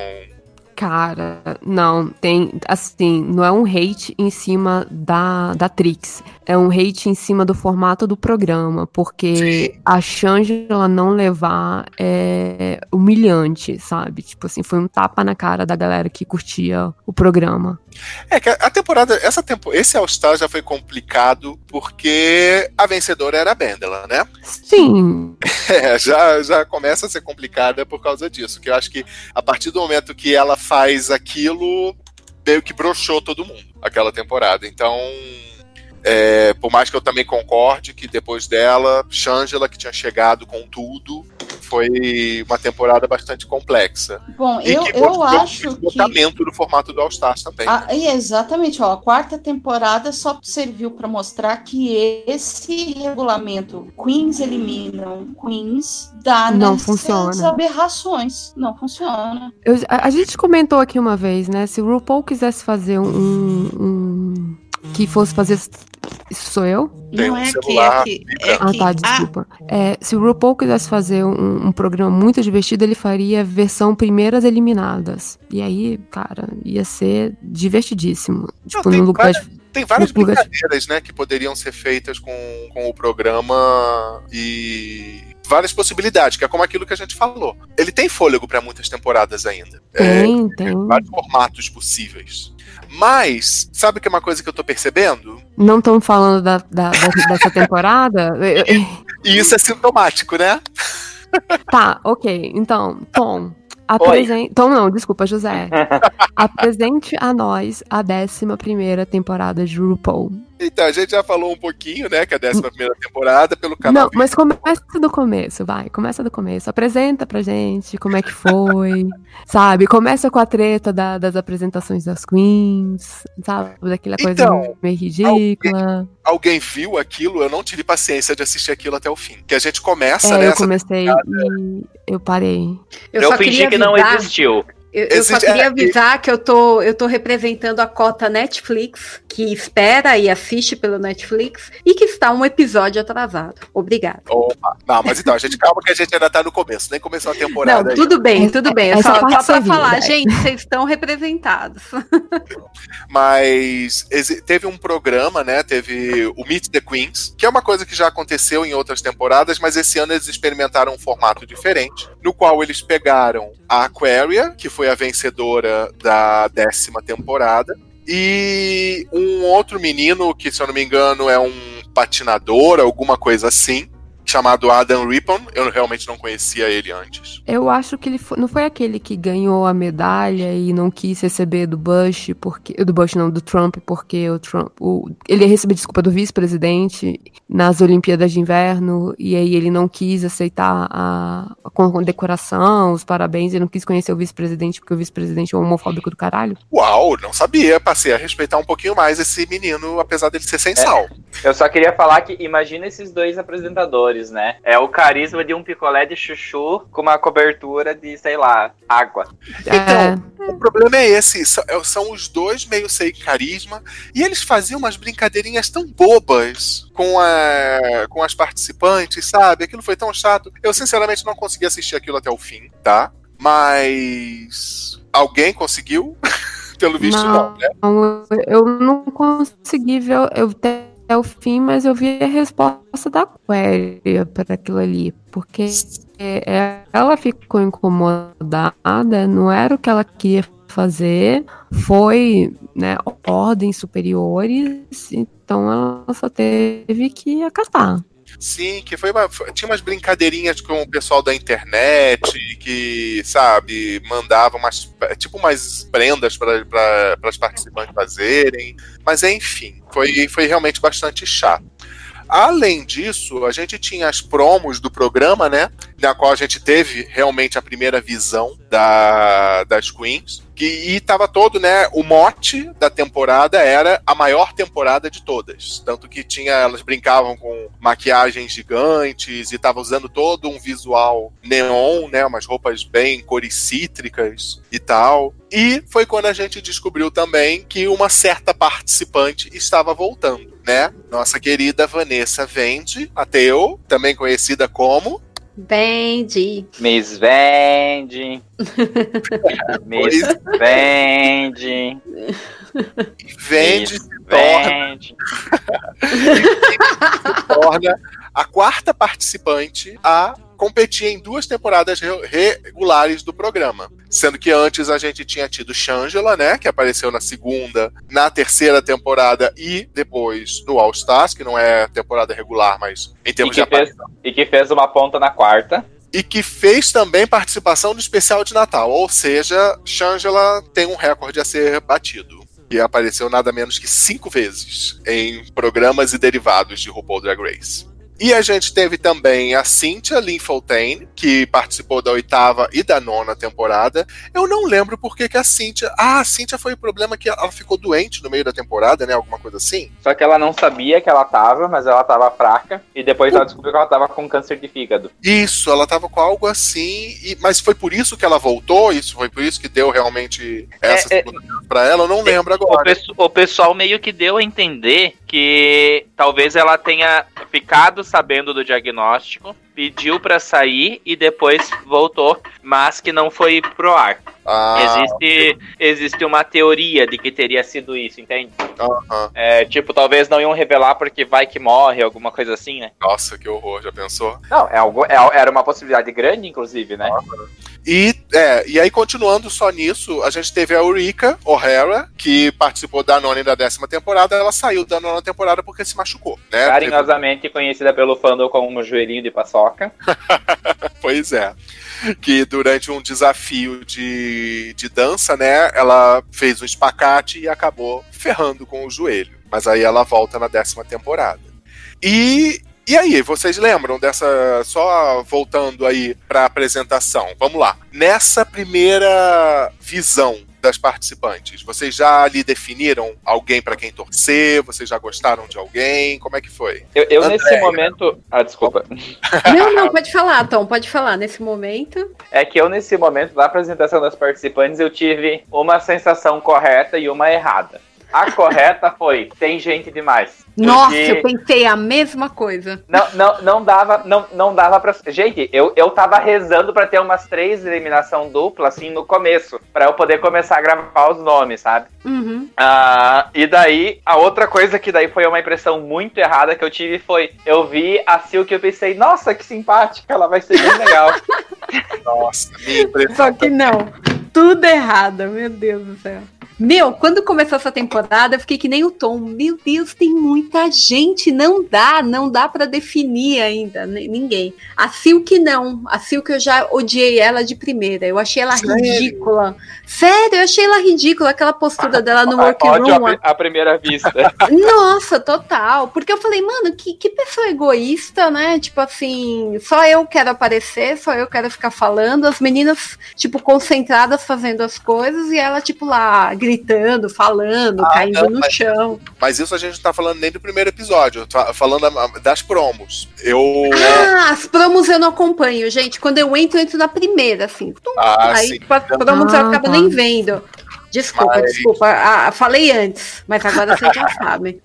Cara, não, tem, assim, não é um hate em cima da, da Trix, é um hate em cima do formato do programa, porque a Shangela não levar é humilhante, sabe? Tipo assim, foi um tapa na cara da galera que curtia o programa. É que a a temporada, essa tempo, esse All Star já foi complicado porque a vencedora era a Bendela, né? Sim, É, já, já começa a ser complicada por causa disso. Que eu acho que a partir do momento que ela faz aquilo, meio que broxou todo mundo aquela temporada. Então, é, por mais que eu também concorde que depois dela, Shangela, que tinha chegado com tudo, foi uma temporada bastante complexa. Bom, E eu, que eu acho o que. esgotamento do formato do All Stars também. Ah, e exatamente, ó, a quarta temporada só serviu para mostrar que esse regulamento Queens eliminam Queens dá Não funciona. aberrações. Não funciona. Eu- a, a gente comentou aqui uma vez, né? Se o RuPaul quisesse fazer um. um- que fosse fazer. Isso sou eu? Tem Não um é que, celular é que, é Ah, que tá, desculpa. É, se o RuPaul quisesse fazer um, um programa muito divertido, ele faria versão primeiras eliminadas. E aí, cara, ia ser divertidíssimo. Tipo, tem no lugar. Tem várias brincadeiras, né, que poderiam ser feitas com, com o programa e várias possibilidades, que é como aquilo que a gente falou. Ele tem fôlego para muitas temporadas ainda. É, Tem, tem. vários formatos possíveis. Mas, sabe que é uma coisa que eu tô percebendo? Não estão falando da, da- da- dessa temporada? E isso é sintomático, né? Tá, ok. Então, Tom. Apresente. Tom, não, desculpa, José. Apresente a nós a 11 primeira temporada de RuPaul. Então, a gente já falou um pouquinho, né, que é a 11 primeira temporada pelo canal. Não, mas começa do começo, vai. Começa do começo. Apresenta pra gente como é que foi. sabe? Começa com a treta da- das apresentações das queens, sabe? Daquela coisa Então, meio ridícula. Alguém viu aquilo, eu não tive paciência de assistir aquilo até o fim. Que a gente começa, É, né? eu comecei e eu parei. Eu, só fingi que não existiu. Eu, eu só queria é, avisar que eu tô, eu tô representando a cota Netflix, que espera e assiste pelo Netflix, e que está um episódio atrasado. Obrigada. Opa. Não, mas então, a gente calma que a gente ainda tá no começo, nem começou a temporada. Não, tudo bem, tudo bem. É só, só pra falar, né? gente, vocês estão representados. Mas teve um programa, né? Teve o Meet the Queens, que é uma coisa que já aconteceu em outras temporadas, mas esse ano eles experimentaram um formato diferente, no qual eles pegaram a Aquaria, que foi a vencedora da décima temporada, e um outro menino, que se eu não me engano é um patinador, alguma coisa assim, chamado Adam Rippon. Eu realmente não conhecia ele antes. Eu acho que ele fo- não foi aquele que ganhou a medalha e não quis receber do Bush, porque. Do Bush não, do Trump, porque o Trump. o- ele ia receber desculpa do vice-presidente nas Olimpíadas de Inverno, e aí ele não quis aceitar a, a condecoração, os parabéns, ele não quis conhecer o vice-presidente, porque o vice-presidente é homofóbico do caralho. Uau, não sabia. Passei a respeitar um pouquinho mais esse menino, apesar dele ser sem sal. Eu só queria falar que imagina esses dois apresentadores, né? É o carisma de um picolé de chuchu com uma cobertura de, sei lá, água. Então, o problema é esse. São, é- são os dois meio sem carisma. E eles faziam umas brincadeirinhas tão bobas com, a, com as participantes, sabe? Aquilo foi tão chato. Eu, sinceramente, não consegui assistir aquilo até o fim, tá? Mas. Alguém conseguiu? Pelo visto, não, né? Não, eu não consegui ver eu até o fim, mas eu vi a resposta da Aquaria para aquilo ali. Porque é, ela ficou incomodada, não era o que ela queria fazer, foi né, ordens superiores, então ela só teve que acatar. Sim, que foi uma, foi- tinha umas brincadeirinhas com o pessoal da internet que, sabe, mandavam umas, tipo umas prendas para as participantes fazerem. Mas enfim, foi, foi realmente bastante chato. Além disso, a gente tinha as promos do programa, né? Na qual a gente teve realmente a primeira visão da, das Queens. Que, e tava todo, né? O mote da temporada era a maior temporada de todas. Tanto que tinha, elas brincavam com maquiagens gigantes e tava usando todo um visual neon, né? Umas roupas bem cores cítricas e tal. E foi quando a gente descobriu também que uma certa participante estava voltando, né? Nossa querida Vanessa Vende, ateu, também conhecida como Bendy. Miss Vende. Miss Vende. Vende Miss se torna, Vende. se torna a quarta participante a competir em duas temporadas re- regulares do programa. Sendo que antes a gente tinha tido Shangela, né? Que apareceu na segunda, na terceira temporada e depois no All Stars, que não é temporada regular, mas em E termos de que, fez, e que fez uma ponta na quarta. e que fez também participação no especial de Natal. Ou seja, Shangela tem um recorde a ser batido. E apareceu nada menos que cinco vezes em programas e derivados de RuPaul Drag Race. E a gente teve também a Cynthia Lynn Fontaine, que participou da oitava e da nona temporada. Eu não lembro por que a Cynthia... Ah, a Cynthia foi o problema que ela ficou doente no meio da temporada, né? Alguma coisa assim. Só que ela não sabia que ela tava, mas ela tava fraca. E depois ela descobriu que ela tava com câncer de fígado. Isso, ela tava com algo assim, e- mas foi por isso que ela voltou? Isso foi por isso que deu realmente essa É, é- pra ela? Eu não lembro O, agora. pesso- o pessoal meio que deu a entender que talvez ela tenha ficado sabendo do diagnóstico, pediu pra sair e depois voltou, mas que não foi pro ar. Ah, existe, existe uma teoria de que teria sido isso, entende? É, tipo, talvez não iam revelar porque vai que morre, alguma coisa assim, né? Nossa, que horror, já pensou? Não, é algo, é- era uma possibilidade grande, inclusive, né? E, é, e aí, continuando só nisso, a gente teve a Eureka O'Hara, que participou da nona e da décima temporada. Ela saiu da nona temporada porque se machucou, né? Carinhosamente conhecida pelo fandom como joelhinho de paçoca. Pois é. Que durante um desafio de, de dança, né, ela fez um espacate e acabou ferrando com o joelho. Mas aí ela volta na décima temporada. E, e aí, vocês lembram dessa. Só voltando aí pra apresentação. Vamos lá. Nessa primeira visão das participantes, vocês já ali definiram alguém pra quem torcer? Vocês já gostaram de alguém? Como é que foi? Eu, eu nesse momento. Ah, desculpa. Não, não, pode falar, Tom, pode falar. Nesse momento. É que eu, nesse momento da apresentação das participantes, eu tive uma sensação correta e uma errada. A correta foi: tem gente demais. Nossa, Porque eu pensei a mesma coisa. Não, não, não dava, não, não dava pra. Gente, eu, eu tava rezando pra ter umas três eliminação dupla, assim, no começo. Pra eu poder começar a gravar os nomes, sabe? Uhum. Ah, e daí, a outra coisa que daí foi uma impressão muito errada que eu tive foi: eu vi a Silk e eu pensei, nossa, que simpática, ela vai ser bem legal. Nossa, minha impressão. Só que não. Tudo errado, meu Deus do céu. Meu, quando começou essa temporada, eu fiquei que nem o Tom. Meu Deus, tem muita gente. Não dá, não dá pra definir ainda n- ninguém. A Silk não. A Silk eu já odiei ela de primeira. Eu achei ela Sério? ridícula. Sério, eu achei ela ridícula. Aquela postura dela no à, workroom. pri- à primeira vista. Nossa, total. Porque eu falei, mano, que, que pessoa egoísta, né? Tipo assim, só eu quero aparecer, só eu quero ficar falando. As meninas, tipo, concentradas fazendo as coisas e ela, tipo, lá gritando, falando, caindo não, no mas- chão. Mas isso a gente não tá falando nem do primeiro episódio, eu tô falando das promos. Eu. Ah, as promos eu não acompanho, gente. Quando eu entro, eu entro na primeira, assim. Tum. Ah, Aí, sim. tipo, as promos eu Ah, acabo tá. nem vendo. Desculpa, Mas- desculpa. Ah, falei antes, mas agora vocês já sabem.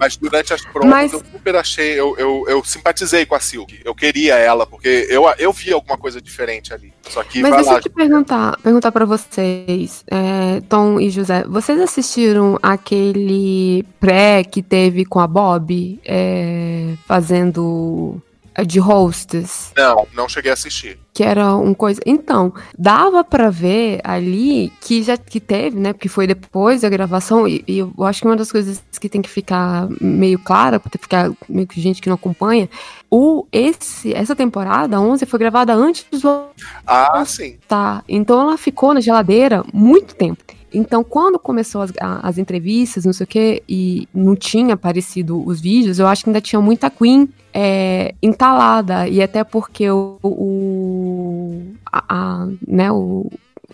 Mas durante as promos Mas- eu super achei, eu, eu, eu simpatizei com a Silk. Eu queria ela, porque eu, eu vi alguma coisa diferente ali. Só que Mas vai deixa lá. eu te perguntar, perguntar para vocês, é, Tom e José, vocês assistiram aquele pré que teve com a Bob é, fazendo de hostess? Não, não cheguei a assistir. que era um coisa. Então, dava pra ver ali que já que teve, né? Porque foi depois da gravação, e, e eu acho que uma das coisas que tem que ficar meio clara, pra ficar meio que gente que não acompanha, o, esse, essa temporada, 11, foi gravada antes do Ah, sim. Tá. Então ela ficou na geladeira muito tempo. Então, quando começou as, as entrevistas, não sei o quê, e não tinha aparecido os vídeos, eu acho que ainda tinha muita Queen é, entalada. E até porque o. o a, a- né, o.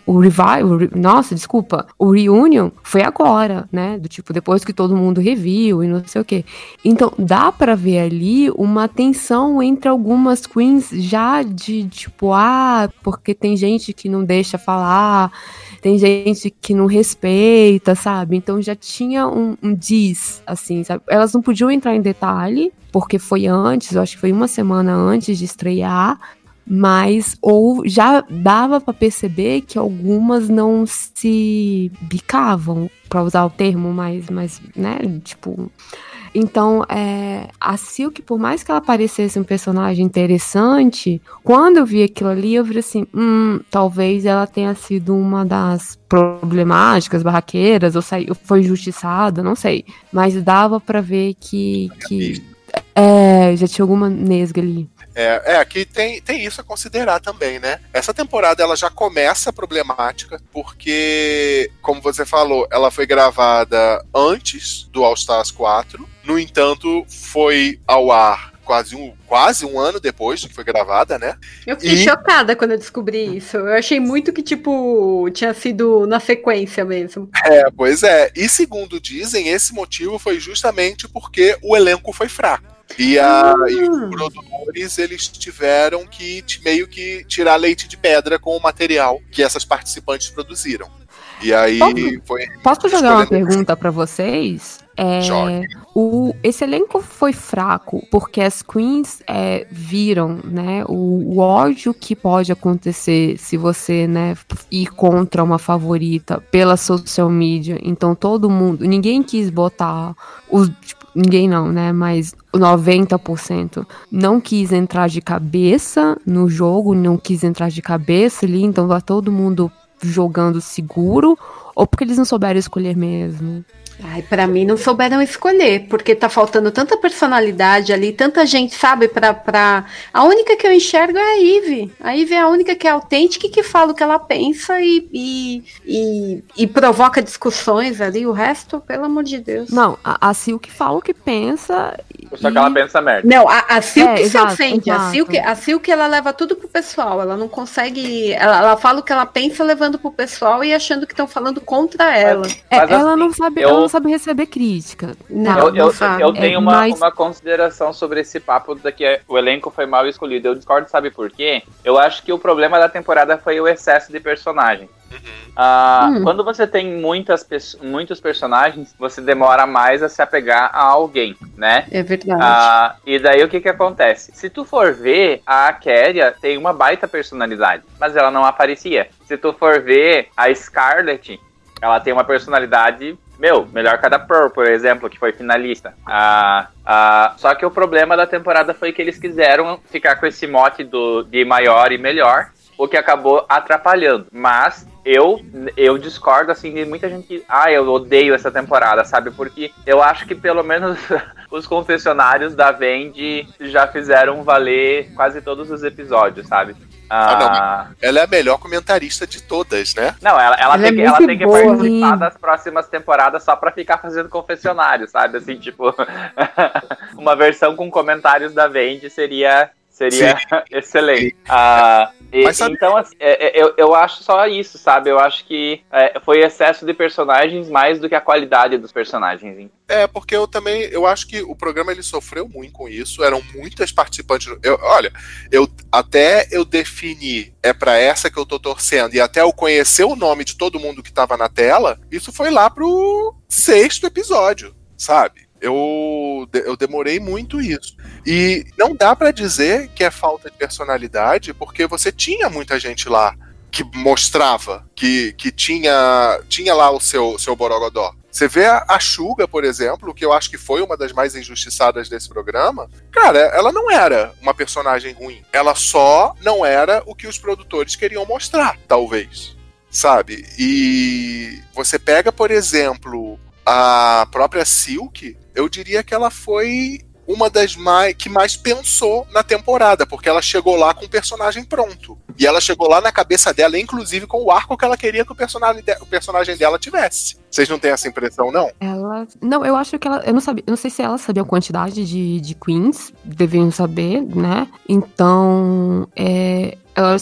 O revival, nossa, desculpa, o reunion foi agora, né? Do tipo, depois que todo mundo reviu e não sei o quê. Então, dá pra ver ali uma tensão entre algumas queens já de tipo, ah, porque tem gente que não deixa falar, tem gente que não respeita, sabe? Então já tinha um, um diz, assim, sabe? Elas não podiam entrar em detalhe, porque foi antes, eu acho que foi uma semana antes de estrear, mas ou já dava pra perceber que algumas não se bicavam, pra usar o termo mais, mais né, tipo, então, é, a Silk, por mais que ela parecesse um personagem interessante, quando eu vi aquilo ali, eu vi assim, hum, talvez ela tenha sido uma das problemáticas, barraqueiras, ou saiu, foi injustiçada, não sei. Mas dava pra ver que, que é, já tinha alguma nesga ali. É, é, aqui tem, tem isso a considerar também, né? Essa temporada ela já começa problemática, porque, como você falou, ela foi gravada antes do All Stars 4. No entanto, foi ao ar quase um, quase um ano depois de que foi gravada, né? Eu fiquei E- chocada quando eu descobri isso. Eu achei muito que, tipo, tinha sido na sequência mesmo. É, pois é. E segundo dizem, esse motivo foi justamente porque o elenco foi fraco. E, a, e os produtores eles tiveram que meio que tirar leite de pedra com o material que essas participantes produziram. E aí Posso- foi. Posso jogar uma pergunta pra vocês? É, o, esse elenco foi fraco porque as queens é, viram né, o, o ódio que pode acontecer se você né, ir contra uma favorita pela social media. Então todo mundo, ninguém quis botar os. tipo, ninguém não, né? Mas 90% não quis entrar de cabeça no jogo, não quis entrar de cabeça ali, então tá todo mundo jogando seguro, ou porque eles não souberam escolher mesmo? Ai, pra mim não souberam escolher, porque tá faltando tanta personalidade ali, tanta gente, sabe, pra, pra... A única que eu enxergo é a Ivy. A Ivy é a única que é autêntica e que fala o que ela pensa e, e, e, e provoca discussões ali, o resto, pelo amor de Deus. Não, a, a Silk fala o que pensa. Só que ela pensa merda. Não, a, a Silk É, se exato, ofende. A exato. Silk, a Silk, ela leva tudo pro pessoal. Ela não consegue. Ela, ela fala o que ela pensa levando pro pessoal e achando que estão falando contra ela. É, Mas, ela assim, não sabe, eu- ela não sabe receber crítica. Não, eu, eu, sabe. eu tenho É, uma, mas- uma consideração sobre esse papo da que o elenco foi mal escolhido. Eu discordo, sabe por quê? Eu acho que o problema da temporada foi o excesso de personagem. Ah, Hum. Quando você tem muitas, muitos personagens, você demora mais a se apegar a alguém, né? É verdade. Ah, e daí o que que acontece? Se tu for ver, a Kéria tem uma baita personalidade, mas ela não aparecia. Se tu for ver, a Scarlett, ela tem uma personalidade, meu, melhor que a da Pearl, por exemplo, que foi finalista. Ah, ah, só que o problema da temporada foi que eles quiseram ficar com esse mote do, de maior e melhor, o que acabou atrapalhando. Mas eu, eu discordo, assim, de muita gente que, ah, eu odeio essa temporada, sabe? Porque eu acho que pelo menos os confessionários da Vendi já fizeram valer quase todos os episódios, sabe? Ah, não, Ah, mas ela é a melhor comentarista de todas, né? não, ela, ela Ela tem, é que, ela tem que boa. participar das próximas temporadas só pra ficar fazendo confessionário, sabe? Assim, tipo, uma versão com comentários da Vendi seria, seria excelente. Ah, e- Então, assim, é- é- eu, eu acho só isso, sabe? Eu acho que é, foi excesso de personagens mais do que a qualidade dos personagens. hein? É, porque eu também, eu acho que o programa ele sofreu muito com isso, eram muitas participantes. Eu, olha, eu até eu definir é pra essa que eu tô torcendo e até eu conhecer o nome de todo mundo que tava na tela, isso foi lá pro sexto episódio, sabe? Eu, eu demorei muito isso. E não dá pra dizer que é falta de personalidade, porque você tinha muita gente lá que mostrava que, que tinha, tinha lá o seu, seu Borogodó. Você vê a, a Xuga, por exemplo, que eu acho que foi uma das mais injustiçadas desse programa. Cara, ela não era uma personagem ruim. Ela só não era o que os produtores queriam mostrar, talvez. Sabe? E você pega, por exemplo, a própria Silk, eu diria que ela foi uma das mais que mais pensou na temporada, porque ela chegou lá com o personagem pronto. E ela chegou lá na cabeça dela, inclusive com o arco que ela queria que o personagem, de- o personagem dela tivesse. Vocês não têm essa impressão, não? Ela. Não, eu acho que ela. Eu não sabia. Eu não sei se ela sabia a quantidade de, de queens. Deveriam saber, né? Então. É,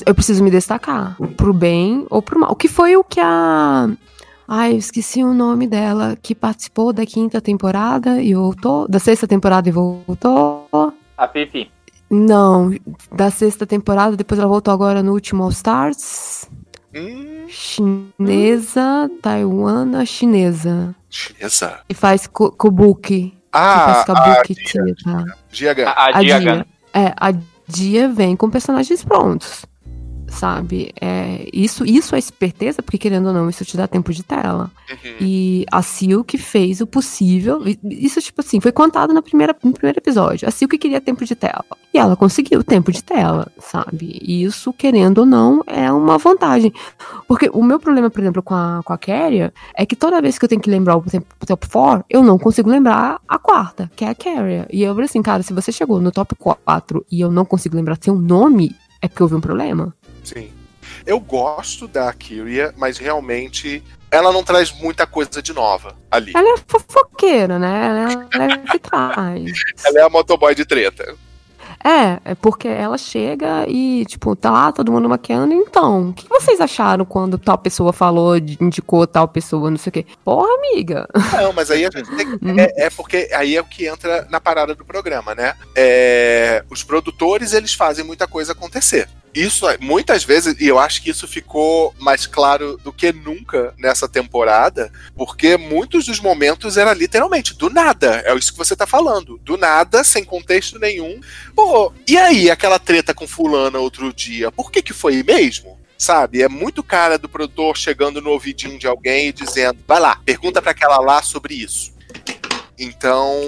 eu, preciso me destacar. Pro bem ou pro mal. O que foi o que a. Ai, eu esqueci o nome dela. Que participou da quinta temporada e voltou. Da sexta temporada e voltou. A Fifi. Não, da sexta temporada, depois ela voltou agora no último All Stars. Chinesa, taiwana, chinesa. Chinesa. E faz ko- kabuki. Ah, que faz kabuki a theater. Diaga. A, a Diaga. É, a Dia vem com personagens prontos. Sabe? É, isso, isso é esperteza, porque querendo ou não, isso te dá tempo de tela. E a Silk fez o possível. Isso, tipo assim, foi contado na primeira, no primeiro episódio. A Silk queria tempo de tela. E ela conseguiu tempo de tela, sabe? E isso, querendo ou não, é uma vantagem. Porque o meu problema, por exemplo, com a, com a Carrier é que toda vez que eu tenho que lembrar o temp- o top 4, eu não consigo lembrar a quarta, que é a Carrier. E eu falei assim, cara, se você chegou no top 4 e eu não consigo lembrar seu nome, é porque houve um problema. Sim. Eu gosto da Kyria, mas realmente ela não traz muita coisa de nova ali. Ela é fofoqueira, né? Ela, ela é de trás. Ela é a motoboy de treta. É, é porque ela chega e, tipo, tá lá todo mundo maquiando. Então, o que vocês acharam quando tal pessoa falou, indicou tal pessoa, não sei o quê? Porra, amiga. Não, mas aí a gente tem que- é, é porque aí é o que entra na parada do programa, né? É, os produtores eles fazem muita coisa acontecer. Isso é- muitas vezes, e eu acho que isso ficou mais claro do que nunca nessa temporada, porque muitos dos momentos era literalmente do nada. É isso que você tá falando. Do nada, sem contexto nenhum. Pô, e aí aquela treta com fulana outro dia? Por que que foi mesmo? Sabe, é muito cara do produtor chegando no ouvidinho de alguém e dizendo: vai lá, pergunta pra aquela lá sobre isso. Então,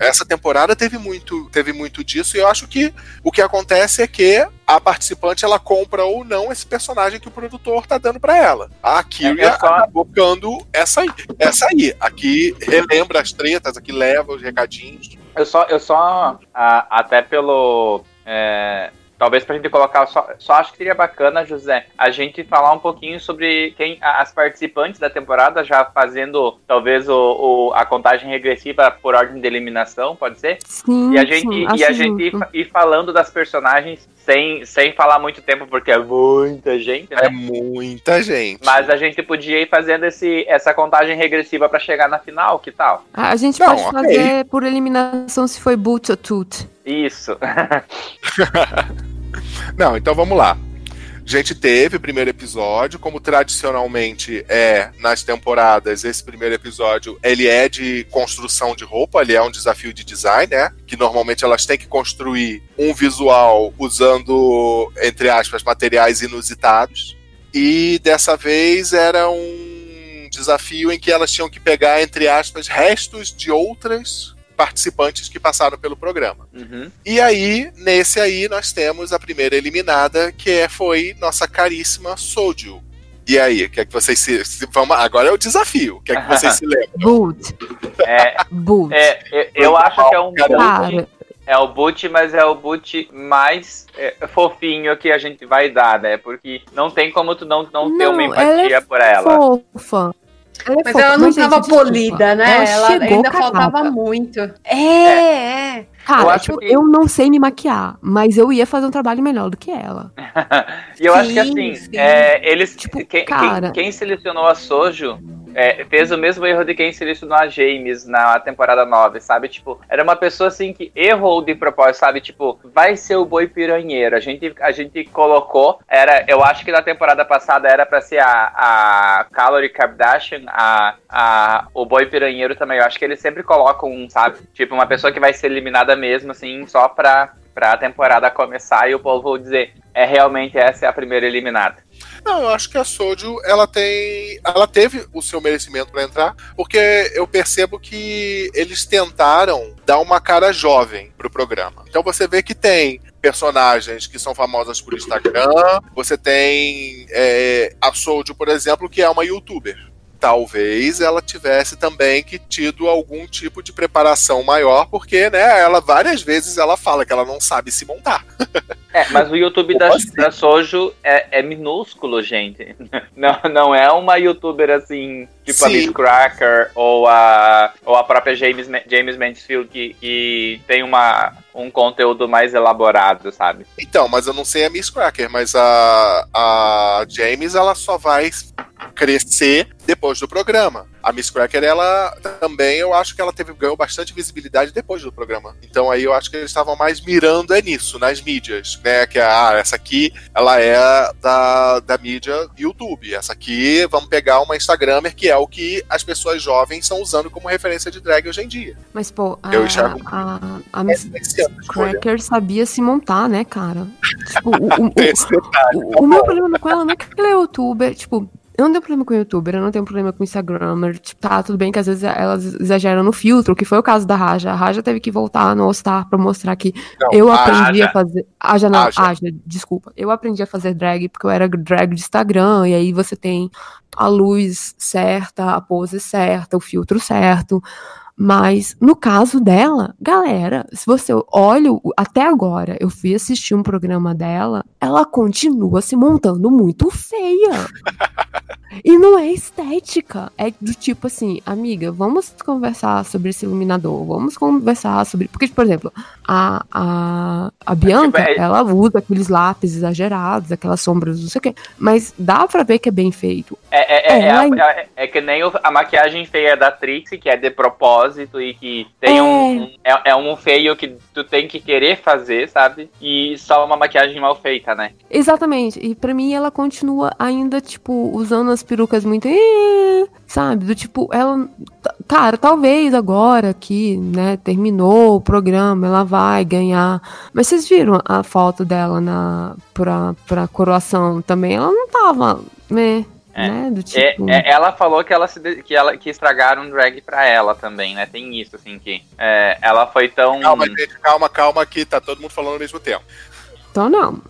essa temporada teve muito, teve muito disso, e eu acho que o que acontece é que a participante ela compra ou não esse personagem que o produtor tá dando pra ela. A Kyria acabou ficando essa aí. Essa aí. Aqui relembra as tretas, aqui leva os recadinhos. Eu só, eu só ah, até pelo. é, talvez pra gente colocar, só, só acho que seria bacana, José, a gente falar um pouquinho sobre quem as participantes da temporada, já fazendo talvez o, o- a contagem regressiva por ordem de eliminação, pode ser? Sim, E a gente, sim, e a gente ir, ir falando das personagens sem, sem falar muito tempo, porque é muita gente, né? É muita gente. Mas a gente podia ir fazendo esse, essa contagem regressiva pra chegar na final, que tal? A gente Não, pode ok. fazer por eliminação se foi boot ou tut. Isso. Não, então vamos lá. A gente teve o primeiro episódio, como tradicionalmente é nas temporadas, esse primeiro episódio, ele é de construção de roupa, ele é um desafio de design, né? Que normalmente elas têm que construir um visual usando, entre aspas, materiais inusitados. E dessa vez era um desafio em que elas tinham que pegar, entre aspas, restos de outras participantes que passaram pelo programa. Uhum. E aí, nesse aí, nós temos a primeira eliminada, que é, foi nossa caríssima Soju. E aí, o que é que vocês se. se- vamos, agora é o desafio. O que é que vocês se lembram? Boot. É, Boot. é, eu- eu acho que é um boot. É o boot, mas é o boot mais é, fofinho que a gente vai dar, né? Porque não tem como tu não, não, ter uma Não, ela empatia é por ela. Fofa. Ela é Mas fofa. ela não gente, tava desculpa, polida, né? Ela, chegou ainda cagada. faltava muito. É, é. Cara, Eu acho tipo, que- eu não sei me maquiar, mas eu ia fazer um trabalho melhor do que ela. E eu acho que Sim, assim, sim. é, eles. quem, quem- cara. quem selecionou a Sojo é, fez o mesmo erro de quem selecionou a James na temporada 9, sabe? Tipo, era uma pessoa assim que errou de propósito, sabe? Tipo, vai ser o boi piranheiro. A gente, a gente colocou, era, eu acho que na temporada passada era pra ser a, a Calorie Kardashian, a, a, o boi piranheiro também. Eu acho que eles sempre colocam um, sabe? Tipo, uma pessoa que vai ser eliminada mesmo, assim, só pra, pra temporada começar e o povo dizer, é realmente essa é a primeira eliminada. Não, eu acho que a Soju, ela tem. Ela teve o seu merecimento pra entrar, porque eu percebo que eles tentaram dar uma cara jovem pro programa. Então você vê que tem personagens que são famosas por Instagram, você tem é, a Soju, por exemplo, que é uma youtuber. Talvez ela tivesse também que tido algum tipo de preparação maior, porque, né, ela várias vezes ela fala que ela não sabe se montar. É, mas o YouTube da, da Sojo é, é minúsculo, gente. Não, não é uma youtuber assim, tipo a Sim. Miss Cracker ou a, ou a própria James, James Mansfield, que, que tem uma, um conteúdo mais elaborado, sabe? Então, mas eu não sei a Miss Cracker, mas a, a James ela só vai crescer depois do programa. A Miss Cracker, ela também, eu acho que ela teve ganhou bastante visibilidade depois do programa. Então aí eu acho que eles estavam mais mirando é nisso, nas mídias, né? Que ah, essa aqui, ela é da, da mídia YouTube. Essa aqui, vamos pegar uma Instagramer, que é o que as pessoas jovens estão usando como referência de drag hoje em dia. Mas, pô, a, Eu enxergo a, a Miss Esse ano, escolha. Cracker sabia se montar, né, cara? Tipo, o, o, o, o meu problema com ela não é que ela é youtuber, tipo, eu não tenho problema com youtuber, eu não tenho problema com Instagramer, tipo, tá, tudo bem que às vezes elas exageram no filtro, que foi o caso da Raja. A Raja teve que voltar no All Star pra mostrar que Não, eu a aprendi Aja. a fazer. Aja não, Aja. Aja, desculpa. Eu aprendi a fazer drag porque eu era drag de Instagram, e aí você tem a luz certa, a pose certa, o filtro certo. Mas no caso dela, galera, se você olha até agora, eu fui assistir um programa dela, ela continua se montando muito feia. E não é estética. É do tipo assim, amiga, vamos conversar sobre esse iluminador. Vamos conversar sobre. Porque, por exemplo, a, a, a Bianca, é- ela usa aqueles lápis exagerados, aquelas sombras, não sei o quê. Mas dá pra ver que é bem feito. É, é, é, É, é, ela- é- é que nem a maquiagem feia da Trixie, que é de propósito e que tem É. um, um- é, é um feio que tu tem que querer fazer, sabe? E só uma maquiagem mal feita, né? Exatamente. E pra mim ela continua ainda, tipo, usando as perucas muito. Sabe? Do tipo, ela. Cara, talvez agora que, né, terminou o programa, ela vai ganhar. Mas vocês viram a foto dela na, pra, pra coroação também? Ela não tava, né? É. né? Do É, tipo. é, ela falou que ela se de- que ela que estragaram drag pra ela também, né? Tem isso, assim, que é, ela foi tão. Calma, gente, calma, calma, que tá todo mundo falando ao mesmo tempo. Então não.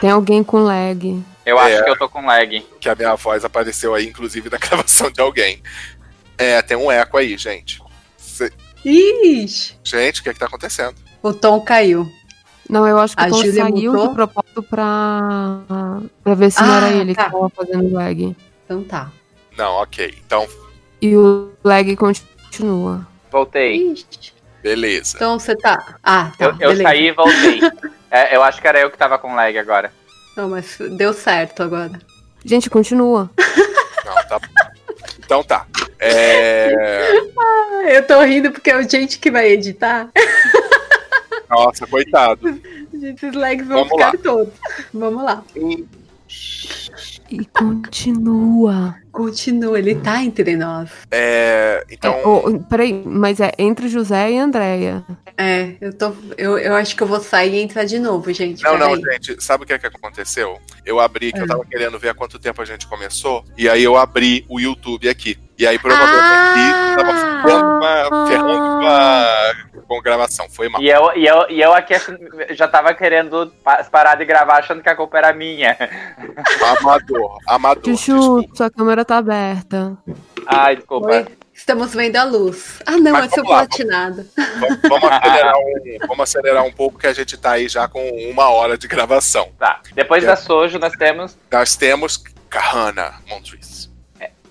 Tem alguém com lag. Eu acho É. que eu tô com lag. Que a minha voz apareceu aí, inclusive, na gravação de alguém. É, tem um eco aí, gente. Cê- Ixi, Gente, o que é que tá acontecendo? o tom caiu. Não, eu acho que A o Tom saiu mutou? de propósito pra, pra ver se não era Ah, ele tá. que tava fazendo lag. Então tá. Não, ok. Então, E o lag continua. Voltei. Ixi, beleza. Então você tá. Ah, tá. Eu, eu saí e voltei. É, eu acho que era eu que tava com lag agora. Não, mas deu certo agora. Gente, continua. Não, tá. Então tá. É... Ah, eu tô rindo porque é o gente que vai editar. Nossa, coitado. Gente, esses lags vão Vamos ficar lá. todos. Vamos lá. E continua. Continua, ele tá entre nós. É... Então, É, ô, peraí, mas é entre José e Andréia. É, eu tô. Eu, eu acho que eu vou sair e entrar de novo, gente. Não, não, peraí. gente, sabe o que é que aconteceu? Eu abri, que eu Ah. tava querendo ver há quanto tempo a gente começou, e aí eu abri o YouTube aqui. E aí provavelmente tava ferrando com a, ferrando com a, com a gravação. Foi mal. E eu, e eu, e eu aqui já tava querendo pa- parar de gravar achando que a culpa era minha. Amador, amador. Chuchu, sua câmera tá aberta. Ai, desculpa. Oi, estamos vendo a luz. Ah, não, Mas é seu vamos lá, platinado. Vamos acelerar, um, vamos acelerar um pouco que a gente tá aí já com uma hora de gravação. Tá. Depois da Sojo, nós temos. Nós temos Kahana Montrese.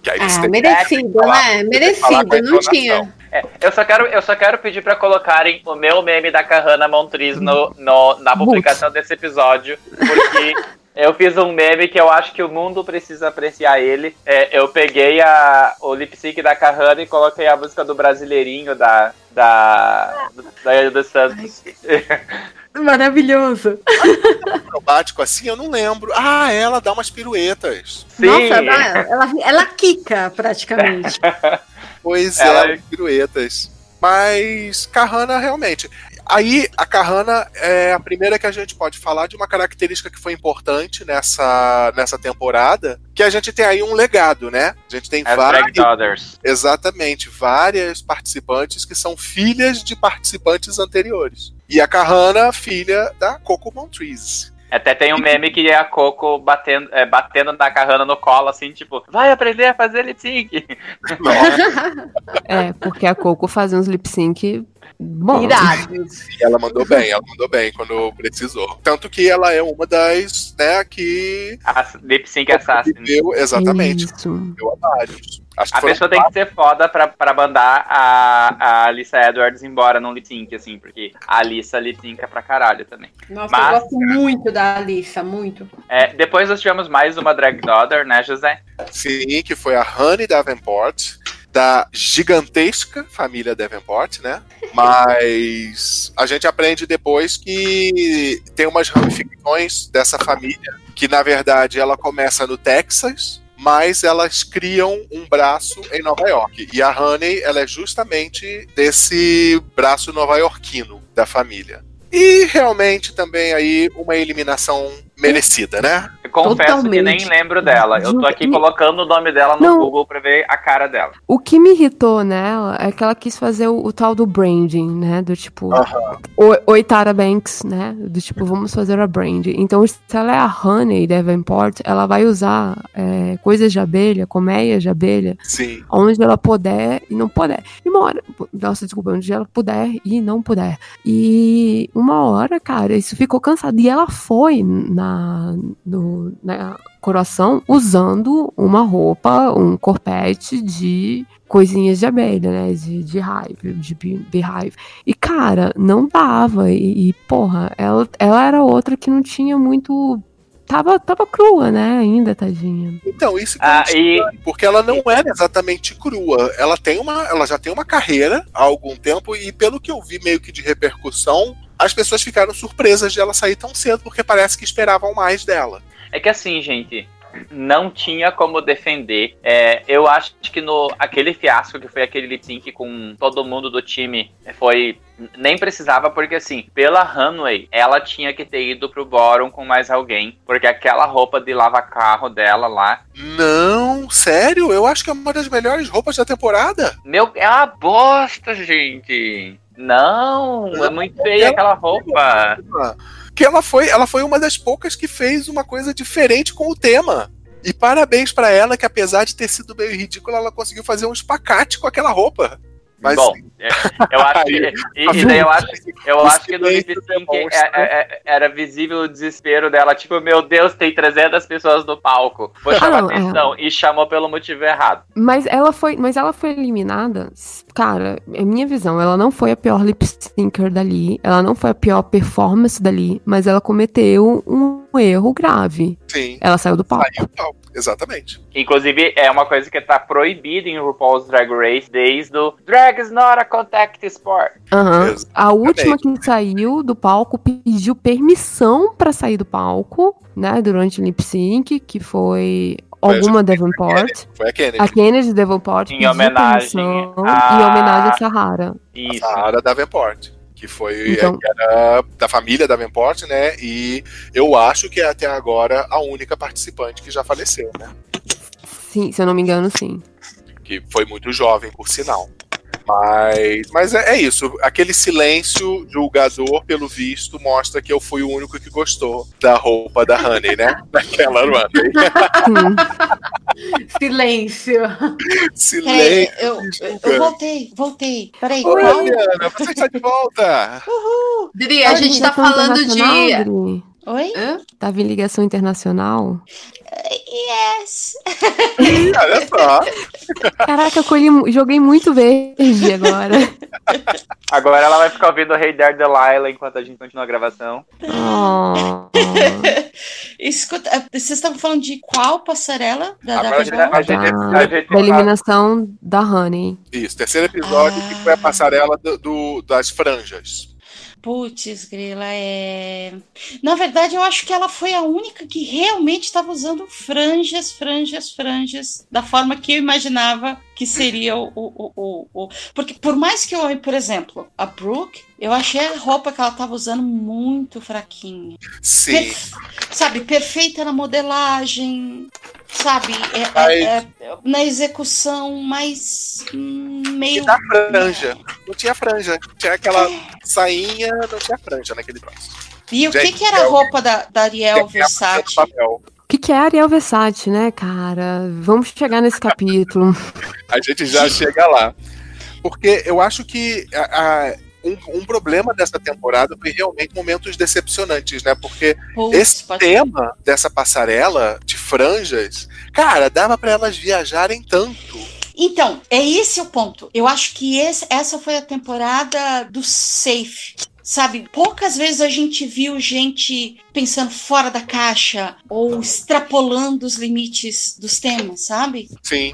Que aí Ah, merecido, falar- né? Merecido, não tinha. É, eu, só quero, eu só quero pedir pra colocarem o meu meme da Kahana Montriz no, no- na publicação desse episódio, porque eu fiz um meme que eu acho que o mundo precisa apreciar ele. É, eu peguei a, o lip sync da Kahana e coloquei a música do Brasileirinho da, da, da Ilha dos Santos. Maravilhoso. acrobático assim, eu não lembro. Ah, ela dá umas piruetas. Nossa, ela, ela, ela quica praticamente. Pois Ela- é, piruetas. Mas Kahana realmente. Aí a Kahana é a primeira que a gente pode falar de uma característica que foi importante nessa, nessa temporada, que a gente tem aí um legado, né? A gente tem As várias, exatamente, várias participantes que são filhas de participantes anteriores. E a Kahana, filha da Coco Montrese. Até tem um meme que é a Coco batendo, é, batendo na Kahana no colo, assim, tipo, vai aprender a fazer lip sync. É, porque a Coco fazia uns lip sync bons. Irados. E ela mandou bem, ela mandou bem quando precisou. Tanto que ela é uma das, né, que. Lip sync assassin. Exatamente. Isso. Vários. Acho A pessoa tem que ser foda pra, pra mandar a, a Alissa Edwards embora num lip sync, assim, porque a Alissa lip synca pra caralho também. Nossa, Mas- eu gosto muito da Alissa, muito. É, depois nós tivemos mais uma drag daughter, né, José? Sim, que foi a Honey Davenport, da gigantesca família Davenport, né? Mas a gente aprende depois que tem umas ramificações dessa família, que na verdade ela começa no Texas, mas elas criam um braço em Nova York. E a Honey, ela é justamente desse braço nova-iorquino da família. E realmente também aí uma eliminação merecida, né? Confesso que nem Totalmente. lembro dela. Eu tô aqui colocando o nome dela no Não. Google pra ver a cara dela. O que me irritou nela é que ela quis fazer o, o tal do branding, né? Do tipo, oi, oi Tara Banks, né? Do tipo, vamos fazer a branding. Então, se ela é a Honey Davenport, ela vai usar é, coisas de abelha, colmeias de abelha, Sim. onde ela puder e não puder. E uma hora, nossa, desculpa, onde ela puder e não puder. E uma hora, cara, isso ficou cansado. E ela foi na, no, na coroação usando uma roupa, um corpete de coisinhas de abelha, né? De, de hive, de bee- beehive. E, cara, não dava. E, e, porra, ela, ela era outra que não tinha muito. Tava, tava crua, né? Ainda, tadinha. Então, isso que Ah, estranho, porque ela não era exatamente crua. Ela tem uma, ela já tem uma carreira há algum tempo e pelo que eu vi meio que de repercussão, as pessoas ficaram surpresas de ela sair tão cedo porque parece que esperavam mais dela. É que assim, gente, não tinha como defender. É, eu acho que no aquele fiasco que foi aquele lip sync com todo mundo do time foi nem precisava porque assim, pela runway, ela tinha que ter ido pro bottom com mais alguém, porque aquela roupa de lava carro dela lá, Não, sério? Eu acho que é uma das melhores roupas da temporada. meu, é uma bosta, gente. Não, é muito feia aquela roupa. Que ela foi, ela foi uma das poucas que fez uma coisa diferente com o tema. E parabéns pra ela que apesar de ter sido meio ridícula, ela conseguiu fazer um espacate com aquela roupa. Mas Bom, é, eu acho que, e, e daí eu acho, eu acho que no lip sync é- é- era visível o desespero dela, tipo, meu Deus, tem 300 pessoas no palco, vou chamar Ah, não, atenção, e chamou pelo motivo errado. Mas ela foi, mas ela foi eliminada. Cara, é minha visão. Ela não foi a pior lip syncer dali. Ela não foi a pior performance dali. Mas ela cometeu um erro grave. Sim. Ela saiu do palco. Saiu do palco, exatamente. Inclusive, é uma coisa que tá proibida em RuPaul's Drag Race desde o Drag is not a contact sport. Aham. A última que saiu do palco pediu permissão pra sair do palco, né? Durante o lip sync, que foi Foi a alguma Davenport. Foi a Kennedy. A Kennedy Davenport Em homenagem a- em homenagem a Sahara. Isso. A Sahara Davenport. Que foi Então- que era da família Davenport, né? E eu acho que é até agora a única participante que já faleceu, né? Sim, se eu não me engano, sim. Que foi muito jovem, por sinal. Mas, mas é, é isso. Aquele silêncio julgador, pelo visto, mostra que eu fui o único que gostou da roupa da Honey, né? Daquela Runway. Silêncio. Peraí, Silêncio. eu, eu, eu voltei, voltei. Peraí, Oi, qual? Adriana, você está de volta. Dri, a gente tá falando de. Oi? Tava em ligação internacional? Yes. Olha só. Caraca, eu colhi, joguei muito verde agora. Agora ela vai ficar ouvindo o Rei Dare Delilah enquanto a gente continua a gravação. Oh. Escuta, vocês estavam falando de qual passarela? Da, da Agora a gente- a gente- Da, a gente- da eliminação da Honey. Isso, terceiro episódio que foi a passarela do, do- das franjas. Putz, Grila, é. Na verdade, eu acho que ela foi a única que realmente estava usando franjas, franjas, franjas, da forma que eu imaginava que seria o. o, o, o- Porque, por mais que eu, por exemplo, a Brooke, eu achei a roupa que ela estava usando muito fraquinha. Sim. Perfe- Sabe, perfeita na modelagem, sabe, é- é- é- na execução, mas hum, meio. E da franja. Não tinha franja. Tinha aquela sainha, não tinha franja naquele troço. E o que, que era a é roupa da, da Ariel é Versace? papel. O que, que é Ariel Versace, né, cara? Vamos chegar nesse capítulo. A gente já chega lá. Porque eu acho que a- a- um, um problema dessa temporada foi realmente momentos decepcionantes, né? Porque esse tema dessa passarela de franjas, cara, dava pra elas viajarem tanto. Então, é esse o ponto. Eu acho que esse- essa foi a temporada do safe. Sabe, poucas vezes a gente viu gente pensando fora da caixa ou extrapolando os limites dos temas, sabe? Sim.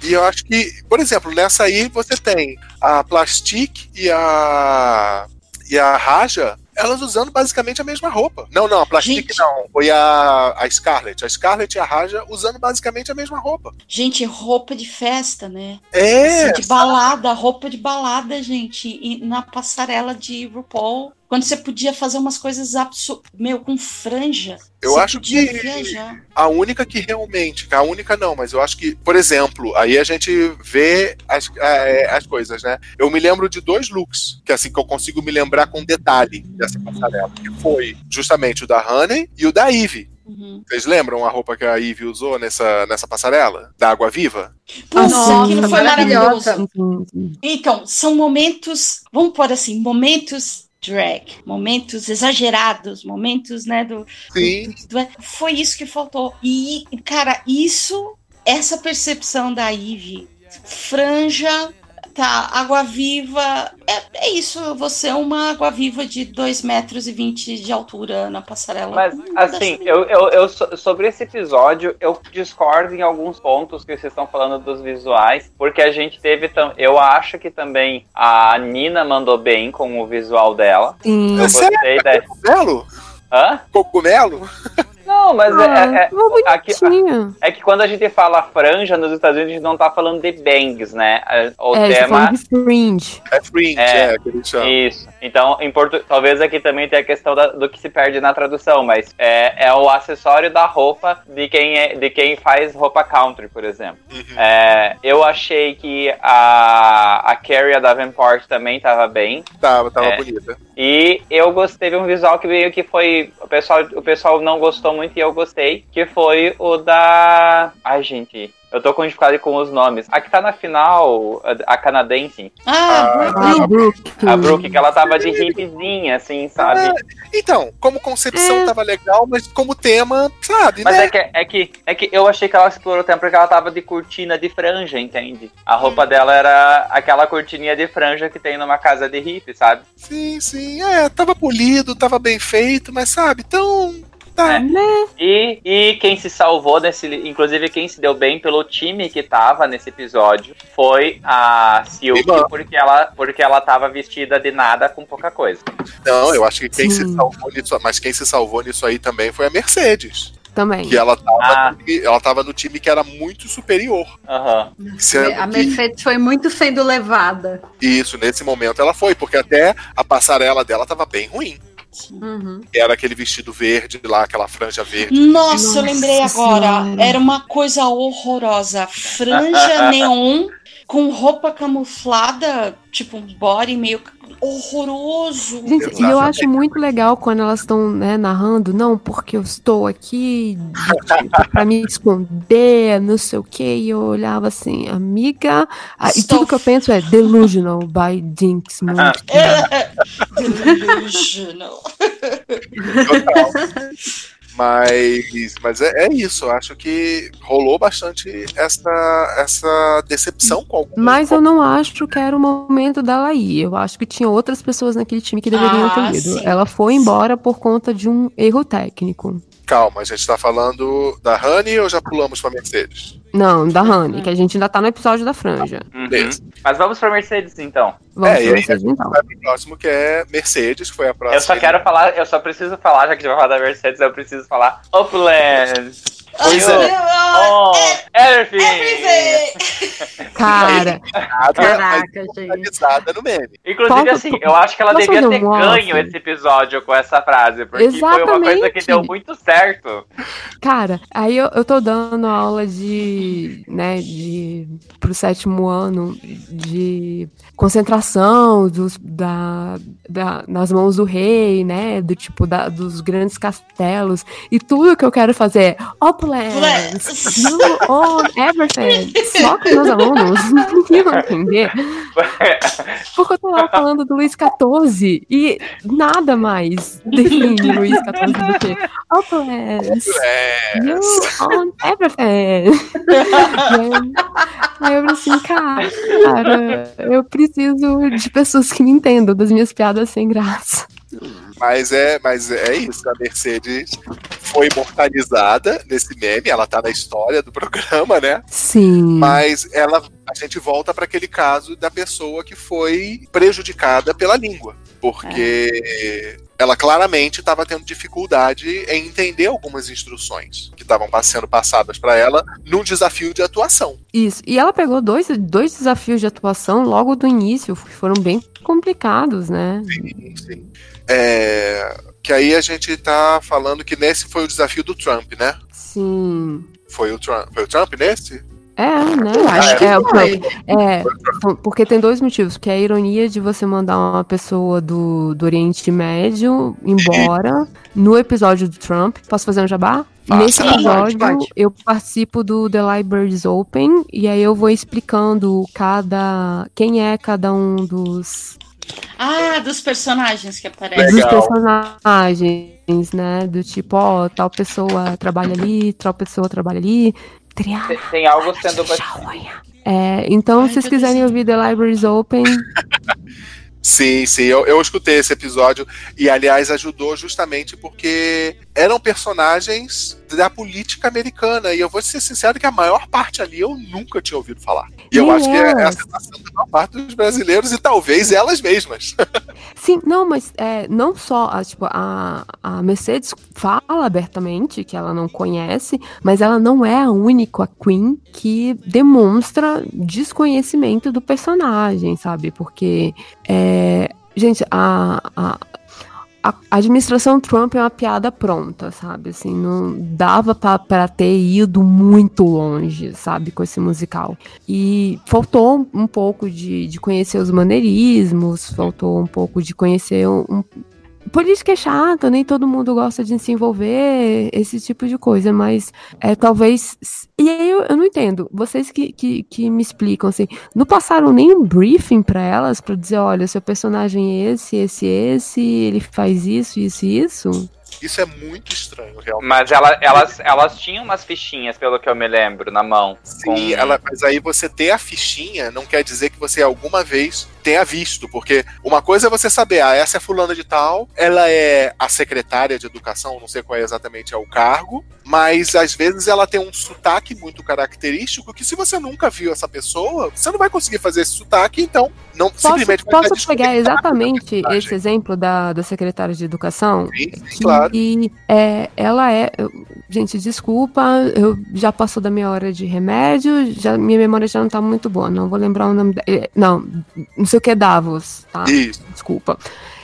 E eu acho que, por exemplo, nessa aí você tem a Plastic e a. e a Raja, elas usando basicamente a mesma roupa. Não, não, a Plastic não. Foi a, a Scarlett. A Scarlett e a Raja usando basicamente a mesma roupa. Gente, roupa de festa, né? É, Assim, de balada, roupa de balada, gente. E na passarela de RuPaul. Quando você podia fazer umas coisas absurdas. Meu, com franja. Eu você acho podia que- viajar. A única que realmente, a única não, mas eu acho que, por exemplo, aí a gente vê as, é, as coisas, né? Eu me lembro de dois looks, que assim, que eu consigo me lembrar com detalhe dessa passarela, que foi justamente o da Honey e o da Eve. Uhum. Vocês lembram a roupa que a Eve usou nessa, nessa passarela? Da Água Viva? Putz, Nossa, aquilo foi maravilhosa. maravilhoso. Então, são momentos, vamos pôr assim, momentos drag, momentos exagerados, momentos, né, do, Sim. do- foi isso que faltou. E, cara, isso, essa percepção da Ivy, franja, tá, água viva, é, é isso, você é uma água viva de 2 metros e 20 de altura na passarela. Mas, Hum, assim, eu, eu, eu so- sobre esse episódio, eu discordo em alguns pontos que vocês estão falando dos visuais, porque a gente teve. tam- Eu acho que também a Nina mandou bem com o visual dela. Sim. Eu gostei da. Cogumelo? Hã? Cogumelo? Não, mas é, é, é, ficou aqui- é que quando a gente fala franja nos Estados Unidos, a gente não tá falando de bangs, né? É, O é, eles tema. de fringe. É fringe, É, é, que eles chamam. Isso. Então, em portu... talvez aqui também tenha a questão da- do que se perde na tradução, mas é, é o acessório da roupa de quem, é, de quem faz roupa country, por exemplo. É, eu achei que a, a Carrie a Davenport também tava bem. Tava, tava É. bonita. E eu gostei de um visual que veio que foi. O pessoal, o pessoal não gostou muito e eu gostei. Que foi o da. Ai, gente. Eu tô com dificuldade com os nomes. A que tá na final, a, a canadense. Ah, Ah, Brooke. A Brooke, que ela tava de hippiezinha, assim, sabe? É, então, como concepção tava legal, mas como tema, sabe, Mas né? é que, é, que, é que eu achei que ela explorou o tempo porque ela tava de cortina de franja, entende? A roupa dela era aquela cortininha de franja que tem numa casa de hippie, sabe? Sim, sim. É, tava polido, tava bem feito, mas sabe, tão. Tá. Né? E, e quem se salvou nesse. Inclusive, quem se deu bem pelo time que tava nesse episódio foi a Silk, Irmã. porque ela, porque ela tava vestida de nada com pouca coisa. Não, eu acho que quem se Sim. salvou nisso, mas quem se salvou nisso aí também foi a Mercedes. Também. Que ela tava, Ah. ela tava no time que era muito superior. Aham. Sendo A que- Mercedes foi muito sendo levada. Isso, nesse momento ela foi, porque até a passarela dela tava bem ruim. Que era aquele vestido verde lá, aquela franja verde. Nossa, eu lembrei Nossa agora. Senhora. Era uma coisa horrorosa. Franja neon com roupa camuflada, tipo um body meio horroroso. Gente, e eu acho muito legal quando elas estão né, narrando, não, porque eu estou aqui de- tipo, pra me esconder, não sei o que, e eu olhava assim, amiga, ah, e tudo que eu penso é delusional by Jinx Monk. Delusional. Mas, mas é, é isso, eu acho que rolou bastante essa, essa decepção com algum. Mas eu não acho que era o momento dela ir. Eu acho que tinha outras pessoas naquele time que deveriam Ah, ter ido. sim. Ela foi embora por conta de um erro técnico. Calma, a gente tá falando da Honey ou já pulamos pra Mercedes? Não, da Honey, que a gente ainda tá no episódio da franja. Uhum. Mas vamos pra Mercedes então. Vamos é, pra Mercedes, gente então. vai pro próximo que é Mercedes, que foi a próxima. Eu só quero falar, eu só preciso falar, já que a gente vai falar da Mercedes, eu preciso falar Uplands. Pois You é. own everything. Cara, Caraca, gente. Avisada no meme. Inclusive, Falta- assim, eu acho que ela devia ter um ganho off? esse episódio com essa frase, porque foi uma coisa que Exatamente. deu muito certo. Cara, aí eu, eu tô dando aula de, né, de, pro sétimo ano de concentração dos, da, da, nas mãos do rei, né, do tipo, da, dos grandes castelos, e tudo que eu quero fazer é Uplands, you own everything, só que meus alunos. Não iam entender, porque eu tô lá falando do Luiz XIV, e nada mais define Luiz XIV do que Uplands. You own everything. E aí- aí eu falei assim, cara, eu preciso de pessoas que me entendam das minhas piadas sem graça. Mas é, mas é isso, a Mercedes foi imortalizada nesse meme, ela tá na história do programa, né? Sim. Mas ela, a gente volta para aquele caso da pessoa que foi prejudicada pela língua, porque ela claramente estava tendo dificuldade em entender algumas instruções que estavam sendo passadas para ela num desafio de atuação. Isso. E ela pegou dois, dois desafios de atuação logo do início, que foram bem complicados, né? Sim, sim. É, que aí a gente tá falando que nesse foi o desafio do Trump, né? Sim. Foi o Trump, foi o Trump nesse? É, né? Eu acho que é, o foi. Trump. É, então, porque tem dois motivos, que é a ironia de você mandar uma pessoa do, do Oriente Médio embora no episódio do Trump. Posso fazer um jabá? Faça. Nesse episódio, pode, pode. eu participo do The Libraries Open e aí eu vou explicando cada quem é cada um dos, Ah, dos personagens que dos aparecem. personagens, né? Do tipo, ó, tal pessoa trabalha ali, tal pessoa trabalha ali. Tem, tem algo sendo. É, então, se vocês quiserem ouvir The Libraries Open, Sim, sim, eu, eu escutei esse episódio e, aliás, ajudou justamente porque eram personagens da política americana. E eu vou ser sincero que a maior parte ali eu nunca tinha ouvido falar. E eu acho que é a sensação da maior parte dos brasileiros e talvez elas mesmas. Sim, não, mas é, não só a, tipo, a, a Mercedes fala abertamente que ela não conhece, mas ela não é a única Queen que demonstra desconhecimento do personagem, sabe? Porque, é, gente, a, a, a administração Trump é uma piada pronta, sabe? Assim, não dava pra ter ido muito longe, sabe, com esse musical. E faltou um pouco de, de conhecer os maneirismos, faltou um pouco de conhecer um. Um- Política é chata, nem todo mundo gosta de se envolver, esse tipo de coisa, mas é, talvez. E aí eu, eu não entendo. Vocês que, que, que me explicam, assim, não passaram nem um briefing pra elas pra dizer: olha, seu personagem é esse, esse, esse, ele faz isso, isso isso? Isso é muito estranho, realmente. Mas ela- elas, elas tinham umas fichinhas, pelo que eu me lembro, na mão. Sim, ela, mas aí você ter a fichinha não quer dizer que você alguma vez tenha visto, porque uma coisa é você saber, ah, essa é fulana de tal, ela é a secretária de educação, não sei qual é exatamente é o cargo, mas às vezes ela tem um sotaque muito característico que se você nunca viu essa pessoa, você não vai conseguir fazer esse sotaque, então não Posso, simplesmente vai posso pegar exatamente esse exemplo da, da secretária de educação? Sim, claro. E é, ela é. eu- gente, desculpa, eu já passou da minha hora de remédio, já, minha memória já não tá muito boa. Não vou lembrar o nome. Da, é, não, não sei o que é Davos, tá? Isso. Desculpa.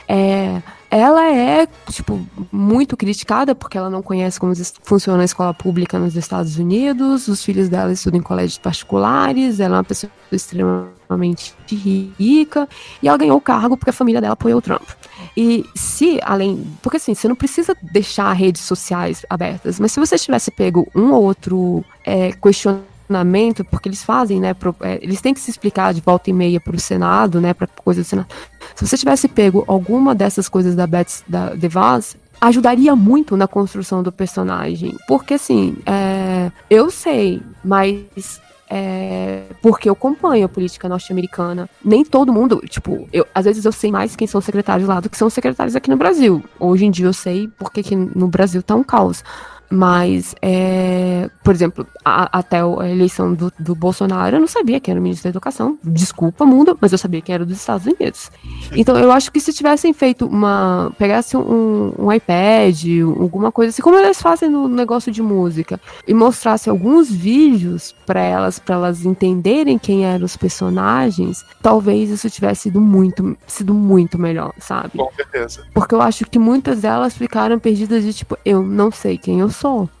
É, ela é, tipo, muito criticada porque ela não conhece como funciona a escola pública nos Estados Unidos, os filhos dela estudam em colégios particulares, ela é uma pessoa extremamente rica, e ela ganhou o cargo porque a família dela apoiou o Trump. E se, além. Porque assim, você não precisa deixar redes sociais abertas, mas se você tivesse pego um ou outro é, questionamento, porque eles fazem, né? pro- é, eles têm que se explicar de volta e meia para o Senado, né? Para coisa do Senado. Se você tivesse pego alguma dessas coisas da Betsy da DeVos, ajudaria muito na construção do personagem. Porque assim, é, eu sei, mas é, porque eu acompanho a política norte-americana. Nem todo mundo, tipo, eu, às vezes eu sei mais quem são os secretários lá do que são os secretários aqui no Brasil. Hoje em dia eu sei porque que no Brasil tá um caos. Mas, é, por exemplo, a- até a eleição do, do Bolsonaro, eu não sabia quem era o ministro da Educação. Desculpa, mundo, mas eu sabia quem era dos Estados Unidos. Então, eu acho que se tivessem feito uma. pegasse um, um iPad, alguma coisa assim, como eles fazem no negócio de música, e mostrasse alguns vídeos para elas, para elas entenderem quem eram os personagens, talvez isso tivesse sido muito, sido muito melhor, sabe? Com certeza. Porque eu acho que muitas delas ficaram perdidas de tipo, eu não sei quem eu sou.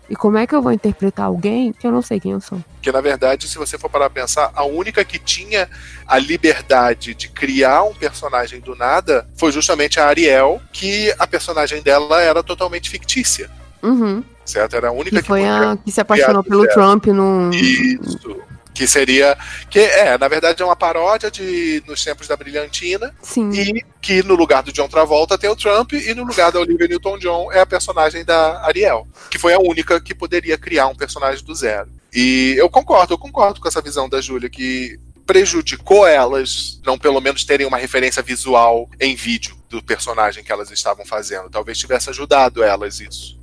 E como é que eu vou interpretar alguém que eu não sei quem eu sou? Que na verdade, se você for parar pra pensar, a única que tinha a liberdade de criar um personagem do nada foi justamente a Ariel, que a personagem dela era totalmente fictícia. Uhum. Certo? Era a única Que que, foi a que se apaixonou pelo zero. Trump num. Isso. Que seria. Que é, na verdade, é uma paródia de Nos Tempos da Brilhantina. Sim. E que no lugar do John Travolta tem o Trump, e no lugar da Olivia Newton-John é a personagem da Ariel. Que foi a única que poderia criar um personagem do zero. E eu concordo, eu concordo com essa visão da Júlia, que prejudicou elas não pelo menos terem uma referência visual em vídeo do personagem que elas estavam fazendo. Talvez tivesse ajudado elas isso.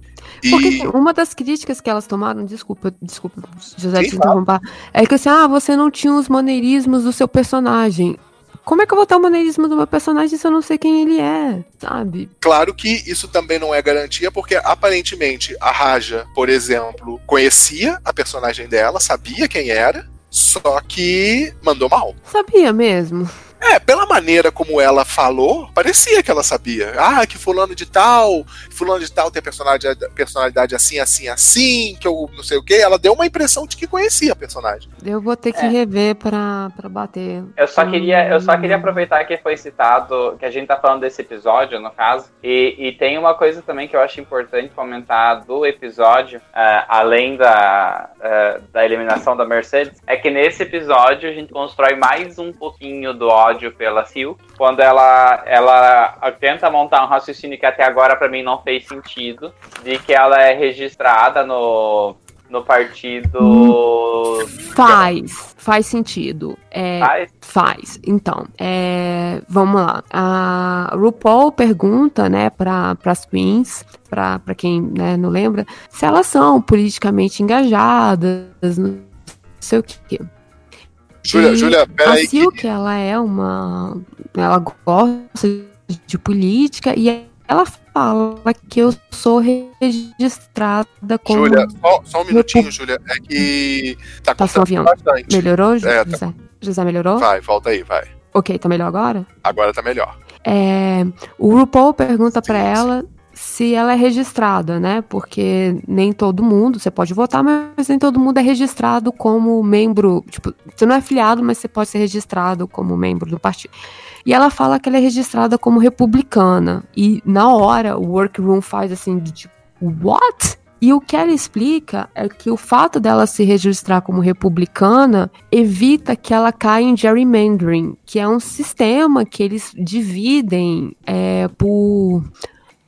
Porque E assim, uma das críticas que elas tomaram, desculpa, desculpa, José, Sim, te interromper, é que assim, ah, você não tinha os maneirismos do seu personagem. Como é que eu vou ter o maneirismo do meu personagem se eu não sei quem ele é, sabe? Claro que isso também não é garantia, porque aparentemente a Raja, por exemplo, conhecia a personagem dela, sabia quem era, só que mandou mal. Sabia mesmo. É, pela maneira como ela falou, parecia que ela sabia. Ah, que fulano de tal, fulano de tal tem personalidade, personalidade assim, assim, assim, que eu não sei o que. Ela deu uma impressão de que conhecia a personagem. Eu vou ter que É. rever pra, pra bater. Eu só queria, eu só queria aproveitar que foi citado, que a gente tá falando desse episódio, no caso, e, e tem uma coisa também que eu acho importante comentar do episódio, ah, além da, ah, da eliminação da Mercedes, é que nesse episódio a gente constrói mais um pouquinho do ódio pela Silk, quando ela, ela tenta montar um raciocínio que até agora pra mim não fez sentido, de que ela é registrada no, no partido... Faz, faz sentido. É, Faz? faz. Então, é, vamos lá. A RuPaul pergunta, né, para as queens, para quem né, não lembra, se elas são politicamente engajadas, não sei o quê. Júlia, Júlia, a peraí. que- ela é uma. Ela gosta de política e ela fala que eu sou registrada como. Júlia, só, só um minutinho, Júlia. É que tá Passou um avião. bastante. Melhorou, José? É, tá- José melhorou? Vai, volta aí, vai. Ok, tá melhor agora? Agora tá melhor. É, o RuPaul pergunta pra ela se ela é registrada, né? Porque nem todo mundo, você pode votar, mas nem todo mundo é registrado como membro. Tipo, você não é afiliado, mas você pode ser registrado como membro do partido. E ela fala que ela é registrada como republicana. E na hora o workroom faz assim, de tipo, what? E o que ela explica é que o fato dela se registrar como republicana evita que ela caia em gerrymandering, que é um sistema que eles dividem é, por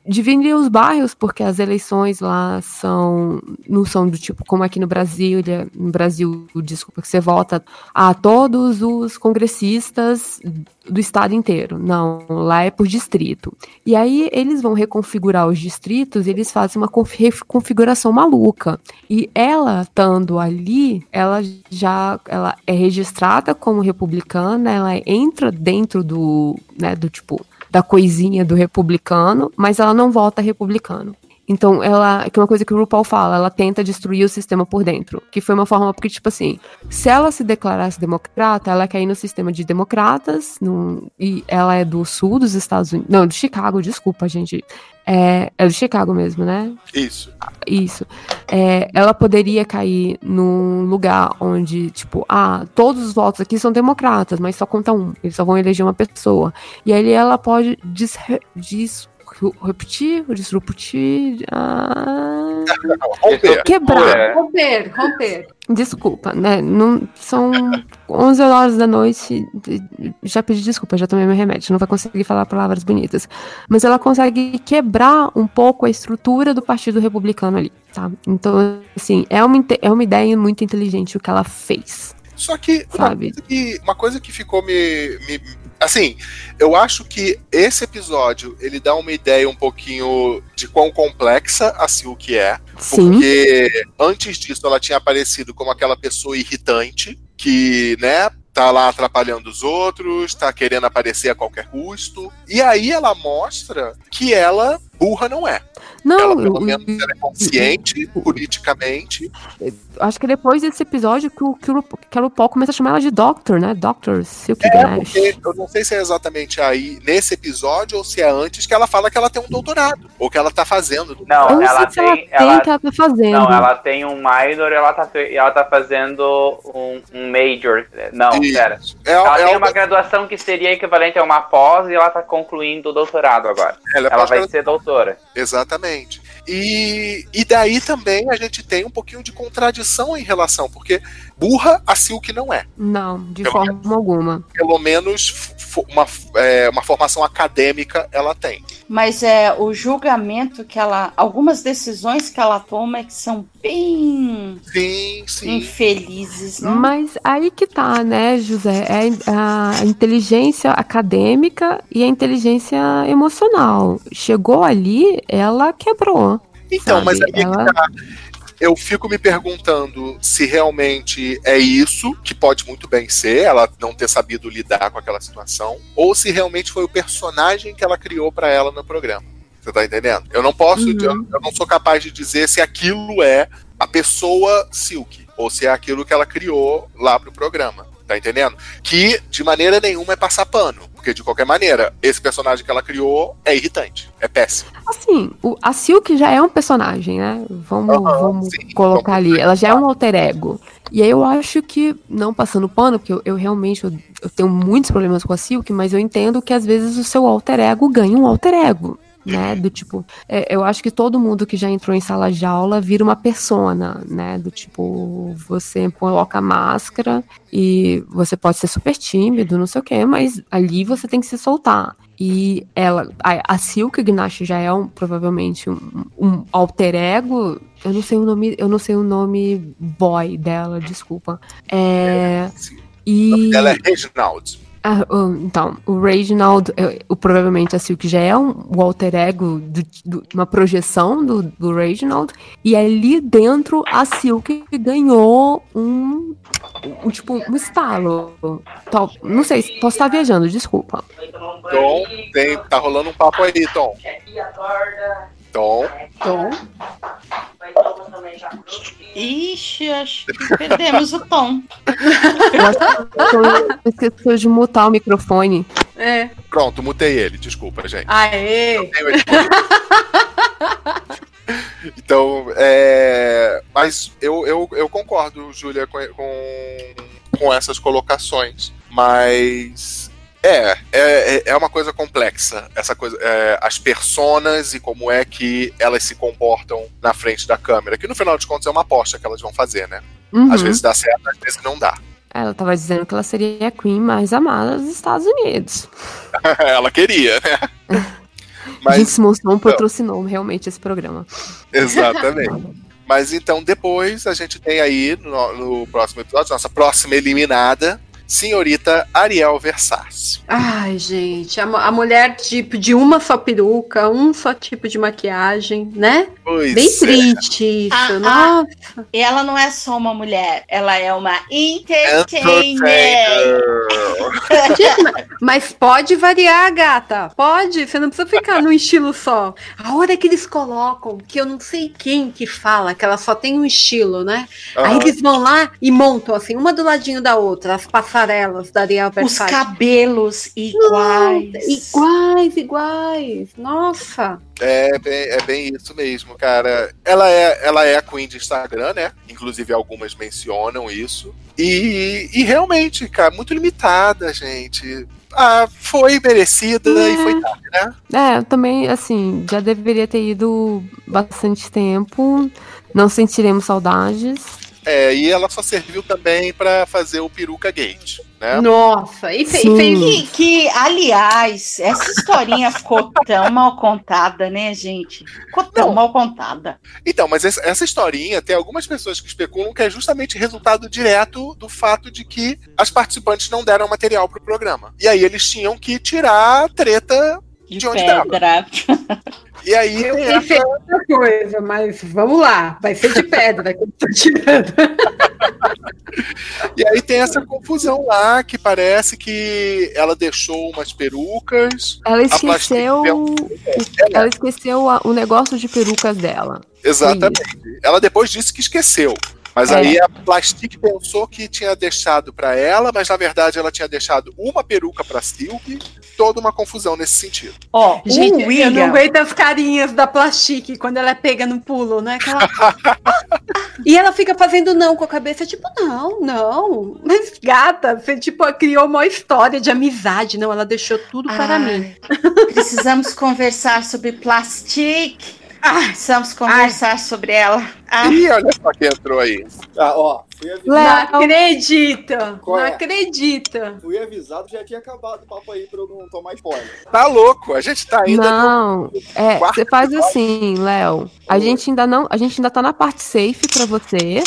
dividem os bairros porque as eleições lá são não são do tipo como aqui no Brasil, no Brasil, desculpa, que você vota a todos os congressistas do estado inteiro. Não, lá é por distrito. E aí eles vão reconfigurar os distritos eles fazem uma conf- reconfiguração maluca. E ela, estando ali, ela já ela é registrada como republicana, ela entra dentro do, né, do tipo da coisinha do republicano, mas ela não vota republicano. Então, ela. Que é uma coisa que o RuPaul fala, ela tenta destruir o sistema por dentro. Que foi uma forma, porque, tipo assim, se ela se declarasse democrata, ela quer ir no sistema de democratas, no, e ela é do sul dos Estados Unidos. Não, de Chicago, desculpa, gente. É, é do Chicago mesmo, né? Isso. Isso. É, ela poderia cair num lugar onde, tipo, ah, todos os votos aqui são democratas, mas só conta um. Eles só vão eleger uma pessoa. E aí ela pode disre- dis- repetir, disruptir, ah, Romper. quebrar. Romper, romper. Desculpa, né? Não, são 11 horas da noite. Já pedi desculpa, já tomei meu remédio. Não vai conseguir falar palavras bonitas. Mas ela consegue quebrar um pouco a estrutura do Partido Republicano ali, tá? Então, assim, é uma, é uma ideia muito inteligente o que ela fez. Só que uma Sabe? coisa que, uma coisa que ficou me, me- Assim, eu acho que esse episódio ele dá uma ideia um pouquinho de quão complexa a Silk é. Sim. Porque antes disso ela tinha aparecido como aquela pessoa irritante que, né, tá lá atrapalhando os outros, tá querendo aparecer a qualquer custo. E aí ela mostra que ela burra não é. Não, ela pelo eu- menos ela é consciente politicamente. Acho que é depois desse episódio que o, que o, que a RuPaul começa a chamar ela de Doctor, né? Doctor Silk É, porque eu não sei se é exatamente aí nesse episódio ou se é antes que ela fala que ela tem um doutorado. Ou que ela tá fazendo. Eu Não, não ela se ela tem. tem Ela, o que ela tá fazendo. não, ela tem um minor e ela tá, ela tá fazendo um, um major. Não, Isso. pera. É, ela é tem uma- uma graduação que seria equivalente a uma pós e ela tá concluindo o doutorado agora. Ela é ela vai ser doutora. Exatamente. E, e daí também a gente tem um pouquinho de contradição em relação, porque burra a Silk não é. Não, de Pelo forma alguma. Pelo menos uma, é, uma formação acadêmica ela tem. Mas é o julgamento que ela. Algumas decisões que ela toma é que são bem Sim, sim. infelizes, né? Mas aí que tá, né, José? É a inteligência acadêmica e a inteligência emocional. Chegou ali, ela quebrou. Então, sabe? mas aí é que ela... tá. Eu fico me perguntando se realmente é isso, que pode muito bem ser, ela não ter sabido lidar com aquela situação, ou se realmente foi o personagem que ela criou pra ela no programa. Você tá entendendo? Eu não posso, Uhum. eu, eu não sou capaz de dizer se aquilo é a pessoa Silk, ou se é aquilo que ela criou lá pro programa. Tá entendendo? Que de maneira nenhuma é passar pano. Porque de qualquer maneira, esse personagem que ela criou é irritante, é péssimo. Assim, o- a Silk já é um personagem, né? Vamos, vamos sim, colocar vamos ali. Ela já é um alter ego. E aí eu acho que, não passando pano, porque eu, eu realmente eu, eu tenho muitos problemas com a Silk, mas eu entendo que às vezes o seu alter ego ganha um alter ego. Né, do tipo, é, eu acho que todo mundo que já entrou em sala de aula vira uma persona, né? Do tipo, você coloca máscara e você pode ser super tímido, não sei o quê, mas ali você tem que se soltar. E ela, a, a Silk já é um, provavelmente um, um alter ego. Eu não sei o nome, eu não sei o nome boy dela, desculpa. É, e Ela é Reginald. Ah, então, o Reginald, o, provavelmente a Silk já é um, o alter ego, do- do- uma projeção do, do Reginald, e ali dentro a Silk ganhou um, um tipo, um estalo. Tal- não sei, posso estar viajando, desculpa. Tom, tem, tá rolando um papo aí, Tom. Tom. Tom. Ixi, acho que perdemos o tom. Eu acho que eu esqueci de mutar o microfone. É. Pronto, mutei ele, desculpa, gente. Aê! Então, é. Mas eu, eu, eu concordo, Júlia, com, com, com essas colocações. Mas. É, é, é uma coisa complexa. Essa coisa. é, as personas e como é que elas se comportam na frente da câmera. Que no final de contas é uma aposta que elas vão fazer, né? Uhum. Às vezes dá certo, às vezes não dá. Ela tava dizendo que ela seria a Queen mais amada dos Estados Unidos. Ela queria, né? A gente se mostrou patrocinou realmente esse programa. Exatamente. Mas então, depois a gente tem aí no, no próximo episódio, nossa próxima eliminada, senhorita Ariel Versace. Ai, gente, a, a mulher tipo de uma só peruca, um só tipo de maquiagem, né? Pois Bem é. triste isso, Ah, nossa. ah, e ela não é só uma mulher, ela é uma Entertainer. Gente, mas- mas pode variar, gata. Pode. Você não precisa ficar num estilo só. A hora que eles colocam, que eu não sei quem que fala, que ela só tem um estilo, né? Aí Aham. eles vão lá e montam, assim, uma do ladinho da outra, as passarelas da Ariel Os Versace. cabelos iguais. Nossa, iguais, iguais. Nossa. É bem, é bem isso mesmo, cara. Ela é, ela é a Queen de Instagram, né? Inclusive algumas mencionam isso. E, e realmente, cara, muito limitada, gente. Ah, foi merecida e foi tarde, né? É, eu também, assim, já deveria ter ido bastante tempo. Não sentiremos saudades. É, e ela só serviu também pra fazer o Peruca Gate, né? Nossa, e fe-. Que, que, aliás, essa historinha ficou tão mal contada, né, gente? Ficou tão mal contada. Então, mas essa, essa historinha tem algumas pessoas que especulam que é justamente resultado direto do fato de que as participantes não deram material pro programa. E aí eles tinham que tirar a treta de, onde dava. Pedra. E aí Eu tem pensei essa- outra coisa, mas vamos lá, vai ser de pedra que eu tô tirando. E aí tem essa confusão lá que parece que ela deixou umas perucas. Ela esqueceu. Pen- Ela esqueceu o negócio de perucas dela. Exatamente. Ela depois disse que esqueceu. Mas É. aí a Plastic pensou que tinha deixado pra ela, mas na verdade ela tinha deixado uma peruca pra Silk. Toda uma confusão nesse sentido. Ó, Gente, o eu William. não aguento as carinhas da Plastique quando ela pega no pulo, né? Que ela- e ela fica fazendo não com a cabeça, tipo, não, não. Mas, gata, você tipo, criou uma história de amizade. Não, ela deixou tudo para Ai, mim. Precisamos conversar sobre plastic. Precisamos conversar sobre ela. Ah, Ih, olha só quem entrou aí. Ah, ó, fui avisado. Não acredita! Qual não é? acredita! Fui avisado, já tinha acabado o papo aí pra eu não tomar spoiler. Tá louco, a gente tá ainda. Não, é, quarto você faz assim, Léo. A gente ainda não, a gente ainda tá na parte safe pra você.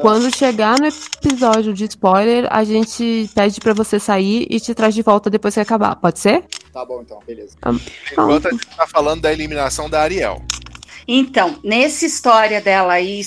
Quando chegar no episódio de spoiler, a gente pede pra você sair e te traz de volta depois que acabar. Pode ser? Tá bom então, beleza. Ah, Enquanto a gente tá falando da eliminação da Ariel. Então, nessa história dela aí,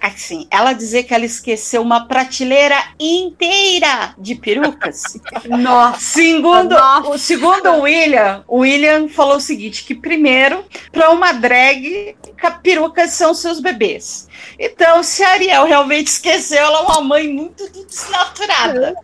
assim, ela dizer que ela esqueceu uma prateleira inteira de perucas. Nossa! Segundo, o segundo o William, o William falou o seguinte: que primeiro, para uma drag, ca- perucas são seus bebês. Então, se a Ariel realmente esqueceu, ela é uma mãe muito desnaturada.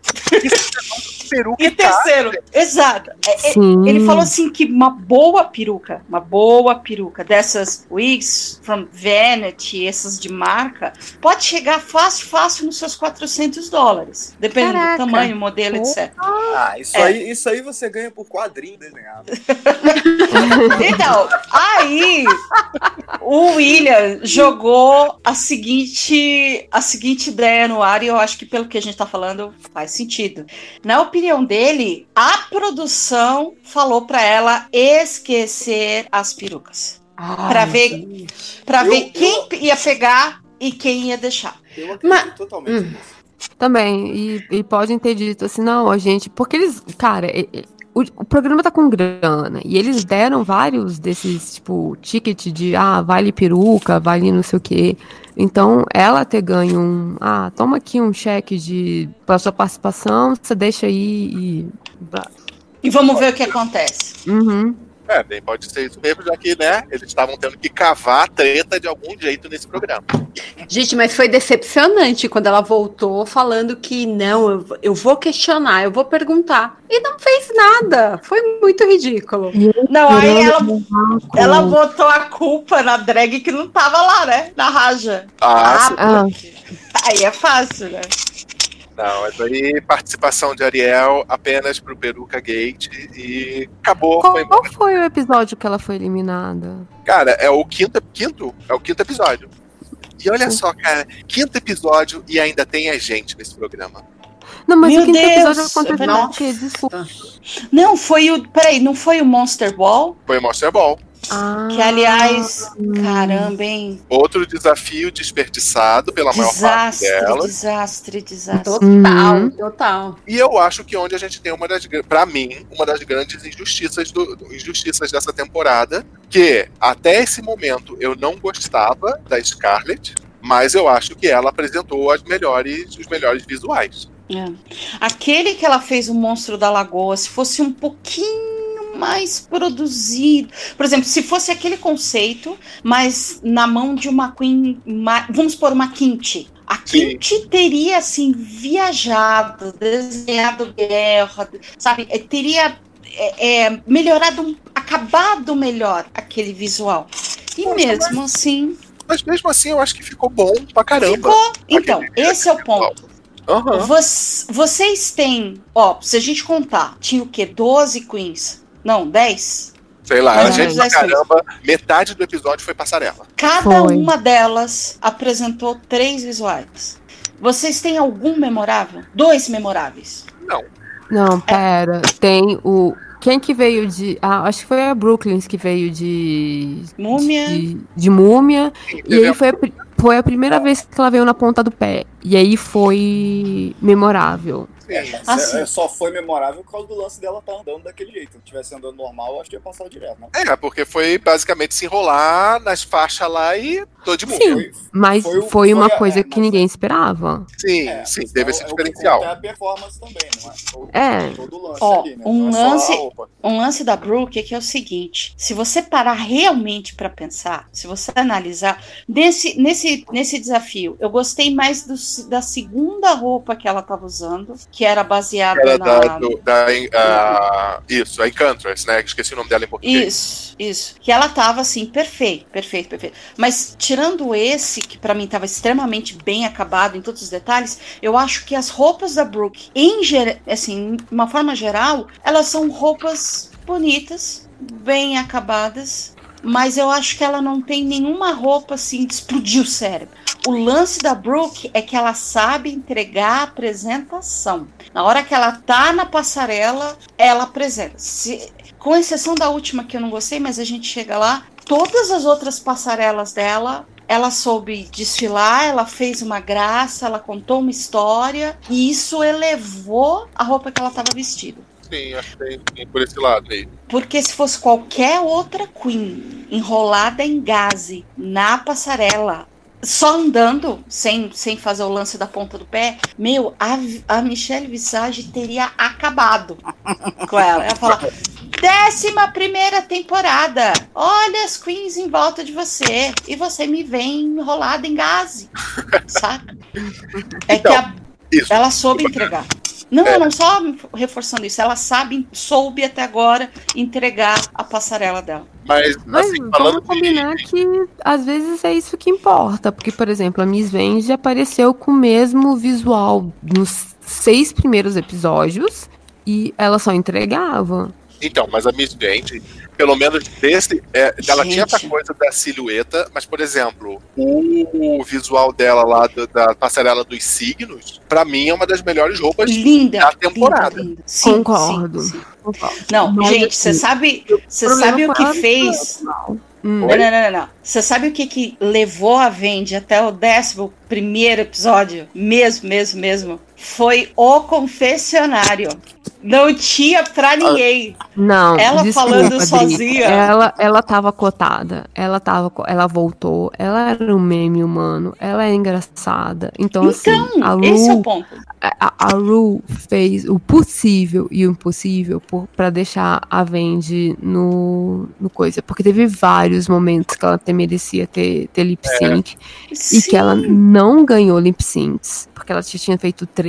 Peruca E terceiro, exato. é- é- Sim. Ele falou assim que uma boa peruca, uma boa peruca dessas wigs from Vanity, essas de marca, pode chegar fácil, fácil nos seus 400 dólares, dependendo Caraca. do tamanho, modelo, etc. Ah, isso, É. aí, isso aí você ganha por quadrinho desenhado. Então, aí o William jogou a seguinte, a seguinte ideia no ar, e eu acho que pelo que a gente tá falando faz sentido. Na opinião dele, a produção falou pra ela esquecer as perucas. Pra ver, pra Eu- ver quem ia pegar e quem ia deixar. Eu acredito totalmente Hum. nisso. Também. E, e podem ter dito assim, não, a gente. Porque eles. Cara, o, o programa tá com grana. E eles deram vários desses, tipo, ticket de ah, vale peruca, vale não sei o quê. Então, ela ter ganho um. Ah, toma aqui um cheque de pela sua participação, você deixa aí e. E vamos ver o que acontece. Uhum. É, bem, pode ser isso mesmo, já que, né, eles estavam tendo que cavar a treta de algum jeito nesse programa. Gente, mas foi decepcionante quando ela voltou falando que não, eu, eu vou questionar, eu vou perguntar. E não fez nada. Foi muito ridículo. Não, aí ela, ela botou a culpa na drag que não tava lá, né? Na Raja. Ah, Ah, Aí é fácil, né? Não, mas aí participação de Ariel apenas pro Peruca Gate e acabou. qual, Foi qual foi o episódio que ela foi eliminada? Cara, é o quinto, quinto, é o quinto episódio. E olha só, cara, quinto episódio e ainda tem a gente nesse programa. Não, mas Meu o quinto Deus, episódio aconteceu nossa. o quê? Desculpa. Não, foi o. Peraí, não foi o Monster Ball? Foi o Monster Ball. Ah, Que, aliás, caramba, hein? Outro desafio desperdiçado pela maior parte Desastre, delas. desastre, desastre. Total, Uhum. total. E eu acho que onde a gente tem uma das, pra mim, uma das grandes injustiças do, do- injustiças dessa temporada, que até esse momento eu não gostava da Scarlett, mas eu acho que ela apresentou as melhores, os melhores visuais. É. Aquele que ela fez o Monstro da Lagoa, se fosse um pouquinho mais produzido. Por exemplo, se fosse aquele conceito, mas na mão de uma Queen. ma- vamos por uma Quinte. A Quinte teria, assim, viajado, desenhado guerra, sabe? Eh, Teria é, é, melhorado, acabado melhor aquele visual. E mesmo assim. Mas mesmo assim, eu acho que ficou bom pra caramba. Ficou. Então, esse é o ponto. Aham. Voc- vocês têm, ó, se a gente contar, tinha o quê? 12 queens? Não, 10? Sei lá, a gente pra caramba, metade do episódio foi passarela. Cada Foi. uma delas apresentou três visuais. Vocês têm algum memorável? Dois memoráveis. Não. Não, pera. Tem o. Quem que veio de. Ah, acho que foi a Brooklyn que veio de. Múmia. De, de múmia. E teve aí foi a, foi a primeira vez que ela veio na ponta do pé. E aí foi memorável. É, mas sim. é só foi memorável por causa do lance dela tá andando daquele jeito. Se tivesse andando normal, eu acho que ia passar direto, né? É, porque foi basicamente se enrolar nas faixas lá e tô de mundo. Sim, mas foi foi, uma foi a- coisa é, que ninguém esperava. Sim, É, sim, mas teve é esse é diferencial. É a performance também, não é? Todo- É. Todo lance Ó, ali, né? um é lance, um lance da Brooke é que é o seguinte: se você parar realmente pra pensar, se você analisar nesse, nesse, nesse desafio, eu gostei mais do- da segunda roupa que ela tava usando, que era baseada Era na. da, do- da, isso, a Encantress, né? Esqueci o nome dela em português. Isso, isso. Que ela tava assim, perfeito, perfeito, perfeito. Mas tirando esse, que pra mim tava extremamente bem acabado em todos os detalhes, eu acho que as roupas da Brooke, em assim, de uma forma geral, elas são roupas bonitas, bem acabadas. Mas eu acho que ela não tem nenhuma roupa assim de explodir o cérebro. O lance da Brooke é que ela sabe entregar a apresentação. Na hora que ela tá na passarela, ela apresenta. Se- com exceção da última que eu não gostei, mas a gente chega lá. Todas as outras passarelas dela, ela soube desfilar, ela fez uma graça, ela contou uma história e isso elevou a roupa que ela estava vestida. Sim, acho que tem, tem por esse lado aí. Porque se fosse qualquer outra Queen enrolada em gaze na passarela, só andando, sem, sem fazer o lance da ponta do pé, meu, a, a Michelle Visage teria acabado com ela. Ela fala: décima primeira temporada, olha as Queens em volta de você, e você me vem enrolada em gaze, saca? É que a, ela soube entregar. Não, não só reforçando isso, ela sabe, soube até agora entregar a passarela dela. Mas, Mas assim, vamos falando de. combinar que às vezes é isso que importa. Porque, por exemplo, a Miss Vende apareceu com o mesmo visual nos seis primeiros episódios e ela só entregava. Então, mas a Miss Gente, pelo menos desse, é, ela tinha essa coisa da silhueta, mas, por exemplo, o visual dela lá do- da passarela dos signos, pra mim é uma das melhores roupas Linda, da temporada. linda, linda. Sim, Concordo. sim, sim. Concordo. Não, Mas, gente, você assim, sabe, você sabe o com que fez? Hum. Não, não, não, não, não. Você sabe o que que levou a Vendi até o décimo primeiro episódio? Mesmo, mesmo, mesmo. Foi o confessionário. Não tinha pra ninguém. Não, Ela desculpa, falando Adri. sozinha. Ela, ela tava cotada. Ela tava, ela voltou. Ela era um meme humano. Ela é engraçada. Então, assim, a Lu, Esse é o ponto. a, a Ru fez o possível e o impossível por, pra deixar a Vendi no, no coisa. Porque teve vários momentos que ela até merecia ter, ter lip sync. E que ela não ganhou lip syncs. Porque ela tinha feito três.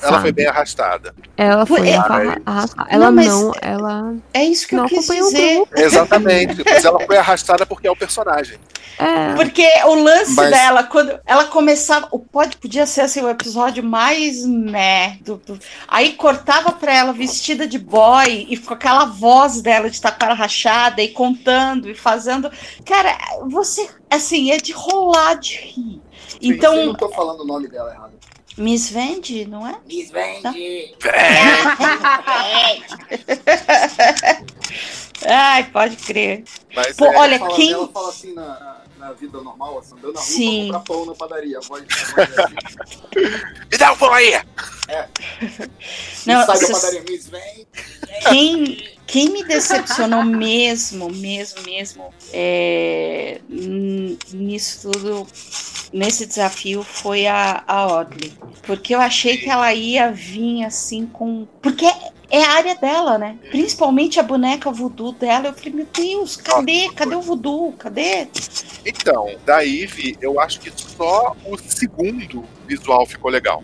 Ela foi sabe? bem arrastada. Ela foi É- arra- arrastada. Ela Não, não, ela É isso que não eu quis dizer. grupo. Exatamente. mas ela foi arrastada porque é o personagem. É. Porque o lance Mas- dela, quando ela começava, o pode podia ser assim, o episódio mais meh, do, do- aí cortava pra ela vestida de boy e com aquela voz dela de estar com a cara rachada e contando e fazendo, cara, você assim é de rolar de rir. Eu Então, não tô falando o nome dela errado. Miss Vendi, não é? Miss Vendi. Ai, pode crer. Mas Pô, É, olha, fala- quem Ela fala assim na, na- na vida normal, assim, andando na rua Sim. pra comprar pão na padaria. A voz, a voz dela. Me dá um pão aí! É. Não, sai da padaria, Miss Vem. Quem, quem me decepcionou mesmo, mesmo, mesmo, é, nisso tudo nesse desafio foi a, a Audley. Porque eu achei que ela ia vir assim com. Porque é a área dela, né? Principalmente a boneca voodoo dela. Eu falei, meu Deus, cadê? Cadê o voodoo? Cadê? Então, da Eve, eu acho que só o segundo visual ficou legal.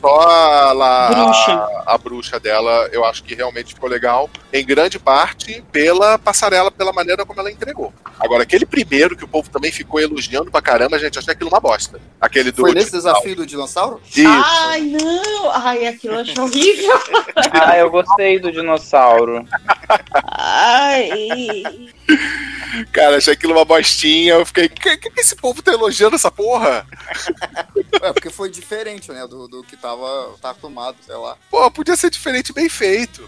Só a, lá- Bruxa. a, a bruxa dela, eu acho que realmente ficou legal. Em grande parte pela passarela, pela maneira como ela entregou. Agora, aquele primeiro que o povo também ficou elogiando pra caramba, a gente achei aquilo uma bosta. Aquele do. Foi nesse desafio do dinossauro? Isso. Ai, não! Ai, aquilo eu achei horrível. Ah, eu gostei do dinossauro. Ai. Cara, achei aquilo uma bostinha. Eu fiquei, que, que esse povo tá elogiando essa porra? É, porque foi diferente, né? Do, do que tava, tá acostumado, sei lá. Pô, podia ser diferente, bem feito.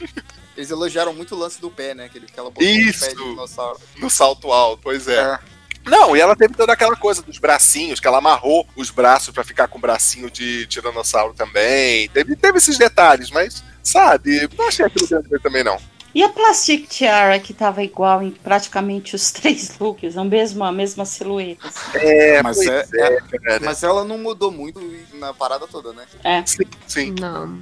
Eles elogiaram muito o lance do pé, né? Aquele, que ela botou Isso. no pé de dinossauro. No salto alto, pois é. Não, e ela teve toda aquela coisa dos bracinhos, que ela amarrou os braços pra ficar com o bracinho de tiranossauro também. Teve, teve esses detalhes, mas, sabe, não achei aquilo grande também, não. E a Plastic Tiara, que tava igual em praticamente os três looks, a mesma, a mesma silhueta. assim. É, mas, pois é, é, cara. mas ela não mudou muito na parada toda, né? É. Sim, sim. Não.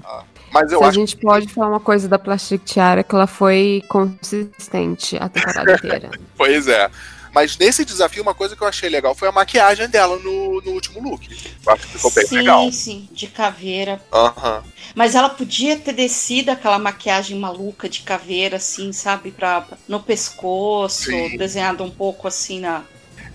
Mas eu Se a acho gente pode falar uma coisa da Plastic Tiara, que ela foi consistente a temporada inteira. Pois é. Mas nesse desafio, uma coisa que eu achei legal foi a maquiagem dela no, no último look. Eu acho que ficou bem sim, legal. sim, de caveira. Aham. Mas ela podia ter descido aquela maquiagem maluca de caveira, assim, sabe? Pra, no pescoço, Sim. desenhado um pouco assim na.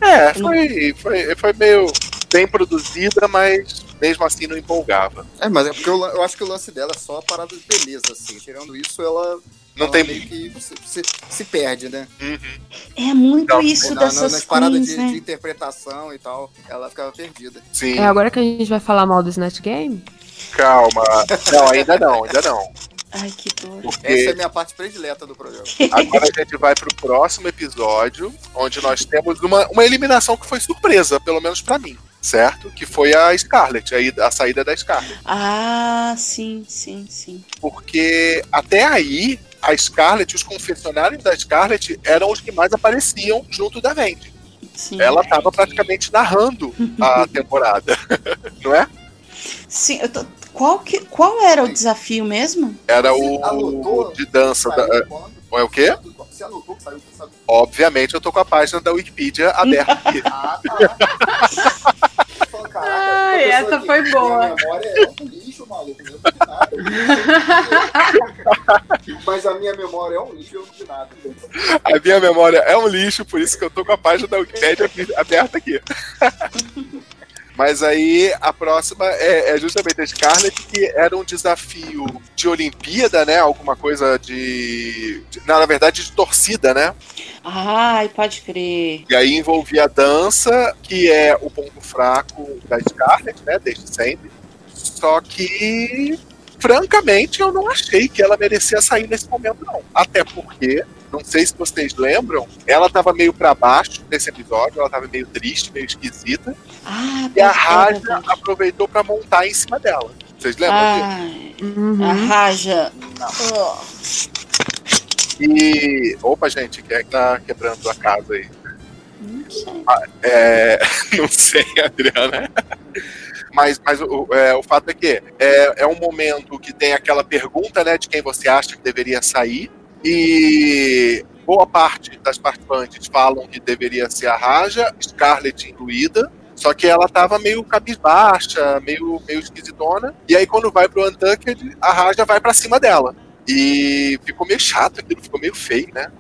É, foi, foi, foi meio bem produzida, mas mesmo assim não empolgava. É, mas é porque eu, eu acho que o lance dela é só a parada de beleza, assim. Tirando isso, ela. Não tem- que se, se, se perde, né? É muito Não, isso Na- na- dessas nas paradas queens, de, né? de interpretação e tal, ela ficava perdida. Sim. É agora que a gente vai falar mal do Snatch Game? Calma. Não, ainda não, ainda não. Ai, que dor. Porque Essa é a minha parte predileta do programa. agora a gente vai pro próximo episódio, onde nós temos uma, uma eliminação que foi surpresa, pelo menos pra mim, certo? Que foi a Scarlet, aí, a saída da Scarlet. Ah, sim, sim, sim. Porque até aí, a Scarlet, os confessionários da Scarlet eram os que mais apareciam junto da Vendi. sim. Ela tava praticamente narrando a temporada, não é? Sim, eu tô- Qual, que, qual era o desafio mesmo? Era o de dança. Da, é o quê? Você anotou que saiu? Obviamente eu tô com a página da Wikipedia aberta aqui. Ai, essa foi boa. Memória é um lixo, maluco. Eu não vi nada. Mas a minha memória é um lixo, eu não vi nada. A minha memória é um lixo, por isso que eu tô com a página da Wikipedia aberta aqui. Mas aí a próxima é, é justamente a Scarlett, que era um desafio de Olimpíada, né? Alguma coisa de. de- não, na verdade, de torcida, né? Ai, pode crer. E aí envolvia a dança, que é o ponto fraco da Scarlett, né? Desde sempre. Só que, francamente, eu não achei que ela merecia sair nesse momento, não. Até porque, não sei se vocês lembram, ela tava meio pra baixo nesse episódio, ela tava meio triste, meio esquisita. Ah, E a Raja aproveitou pra montar em cima dela. Vocês lembram disso? Ai, Uhum. a Raja. Oh. E. Opa, gente, quem é que tá quebrando a casa aí? Não sei. Ah, é, não sei, Adriana. Mas, mas o, é, o fato é que é, é um momento que tem aquela pergunta né, de quem você acha que deveria sair. E boa parte das participantes falam que deveria ser a Raja, Scarlett incluída. Só que ela tava meio cabisbaixa, meio, meio esquisitona. E aí, quando vai pro Untucked, a Raja vai pra cima dela. E ficou meio chato aquilo, ficou meio feio, né?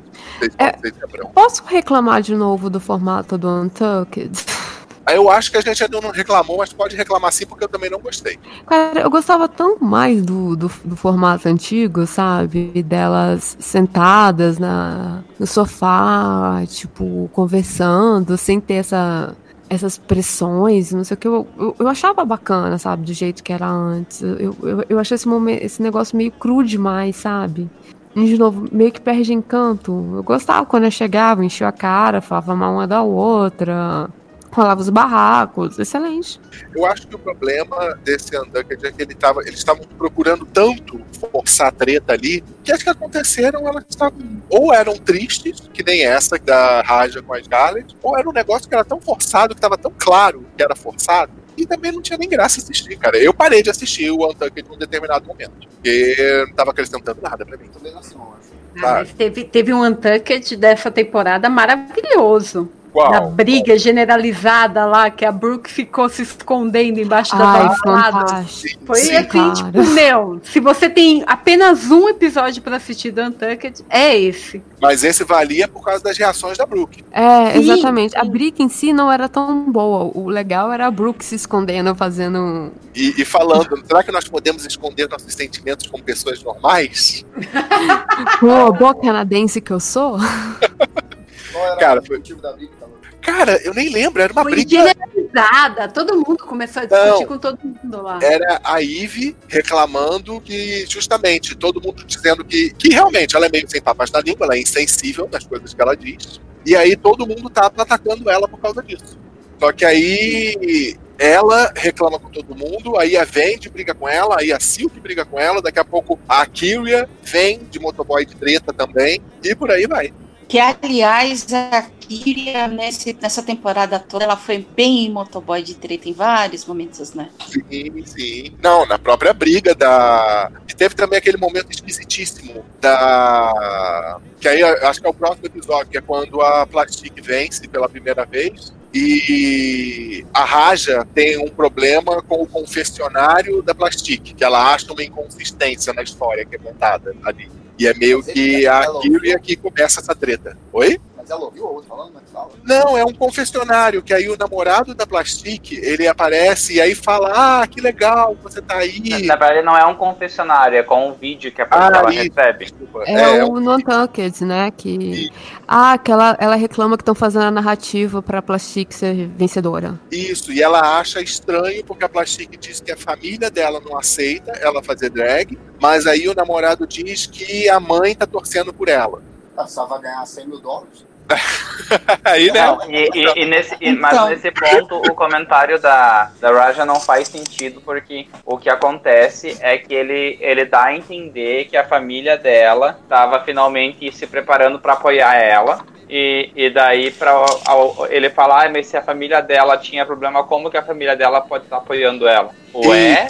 É. vocês. Posso reclamar de novo do formato do Untucked? Eu acho que a gente ainda não reclamou, mas pode reclamar sim, porque eu também não gostei. Cara, eu gostava tão mais do, do, do formato antigo, sabe? Delas sentadas na, no sofá, tipo, conversando, sem ter essa, essas pressões, não sei o que. Eu, eu, eu achava bacana, sabe? Do jeito que era antes. Eu, eu, eu achei esse, momento, esse negócio meio cru demais, sabe? E, de novo, meio que perde encanto. Eu gostava quando eu chegava, enchia a cara, falava mal uma da outra, rolava os barracos. Excelente. Eu acho que o problema desse Untucked é que ele tava, eles estavam procurando tanto forçar a treta ali, que as que aconteceram, elas estavam ou eram tristes, que nem essa da Raja com a Scarlett, ou era um negócio que era tão forçado, que tava tão claro que era forçado, e também não tinha nem graça assistir, cara. Eu parei de assistir o Untucked num determinado momento, porque não tava acrescentando nada pra mim. Ah, mas teve, teve um Untucked dessa temporada maravilhoso. Qual? Da briga generalizada lá, que a Brooke ficou se escondendo embaixo da Ai, fantástico. Foi Sim, assim, cara. tipo, meu, se você tem apenas um episódio pra assistir do Untucked, é esse. Mas esse valia por causa das reações da Brooke. É, Sim, exatamente. A briga em si não era tão boa. O legal era a Brooke se escondendo, fazendo. E, e falando, será que nós podemos esconder nossos sentimentos como pessoas normais? Pô, boa canadense que eu sou. Cara, foi... Cara, eu nem lembro, era uma Foi briga. generalizada. Todo mundo começou a discutir Não. com todo mundo lá. Era a Ivy reclamando que, justamente, todo mundo dizendo que, que realmente ela é meio sem papas na língua, ela é insensível nas coisas que ela diz. E aí todo mundo tava atacando ela por causa disso. Só que aí ela reclama com todo mundo, aí a Vendi briga com ela, aí a Silk briga com ela, daqui a pouco a Kyria vem de motoboy de treta também, e por aí vai. Que, aliás, a Kyria, nesse, nessa temporada toda, ela foi bem motoboy de treta em vários momentos, né? Sim, sim. Não, na própria briga da. E teve também aquele momento esquisitíssimo da. Que aí acho que é o próximo episódio, que é quando a Plastic vence pela primeira vez. E a Raja tem um problema com o confessionário da Plastic, que ela acha uma inconsistência na história que é contada ali. E é meio que a Kyria que começa essa treta. Oi? Mas ela ouviu a outra falando, mas fala. Não, é um confessionário que aí o namorado da Plastic, ele aparece e aí fala: "Ah, que legal, você tá aí". Na verdade, não é um confessionário, é com um vídeo que a pessoa Ah, ela isso, recebe. É, o Non-Tucked, né? Que. Ah, que ela, ela reclama que estão fazendo a narrativa pra Plastic ser vencedora. Isso, e ela acha estranho porque a Plastic diz que a família dela não aceita ela fazer drag, mas aí o namorado diz que a mãe tá torcendo por ela. Ah, só vai ganhar 100 mil dólares. Aí, né? Não, e, e- e nesse, e- mas Então. nesse ponto o comentário da, da Raja não faz sentido, porque o que acontece é que ele, ele dá a entender que a família dela estava finalmente se preparando para apoiar ela. E, e daí pra, ao- ele falar, ah, mas se a família dela tinha problema, como que a família dela pode estar apoiando ela? Ué?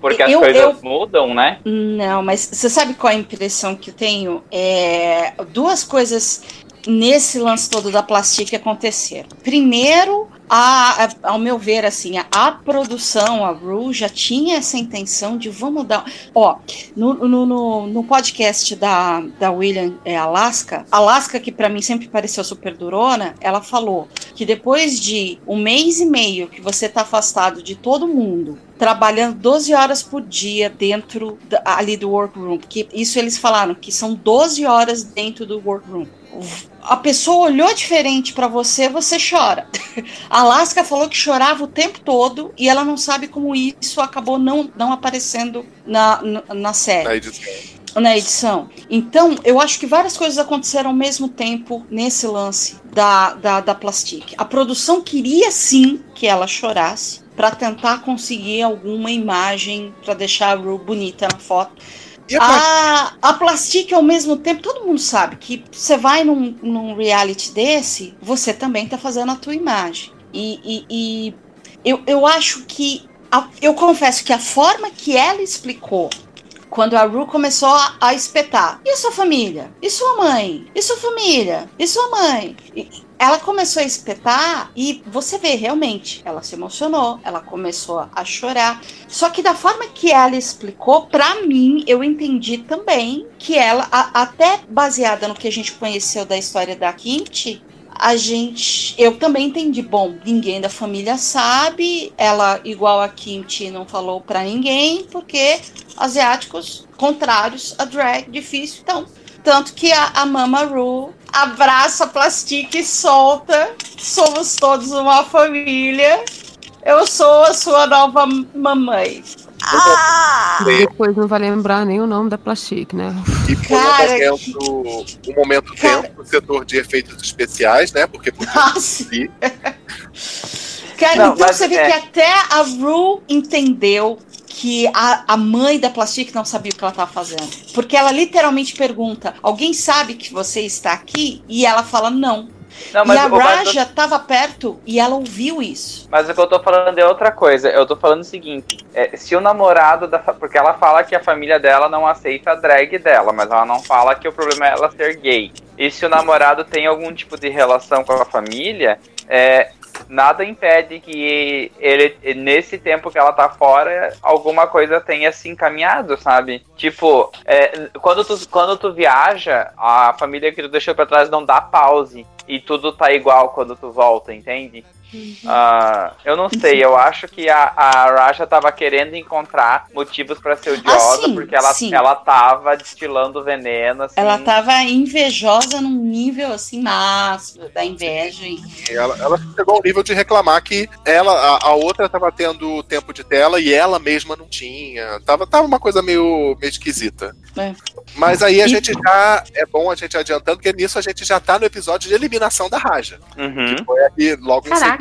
Porque as Eu- coisas eu- mudam, né? Não, mas você sabe qual é a impressão que eu tenho? É, duas coisas nesse lance todo da Plastic aconteceram. Primeiro, a, a- ao meu ver, assim, a, a produção, a Ru, já tinha essa intenção de vamos dar. Ó, no, no, no, no podcast da, da William é, Alaska, Alaska, que pra mim sempre pareceu super durona, ela falou que depois de um mês e meio que você tá afastado de todo mundo, trabalhando 12 horas por dia dentro da- ali do workroom, porque isso eles falaram que são 12 horas dentro do workroom. A pessoa olhou diferente pra você, você chora. A Alaska falou que chorava o tempo todo e ela não sabe como isso acabou não, não aparecendo na, na, na série Na edição. na edição. Então, eu acho que várias coisas aconteceram ao mesmo tempo nesse lance da, da, da Plastic. A produção queria sim que ela chorasse para tentar conseguir alguma imagem para deixar a Ru bonita na foto. A, a Plastic, ao mesmo tempo, todo mundo sabe que você vai num, num reality desse, você também tá fazendo a tua imagem. E, e- e eu, eu acho que. a- eu confesso que a forma que ela explicou quando a Ru começou a, espetar. E sua família? E sua mãe? E sua família? E sua mãe? E- ela começou a espetar e você vê realmente, ela se emocionou, ela começou a chorar. Só que da forma que ela explicou, pra mim, eu entendi também que ela, a- até baseada no que a gente conheceu da história da Kimchi, a gente. Eu também entendi. Bom, ninguém da família sabe. Ela, igual a Kimchi, não falou pra ninguém, porque asiáticos contrários a drag, difícil. Então, tanto que a, a Mama Ru abraça a Plastic e solta. Somos todos uma família. Eu sou a sua nova mamãe. Ah! Depois não vai lembrar nem o nome da Plastic, né? E Cara, um momento, um momento tenso no setor de efeitos especiais, né? Porque podia. Cara, Não, então mas você vê é- que até a Ru entendeu que a, a mãe da Plastic não sabia o que ela estava fazendo. Porque ela literalmente pergunta: Alguém sabe que você está aqui? E ela fala: Não. Não, e a Raja estava perto e ela ouviu isso. Mas o que eu tô falando é outra coisa. Eu tô falando o seguinte: é, se o namorado da. Porque ela fala que a família dela não aceita a drag dela, mas ela não fala que o problema é ela ser gay. E se o namorado tem algum tipo de relação com a família, é, nada impede que ele, nesse tempo que ela tá fora, alguma coisa tenha se encaminhado, sabe? Tipo, é, quando, tu, quando tu viaja, a família que tu deixou pra trás não dá pause. E tudo tá igual quando tu volta, entende? Ah, eu não sei, eu acho que a, a Raja tava querendo encontrar motivos pra ser odiosa, sim, porque ela, sim. ela tava destilando veneno, assim. Ela tava invejosa num nível assim máximo da inveja. E... Ela, ela chegou ao nível de reclamar que ela, a, a outra tava tendo tempo de tela e ela mesma não tinha. Tava, tava uma coisa meio, meio esquisita. É. Mas aí a gente já. É bom a gente adiantando, porque nisso a gente já tá no episódio de eliminação da Raja. Uhum. Que foi aqui logo Caraca. em seguida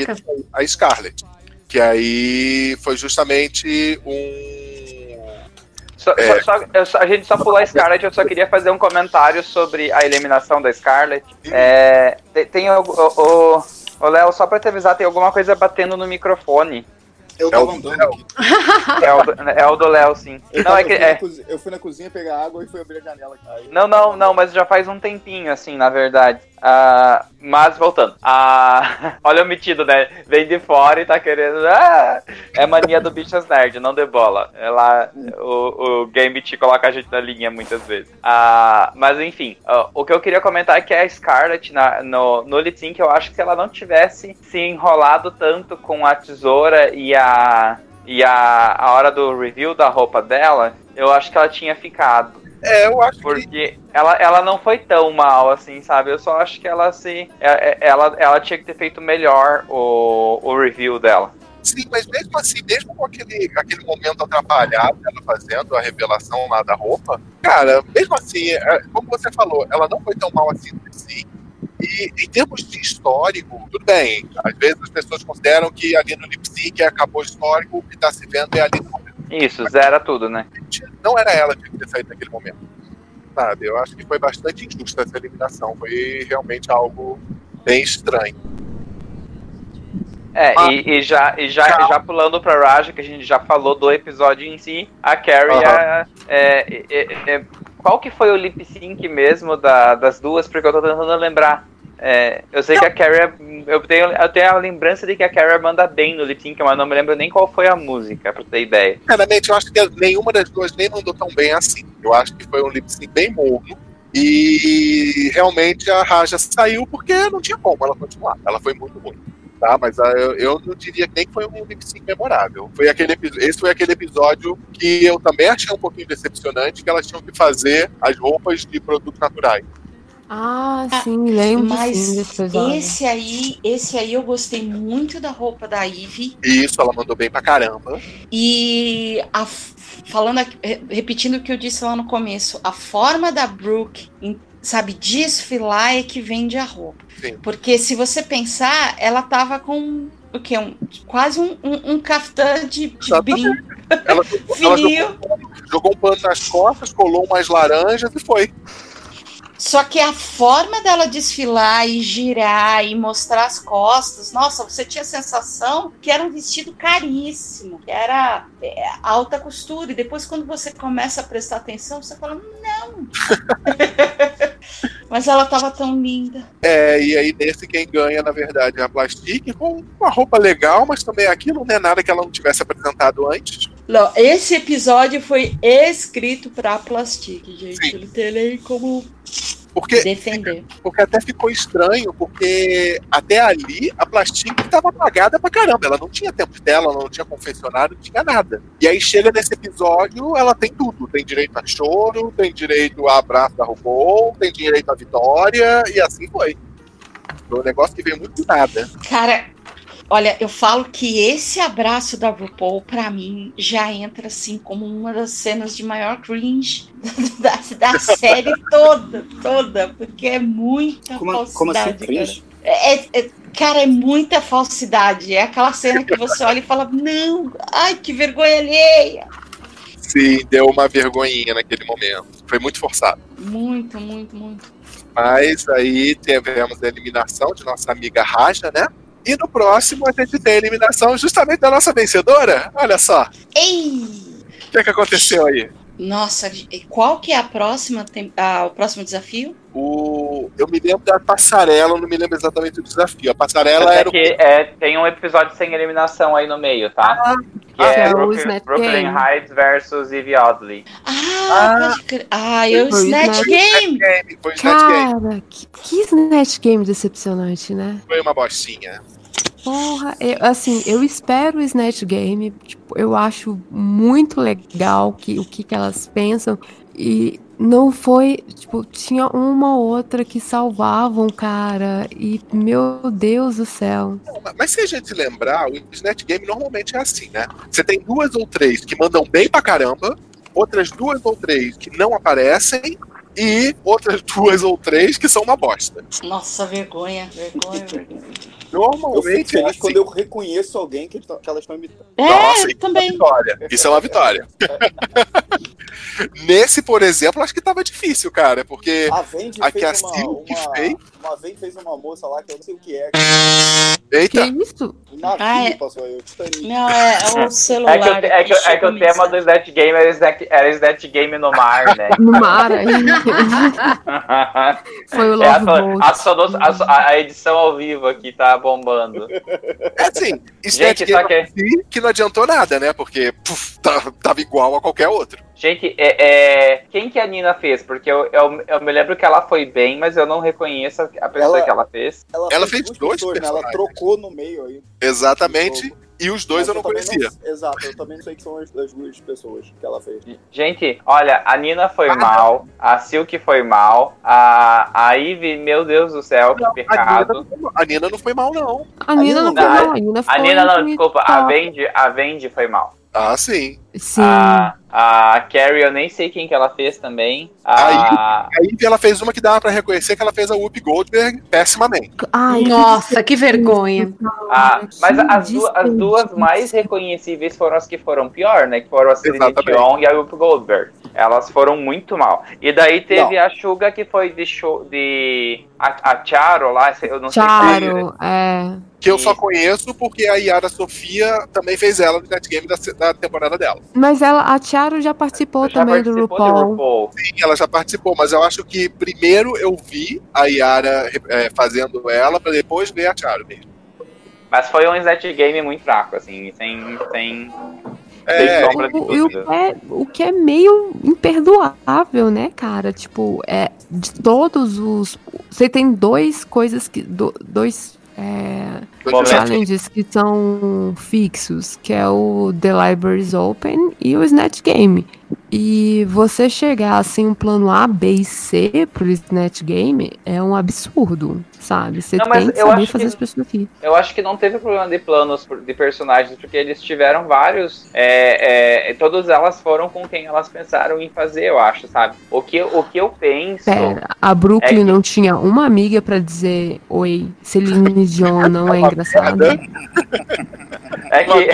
a Scarlet. Que aí foi justamente um. Só- É. só- só- a gente só pulou a Scarlett, eu só queria fazer um comentário sobre a eliminação da Scarlett. É, tem, tem o, o, Léo, só pra te avisar, tem alguma coisa batendo no microfone. Eu tava andando aqui. É o do, é o do Léo, sim. Eu, Não, tava- é que, eu fui na é, eu fui na cozinha pegar água e fui abrir a janela. Aí, Não, não, não, mas já faz um tempinho, assim, na verdade. Ah, mas voltando. Ah, olha o metido, né? Vem de fora e tá querendo. Ah, é mania do Bichas Nerd, não dê bola. Ela, o, o Game te coloca a gente na linha muitas vezes. Ah, mas enfim, ah, o que eu queria comentar é que a Scarlett na- no, no lip eu acho que se ela não tivesse se enrolado tanto com a tesoura e a. E a, a hora do review da roupa dela, eu acho que ela tinha ficado. É, eu acho Porque ela, ela não foi tão mal assim, sabe? Eu só acho que ela se. é- é- Ela, ela tinha que ter feito melhor o, o review dela. Sim, mas mesmo assim, mesmo com aquele, aquele momento atrapalhado dela fazendo a revelação lá da roupa, cara, mesmo assim, é, como você falou, ela não foi tão mal assim no si. E em termos de histórico, tudo bem. Às vezes as pessoas consideram que ali no lip sync acabou o histórico, o que tá se vendo é ali no. Isso, zera tudo, né? Não era ela que tinha que ter saído naquele momento. Sabe? Eu acho que foi bastante injusta essa eliminação. Foi realmente algo bem estranho. É, e, e já, e já, já pulando pra Raja, que a gente já falou do episódio em si, a Carrie Aham. é, é- é- é- Qual que foi o lip sync mesmo da- das duas? Porque eu tô tentando lembrar. É, eu sei que a Carrie. é- Eu tenho, eu tenho a lembrança de que a Carrie manda bem no lip sync, mas não me lembro nem qual foi a música, pra ter ideia. Sinceramente, eu acho que nenhuma das duas nem mandou tão bem assim. Eu acho que foi um lip sync bem morno. E realmente a Raja saiu porque não tinha como ela continuar. Ela foi muito ruim. Tá? Mas ah, eu, eu não diria nem que foi um lip sync memorável. Foi aquele, esse foi aquele episódio que eu também achei um pouquinho decepcionante, que elas tinham que fazer as roupas de produtos naturais. Ah, sim, lembro Mas sim esse aí, esse aí eu gostei muito da roupa da Ivy. E isso ela mandou bem pra caramba. E a falando repetindo o que eu disse lá no começo, a forma da Brooke, sabe, desfilar é que vende a roupa. Sim. Porque se você pensar, ela tava com o que um quase um, um, um caftã de, de brim. Ela, ela Fininho. jogou, jogou um pano nas costas, colou umas laranjas e foi. Só que a forma dela desfilar e girar e mostrar as costas, nossa, você tinha a sensação que era um vestido caríssimo, que era é, alta costura. E depois, quando você começa a prestar atenção, você fala, não. Mas ela tava tão linda. É, e aí nesse quem ganha, na verdade, é a Plastic, com uma roupa legal, mas também aquilo não é nada que ela não tivesse apresentado antes. Não, esse episódio foi escrito pra Plastic, gente. Não tem nem como Porque, defender. porque até ficou estranho, porque até ali a Plastic estava apagada pra caramba. Ela não tinha tempo de tela, ela não tinha confessionário, não tinha nada. E aí chega nesse episódio, ela tem tudo. Tem direito a choro, tem direito a abraço da RuPaul, tem direito à vitória, e assim foi. Foi um negócio que veio muito do nada. Cara, olha, eu falo que esse abraço da RuPaul, pra mim, já entra assim como uma das cenas de maior cringe da, da série toda, toda, porque é muita Como, falsidade. como assim, cara. cringe? É, é- cara, é muita falsidade. É aquela cena que você olha e fala: Não, ai, que vergonha alheia. Sim, deu uma vergonhinha naquele momento. Foi muito forçado. Muito, muito, muito. Mas aí tivemos a eliminação de nossa amiga Raja, né? E no próximo a gente tem a eliminação justamente da nossa vencedora. Olha só. Ei! O que, é que aconteceu aí? Nossa, e qual que é a próxima, ah, o próximo desafio? O... Eu me lembro da passarela, não me lembro exatamente do desafio. A passarela Até era o. que é, tem um episódio sem eliminação aí no meio, tá? que Ah, é é o Brooklyn, Snatch Brooklyn Game. Heights versus Eve Oddly. Ah, pode. Ah, eu Foi o Snatch Snatch Game. Foi o Snatch Game. Cara, que, que Snatch Game decepcionante, né? Foi uma bostinha. Porra, eu- assim, eu espero o Snatch Game. Tipo, eu acho muito legal que, o que, que elas pensam. E não foi. Tipo, tinha uma ou outra que salvavam, cara. E, meu Deus do céu. Mas se a gente lembrar, o Snatch Game normalmente é assim, né? Você tem duas ou três que mandam bem pra caramba, outras duas ou três que não aparecem, e outras duas ou três que são uma bosta. Nossa, vergonha, vergonha, vergonha. Eu fico Normalmente é feliz assim. quando eu reconheço alguém que, que elas estão imitando. É, Nossa, isso também. é uma vitória. Isso é uma vitória. Nesse, por exemplo, acho que tava difícil, cara, porque A Vendi a que a fez uma, fez. uma vez fez uma moça lá que eu não sei o que é. Eita! isso? O navio Ah, é. passou aí, o Titanic. Não, é, é o celular. É que, o, é que, é que o tema do Snatch Game era Snatch, era Snatch Game no mar, né? No mar aí. Foi o É, a, Love Boat. a, a a- a edição ao vivo aqui tá bombando. É assim, Snatch Gente, Game que- si, que não adiantou nada, né? Porque puf, tá- tava igual a qualquer outro. Gente, é, é, quem que a Nina fez? Porque eu, eu, eu me lembro que ela foi bem, mas eu não reconheço a a pessoa Ela- que ela fez. Ela fez duas dois pessoas, né? Ela trocou no meio aí. Exatamente. E os dois Mas eu não conhecia. exato, eu também não sei que são as, as duas pessoas que ela fez. Gente, olha, a Nina foi mal, a Silk foi mal, a, a Ivy, meu Deus do céu, que A Nina, pecado. não mal- a Nina não foi mal, não. A Nina não foi Não, mal, a Nina foi A Nina não, desculpa, a. Vendi, a Vendi foi mal. Ah, sim. Sim. A, a Carrie, eu nem sei quem que ela fez também. A, Aí ela fez uma que dava pra reconhecer que ela fez a Whoopi Goldberg pessimamente. Ai, Nossa, que vergonha. a- mas que as, du- as duas mais reconhecíveis foram as que foram pior, né? Que foram a Celine. Dion e a Whoopi Goldberg. Elas foram muito mal. E daí teve a Suga que foi de show de. A, a Charo lá, eu não sei Charo, é. Que eu só conheço porque a Yara Sofia também fez ela no Net Game da, da temporada dela. Mas ela, a Tiaro já participou Já também do participou RuPaul. RuPaul. Sim, ela já participou, mas eu acho que primeiro eu vi a Yara é, fazendo ela pra depois ver a Charo mesmo. Mas foi um Snatch Game muito fraco, assim, sem. sem... É, sem sombra de O, é, o que é meio imperdoável, né, cara? Tipo, é de todos os. Você tem dois coisas que. do- dois. É, challenges que são fixos, que é o The Libraries Open e o Snatch Game. E você chegar assim um plano A, B e C pro Snatch Game é um absurdo, sabe? Você Não, mas tem que eu saber acho fazer que- as pessoas aqui. Eu acho que não teve problema de planos de personagens, porque eles tiveram vários. É, é, todas elas foram com quem elas pensaram em fazer, eu acho, sabe? O que, o que eu penso. Pera, a Brooklyn É que- não tinha uma amiga pra dizer oi, Celine Dion não é engraçada. É que.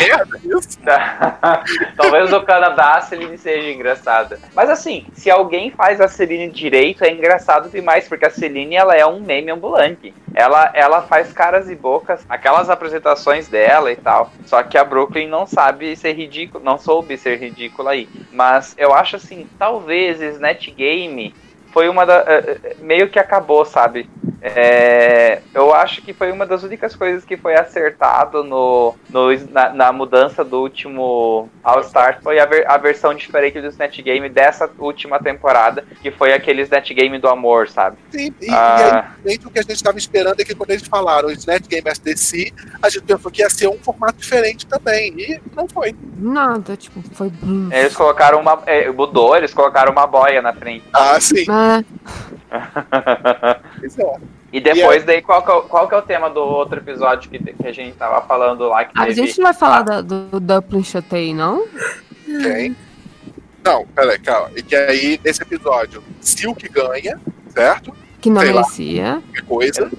Talvez o Canadá a Celine seja engraçada. Mas assim, se alguém faz a Celine direito, é engraçado demais, porque a Celine ela é um meme ambulante. Ela, ela faz caras e bocas, aquelas apresentações dela e tal. Só que a Brooklyn não sabe ser ridículo, não soube ser ridícula aí. Mas eu acho assim, talvez Snatch Game foi uma da. eh, meio que acabou, sabe? É, eu acho que foi uma das únicas coisas que foi acertado no, no- na, na mudança do último All Stars foi a, ver- a versão diferente do Snatch Game dessa última temporada, que foi aquele Snatch Game do amor, sabe? Sim, e, Ah. e aí, o que a gente estava esperando é que quando eles falaram Snatch Game SDC, a gente pensou que ia ser um formato diferente também. E não foi. Nada, tipo, foi. Eles colocaram uma. É, mudou, eles colocaram uma boia na frente. Ah, sim. É, E depois, daí, qual que, é, o- qual que é o tema do outro episódio que, que a gente tava falando lá? Que a teve- gente não vai falar da- do Dublin Chotei, não? Quem? Não, peraí, calma. E que aí, nesse episódio, Silk ganha, certo? Que não Sei lá, merecia. qualquer coisa.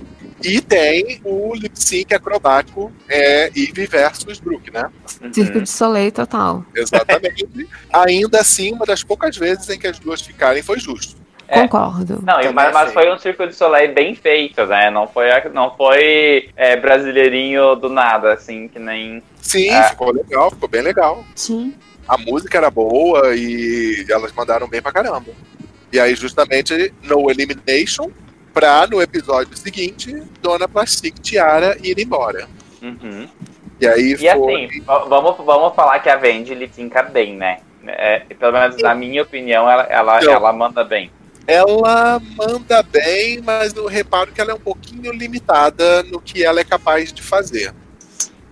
E tem o lip sync acrobático é, Eve versus Brook, né? Circo de Soleil total. Exatamente. Ainda assim, uma das poucas vezes em que as duas ficarem foi justo. Concordo. Não, mas, mas foi um Circo de Soleil bem feito, né? Não foi, não foi é, brasileirinho do nada, assim, que nem. Sim, É. ficou legal, ficou bem legal. Sim. A música era boa e elas mandaram bem pra caramba. E aí, justamente, no Elimination, pra no episódio seguinte, Dona Plastic Tiara ir embora. Uhum. E aí E foi. assim, vamos, vamos falar que a Vendi lip bem, né? É, pelo menos na minha opinião, ela, ela, Então. ela manda bem. Ela manda bem, mas eu reparo que ela é um pouquinho limitada no que ela é capaz de fazer.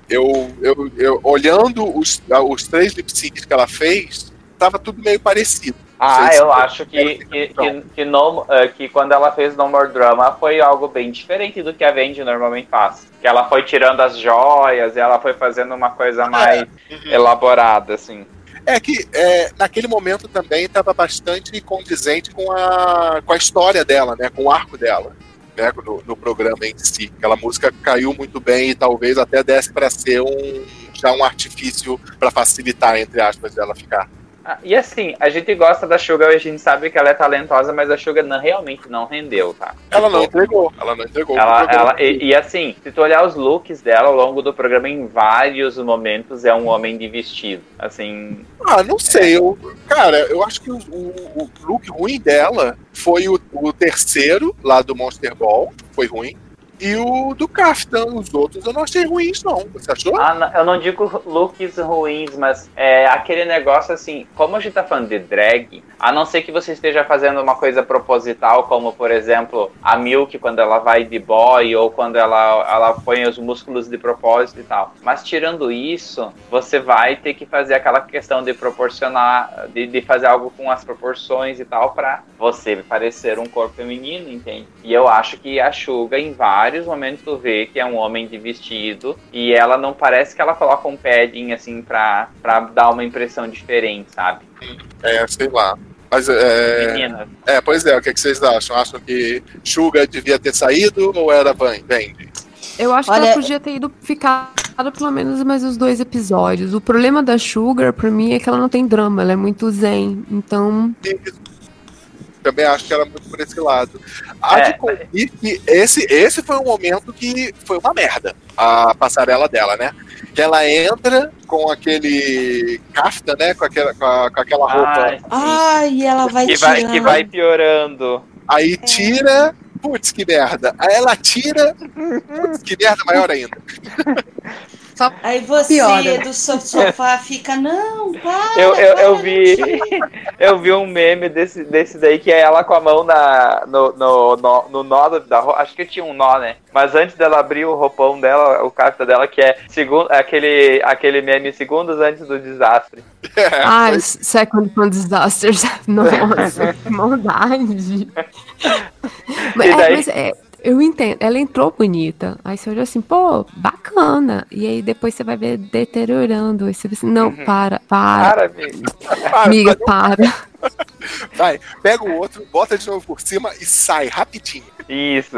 Eu, eu, eu olhando os, os três lip syncs que ela fez, tava tudo meio parecido. Ah, eu acho que, que, que, que, no, eh, que quando ela fez No More Drama foi algo bem diferente do que a Vendi normalmente faz. Que ela foi tirando as joias e ela foi fazendo uma coisa mais elaborada, assim. É que é, naquele momento também estava bastante condizente com a, com a história dela, né? Com o arco dela, né? No, no programa em si. Aquela música caiu muito bem e talvez até desse para ser um já um artifício para facilitar entre aspas dela ficar. Ah, e assim, a gente gosta da Suga, a gente sabe que ela é talentosa, mas a Suga não, realmente não rendeu, tá? Ela não entregou, ela não entregou. Ela, ela, e, e assim, se tu olhar os looks dela ao longo do programa, em vários momentos é um homem de vestido. Assim. Ah, não sei. Eu, cara, eu acho que o, o- o look ruim dela foi o, o terceiro lá do Monster Ball, foi ruim. E o do Kaftan, os outros eu não achei ruins, não. Você achou? Ah, não, eu não digo looks ruins, mas é aquele negócio assim, como a gente tá falando de drag, a não ser que você esteja fazendo uma coisa proposital, como por exemplo, a Milk quando ela vai de boy, ou quando ela, ela põe os músculos de propósito e tal. Mas tirando isso, você vai ter que fazer aquela questão de proporcionar, de, de fazer algo com as proporções e tal, pra você parecer um corpo feminino, entende? E eu acho que a Suga, em vários momentos, tu vê que é um homem de vestido, e ela não parece que ela coloca um padding assim pra, pra dar uma impressão diferente, sabe? É, sei lá. Mas é. Menina. É, pois é, o que, que vocês acham? Acham que Suga devia ter saído ou era Van- Vendi? Eu acho que Olha- ela podia ter ido ficado pelo menos mais os dois episódios. O problema da Sugar, pra mim, é que ela não tem drama, ela é muito zen. Então, Também acho que era muito por esse lado. Há É, de convir que esse, esse foi um momento que foi uma merda, a passarela dela, né? Que ela entra com aquele cafta, né? Com aquela, com, a- com aquela roupa. Ai, ela vai que, vai, que vai piorando. Aí tira. Putz, que merda. Aí ela tira. Putz, que merda maior ainda. Aí você Piora. do seu sofá fica, não, para. Eu, eu, eu vi não tira." eu vi um meme desse, desse daí que é ela com a mão na, no, no, no, no nó da roupa. Acho que tinha um nó, né? Mas antes dela abrir o roupão dela, o cafta dela, que é segundo, aquele, aquele meme segundos antes do desastre. ah, Second Fun Disasters. Nossa, que maldade. mas, E é, mas é, eu entendo. Ela entrou bonita. Aí você olhou assim, pô, bacana. E aí depois você vai ver deteriorando. Aí você assim, não, para, para. Para, amigo. Amiga, para. Vai, pega o outro, bota de novo por cima e sai rapidinho. Isso.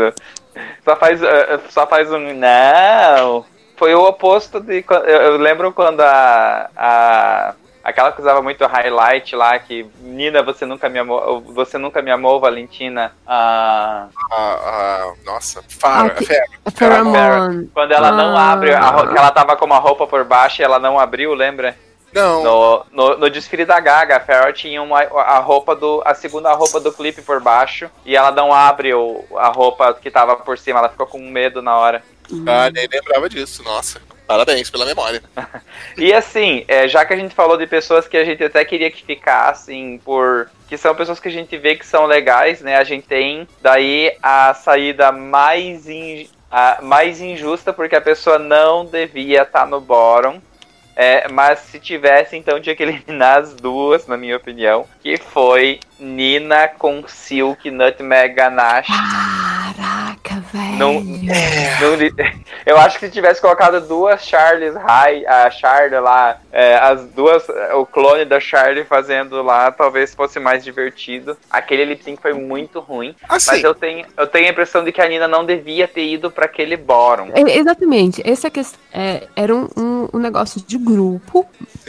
Só faz, eh, só faz um. Não. Foi o oposto de. eu lembro quando a. a aquela que usava muito highlight lá, que. Nina, você nunca me amou. Você nunca me amou, Valentina. A. Ah, nossa, Fara, Ah, que- Fera. Pheromone. Quando ela não Ah. abre, a ela tava com uma roupa por baixo e ela não abriu, lembra? Não. No, no, no desfile da Gaga, a Farrell tinha uma, a roupa do. a segunda roupa do clipe por baixo e ela não abre o, a roupa que tava por cima, ela ficou com medo na hora. Ah, nem lembrava disso, nossa. Parabéns pela memória. E assim, é, já que a gente falou de pessoas que a gente até queria que ficassem por. que são pessoas que a gente vê que são legais, né? A gente tem daí a saída mais, in- a mais injusta, porque a pessoa não devia estar no bottom. É, mas se tivesse, então tinha que eliminar as duas, na minha opinião. Que foi Nina com Silk Nutmeg Ganache. Não, não eu acho que se tivesse colocado duas Charles High, a Charlie lá, é, as duas, o clone da Charlie fazendo lá, talvez fosse mais divertido. Aquele lip sync foi muito ruim. Assim. Mas eu tenho, eu tenho a impressão de que a Nina não devia ter ido pra aquele bórum. É, Exatamente. Esse é que é, era um, um- um negócio de grupo,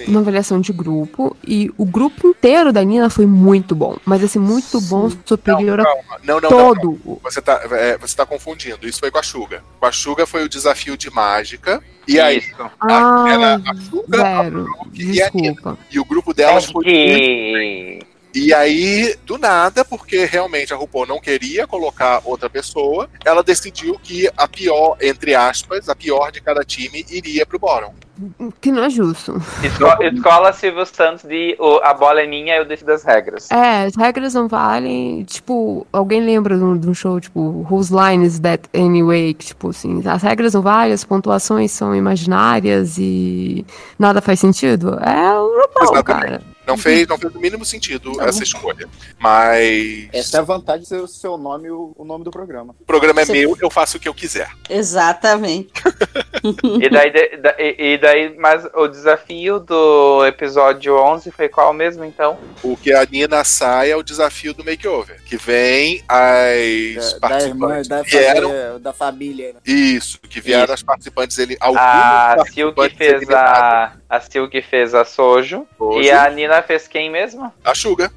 uma avaliação de grupo, e o grupo inteiro da Nina foi muito bom. Mas assim, muito bom, superior a. Não, não, todo. não, não. Você tá, é, você tá confundindo. Isso foi com a Suga. Com a Suga foi o desafio de mágica. E aí, Ah, era a Suga, zero. e a Nina. Desculpa. E o grupo delas foi. Que... E aí, do nada, porque realmente a RuPaul não queria colocar outra pessoa, ela decidiu que a pior, entre aspas, a pior de cada time iria pro bottom. Que não é justo. Esco- Escola Silvio Santos de o- a bola é minha, eu decido as regras. É, as regras não valem. Tipo, alguém lembra de um, de um show, tipo, Whose Line is That Anyway? Que, tipo, assim, as regras não valem, as pontuações são imaginárias e nada faz sentido? É o RuPaul, cara. Não fez, não fez o mínimo sentido essa escolha. Mas Essa é a vantagem de ser o seu nome e o, o nome do programa. o programa é Você- meu, eu faço o que eu quiser. Exatamente. E daí, da- e, e daí, mas o desafio do episódio 11 foi qual mesmo, então? O que a Nina sai é o desafio do makeover. Que vem as Da, da irmã, participantes da que vieram. família, da família. né? Isso, que vieram as participantes ele A Silk participantes fez a. A Silk fez a Sojo. Sojo. E a Nina fez quem mesmo? A Suga.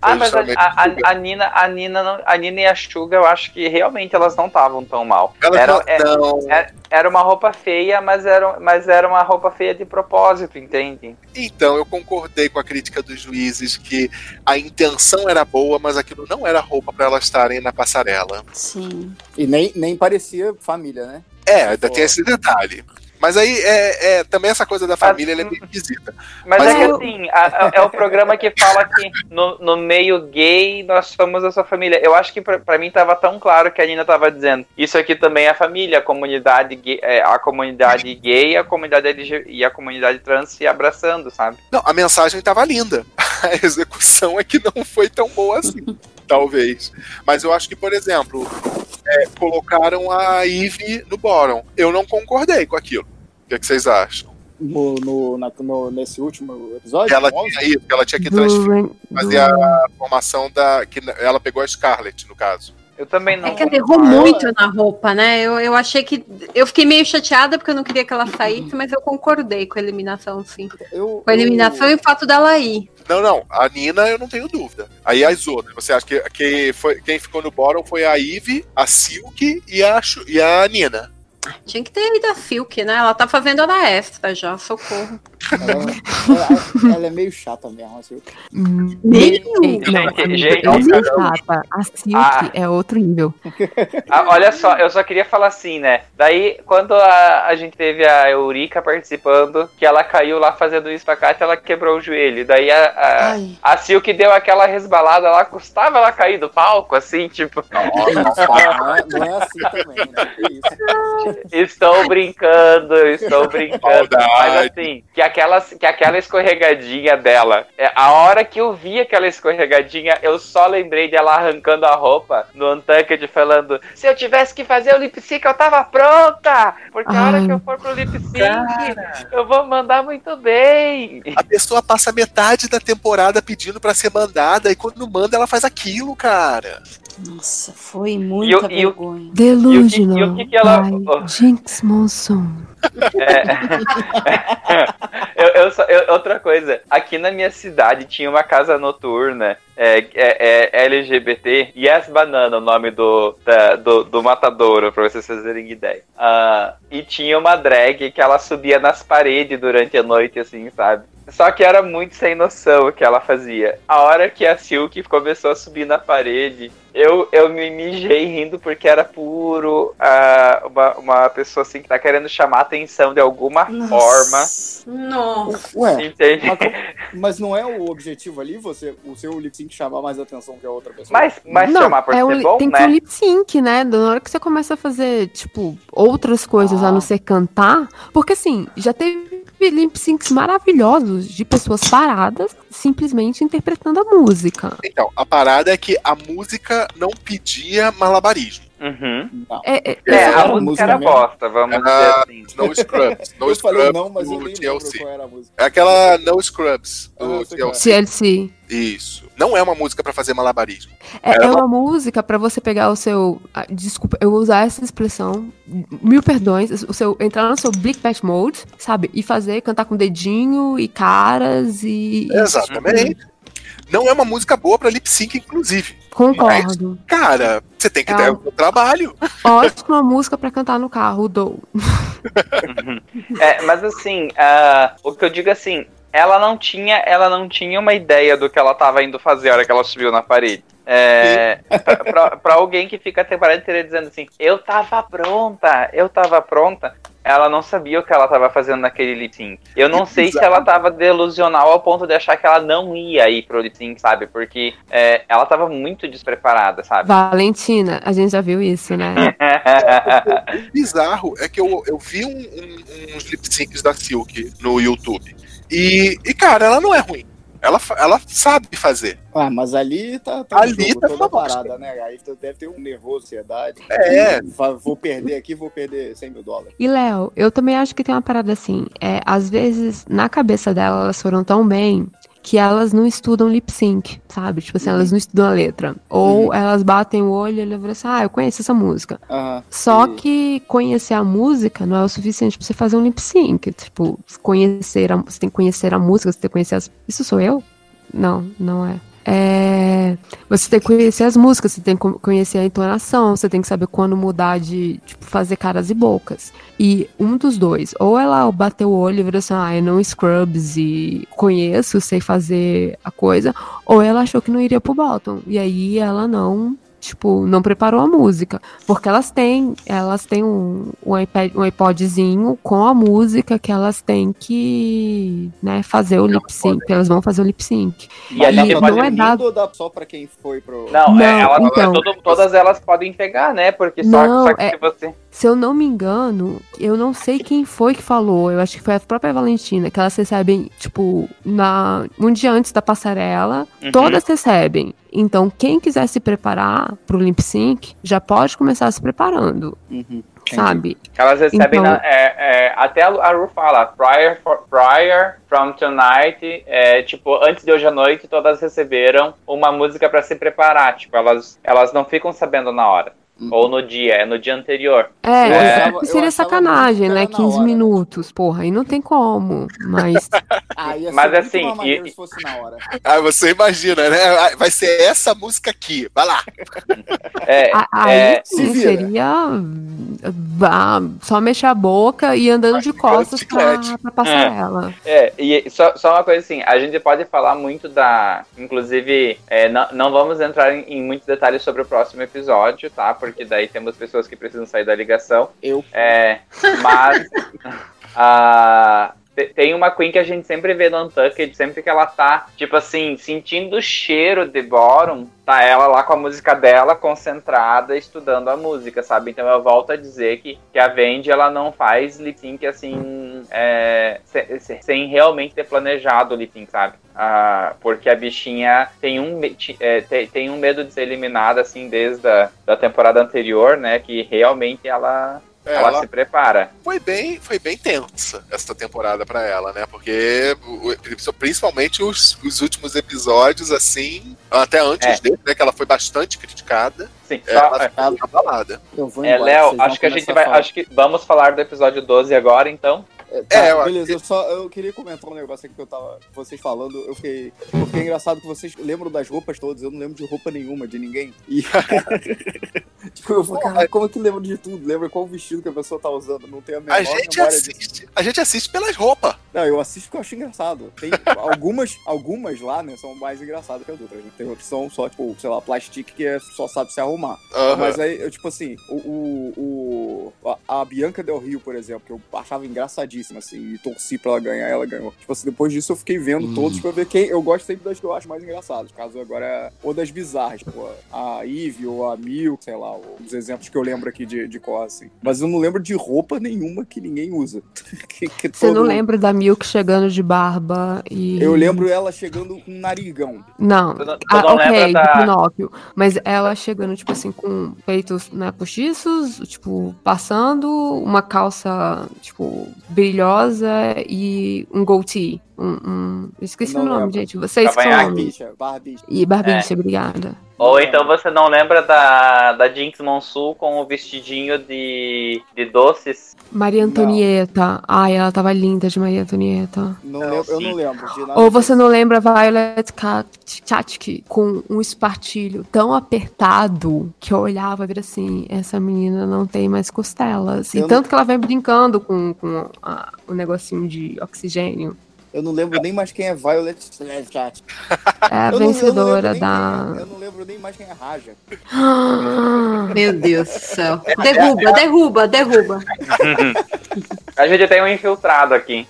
Ah, mas a, a- a Nina, a, Nina não- a Nina e a Suga, eu acho que realmente elas não estavam tão mal. Elas era, não- é- não. é- era uma roupa feia, mas era, mas era uma roupa feia de propósito, entende? Então, eu concordei com a crítica dos juízes que a intenção era boa, mas aquilo não era roupa para elas estarem na passarela. Sim. E nem, nem parecia família, né? É, ainda tem esse detalhe. Mas aí é, é- também essa coisa da família ela é meio esquisita. Mas, Mas é que eu- assim, a- a- é o programa que fala que no, no meio gay nós somos a sua família. Eu acho que pra, pra mim tava tão claro que a Nina tava dizendo. Isso aqui também é família, a comunidade gay, é, a comunidade gay a comunidade LG, e a comunidade trans se abraçando, sabe? Não, a mensagem estava linda. A execução é que não foi tão boa assim, talvez. Mas eu acho que, por exemplo, é, colocaram a Eve no bottom. Eu não concordei com aquilo. O que, é que vocês acham? No, no, na- no- nesse último episódio. Ela no 11? tinha isso, que ela tinha que transferir, fazer a formação da. que ela pegou a Scarlett, no caso. Eu também não. É que ela errou muito na roupa, né? Eu, eu achei que. Eu fiquei meio chateada porque eu não queria que ela saísse, mas eu concordei com a eliminação, sim. Eu, Com a eliminação e o fato dela ir. Não, não. A Nina, eu não tenho dúvida. Aí as outras. Você acha que, que foi, quem ficou no bottom foi a Eve, a Silk e a, e a Nina. Tinha que ter ido a Silk, né? Ela tá fazendo hora extra já, socorro. Ela, ela é meio chata mesmo. Assim. Meio? Não, Gente, sou caramba. chata. A Silk Ah. é outro nível. Ah, olha só, eu só queria falar assim, né? Daí, quando a, a gente teve a Eurica participando, que ela caiu lá fazendo isso pra cá, ela quebrou o joelho. Daí a, a, a Silk deu aquela resbalada lá, custava ela cair do palco, assim, tipo. Não é, não é assim também, né? Que isso. Estou brincando, estou brincando. Maldade. Mas assim, que aquela, que aquela escorregadinha dela, é, a hora que eu vi aquela escorregadinha, eu só lembrei dela arrancando a roupa no Untucked falando: se eu tivesse que fazer o lip sync, eu tava pronta! Porque a hora Ai. que eu for pro lip sync, eu vou mandar muito bem. A pessoa passa metade da temporada pedindo pra ser mandada e quando não manda, ela faz aquilo, cara. Nossa, foi E muita o- e o- vergonha. Delusional. E o que que ela- Jinx Monsoon. eu, eu só- eu- outra coisa, aqui na minha cidade tinha uma casa noturna é, é- é LGBT, Yes Banana, o nome do, da- do, do matadouro, pra vocês fazerem ideia. Ah, e tinha uma drag que ela subia nas paredes durante a noite, assim, sabe? Só que era muito sem noção o que ela fazia. A hora que a Silk começou a subir na parede, eu, eu me mijei rindo porque era puro ah, uma, uma pessoa assim que tá querendo chamar atenção de alguma forma. Nossa. Ué, mas, mas não é o objetivo ali, você, o seu lip sync chamar mais atenção que a outra pessoa? Mas, mas não, chamar pode é ser um, bom, tem que né? ser um lip sync, né? Na hora que você começa a fazer, tipo, outras coisas a não ser cantar. Porque assim, já teve lip syncs maravilhosos de pessoas paradas, simplesmente interpretando a música. Então, a parada é que a música não pedia malabarismo. Uhum. É, é, É, a a música era bosta, vamos dizer Ah, assim. No Scrubs. No Eu falei Scrubs não, mas eu nem TLC. qual era a música. É aquela No Scrubs do Ah, é. TLC. TLC. Isso. Não é uma música pra fazer malabarismo. É, Era é uma música pra você pegar o seu. ah, Desculpa, eu vou usar essa expressão. Mil perdões. O seu, entrar no seu Blick Back Mode, sabe? E fazer, cantar com dedinho e caras e. e- Exatamente. Não é uma música boa pra lip sync, inclusive. Concordo. Cara, você tem que É ter uma- o trabalho. Ótima música pra cantar no carro, do. É, mas assim, ah, o que eu digo assim, ela não tinha, ela não tinha uma ideia do que ela tava indo fazer a hora que ela subiu na parede. É, pra, pra- pra alguém que fica a temporada inteira dizendo assim, eu tava pronta, eu tava pronta, ela não sabia o que ela tava fazendo naquele lip sync. Eu não sei se ela tava delusional ao ponto de achar que ela não ia ir pro lip sync, sabe? Porque é, ela tava muito despreparada, sabe? Valentina, a gente já viu isso, né? O bizarro é que eu, eu vi um- um- uns lip syncs da Silk no YouTube. E, e, cara, ela não é ruim. Ela, ela sabe fazer. Ah, mas ali tá, tá Ali jogo, tá toda parada, né? Aí tu deve ter um nervoso, ansiedade. É. Vou perder aqui, vou perder 100 mil dólares. E Léo, eu também acho que tem uma parada assim. É, às vezes, na cabeça dela, elas foram tão bem que elas não estudam lip sync, sabe? Tipo assim, elas não estudam a letra. Ou elas batem o olho e levam assim, ah, eu conheço essa música. Só que conhecer a música não é o suficiente pra você fazer um lip sync. Tipo, conhecer a, você tem que conhecer a música, você tem que conhecer as. Isso sou eu? Não, não é. É, você tem que conhecer as músicas, você tem que co- conhecer a entonação, você tem que saber quando mudar de tipo, fazer caras e bocas. E um dos dois, ou ela bateu o olho e virou assim, ah, eu não scrubs e conheço, sei fazer a coisa, ou ela achou que não iria pro bottom. E aí ela não tipo, não preparou a música. Porque elas têm, elas têm um, um, iPad, um iPodzinho com a música que elas têm que, né, fazer o lip sync. Elas vão fazer o lip sync. E a gente não é dado. Dá só pra quem foi pro. Não, é, Não, ela, então. todo- todas elas podem pegar, né? Porque só, Não, só que é- se você. Se eu não me engano, eu não sei quem foi que falou. Eu acho que foi a própria Valentina, que elas recebem, tipo, na, um dia antes da passarela, Uhum. todas recebem. Então, quem quiser se preparar pro lip sync, já pode começar se preparando. Sabe? Elas recebem Então- na- é, é, até a Ru fala, prior, for- prior from tonight, é, tipo, antes de hoje à noite, todas receberam uma música pra se preparar. Tipo, elas, elas não ficam sabendo na hora. Ou no dia, é no dia anterior. É, É. seria sacanagem, né? era na 15 hora. minutos, porra, aí não tem como. Mas. Ah, ia Mas assim, e- se fosse na hora. Ah, você imagina, né? Vai ser essa música aqui. Vai lá. É, a- Aí é, sim, se seria ah, só mexer a boca e andando de costas pra, pra passarela. É, e só, só uma coisa assim, a gente pode falar muito da. Inclusive, é, não, não vamos entrar em, em muitos detalhes sobre o próximo episódio, tá? Porque daí temos pessoas que precisam sair da ligação. Eu. É, mas. ah, te- tem uma Queen que a gente sempre vê no Untucked, sempre que ela tá, tipo assim, sentindo o cheiro de Bottom, tá ela lá com a música dela, concentrada, estudando a música, sabe? Então eu volto a dizer que, que a Vendi, ela não faz lip sync assim, é, se- se- sem realmente ter planejado o lip sync, sabe? Ah, porque a bichinha tem um, é, tem, tem um medo de ser eliminada, assim, desde a da temporada anterior, né? Que realmente ela, ela, ela- se prepara. Foi bem, foi bem tensa essa temporada pra ela, né? Porque principalmente os, os últimos episódios, assim, até antes É. dele, né? Que ela foi bastante criticada. Sim, ela só, é, ficou abalada. Eu vou é, embora, Léo, vocês vão acho que a gente vai. Acho que vamos falar do episódio 12 agora, então. Tá, É, eu acho beleza, eu só eu queria comentar um negócio aqui que eu tava. Vocês falando, eu fiquei. Porque é engraçado que vocês lembram das roupas todas, eu não lembro de roupa nenhuma, de ninguém. E. tipo, eu falei, cara, como é que lembro de tudo? Lembra qual vestido que a pessoa tá usando? Não tenho a menor A gente assiste, a gente assiste pelas roupas. Não, eu assisto porque eu acho engraçado. Tem algumas, algumas lá, né, são mais engraçadas que as outras. né? Tem que são só, tipo, sei lá, plastic que é, só sabe se arrumar. Mas aí, eu, tipo assim, o, o, o- a, a Bianca Del Rio, por exemplo, que eu achava engraçadíssima. Assim, e torci pra ela ganhar, ela ganhou. Tipo assim, depois disso eu fiquei vendo todos pra ver quem. Eu gosto sempre das que eu acho mais engraçadas. Caso agora, ou das bizarras, tipo, a Eve ou a Milk, sei lá, os exemplos que eu lembro aqui de, de cor, assim. Mas eu não lembro de roupa nenhuma que ninguém usa. que, que Você não todo- lembra da Milk chegando de barba e. Eu lembro ela chegando com um narigão. Não, Tu não- tu ah, não ok, lembra do da- Pinóquio. Mas ela chegando, tipo assim, com peitos né, postiços, tipo, passando, uma calça, tipo, brilhosa e um goatee. Um, um- Esqueci Não o nome, lembro. gente. Vocês que são Cavanhaque. Barbicha. E barbicha, É. obrigada. Ou então você não lembra da, da Jinx Monsul com o vestidinho de, de doces? Maria Antonieta. Ai, ela tava linda de Maria Antonieta. Não lembro, eu não lembro de nada. Ou você não lembra Violet Chachki com um espartilho tão apertado que eu olhava e vira assim, essa menina não tem mais costelas. E Eu tanto não- que ela vem brincando com, com a- o negocinho de oxigênio. Eu não lembro nem mais quem é Violet Chat. É a Eu não- eu não vencedora nem da. quem é- eu não lembro nem mais quem é Raja. Meu Deus do céu. Derruba, derruba, derruba. A gente tem um infiltrado aqui.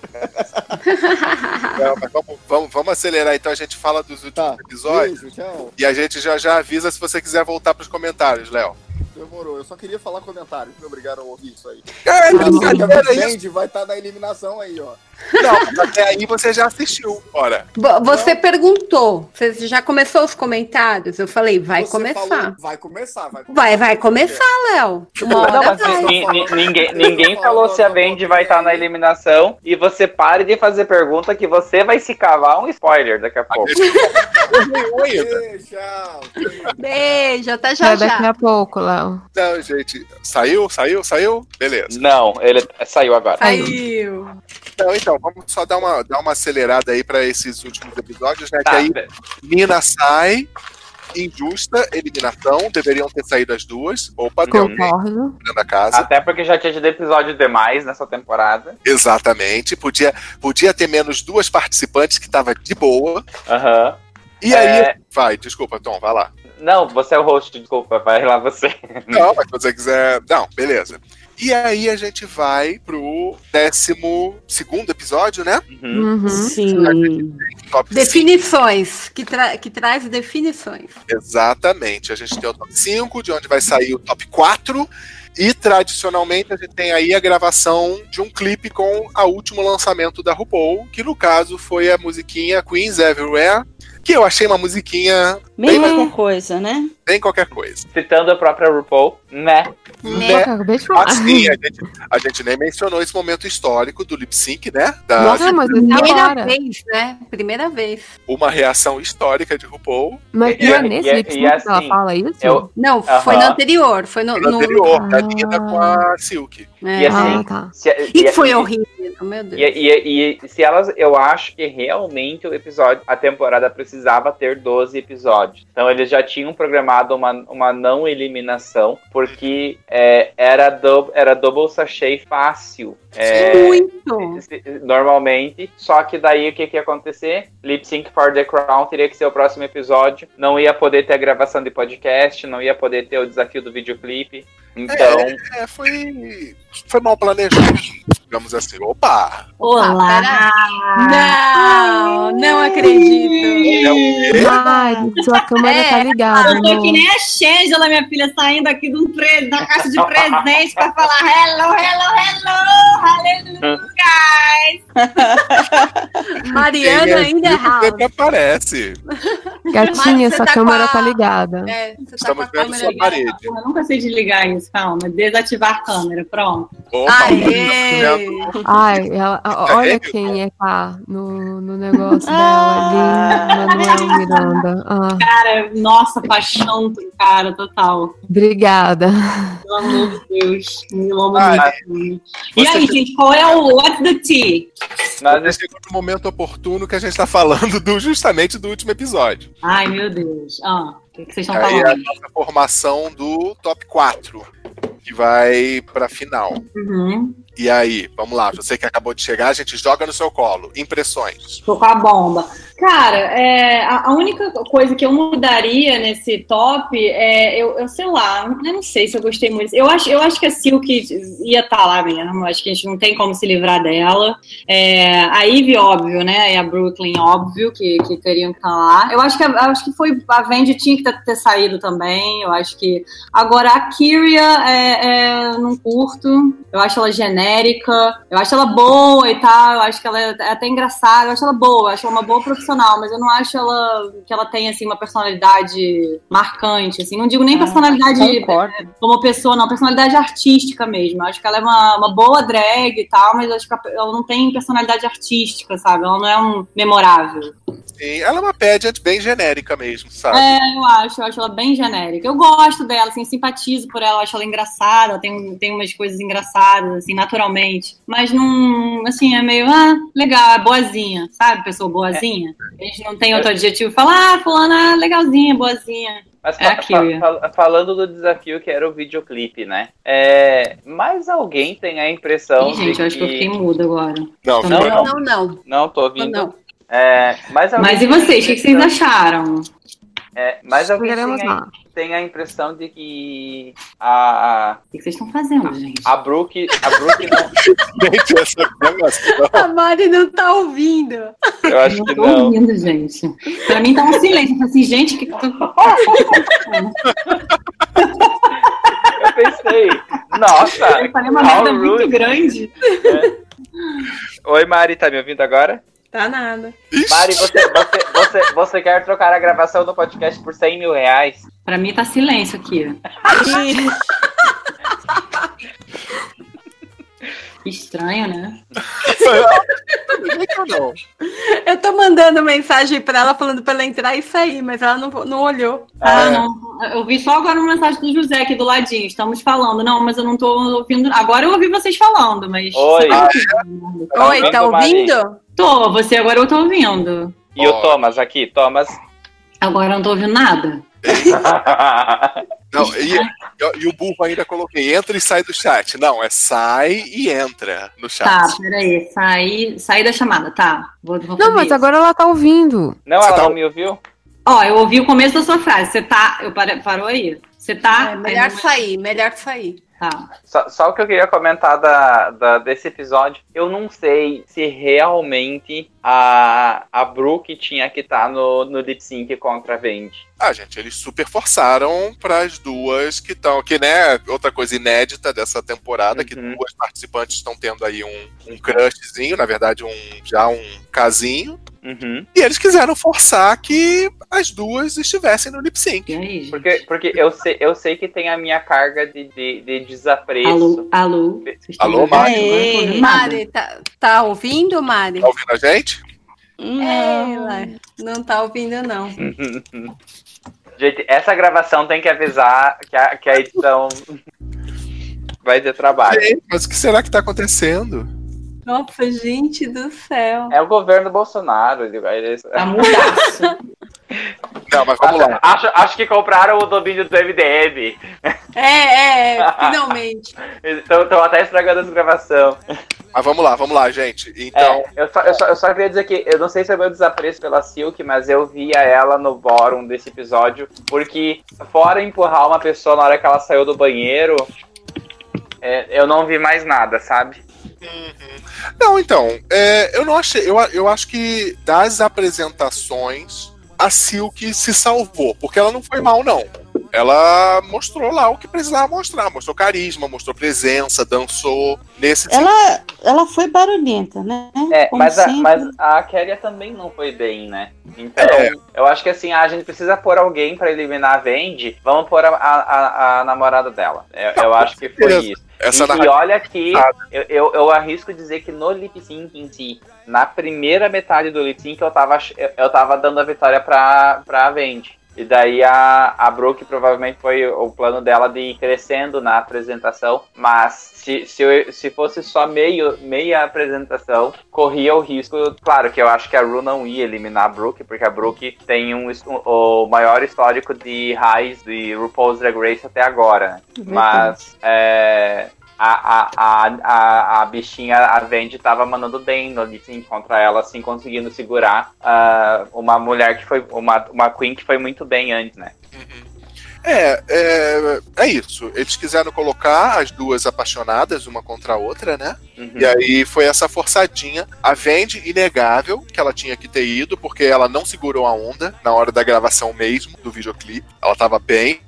Não, mas vamos, vamos, vamos acelerar então, a gente fala dos últimos episódios. Beijo. E a gente já já avisa se você quiser voltar pros comentários, Léo. Demorou, eu só queria falar comentário. Me obrigaram a ouvir isso aí. É, brincadeira, isso. Band vai estar na eliminação aí, ó. Não, até aí você já assistiu. Ora. Vo- Você perguntou, você já começou os comentários? Eu falei, vai Você começar. falou, vai começar, vai Vai, vai começar, Léo. Uma Não, hora mas vai. ni- ni- ninguém, ninguém falou se a Vendi vai estar na eliminação e você pare de fazer pergunta que você vai se cavar um spoiler daqui a pouco. Beijo, até É já daqui já. a pouco, Léo. Não, gente. Saiu, saiu, saiu? Beleza. Não, ele saiu agora. Saiu. Então, então, vamos só dar uma, dar uma acelerada aí pra esses últimos episódios, né? Tá, que aí Nina sai, injusta eliminação, deveriam ter saído as duas. Opa, tem alguém Concordo. dentro da casa. Até porque já tinha tido episódio demais nessa temporada. Exatamente. Podia, podia ter menos duas participantes que tava de boa. Aham. E É. aí. Vai, desculpa, Tom, vai lá. Não, você é o host, desculpa, vai lá você. Não, mas se você quiser. Não, beleza. E aí a gente vai pro décimo segundo episódio, né? Uhum. Sim. Top Definições, que, tra que traz definições. Exatamente. A gente tem o top 5, de onde vai sair o top 4. E tradicionalmente a gente tem aí a gravação de um clipe com o último lançamento da RuPaul, que no caso foi a musiquinha Queens Everywhere, que eu achei uma musiquinha Bem bem, coisa, né? Bem qualquer coisa. Citando a própria RuPaul, né? Né? Falar. Assim, a gente, a gente nem mencionou esse momento histórico do lip sync, né? Da, Nossa, mas Primeira agora. vez, né? Primeira vez. Uma reação histórica de RuPaul. Mas E- não é e- nesse e- lip e sync que ela assim, fala isso? eu- Não, Aham. foi no anterior. Foi no. No no- anterior, da Nina com a Silk. É. E assim, Ah, tá. se- E e- foi horrível, meu Deus. E, e- e se elas, eu acho que realmente o episódio, a temporada precisava ter 12 episódios. Então eles já tinham programado uma, uma não eliminação, porque é, era, do, era double sachê fácil. É, Muito. normalmente, só que daí o que, que ia acontecer? Lip Sync for the Crown teria que ser o próximo episódio. Não ia poder ter a gravação de podcast, não ia poder ter o desafio do videoclipe. Então. É, foi, foi mal planejado, digamos assim. Opa! Olá! Não, não acredito. É o quê? Ai, sua câmera É, tá ligada, Eu tô amor. que nem a Shangela, minha filha, saindo aqui de um pre... da caixa de presente pra falar hello, hello, hello, hallelujah, guys. Mariana é ainda errava. sempre aparece. Gatinha, sua tá câmera tá a- ligada. É, você tá Estamos com a vendo sua parede. Eu nunca sei desligar isso, calma. Desativar a câmera, pronto. Opa! Aê! Ai, ela, a- olha quem é tá no, no negócio dela ali, Manuel Miranda. Ah, Cara, nossa, paixão, cara, total. obrigada. Pelo amor de Deus. Eu amo Ah. E aí, gente, qual é o What's the Tea? Nós Nós chegou no momento oportuno que a gente tá falando do, justamente do último episódio. Ai, meu Deus. Ah, o que, que vocês estão Aí é a nossa formação do top 4, que vai pra final. Uhum. E aí, vamos lá, você que acabou de chegar, a gente joga no seu colo. Impressões. Tô com a bomba. Cara, é, a, única coisa que eu mudaria nesse top é, eu, eu sei lá, eu não sei se eu gostei muito. Eu acho, eu acho que a Silk ia estar lá mesmo, acho que a gente não tem como se livrar dela. É, a Ivy, óbvio, né? E a Brooklyn, óbvio, que, que teriam que estar lá. Eu acho que, acho que foi, a Vendi tinha que ter saído também, eu acho que... Agora, a Kyria, é, é, não curto, eu acho ela genérica, eu acho ela boa e tal, eu acho que ela é até engraçada, eu acho ela boa, eu acho ela uma boa profissional, mas eu não acho ela que ela tenha assim uma personalidade marcante, assim, não digo nem personalidade é, como pessoa, não, personalidade artística mesmo. Eu acho que ela é uma, uma boa drag e tal, mas eu acho que ela não tem personalidade artística, sabe? Ela não é um memorável. Sim, ela é uma pageant bem genérica mesmo, sabe? É, eu acho, eu acho ela bem genérica. Eu gosto dela, assim, simpatizo por ela, acho ela engraçada, ela tem, tem umas coisas engraçadas, assim, naturalmente. Mas não, assim, é meio, ah, legal, é boazinha, sabe? Pessoa boazinha. A gente não tem outro adjetivo, fala, ah, fulana, legalzinha, boazinha. Mas É a fa- Kyria. fa- fa- falando do desafio que era o videoclipe, né? É, mais alguém tem a impressão Ih, gente, de eu acho que eu fiquei muda agora. Não, não, não. Não, não. Não, tô ouvindo. Não. É, mais alguém Mas e vocês, o que, que vocês acharam? É, alguém Queremos tem a, lá. tem a impressão de que a. O que vocês estão fazendo, gente? A Brooke. A Brooke não. Gente, essa gravação. A Mari não tá ouvindo. Eu acho que tô não. ouvindo, gente. Pra mim tá um silêncio. Eu falei assim, gente, que. Eu pensei. Nossa! Eu falei uma merda muito grande. Oi, Mari, tá me ouvindo agora? Tá nada. Mari, você, você, você, você quer trocar a gravação do podcast por 100 mil reais? Pra mim tá silêncio aqui. Estranho, né? Eu tô mandando mensagem pra ela falando pra ela entrar e sair, mas ela não, não olhou. Ah, não. Eu vi só agora uma mensagem do José aqui do ladinho. Estamos falando. Não, mas eu não tô ouvindo. Agora eu ouvi vocês falando, mas. Oi. Oi, tá ouvindo? Tô, você agora eu tô ouvindo. E o Thomas aqui, Thomas. Agora eu não tô ouvindo nada. Não, e, e- e o burro ainda coloquei, entra e sai do chat. Não, é sai e entra no chat. Tá, peraí. Saí, saí da chamada, tá. Vou, vou Não, mas isso. agora ela tá ouvindo. Não, ela não me ouviu? Ó, eu ouvi o começo da sua frase. Você tá. Eu pare- parou aí? Você tá. É, melhor sair, melhor sair. Tá. Só, só o que eu queria comentar da, da- desse episódio, eu não sei se realmente a, a Brooke tinha que estar no, no lip sync contra a Vendi. Ah, gente, eles super forçaram para as duas que estão. Que, né, outra coisa inédita dessa temporada, que duas participantes estão tendo aí um, um crushzinho, na verdade, um já um casinho. Uhum. E eles quiseram forçar que as duas estivessem no lip sync. Porque, porque eu, sei, eu sei que tem a minha carga de, de, de desapreço. Alô, alô. Alô, Mari? Ei, Mari, tá, tá ouvindo, Mari? Tá ouvindo a gente? Ela não tá ouvindo, não. Gente, essa gravação tem que avisar que a, que a edição vai ter trabalho. Gente, mas o que será que tá acontecendo? Nossa, gente do céu. É o governo Bolsonaro. ele- eles- Tá mudaço. Não, mas vamos lá. Acho, acho que compraram o domínio do MDM. É, é, finalmente. Estão até estragando as gravações. Mas vamos lá, vamos lá, gente. Então. É, eu, só, eu, só, eu só queria dizer que eu não sei se é meu desapreço pela Silk, mas eu via ela no bórum desse episódio, porque fora empurrar uma pessoa na hora que ela saiu do banheiro, é, eu não vi mais nada, sabe? Não, então, é, eu não achei. Eu, eu acho que das apresentações, a Silk se salvou, porque ela não foi mal, não. Ela mostrou lá o que precisava mostrar, mostrou carisma, mostrou presença, dançou nesse Ela, ela foi barulhenta, né? É, Como mas a, mas a Kéria também não foi bem, né? Então, É. eu acho que assim, a gente precisa pôr alguém pra eliminar a Vendi, vamos pôr a, a, a- namorada dela. Eu, eu acho que foi isso. Essa e, e olha que eu, eu, eu arrisco dizer que no lip sync em si, na primeira metade do lip sync, eu tava, eu, eu tava dando a vitória pra, pra Vendi. E daí a, a Brooke provavelmente foi o plano dela de ir crescendo na apresentação. Mas se, se, se fosse só meio, meia apresentação, corria o risco. Claro que eu acho que a Ru não ia eliminar a Brooke, porque a Brooke tem um, o maior histórico de raiz de RuPaul's Drag Race até agora. né? Mas é, a, a, a, a, bichinha, a Vendi, tava mandando bem no lip contra ela, assim, conseguindo segurar ah, uma mulher que foi. Uma, uma Queen que foi muito bem antes, né? É, é, é isso. Eles quiseram colocar as duas apaixonadas uma contra a outra, né? Uhum. E aí foi essa forçadinha. A Vendi, inegável, que ela tinha que ter ido, porque ela não segurou a onda na hora da gravação mesmo do videoclipe. Ela tava bem.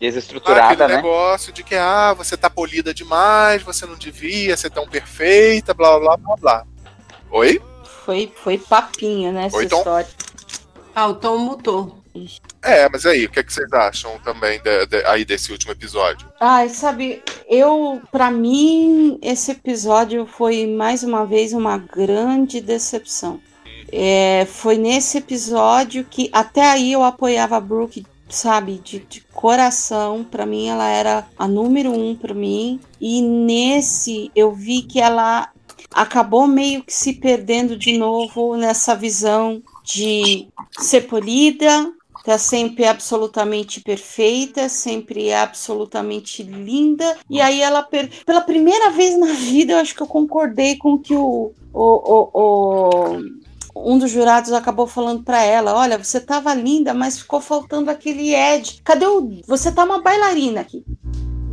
Desestruturada, Aquele né? negócio de que, ah, você tá polida demais, você não devia ser tão perfeita, blá blá blá blá. Oi? Foi, foi papinho, né, essa Oi, história. Ah, o Tom mutou. É, mas aí, o que, é que vocês acham também de- de- aí desse último episódio? Ai, sabe, eu, pra mim, esse episódio foi mais uma vez uma grande decepção. É, foi nesse episódio que até aí eu apoiava a Brooke, sabe, de, de coração. Pra mim, ela era a número um pra mim. E nesse eu vi que ela acabou meio que se perdendo de novo nessa visão de ser polida, tá sempre absolutamente perfeita, sempre absolutamente linda. E aí ela, pela primeira vez na vida, eu acho que eu concordei com que o, o, o, o- um dos jurados acabou falando pra ela: Olha, você tava linda, mas ficou faltando aquele Ed. Cadê o. Você tá uma bailarina aqui.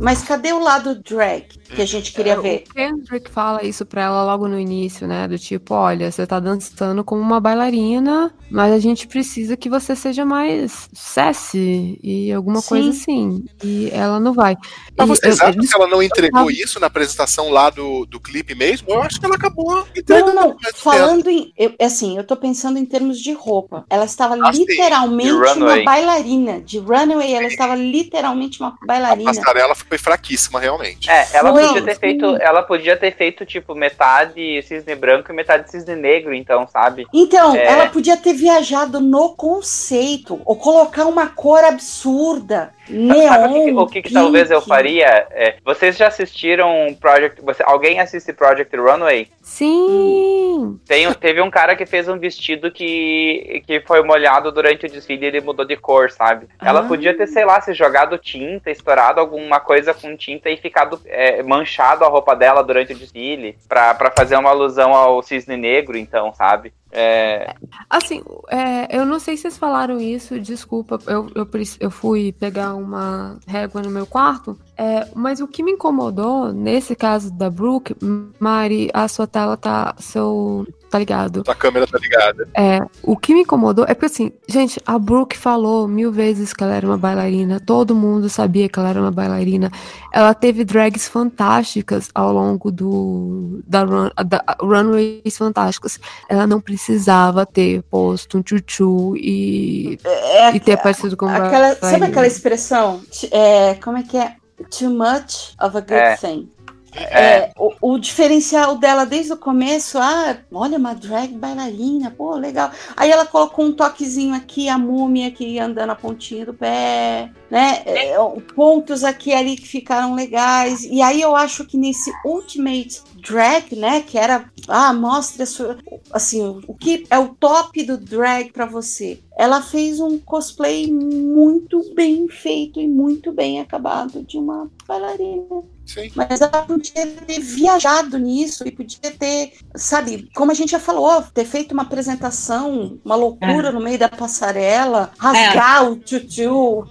Mas cadê o lado drag que a gente queria É, ver? O Kendrick fala isso pra ela logo no início, né? Do tipo, olha, você tá dançando como uma bailarina, mas a gente precisa que você seja mais sassy e alguma Sim. coisa assim. E ela não vai. Mas E vocês eu- acham que ela não entregou Ah, isso na apresentação lá do, do clipe mesmo? Eu acho que ela acabou Não, entregando. não, não. Falando em. Eu, assim, eu tô pensando em termos de roupa. Ela estava Ah, literalmente uma bailarina. De runway, ela estava literalmente uma A bailarina. passarela foi fraquíssima, realmente. É, ela Foi. Podia ter feito, ela podia ter feito tipo metade cisne branco e metade cisne negro, então, sabe? Então, É, ela podia ter viajado no conceito, ou colocar uma cor absurda, neon. Sabe o que, o que que talvez eu faria? É, vocês já assistiram Project. Você, alguém assiste Project Runway? Sim! Tem, teve um cara que fez um vestido que, que foi molhado durante o desfile e ele mudou de cor, sabe? Ela Ah. podia ter, sei lá, se jogado tinta, estourado alguma coisa com tinta e ficado é, manchado a roupa dela durante o desfile, pra, pra fazer uma alusão ao cisne negro, então, sabe? É, Assim, é, eu não sei se vocês falaram isso, desculpa, eu, eu, eu fui pegar uma régua no meu quarto, é, mas o que me incomodou nesse caso da Brooke, Mari, a sua tela tá. Seu. Tá ligado? A câmera tá ligada. É, o que me incomodou é porque assim, gente, a Brooke falou mil vezes que ela era uma bailarina, todo mundo sabia que ela era uma bailarina. Ela teve drags fantásticas ao longo do da, run, da runways fantásticas. Ela não precisava ter posto um chuchu e, É, e ter aparecido como Aquela, sabe aquela expressão? É, como é que é? Too much of a good É. thing. É. É, o, o diferencial dela desde o começo, ah, olha, uma drag bailarina, pô, legal. Aí ela colocou um toquezinho aqui, a múmia aqui andando a pontinha do pé, né? É, pontos aqui e ali que ficaram legais. E aí eu acho que nesse Ultimate Drag, né, que era, ah, mostre a sua, assim, o, que é o top do drag pra você. Ela fez um cosplay muito bem feito e muito bem acabado de uma bailarina. Sim. Mas ela podia ter viajado nisso e podia ter, sabe, como a gente já falou, ter feito uma apresentação, uma loucura É. no meio da passarela, rasgar o tutu,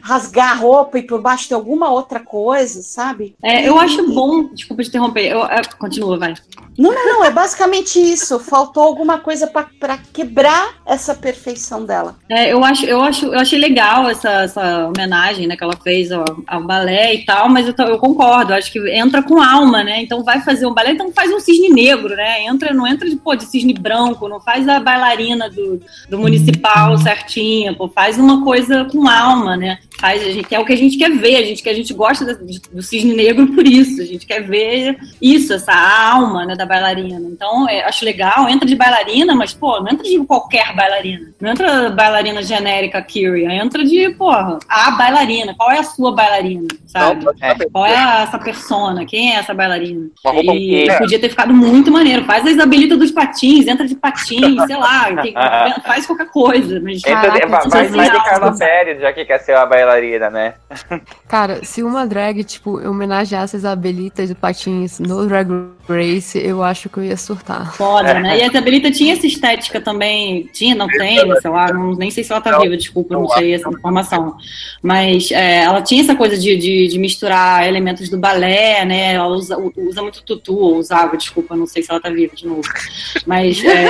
rasgar a roupa e por baixo ter alguma outra coisa, sabe? É, eu acho bom, desculpa te interromper, eu, é, continua, vai. Não, não, não, é basicamente isso. Faltou alguma coisa pra quebrar essa perfeição dela. É, eu acho, eu acho, eu achei legal essa, essa homenagem, né, que ela fez ao, ao balé e tal, mas eu, eu concordo, acho que entra com alma, né? Então vai fazer um balé, então faz um cisne negro, né? Entra, não entra de, pô, de cisne branco, não faz a bailarina do, do municipal certinha, pô, faz uma coisa com alma, né? Faz, a gente, é o que a gente quer ver, a gente que a gente gosta do cisne negro por isso, a gente quer ver isso, essa alma, né, da bailarina. Então, é, acho legal, entra de bailarina, mas, pô, não entra de qualquer bailarina. Não entra bailarina genérica Kyria, entra de, porra, a bailarina. Qual é a sua bailarina, sabe? Qual é a- essa persona? Quem é essa bailarina? E inteira. podia ter ficado muito maneiro. Faz a Isabelita dos patins, entra de patins, sei lá, tem- faz qualquer coisa. Mas, Entra, caraca, vai, vai, vai de. Carla Pérez, já que quer ser uma bailarina, né? Cara, se uma drag, tipo, homenageasse as habilitas de patins no Drag Race, eu acho que eu ia surtar. Foda, né? E a Isabelita tinha essa estética também. Tinha, não tem, sei lá, não- nem sei se ela tá viva, desculpa, não sei essa informação. Mas é, ela tinha essa coisa de, de, de misturar elementos do balé, né? Ela usa, usa muito tutu, ou usava, desculpa, não sei se ela tá viva de novo. Mas é,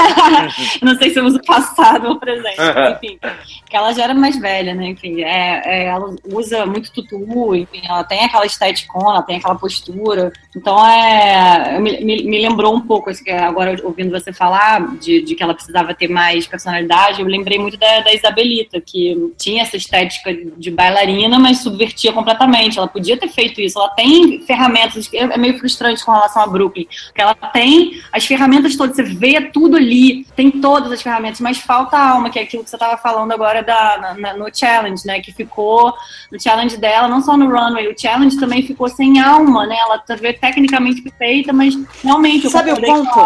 não sei se eu uso passado ou presente, mas, enfim. Porque ela já era mais velha, né? Enfim, é, é, ela usa muito tutu, enfim, ela tem aquela esteticona, tem aquela postura. Então é. Me, me, lembrou um pouco, assim, agora ouvindo você falar de, de que ela precisava ter mais personalidade, eu lembrei muito da, da Isabelita, que tinha essa estética de bailarina, mas subvertia completamente. Ela podia ter feito isso. Ela tem ferramentas, é é meio frustrante com relação a Brooklyn, porque ela tem as ferramentas todas, você vê tudo ali, tem todas as ferramentas, mas falta a alma, que é aquilo que você estava falando agora da, na- no challenge, né? Que ficou no challenge dela, não só no runway, o challenge também ficou sem alma, né? Ela tá vê, tecnicamente perfeita, mas realmente eu Sabe o ponto?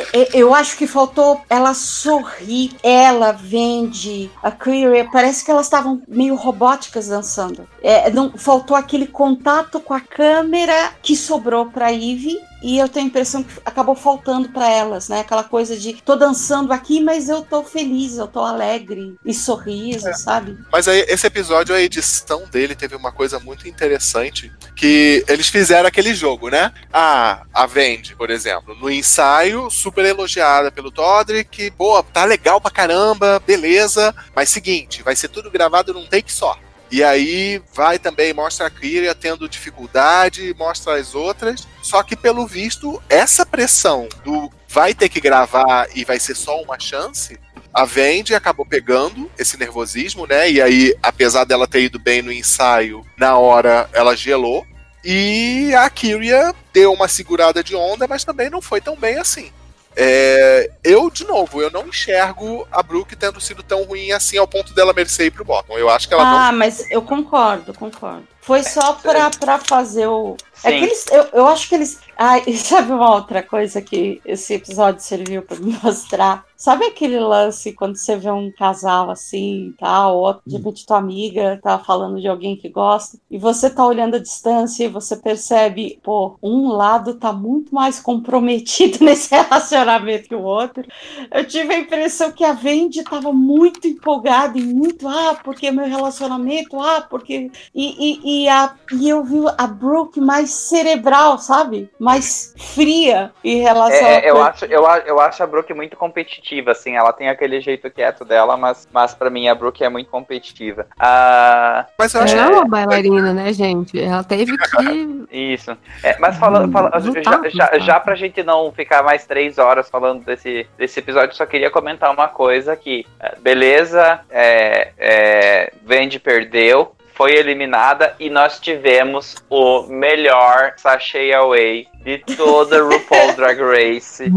A mensagem. É, Eu acho que faltou ela sorrir, ela vende a Queer, parece que elas estavam meio robóticas dançando. É, não faltou aquele contato com a câmera que sobrou para Ivy e eu tenho a impressão que acabou faltando para elas, né? Aquela coisa de tô dançando aqui, mas eu tô feliz, eu tô alegre e sorriso, sabe? Mas aí, esse episódio, a edição dele teve uma coisa muito interessante, que eles fizeram aquele jogo, né? Ah, a Vendi, por exemplo, no ensaio, super elogiada pelo Todrick, pô, tá legal pra caramba, beleza, mas seguinte, vai ser tudo gravado num take só. E aí vai também, mostra a Kyria tendo dificuldade, mostra as outras. Só que, pelo visto, essa pressão do vai ter que gravar e vai ser só uma chance, a Vendi acabou pegando esse nervosismo, né? E aí, apesar dela ter ido bem no ensaio, na hora ela gelou. E a Kyria deu uma segurada de onda, mas também não foi tão bem assim. É, eu, de novo, eu não enxergo a Brooke tendo sido tão ruim assim ao ponto dela merecer ir pro bottom. Eu acho que ela não Ah, mas eu concordo, concordo. Foi só pra, pra fazer o. É Sim. que eles, eu, eu acho que eles. Ai, sabe uma outra coisa que esse episódio serviu pra me mostrar? Sabe aquele lance quando você vê um casal assim e tal, ou de repente tua amiga tá falando de alguém que gosta, e você tá olhando a distância e você percebe, pô, um lado tá muito mais comprometido nesse relacionamento que o outro. Eu tive a impressão que a Vendi tava muito empolgada e muito, ah, porque meu relacionamento, ah, porque. E, e, e, a, e eu vi a Brooke mais cerebral, sabe? Mais fria em relação É, é, a. eu, acho, eu, eu acho a Brooke muito competitiva, assim. Ela tem aquele jeito quieto dela, mas, mas pra mim a Brooke é muito competitiva. Ah, Mas Ela é uma bailarina, né, gente? Ela teve que. Isso. É, mas falando, fala- Lutar, já, já, já pra gente não ficar mais três horas falando desse, desse episódio, só queria comentar uma coisa aqui. É, Beleza, é, é, Vendi perdeu, foi eliminada e nós tivemos o melhor sachê away de toda RuPaul Drag Race.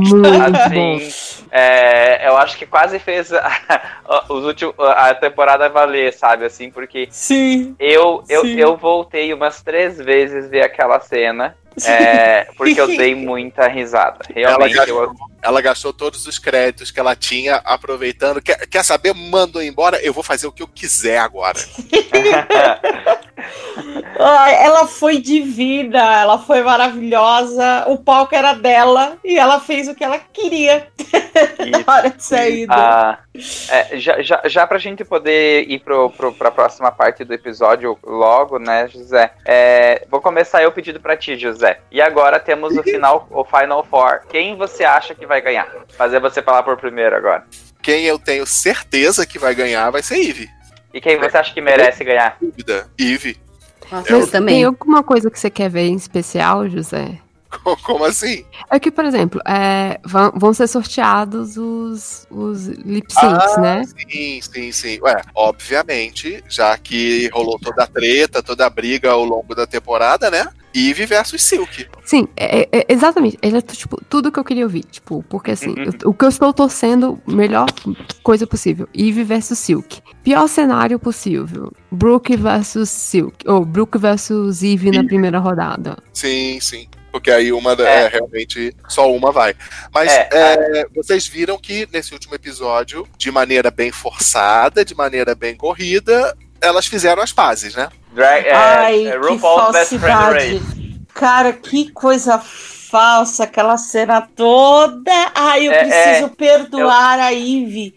Assim, é, eu acho que quase fez a, os últimos, a temporada valer, sabe? Assim, porque Sim. eu, eu, Sim. eu voltei umas três vezes ver aquela cena. É, porque eu dei muita risada. Ela Realmente, gastou, eu, ela gastou todos os créditos que ela tinha, aproveitando. Quer, quer saber? Mandou embora, eu vou fazer o que eu quiser agora. Ela foi divina, ela foi maravilhosa, o palco era dela e ela fez o que ela queria na hora de sair. do- Ah, é, já, já, já pra gente poder ir pro, pro, pra próxima parte do episódio logo, né, José? é, vou começar eu pedindo pra ti, José. E agora temos o final, o Final Four. Quem você acha que vai ganhar? Fazer você falar por primeiro agora. Quem eu tenho certeza que vai ganhar vai ser Eve. E quem você acha que merece ganhar? Dúvida. Eve. Mas tem alguma coisa que você quer ver em especial, José? Como assim? É que, por exemplo, é, vão, vão ser sorteados os, os lip syncs, Ah, né? Sim, sim, sim. Ué, obviamente, já que rolou toda a treta, toda a briga ao longo da temporada, né? Eve versus Silk. Sim, é, é- é- exatamente. Ele é tipo, tudo que eu queria ouvir. Tipo, porque assim, eu- o que eu estou torcendo, melhor coisa possível. Eve versus Silk. Pior cenário possível. Brooke versus Silk. Ou Brooke versus Eve na primeira rodada. Sim, sim. Porque aí uma da- é, realmente só uma vai. Mas É, é, vocês viram que nesse último episódio, de maneira bem forçada, de maneira bem corrida, elas fizeram as pazes, né? Drag, é, Ai, é que RuPaul's Best Friend falsidade. Cara, que coisa falsa, aquela cena toda. Ai, eu É, preciso é, perdoar a Ivy.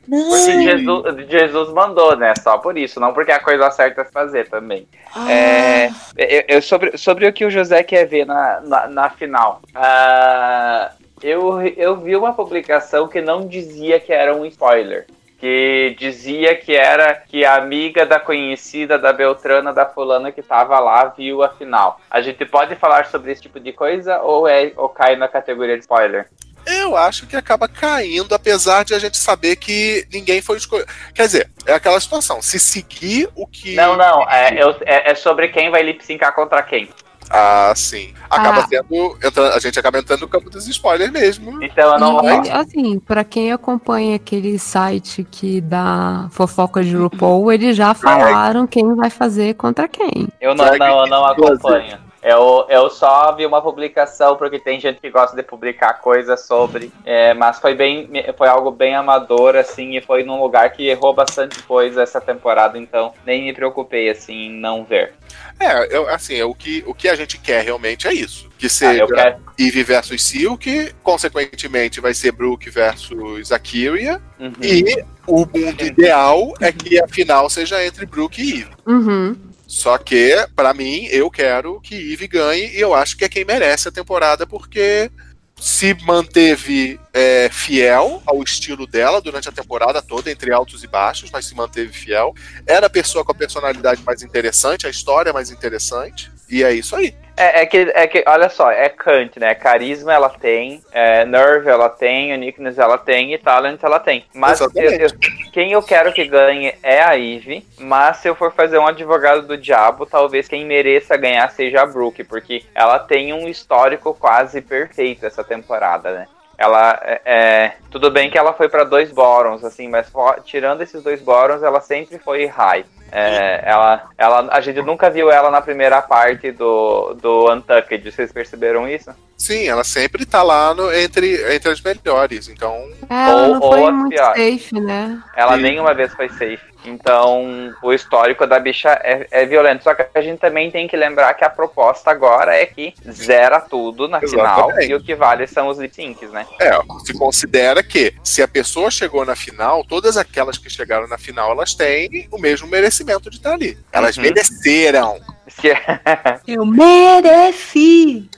Jesus, Jesus mandou, né? Só por isso, não porque é a coisa certa se fazer também. Ah. É, eu, eu- sobre, sobre o que o José quer ver na, na, na final. Ah, eu, eu vi uma publicação que não dizia que era um spoiler. Que dizia que era que a amiga da conhecida da Beltrana da fulana que tava lá viu a final. A gente pode falar sobre esse tipo de coisa ou, é, ou cai na categoria de spoiler? Eu acho que acaba caindo, apesar de a gente saber que ninguém foi escolhido. Quer dizer, é aquela situação. Se seguir o que. Não, não. É, eu- é- é sobre quem vai lip syncar contra quem. Ah, sim. Acaba Ah. sendo. entra- a gente acaba entrando no campo dos spoilers mesmo. Então E, assim, pra quem acompanha aquele site que dá fofoca de RuPaul, eles já falaram quem vai fazer contra quem. Eu não, não, eu não acompanho. Eu, eu só vi uma publicação, porque tem gente que gosta de publicar coisas sobre, é, mas foi bem foi algo bem amador, assim, e foi num lugar que errou bastante coisa essa temporada, então nem me preocupei, assim, em não ver. É, eu, assim, é o que, o que a gente quer realmente é isso. Que Ah, seja quero- Eve versus Silk, consequentemente vai ser Brooke versus Akira. Uhum. E o mundo ideal é que a final seja entre Brooke e Eve. Uhum. Só que, pra mim, eu quero que Eve ganhe e eu acho que é quem merece a temporada, porque se manteve é, fiel ao estilo dela durante a temporada toda, entre altos e baixos, mas se manteve fiel. Era a pessoa com a personalidade mais interessante, a história mais interessante, e é isso aí. É, é que, é que, olha só, é Kant, né? Carisma ela tem, é, nerve ela tem, uniqueness ela tem e talent ela tem. Mas eu- eu- quem eu quero que ganhe é a Eve, mas se eu for fazer um advogado do diabo, talvez quem mereça ganhar seja a Brooke, porque ela tem um histórico quase perfeito essa temporada, né? Ela é, é, tudo bem que ela foi pra dois bottoms, assim, mas tirando esses dois bottoms, ela sempre foi high. É, ela, ela, a gente nunca viu ela na primeira parte do, do Untucked, vocês perceberam isso? Sim, ela sempre tá lá no- entre, entre as melhores, então. É, ela Ou- não ou foi a muito pior. safe, né? Ela nenhuma vez foi safe. Então, o histórico da bicha é, é violento. Só que a gente também tem que lembrar que a proposta agora é que zera tudo na final Exatamente. e o que vale são os lip syncs, né? É, se considera que se a pessoa chegou na final, todas aquelas que chegaram na final, elas têm o mesmo merecimento de estar ali. Elas Uhum. mereceram. Eu mereci.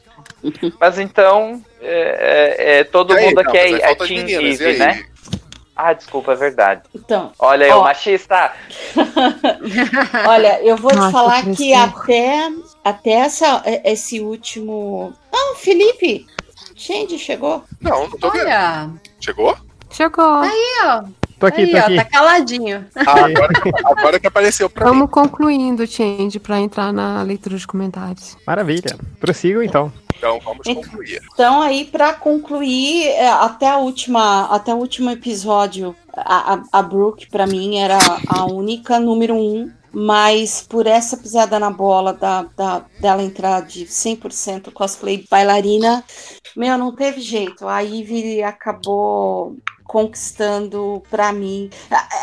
Mas então, é, é, é, todo aí, mundo aqui não, é, é Team meninas, Eve, né? Ah, desculpa, é verdade. Então. Olha, eu machista. Olha, eu vou te Nossa, falar que que até, até essa, esse último. Ah, o Felipe! Gente, chegou? Não, não tô Olha. Chegou? Chegou. Aí, ó. Tô aqui, Aí, tô ó, aqui. tá caladinho. Ah, agora, que, agora que apareceu pra Vamos concluindo, Change, pra entrar na leitura de comentários. Maravilha. Prossigam então. Então vamos concluir. Então, aí, para concluir, é, até, a última, até o último episódio, a, a, a Brooke, para mim, era a única número um. Mas por essa pisada na bola da, da, dela entrar de 100% cosplay bailarina, meu, não teve jeito. A Ivy acabou conquistando pra mim.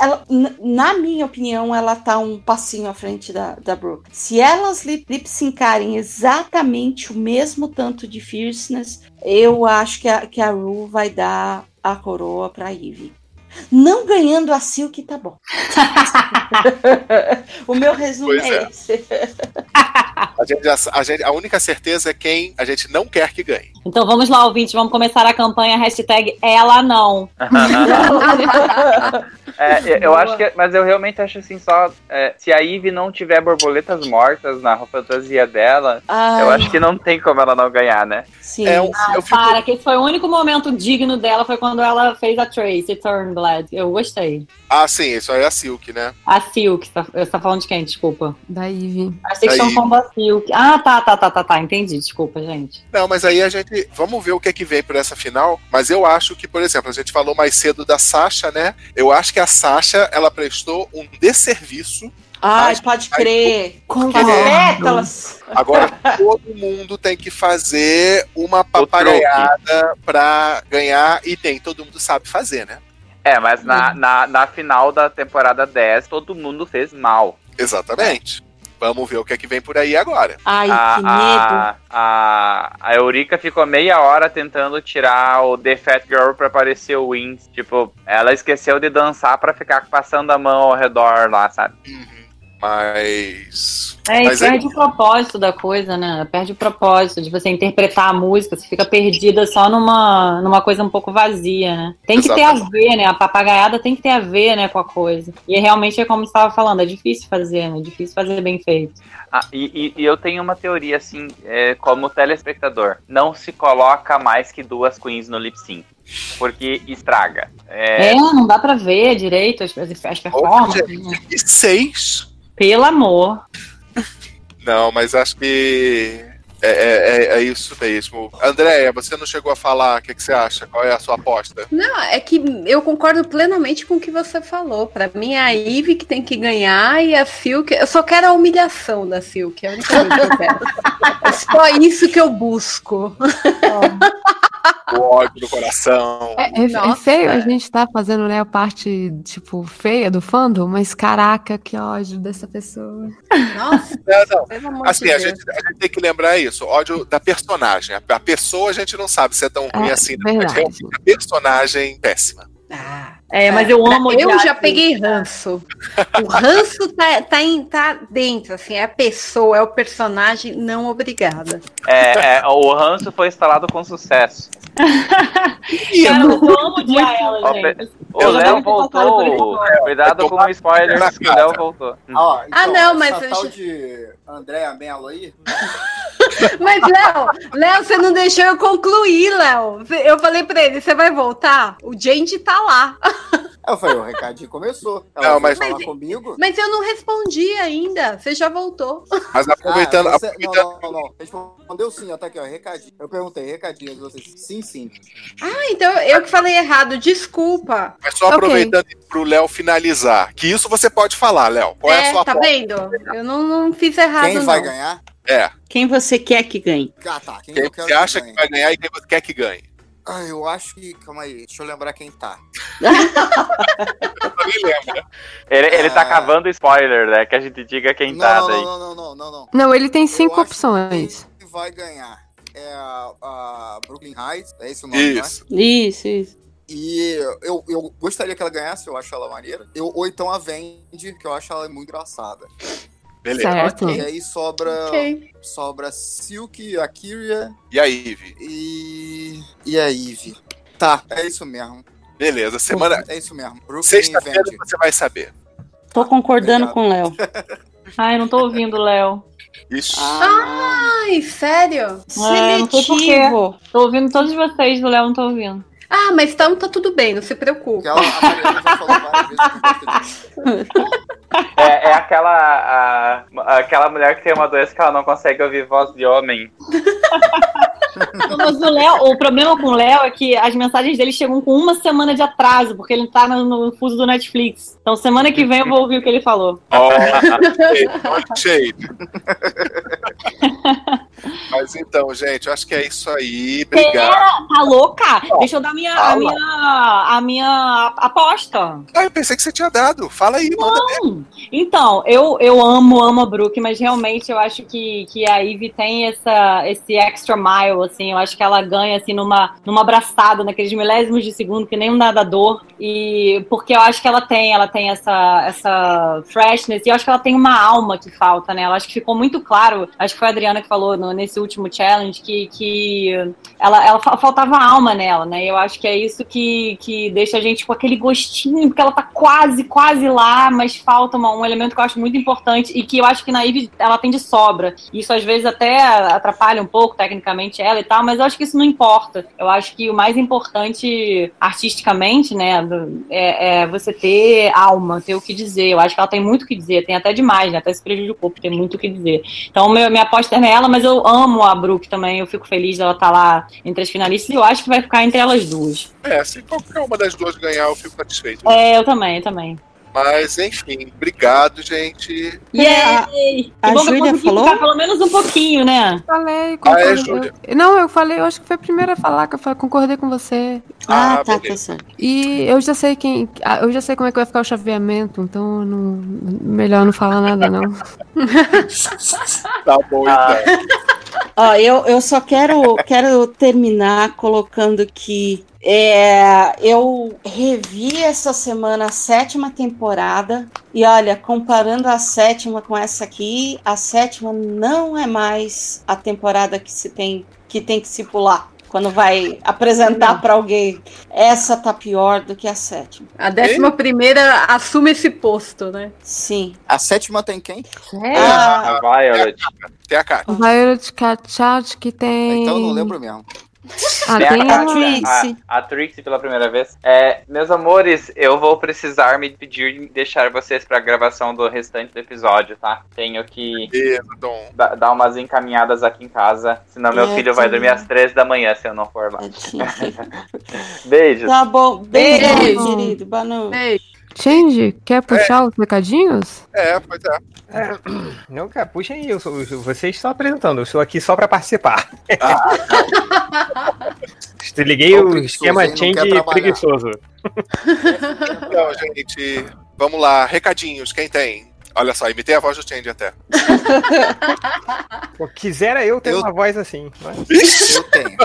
Ela, na minha opinião, ela tá um passinho à frente da, da Brooke. Se elas lip, lip syncarem exatamente o mesmo tanto de fierceness, eu acho que a, que a Ru vai dar a coroa pra Ivy. Não ganhando a Silk, tá bom. o meu resumo Pois é, é. esse. A, gente a gente- a única certeza é quem a gente não quer que ganhe. Então vamos lá, ouvintes, vamos começar a campanha hashtag ela não. É, eu- eu acho que. Mas eu realmente acho assim, só. é, se a Ivy não tiver borboletas mortas na fantasia dela, Ai. eu acho que não tem como ela não ganhar, né? Sim. É um- Ah, eu fico- para, que esse foi o único momento digno dela, foi quando ela fez a Tracy Turnblad. Eu gostei. Ah, sim, isso aí é a Silk, né? A Silk, tá- você tá falando de quem? Desculpa. Da Ivy. Achei que falando da Silk. Ah, tá, tá, tá, tá, tá. Entendi. Desculpa, gente. Não, mas aí a gente. Vamos ver o que é que vem por essa final. Mas eu acho que, por exemplo, a gente falou mais cedo da Sasha, né? Eu acho que a Sasha, ela prestou um desserviço. Ai, pode crer. Porque Pétalas. Agora todo mundo tem que fazer uma papagaiada pra ganhar e nem todo mundo sabe fazer, né? É, mas na, na, na final da temporada 10, todo mundo fez mal. Exatamente. Vamos ver o que é que vem por aí agora. Ai, a, que medo. a, a, a Eurica ficou meia hora tentando tirar o The Fat Girl pra aparecer o Wings. Tipo, ela esqueceu de dançar pra ficar passando a mão ao redor lá, sabe? Mas. É, e Mas perde o propósito da coisa, né? Perde o propósito de você interpretar a música, você fica perdida só numa, numa coisa um pouco vazia, né? Tem que ter a ver, né? A papagaiada tem que ter a ver, né, com a coisa. E realmente é como você estava falando, é difícil fazer, né? É difícil fazer bem feito. Ah, e, e- e eu tenho uma teoria, assim, é, como telespectador. Não se coloca mais que duas queens no lip sync. Porque estraga. É, É, não dá pra ver direito as, as, as performances. né? E seis. Pelo amor. Não, mas acho que. É, é, é- é isso mesmo. Andréia, você não chegou a falar. O que, que você acha? Qual é a sua aposta? Não, é que eu concordo plenamente com o que você falou. Pra mim é a Ivy que tem que ganhar e a Silk. Eu só quero a humilhação da Silk, é a única coisa que eu quero. É só isso que eu busco. O ódio no coração. É, é- é feio a é. gente tá fazendo, né, a parte, tipo, feia do fandom, mas caraca, que ódio dessa pessoa. Nossa, Não, não. Assim, de a gente, a gente tem que lembrar isso. Ódio da personagem. A, a pessoa a gente não sabe se é tão ruim É, assim. né? Mas verdade. realmente a personagem péssima. É, mas eu amo Eu já peguei ranço. O ranço tá, tá, em, tá dentro, assim, é a pessoa, é o personagem, não obrigada. é, é, o ranço foi instalado com sucesso. Cara, eu amo odiar ela, gente. O já Léo voltou. isso. Cuidado com spoilers que o Léo voltou. Ó, Ah, não, mas essa eu tal de Andréa Mello aí, Mas, Léo, Léo, você não deixou eu concluir, Léo. Eu falei pra ele, você vai voltar? O gente tá lá. eu falei, o recadinho começou. Ela Não, mas- falar comigo. Mas eu não respondi ainda. Você já voltou. Mas aproveitando. Ah, você- aproveitando- Não, não, não. Respondeu sim, até aqui, ó. Recadinho. Eu perguntei, recadinho de vocês. Sim, sim. Ah, então eu que falei errado. Desculpa. Mas só Ok. aproveitando pro Léo finalizar. Que isso você pode falar, Léo. Qual é, a É, sua tá aposta? vendo? Eu não, não fiz errado, Quem não. vai ganhar? É. Quem você quer que ganhe? Ah, tá. Quem, Quem eu quero você acha ganhe? que vai ganhar e quem você quer que ganhe? Ah, eu acho que. Calma aí, deixa eu lembrar quem tá. Eu também lembro. Ele, ele tá Ah. cavando spoiler, né? Que a gente diga quem Não, tá não, daí. não, não, não, não, não. Não, ele tem cinco Eu acho opções. Quem vai ganhar é a, a Brooklyn Heights, é esse o nome, Isso. né? Isso, isso. E eu, eu gostaria que ela ganhasse, eu acho ela maneira. Eu, ou então a Vendi, que eu acho ela muito engraçada. Beleza. Certo. E aí sobra. Ok. Sobra Silk, a Kyria E a Ivy? e. e a Eve. Tá, é isso mesmo. Beleza. Semana. É isso mesmo. Sexta-feira você vai saber. Tô concordando Obrigado. com o Léo. Ai, não tô ouvindo, Léo. Ixi. Ai, sério? É. Seletivo. Tô ouvindo todos vocês, do Léo não tô ouvindo. Ah, mas então tá tudo bem, não se preocupe. Ela. É, é aquela, a- aquela mulher que tem uma doença que ela não consegue ouvir voz de homem. Mas o o problema com o Léo é que as mensagens dele chegam com uma semana de atraso, porque ele tá no, no fuso do Netflix. Então semana que vem eu vou ouvir o que ele falou. Ó, cheio. Mas então, gente, eu acho que é isso aí. Obrigado. Pera, tá louca? Deixa eu dar minha, a, minha, a minha aposta. Ah, eu pensei que você tinha dado. Fala aí, manda ver. Não. Então, eu, eu amo, amo a Brooke, mas realmente eu acho que, que a Ivy tem essa, esse extra mile, assim, eu acho que ela ganha, assim, numa, numa abraçada, naqueles milésimos de segundo, que nem um nadador, e porque eu acho que ela tem, ela tem essa, essa freshness, e eu acho que ela tem uma alma que falta, né, eu acho que ficou muito claro, acho que foi a Adriana que falou no- nesse último challenge que, que ela, ela fa- faltava alma nela, né? Eu acho que é isso que, que deixa a gente com aquele gostinho, porque ela tá quase, quase lá, mas falta uma- um elemento que eu acho muito importante e que eu acho que na Eve ela tem de sobra. Isso às vezes até atrapalha um pouco tecnicamente ela e tal, mas eu acho que isso não importa. Eu acho que o mais importante artisticamente, né, é, é você ter alma, ter o que dizer. Eu acho que ela tem muito o que dizer, tem até demais, né? Até se prejudicou por ter muito o que dizer. Então, meu, minha aposta é nela, mas eu amo a Brooke também. Eu fico feliz dela estar lá entre as finalistas e eu acho que vai ficar entre elas duas. É, se qualquer uma das duas ganhar, eu fico satisfeito. É, eu também, eu também. Mas, enfim, obrigado, gente. A que bom que eu Júlia falou? ficar pelo menos um pouquinho, né? Falei, Ah, é, concordei. Júlia? eu- não, eu falei, eu acho que foi a primeira a falar, que eu falei, concordei com você. Ah, Ah, tá, beleza. tá certo. E eu já sei quem. ah, Eu já sei como é que vai ficar o chaveamento, então não, melhor não falar nada, não. Tá bom, então. Ó, eu, eu só quero, quero terminar colocando que é, eu revi essa semana a sétima temporada e olha, comparando a sétima com essa aqui, a sétima não é mais a temporada que se tem que tem que se pular quando vai apresentar pra alguém. Essa tá pior do que a sétima. É. Ah, A décima primeira assume esse posto, né? Sim. A sétima tem quem? Ah, A Violet. Tem a cara. Violet Chat que tem. Então eu não lembro mesmo. Ah, Tem tem a, a- Trixie. a, a Trixie pela primeira vez. É, meus amores, eu vou precisar me pedir de deixar vocês pra gravação do restante do episódio, tá? Tenho que Beleza, da- dar umas encaminhadas aqui em casa, senão meu É, filho vai dormir às três da manhã se eu não for lá. Tadinho. Beijos. Tá bom. Beijo, Beijo. querido. Boa noite. Change, quer puxar os recadinhos? É, pois é. É, não, cara, puxa aí, eu sou- vocês estão apresentando, eu estou aqui só pra participar. Liguei Só o esquema quer change preguiçoso. Então, gente, vamos lá. Recadinhos, quem tem? Olha só, imitei a voz do Change até. Pô, quisera eu ter Eu- uma voz assim. mas- Eu tenho.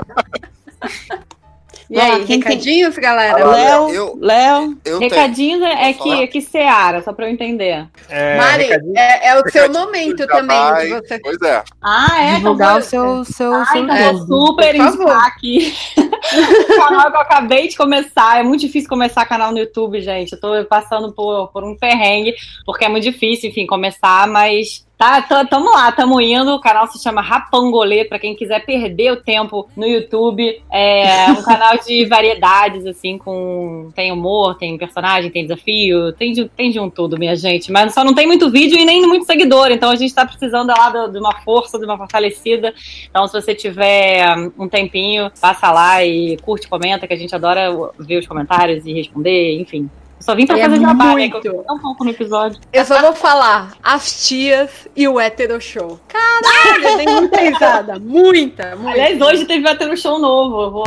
E aí, quem tem- recadinhos, galera? Léo, eu- Léo. Eu tenho. Recadinhos é, é que, é que Seara, só pra eu entender. É, Mari, é, é o seu Recadinhos momento também. vai. você... Pois é. Ah, é? Divulgar o então vou- seu, seu, Ah, seu então jogo. super Por favor. indicar aqui. o canal que eu acabei de começar. É muito difícil começar canal no YouTube, gente. Eu tô passando por, por um perrengue, porque é muito difícil, enfim, começar, mas. Tá, tamo lá, tamo indo. O canal se chama Rapangolê, pra quem quiser perder o tempo no YouTube. É um canal de variedades, assim, com. Tem humor, tem personagem, tem desafio, tem de, tem de um tudo, minha gente. Mas só não tem muito vídeo e nem muito seguidor. Então a gente tá precisando lá do- de uma força, de uma fortalecida. Então, se você tiver um tempinho, passa lá e curte, comenta, que a gente adora ver os comentários e responder, enfim. Só vim pra É fazer jabá, né? muito. Que eu tão pouco no episódio. Eu só vou falar as tias e o hétero show. Caralho, eu dei muita risada. Muita, muita. Aliás, hoje teve até no show novo. Eu vou.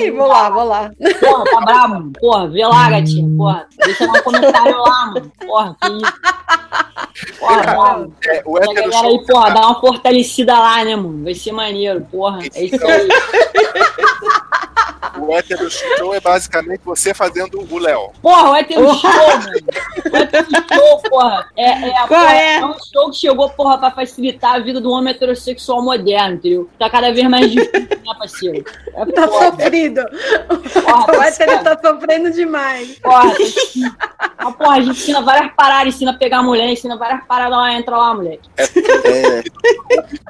eu- eu vou lá, vou lá. Porra, tá brabo? Porra, vê lá, gatinha. Porra, deixa no comentário lá, mano. Porra, que isso. Porra, brabo. É, o hétero galera show. aí, porra, dá uma fortalecida lá, né, mano? Vai ser maneiro, porra. É isso aí. O hétero show é basicamente você fazendo o Léo. Porra, o hétero show, mano. O hétero show, porra. É, é, porra, é? é um show que chegou, porra, pra facilitar a vida do homem heterossexual moderno, entendeu? Tá cada vez mais difícil, né, parceiro? É Tá sofrido. Porra, O hétero tá sofrendo demais. Porra, porra, a gente ensina várias paradas, ensina a pegar a mulher, ensina várias paradas lá, entra lá, moleque.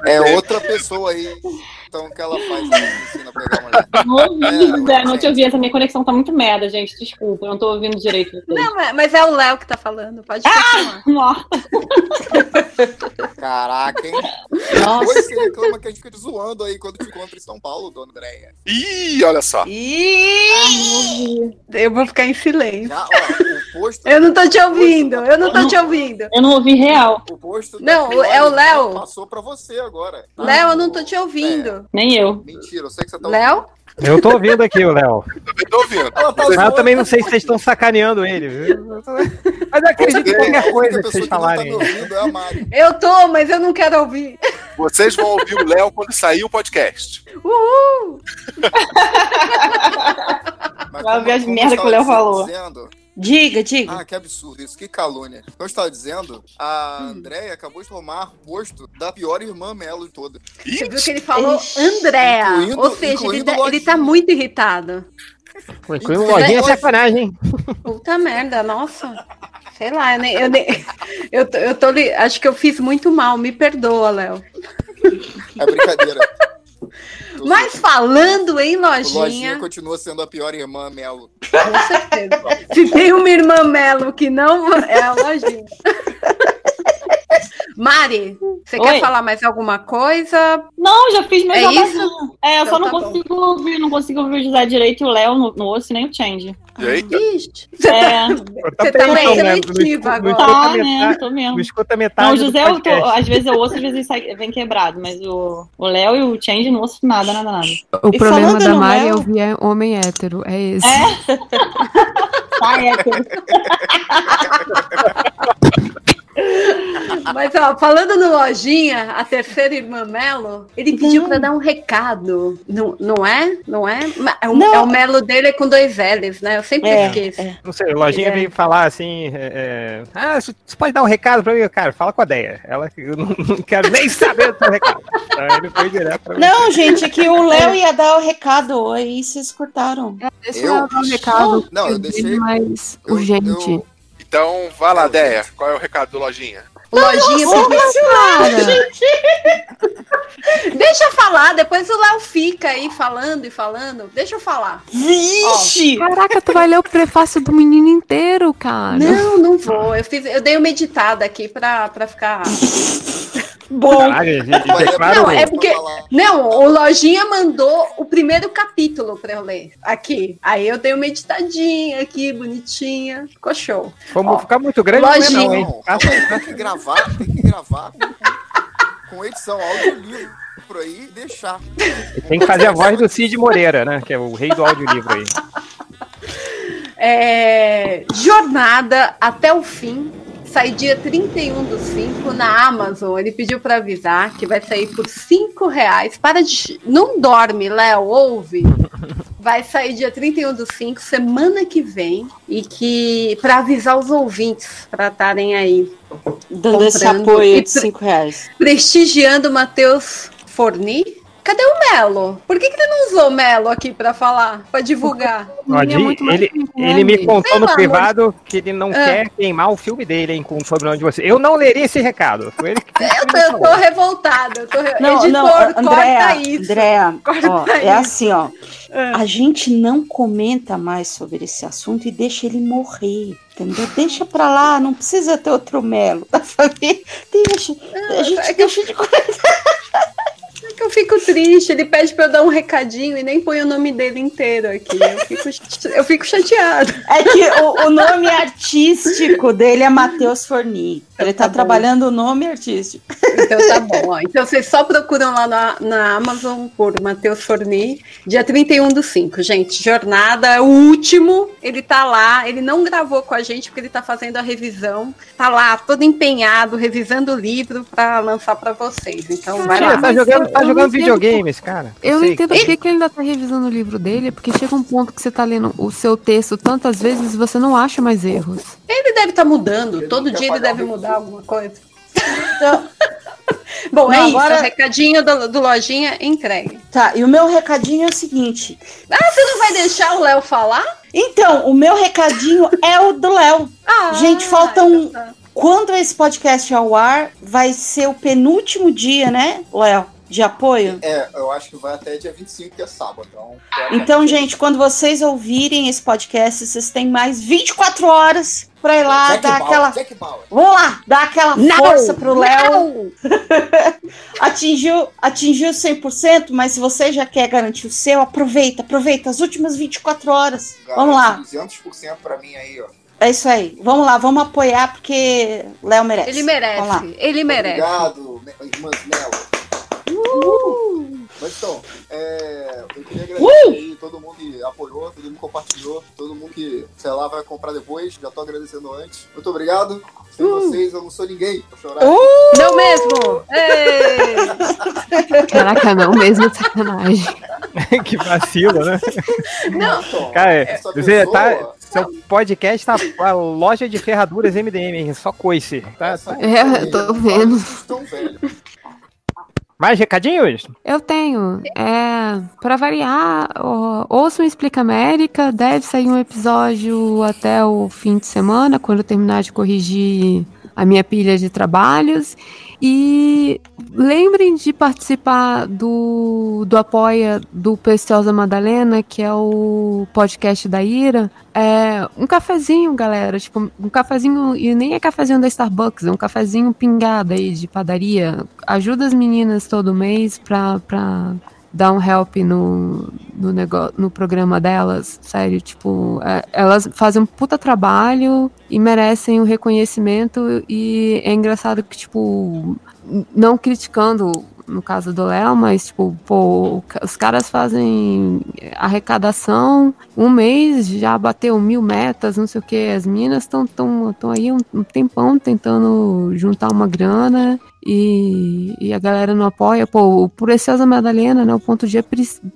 É, é outra pessoa aí. Então que ela faz né, ensina a pegar a mulher. Não ouvi, Zé, não te ouvi. Essa minha conexão tá muito merda, gente. Desculpa, eu não tô ouvindo direito. vocês. Não, mas- é o Léo que tá falando. Pode continuar. Nossa. Caraca, hein? Nossa. Depois você reclama que a gente fica te zoando aí quando te encontra em São Paulo, dona Andréia. Ih, olha só. Ih, eu vou ficar em silêncio. Já, ó, o posto. Eu não tô te ouvindo, eu não tô te ouvindo. Eu não ouvi real. O posto Não, é o Léo. Passou pra você agora. tá? Léo, eu não tô te ouvindo. Nem eu. Mentira, eu sei que você tá Léo? Eu tô ouvindo aqui, o Léo. Também tô ouvindo. Tá Mas eu também não sei se vocês estão sacaneando ele, viu? Mas eu acredito em A qualquer coisa que vocês que não tá falarem. ouvindo é a Mari. Eu tô, mas eu não quero ouvir. Vocês vão ouvir o Léo quando sair o podcast. Uhul! Vai como- ver as como merda eu que o Léo falou. Dizendo, Diga, diga. Ah, que absurdo isso, que calúnia. Como eu estava dizendo, a Andréia acabou de tomar rosto da pior irmã Melo de toda. Você viu que ele falou Andréa. Incluindo- Ou seja, ele, tá- ele tá muito irritado. Incluindo lojinha é sacanagem. Puta merda, nossa. Sei lá, eu nem. Eu, nem, eu, tô, eu tô Acho que eu fiz muito mal, me perdoa, Léo. É brincadeira. Mas falando em Lojinha lojinha, continua sendo a pior irmã Melo. com certeza. Se tem uma irmã Melo que não é a lojinha. Mari, você Oi. quer falar mais alguma coisa? Não, já fiz meu É jabazinho. isso? É, eu Então só não tá bom. consigo ouvir, não consigo ouvir o José direito e o Léo no, no osso e nem o Change. Eita. Você É. Você tá bem seletiva agora. Tá, né? Tô mesmo. Não escuta metade Não, o do José, eu tô, às vezes eu ouço, às vezes sai- vem quebrado, mas o Léo e o Change não ouço nada, nada, nada. O E problema da Mari é ouvir é homem hétero. É esse. Tá, é que- Mas ó, falando no lojinha, a terceira irmã Melo, ele pediu pra dar um recado. Não, não é? Não é? É o, Não. é o Melo dele é com dois L's, né? Eu sempre É, esqueço. Não sei, a lojinha é- veio falar assim. é, é, ah, você pode dar um recado pra mim? Cara, fala com a Deia. Ela, eu não, não quero nem saber do seu recado. Aí ele foi direto pra Não, gente, é que o Léo ia dar o recado, aí vocês cortaram. Deixa eu dar um recado Não, eu é deixei- mais urgente. Então, vai lá, Deia. Qual é o recado do Lojinha? Lojinha Senhora! Deixa eu falar, depois o Léo fica aí falando e falando. Deixa eu falar. Vixe! Caraca, tu vai ler o prefácio do menino inteiro, cara. Não, não vou. Eu, fiz, eu dei uma editada aqui pra, pra ficar. Bom. Caralho, gente, declaro- Não, é porque. Não, o Lojinha mandou o primeiro capítulo pra eu ler aqui. Aí eu dei uma editadinha aqui, bonitinha. Ficou show. Vamos ficar muito grande, não é Lojinha. não, hein? Não, aí, tem que gravar, tem que gravar com, com edição audiolivro por aí e deixar. Tem que fazer a voz do Cid Moreira, né? Que é o rei do audiolivro aí. É, Jornada até o fim. Sai dia 31 do 5 na Amazon. Ele pediu pra avisar que vai sair por 5 reais. Para de. Não dorme, Léo, ouve. Vai sair dia 31 do 5, semana que vem. E que. para avisar os ouvintes para estarem aí. Dando esse apoio de 5 reais. Prestigiando o Matheus Forni. Cadê o Melo? Por que, que ele não usou o Melo aqui pra falar? Pra divulgar? Ó, Di, ele, ele me contou Sei no lá, privado que ele não Ah. quer queimar o filme dele, hein, com o sobrenome de você. Eu não leria esse recado. Foi ele que Eu tô, eu tô revoltada. Eu tô re... Não, Editor, não, corta Andréa, isso. Andréa, ó, isso. é assim, ó. A gente não comenta mais sobre esse assunto e deixa ele morrer, entendeu? Deixa pra lá, não precisa ter outro Melo da família. Deixa, a gente é que eu- deixa de É que eu fico triste. Ele pede pra eu dar um recadinho e nem põe o nome dele inteiro aqui. Eu fico, eu fico chateada. É que o, o nome artístico dele é Matheus Forni. Ele tá, bom. trabalhando o nome artístico. Então tá bom. Ó. Então vocês só procuram lá na, na Amazon por Matheus Forni, dia 31 do 5. Gente, jornada, o último, ele tá lá. Ele não gravou com a gente porque ele tá fazendo a revisão. Tá lá, todo empenhado, revisando o livro pra lançar pra vocês. Então vai lá. tá jogando, tá não jogando entendo videogame, esse cara. Eu não sei. entendo por que, que ele ainda tá revisando o livro dele, é porque chega um ponto que você tá lendo o seu texto tantas vezes e você não acha mais erros. Ele deve estar mudando. Todo dia ele deve mudar alguma coisa. Então... Bom, Não, é isso. agora- O recadinho do, do lojinha entregue. Tá, e o meu recadinho é o seguinte. Ah, você não vai deixar o Léo falar? Então, o meu recadinho é o do Léo. Ah, Gente, faltam. Quando esse podcast ao ar, vai ser o penúltimo dia, né, Léo? De apoio? É, eu acho que vai até dia 25, que é sábado. Então, Então, gente, quando vocês ouvirem esse podcast, vocês têm mais 24 horas pra ir lá Jack dar Bauer, aquela. Jack Bauer. Vamos lá, dar aquela Não, força pro Léo. atingiu, atingiu 100%, mas se você já quer garantir o seu, aproveita, aproveita as últimas 24 horas. Vamos lá. 200% pra mim aí, ó. É isso aí. Vamos lá, vamos apoiar porque Léo merece. Ele merece. Vamos lá. Ele merece. Obrigado, irmãs Melo. Mas então, é, eu queria agradecer aí todo mundo que apoiou, todo mundo que compartilhou, todo mundo que, sei lá, vai comprar depois. Já tô agradecendo antes. Muito obrigado. Sem vocês, eu não sou ninguém pra chorar. Não mesmo? Caraca, não mesmo, é sacanagem. que vacilo, né? Não. Cara, Essa você pessoa- tá, Seu podcast tá a loja de ferraduras MDM, hein? só coice. Tá, tá. É, eu tô vendo. Tão velho. Mais recadinhos? Eu tenho. É, para variar, ó, ouçam Explica América. Deve sair um episódio até o fim de semana, quando eu terminar de corrigir a minha pilha de trabalhos. E lembrem de participar do, do Apoia do Preciosa Madalena, que é o podcast da Ira. É um cafezinho, galera. Tipo, um cafezinho, e nem é cafezinho da Starbucks, é um cafezinho pingado aí de padaria. Ajuda as meninas todo mês pra, pra dar um help no, no, negócio, no programa delas, sério, tipo, é, elas fazem um puta trabalho e merecem o reconhecimento e é engraçado que, tipo, não criticando no caso do Léo, mas tipo, pô, os caras fazem arrecadação, um mês já bateu mil metas, não sei o que, as minas estão tão, tão aí um, um tempão tentando juntar uma grana e, e a galera não apoia. Pô, o Preciosa Madalena, né, o Ponto G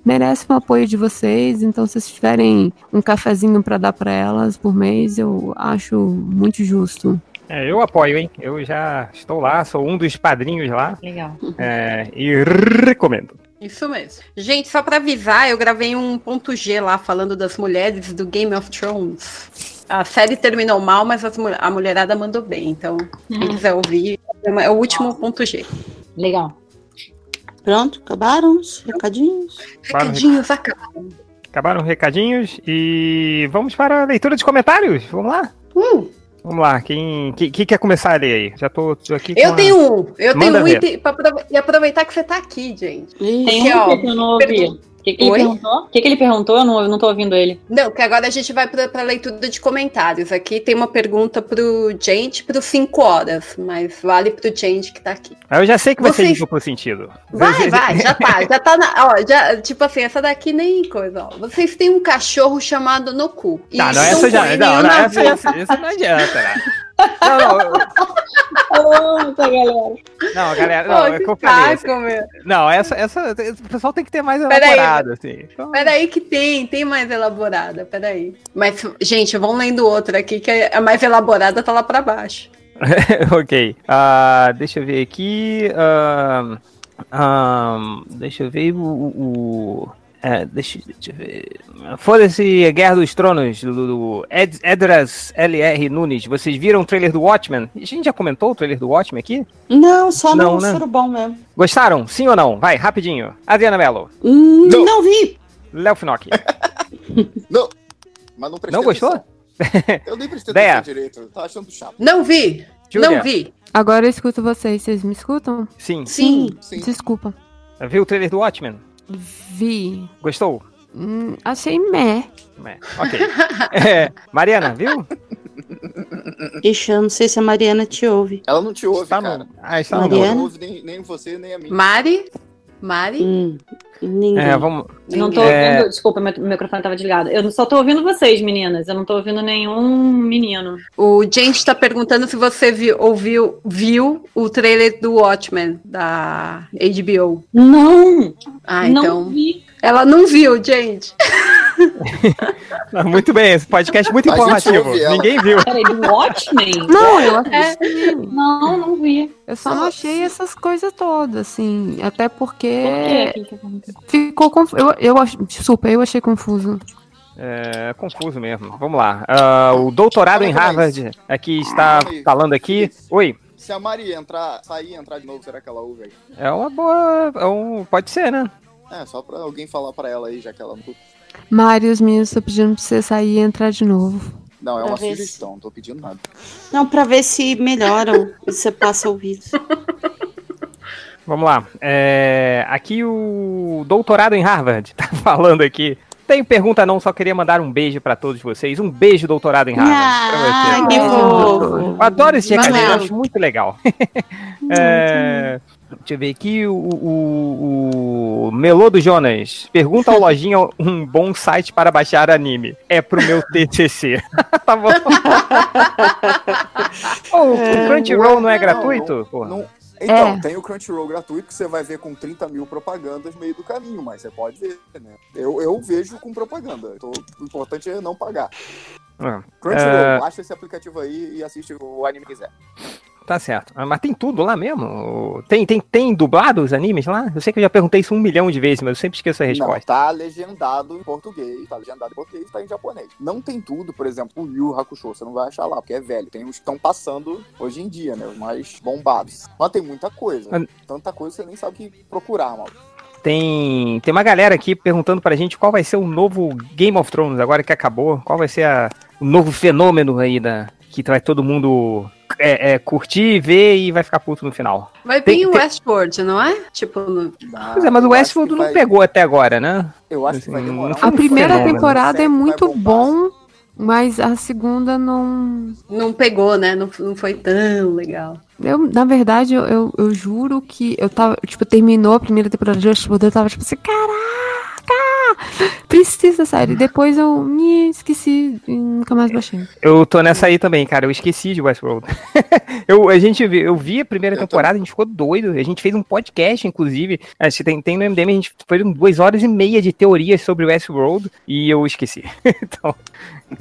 merece um apoio de vocês, então se vocês tiverem um cafezinho para dar para elas por mês, eu acho muito justo. É, eu apoio, hein? Eu já estou lá, sou um dos padrinhos lá. Legal. É, e recomendo. Isso mesmo. Gente, só pra avisar, eu gravei um ponto G lá falando das mulheres do Game of Thrones. A série terminou mal, mas as a mulherada mandou bem. Então, quem quiser ouvir, é o último ponto G. Legal. Pronto, acabaram os recadinhos? Acabaram os Recadinhos acabaram. Acabaram os recadinhos e vamos para a leitura de comentários. Vamos lá? Vamos lá, quem, quem, quem quer começar a ler aí? Já tô, tô aqui com Eu a- tenho um. Eu Manda tenho um e, te- pra aprove- e aproveitar que você tá aqui, gente. Tem Porque, um ó, que eu não ouvi. Que, que ele Oi? perguntou? O que, que ele perguntou? Eu não, eu não tô ouvindo ele. Não, que agora a gente vai pra, pra leitura de comentários. Aqui tem uma pergunta pro gente pro 5 horas, mas vale pro gente que tá aqui. Ah, Eu já sei que vai ser Vocês- duplo sentido. Vai, vai, já tá, já tá na. Ó, já, tipo assim, essa daqui nem coisa, ó. Vocês têm um cachorro chamado Noku. e Tá, não, essa já. Não, não, essa, essa, essa não adianta, né? Não, não, eu- Nossa, galera. não, galera, não, Pô, é o que que eu falei. saco. Não, essa, essa. O pessoal tem que ter mais Peraí. elaborado, assim. Então, Peraí que tem, tem mais elaborada, peraí. Mas, gente, vamos lendo outra aqui, que a mais elaborada tá lá pra baixo. ok. Ah, deixa eu ver aqui. ah, ah, deixa eu ver o. o- o- é, deixa, deixa eu ver. Foda-se, Guerra dos Tronos, do, do Ed, Edras LR Nunes. Vocês viram o trailer do Watchmen? A gente já comentou o trailer do Watchmen aqui? Não, só Não, no né? surubom mesmo. Gostaram? Sim ou não? Vai, rapidinho. Adriana Mello. Hum, não. vi. Léo Finocchi. Não, mas não prestei Não gostou? atenção. Eu nem prestei atenção direito. Eu tava achando chato. Não vi! Júlia. Não vi! Agora eu escuto vocês. Vocês me escutam? Sim. Sim. Desculpa. Viu o trailer do Watchmen? Vi. Gostou? Hum, achei meh. É, ok. É, Mariana, viu? Ixi, eu não sei se a Mariana te ouve. Ela não te ouve, cara. Ah, está Ela no não Mariana? ouve nem, nem você, nem a mim. Mari? Mari? Hum, ninguém. É, vamos. Não tô É. ouvindo. Desculpa, meu, meu microfone tava desligado. Eu só tô ouvindo vocês, meninas. Eu não tô ouvindo nenhum menino. O gente tá perguntando se você viu, ouviu, viu o trailer do Watchmen da HBO. Não! Ah, Não então. vi. Ela não viu, gente. Muito bem, esse podcast é muito informativo. Ninguém viu. Peraí, do Watchmen? Não, eu É. assisti. Não, não vi. Eu só não achei essas coisas todas, assim. Até porque. Por que? Ficou confuso. Eu, eu ach... Desculpa, eu achei confuso. É confuso mesmo. Vamos lá. Ah, o doutorado em Harvard aqui está Calma aí. falando aqui. Oi. Se a Mari entrar, sair e entrar de novo, será que ela ouve aí? É uma boa. É um, pode ser, né? É, só pra alguém falar pra ela aí, já que ela não. Mário, os meninos estão pedindo pra você sair e entrar de novo. Não, é Pra uma ver se- sugestão, não tô pedindo nada. Não, pra ver se melhoram. se você passa a ouvir. Vamos lá. É, aqui o doutorado em Harvard tá falando aqui. Tem pergunta não, só queria mandar um beijo pra todos vocês. Um beijo, doutorado em Harvard. pra você. Ah, que fofo. Eu adoro esse recadinho, acho muito legal. É, deixa eu ver aqui, o, o, o Melô do Jonas. Pergunta ao Lojinha um bom site para baixar anime. É pro meu TCC. tá bom. Ô, o Crunchyroll não é gratuito? Porra. Não- Então, É. tem o Crunchyroll gratuito que você vai ver com 30 mil propagandas no meio do caminho, mas você pode ver, né? Eu, eu vejo com propaganda. Então, o importante é não pagar. Crunchyroll, É, baixa esse aplicativo aí e assiste o anime que quiser. Tá certo. Ah, Mas tem tudo lá mesmo? Tem, tem, tem dublado os animes lá? Eu sei que eu já perguntei isso um milhão de vezes, mas eu sempre esqueço a Não, resposta. tá legendado em português, tá legendado em português, tá em japonês. Não tem tudo, por exemplo, o Yu Hakusho, você não vai achar lá, porque é velho. Tem os que estão passando hoje em dia, né, os mais bombados. Mas tem muita coisa, Mas- tanta coisa que você nem sabe o que procurar, mal. Tem, tem uma galera aqui perguntando pra gente qual vai ser o novo Game of Thrones agora que acabou. Qual vai ser a- o novo fenômeno aí da, que vai todo mundo é, é, curtir, ver e vai ficar puto no final. Vai Tem- vir o tem- Westworld, não é? Tipo, no... Pois é, mas o Westworld não pegou até agora, né? Eu acho que vai Assim, demorar. A primeira fenômeno. temporada é muito bom, mas a segunda não. Não pegou, né? Não, não foi tão legal. Eu, na verdade, eu, eu, eu juro que eu tava, tipo, terminou a primeira temporada de Westworld, eu tava tipo assim, caraca! Precisa da série. Depois eu me esqueci e nunca mais baixei. Eu tô nessa aí também, cara. Eu esqueci de Westworld. eu, a gente vi, eu vi a primeira temporada, a gente ficou doido. A gente fez um podcast, inclusive. Acho que tem, tem no MDM, a gente foi duas horas e meia de teorias sobre Westworld e eu esqueci. então.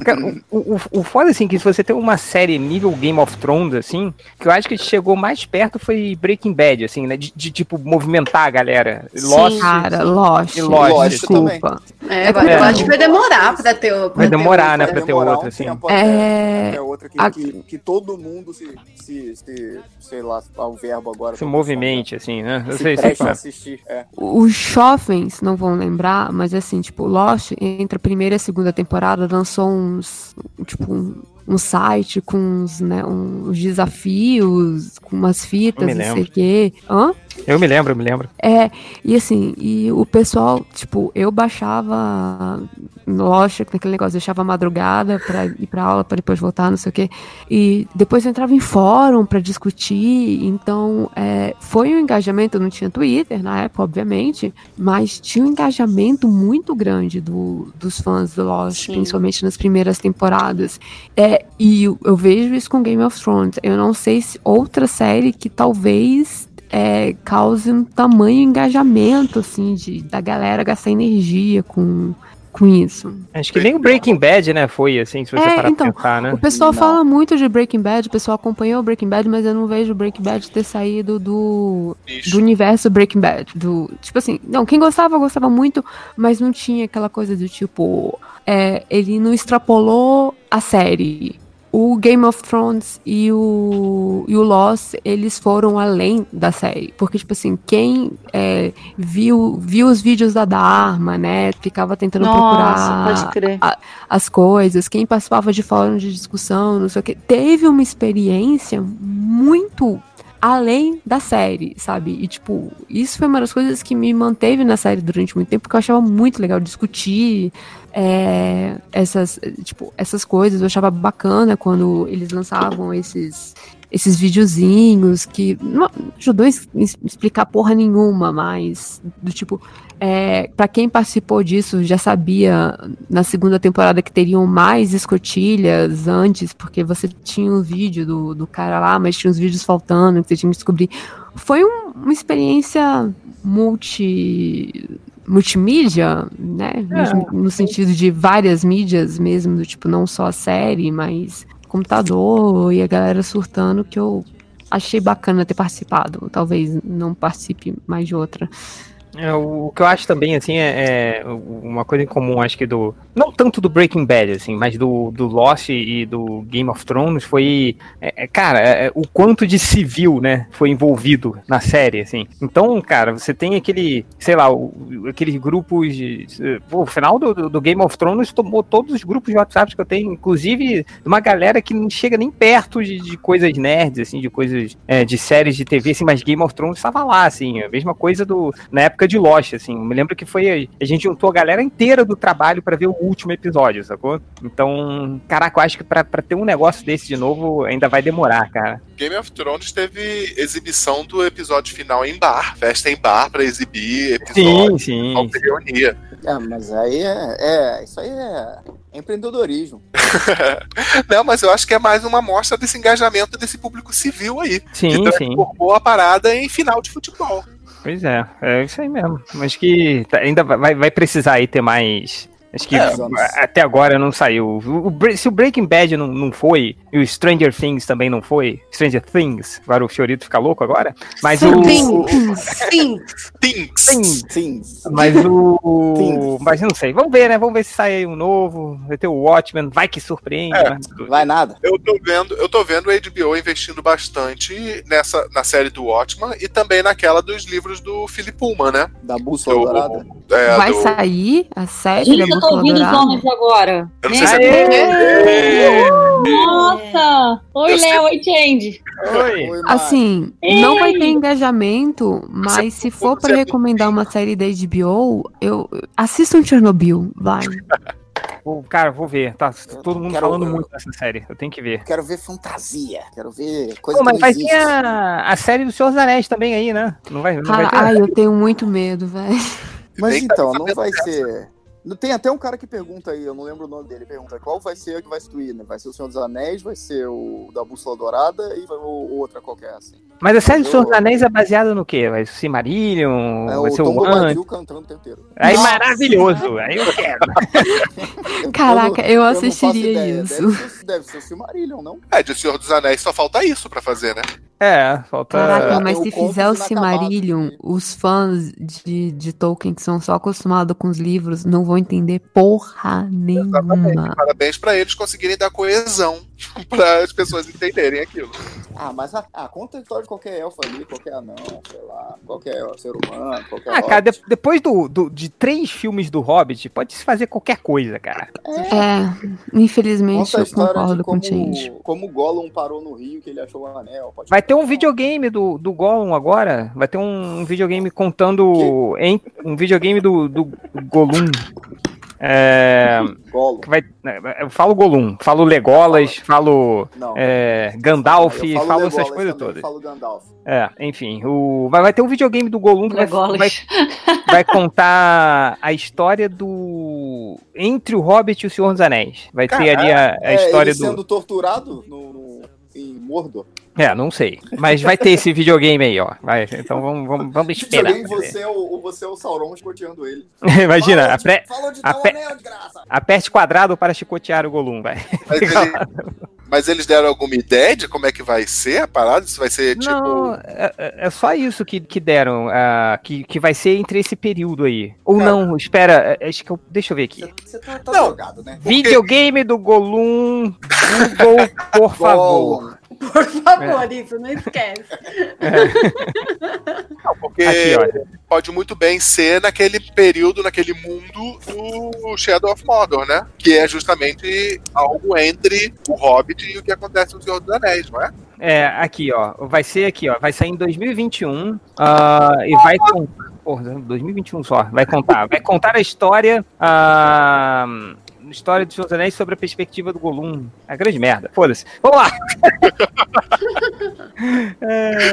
Cara, o, o, o foda, assim, que se você tem uma série nível Game of Thrones, assim, que eu acho que chegou mais perto foi Breaking Bad, assim, né? De, de, tipo, movimentar a galera. Lost. Cara, Lost. e Lost. Lost desculpa. É, É vai, porque- eu acho que vai demorar pra ter o. Vai demorar, né, Vai pra ter outra, assim. É, até outra que, a- que, que todo mundo se, se, se, sei lá, o verbo agora. Se movimente, assim, né? Eu Se sei, sei preste qual a é. assistir. É. Os jovens não vão lembrar, mas assim, tipo, Lost, entre a primeira e a segunda temporada, lançou uns, tipo, um, um site com uns, né, uns desafios, com umas fitas, não sei o quê. Hã? Eu me lembro, eu me lembro. É, e assim, e o pessoal, tipo, eu baixava Lost, naquele negócio, deixava a madrugada pra ir pra aula, pra depois voltar, não sei o quê. E depois eu entrava em fórum pra discutir, então é, foi um engajamento, eu não tinha Twitter na época, obviamente, mas tinha um engajamento muito grande do, dos fãs do Lost, principalmente nas primeiras temporadas. É, e eu, eu vejo isso com Game of Thrones. Eu não sei se outra série que talvez é, cause um tamanho engajamento, assim, de, da galera gastar energia com, com isso. Acho que nem o Breaking Bad, né, foi assim, se você É, parar então, pra pensar, né? O pessoal fala muito de Breaking Bad, o pessoal acompanhou o Breaking Bad, mas eu não vejo o Breaking Bad ter saído do, do universo Breaking Bad. Do, tipo assim, não, quem gostava, gostava muito, mas não tinha aquela coisa do tipo. é, ele não extrapolou a série. O Game of Thrones e o, e o Lost, eles foram além da série. Porque, tipo assim, quem é, viu, viu os vídeos da Dharma, né? Ficava tentando Nossa, procurar a- as coisas, quem participava de fórum de discussão, não sei o que, teve uma experiência muito além da série, sabe? E, tipo, isso foi uma das coisas que me manteve na série durante muito tempo, porque eu achava muito legal discutir é, essas, tipo, essas coisas. Eu achava bacana quando eles lançavam esses esses videozinhos que não ajudou a explicar porra nenhuma, mas do tipo, é, para quem participou disso já sabia na segunda temporada que teriam mais escotilhas antes, porque você tinha um vídeo do, do cara lá, mas tinha uns vídeos faltando que você tinha que descobrir. Foi um- uma experiência multi multimídia, né? No, no sentido de várias mídias mesmo, do tipo, não só a série, mas computador e a galera surtando que eu achei bacana ter participado. Talvez não participe mais de outra. É, o, que eu acho também, assim, é, é uma coisa em comum, acho que do. Não tanto do Breaking Bad, assim, mas do, do Lost e do Game of Thrones foi. é, é, cara, é, o quanto de civil, né, foi envolvido na série, assim. Então, cara, você tem aquele, sei lá, aqueles grupos. De, pô, o final do, do- Game of Thrones tomou todos os grupos de WhatsApp que eu tenho, inclusive uma galera que não chega nem perto de, de coisas nerds, assim, de coisas é, de séries de TV, assim, mas Game of Thrones estava lá, assim, a mesma coisa do na época de Lost, assim. Eu me lembro que foi a gente juntou a galera inteira do trabalho para ver o último episódio, sacou? Então, caraca, eu acho que pra pra ter um negócio desse de novo ainda vai demorar, cara. Game of Thrones teve exibição do episódio final em bar, festa em bar pra exibir episódio. Sim, sim. Reunia. É, mas aí é, é. Isso aí é empreendedorismo. Não, mas eu acho que é mais uma amostra desse engajamento desse público civil aí. Sim, que sim. transformou a parada em final de futebol. Pois é, é isso aí mesmo. Mas que tá- ainda vai, vai precisar aí ter mais Acho que É. até agora não saiu. O- o se o Breaking Bad não, não foi, e o Stranger Things também não foi, Stranger Things, agora o Fiorito fica louco agora, mas o... Sim, sim. Things. Sim. Mas o... Mas eu não sei, vamos ver, né? Vamos ver se sai aí um novo, vai ter o Watchmen, vai que surpreende. É. mas- Vai nada. Eu tô vendo, eu tô vendo o HBO investindo bastante nessa na série do Watchman e também naquela dos livros do Philip Pullman, né? Da bússola Do- dourada. é, Vai do- sair a série eu tô ouvindo os nomes agora. Eu não sei se Aê! é Nossa! Oi, Eu sei- Léo, oi, Change. Oi. Assim, Ei! não vai ter engajamento, mas se for pra você- recomendar uma série da HBO, eu assistam Chernobyl, vai. Pô, Cara, vou ver, tá todo mundo quero- falando muito dessa série, eu tenho que ver. Quero ver fantasia. Quero ver coisa Pô, que mas vai ter a, a série do Senhor dos Anéis também aí, né? Não vai, não vai Cara, ter? ai, eu tenho muito medo, velho. Mas então, não vai ser. Tem até um cara que pergunta aí, eu não lembro o nome dele, pergunta qual vai ser o que vai substituir, né? Vai ser o Senhor dos Anéis, vai ser o da Bússola Dourada e vai, ou outra qualquer, assim. Mas a série do Eu- Senhor dos Anéis é baseada no quê? Vai ser Silmarillion? É vai o ser Tom o? Bombadil cantando o tempo inteiro. Aí Nossa! maravilhoso, aí eu quero. Caraca, eu faço assistiria ideia. isso. Deve ser, deve ser o Silmarillion, não? É, de Senhor dos Anéis só falta isso pra fazer, né? É, falta. Caraca, mas tem se fizer o Silmarillion, os fãs de, de Tolkien que são só acostumados com os livros não vão entender porra nenhuma. Parabéns pra eles conseguirem dar coesão pra as pessoas entenderem aquilo. Ah, mas ah, ah, conta a história de qualquer elfo ali, qualquer anão, sei lá, qualquer ser humano, qualquer. Ah, cara, de- depois do, do- de três filmes do Hobbit, pode se fazer qualquer coisa, cara. É, infelizmente Conta a eu concordo de com o como, Change. como o Gollum parou no rio, que ele achou o anel. Pode Vai ter um videogame do, do Gollum agora. Vai ter um, um videogame contando. Em, um videogame do, do Gollum. É, que vai, eu falo Gollum, falo Legolas, falo é, Gandalf, Eu falo falo Legolas essas coisas todas. falo Gandalf. É, enfim, o, vai, vai ter um videogame do Gollum que vai, vai, vai contar a história do. Entre o Hobbit e o Senhor dos Anéis. Vai ter ali a, a É, história ele do. sendo torturado no, no- em Mordor. É, não sei. Mas vai ter esse videogame aí, ó. Vai, então vamos, vamos, vamos esperar. Você é, o, você é o Sauron escoteando ele. Imagina, apre- de, falou de tal ape- anel, desgraça. aperte quadrado para chicotear o Gollum, vai. Mas, ele- mas eles deram alguma ideia de como é que vai ser a parada? Se vai ser tipo. Não, é, é- é só isso que, que deram, ah, que, que vai ser entre esse período aí. Ou não, espera, é- acho que eu, deixa eu ver aqui. Você tá, tá Não. drogado, né? Videogame do Gollum, Google, por favor. Por favor, isso, não esquece. Não, porque Aqui, olha. pode muito bem ser naquele período, naquele mundo do Shadow of Mordor, né? Que é justamente algo entre o Hobbit e o que acontece no Senhor dos Anéis, não é? É, aqui, ó. Vai ser aqui, ó. Vai sair em 2021 ah, e vai contar. Porra, 2021 só. Vai contar. Vai contar a história. A história dos Senhor dos Anéis sobre a perspectiva do Gollum. É grande merda. Foda-se. Vamos lá. É,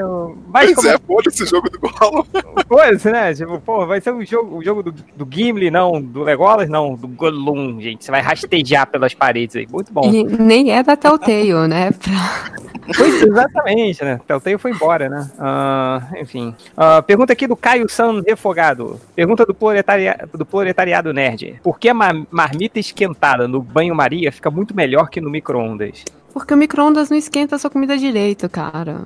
vai Pois como- é, foda esse jogo do Gollum. Foda-se, né? Tipo, pô, vai ser um jogo, um jogo do, do Gimli, não. Do Legolas, não. Do Gollum, gente. Você vai rastejar pelas paredes aí. Muito bom. E nem é da Telltale, né? Pra- Pois, exatamente, né? Telltale foi embora, né? Ah, enfim. Ah, pergunta aqui do Caio San Refogado. Pergunta do, proletaria, do proletariado nerd. Por que a ma- marmita esquentada no banho-maria fica muito melhor que no micro-ondas? Porque o micro-ondas não esquenta a sua comida direito, cara.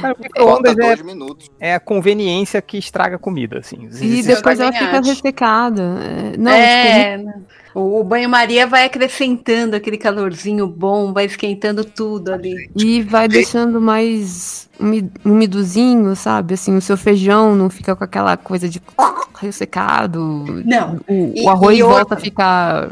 Cara, o micro-ondas é, dois minutos. é a conveniência que estraga a comida, assim. E depois ela fica acho. ressecada. É, Não, é, o o banho-maria vai acrescentando aquele calorzinho bom, vai esquentando tudo ali. E vai deixando mais umi- umidozinho, sabe? Assim, o seu feijão não fica com aquela coisa de ressecado. Não. O, E- o arroz volta outra- a ficar.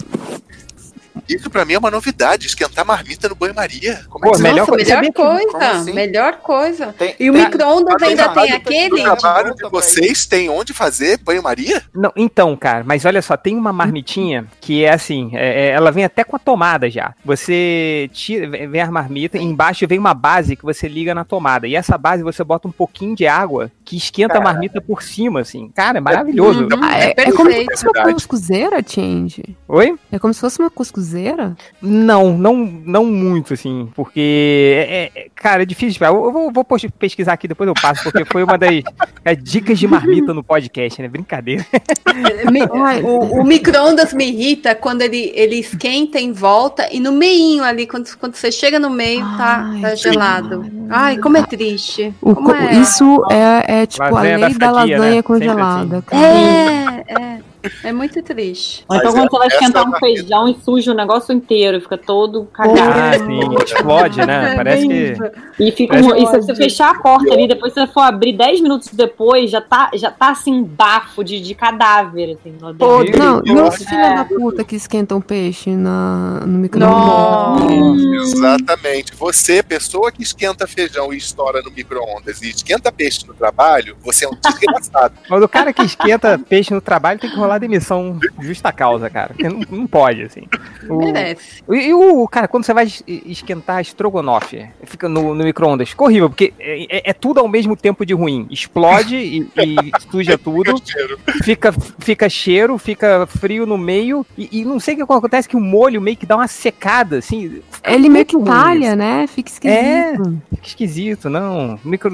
Isso pra mim é uma novidade, esquentar marmita no banho-maria. Como é Pô, melhor Nossa, coisa- melhor sabia coisa, assim? melhor coisa. Tem- E o micro-ondas ainda tem aquele. no trabalho de vocês tem onde fazer banho-maria? Não, então, cara, mas olha só, tem uma marmitinha que é assim, é- é- ela vem até com a tomada já. Você tira, vem a marmita, e embaixo vem uma base que você liga na tomada. E essa base você bota um pouquinho de água que esquenta a marmita por cima, assim. Cara, é maravilhoso. Uhum. É, É é como se fosse uma cuscuzeira, Change. Oi? É como se fosse uma cuscuzeira. Topzera? Não, não, não muito, assim, porque, é, é- cara, é difícil. de- Eu, eu vou, vou pesquisar aqui, depois eu passo, porque foi uma das é, dicas de marmita no podcast, né? Brincadeira. Me- o, o micro-ondas me irrita quando ele, ele esquenta em volta e no meinho ali, quando, quando você chega no meio, tá, tá gelado. Ai, como é triste. O Como co- é? Isso é, é tipo Lasanha a da lei da franquia, lasanha né? congelada. cara. É, é. É muito triste. Ou então quando você vai esquentar é um feijão e suja o negócio inteiro, fica todo Ah, cagado. sim, explode, né? Parece que. E fica um, e se você fechar a porta ali, depois você for abrir 10 minutos depois, já tá, já tá assim, um bafo de, de cadáver, assim. Não, É. não os filha da puta que esquentam peixe na, no micro-ondas. Exatamente. Você, pessoa que esquenta feijão e estoura no micro-ondas e esquenta peixe no trabalho, você é um desgraçado. Mas o cara que esquenta peixe no trabalho tem que rolar demissão justa causa, cara. Porque Não, não pode, assim. O- Merece. E, e o, cara, quando você vai es- esquentar estrogonofe, fica no, no micro-ondas, fica horrível, porque é, é- é tudo ao mesmo tempo de ruim. Explode e, e suja tudo, fica, fica cheiro, fica frio no meio, e, e não sei o que acontece, que o molho meio que dá uma secada, assim. Ele meio que talha, né? Fica É, esquisito. fica esquisito, não. Micro,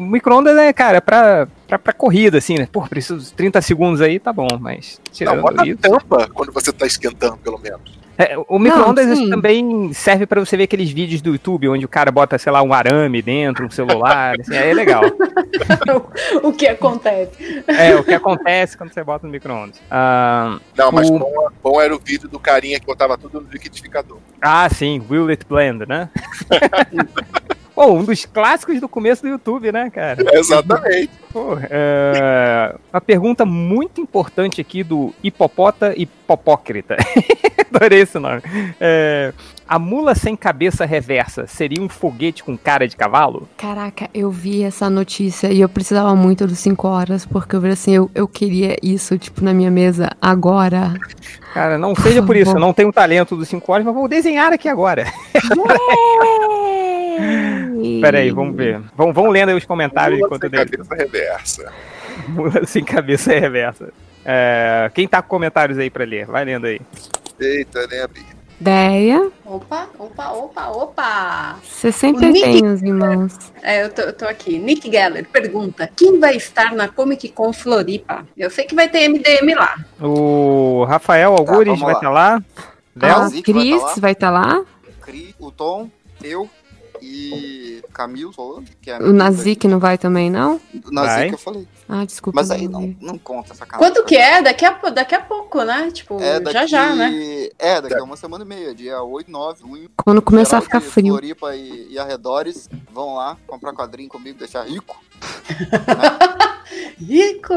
micro-ondas é, cara, é pra, pra, pra corrida, assim, né? Pô, preciso de 30 segundos aí, tá bom, mas Não, tirando bota isso. tampa quando você tá esquentando, pelo menos. É, o micro-ondas Não, também serve pra você ver aqueles vídeos do YouTube onde o cara bota, sei lá, um arame dentro, um celular, assim, aí é legal. o que acontece? É, o que acontece quando você bota no micro-ondas. Ah, Não, mas o- bom, bom era o vídeo do carinha que botava tudo no liquidificador. Ah, sim, Will It Blend, né? Pô, um dos clássicos do começo do YouTube, né, cara? Exatamente. Pô, é, Uma pergunta muito importante aqui do Hipopota Hipopócrita. Adorei esse nome. É, A mula sem cabeça reversa seria um foguete com cara de cavalo? Caraca, eu vi essa notícia e eu precisava muito dos 5 horas, porque eu vi assim, eu, eu queria isso, tipo, na minha mesa agora. Cara, não seja por isso, eu não tenho talento dos 5 horas, mas vou desenhar aqui agora. Pera aí, vamos ver. Vamos, vamos lendo aí os comentários Mula enquanto sem cabeça reversa. Mula sem cabeça reversa. É, quem tá com comentários aí pra ler? Vai lendo aí. Eita, né, Bia? Ideia. Opa, opa, opa, opa. Você sempre O Nick- tem os irmãos. É, eu tô, eu tô aqui. Nick Geller pergunta: quem vai estar na Comic Con Floripa? Eu sei que vai ter MDM lá. O Rafael Algures vamos vai lá. estar lá. A Léo? Nazik vai Cris tá lá. vai estar lá. Cri, o Tom, eu e Camilo Solano, que é O Nazik não vai também, não? O Nazik Vai. eu falei. Ah, desculpa. Mas aí não não, conta essa cara. Quando que é? Daqui a, daqui a pouco, né? Tipo, É daqui, já já, né? É, daqui a uma semana e meia, dia 8, 9, junho. Quando começar a ficar frio. Floripa e, e arredores, vão lá comprar quadrinho comigo, deixar rico. Rico!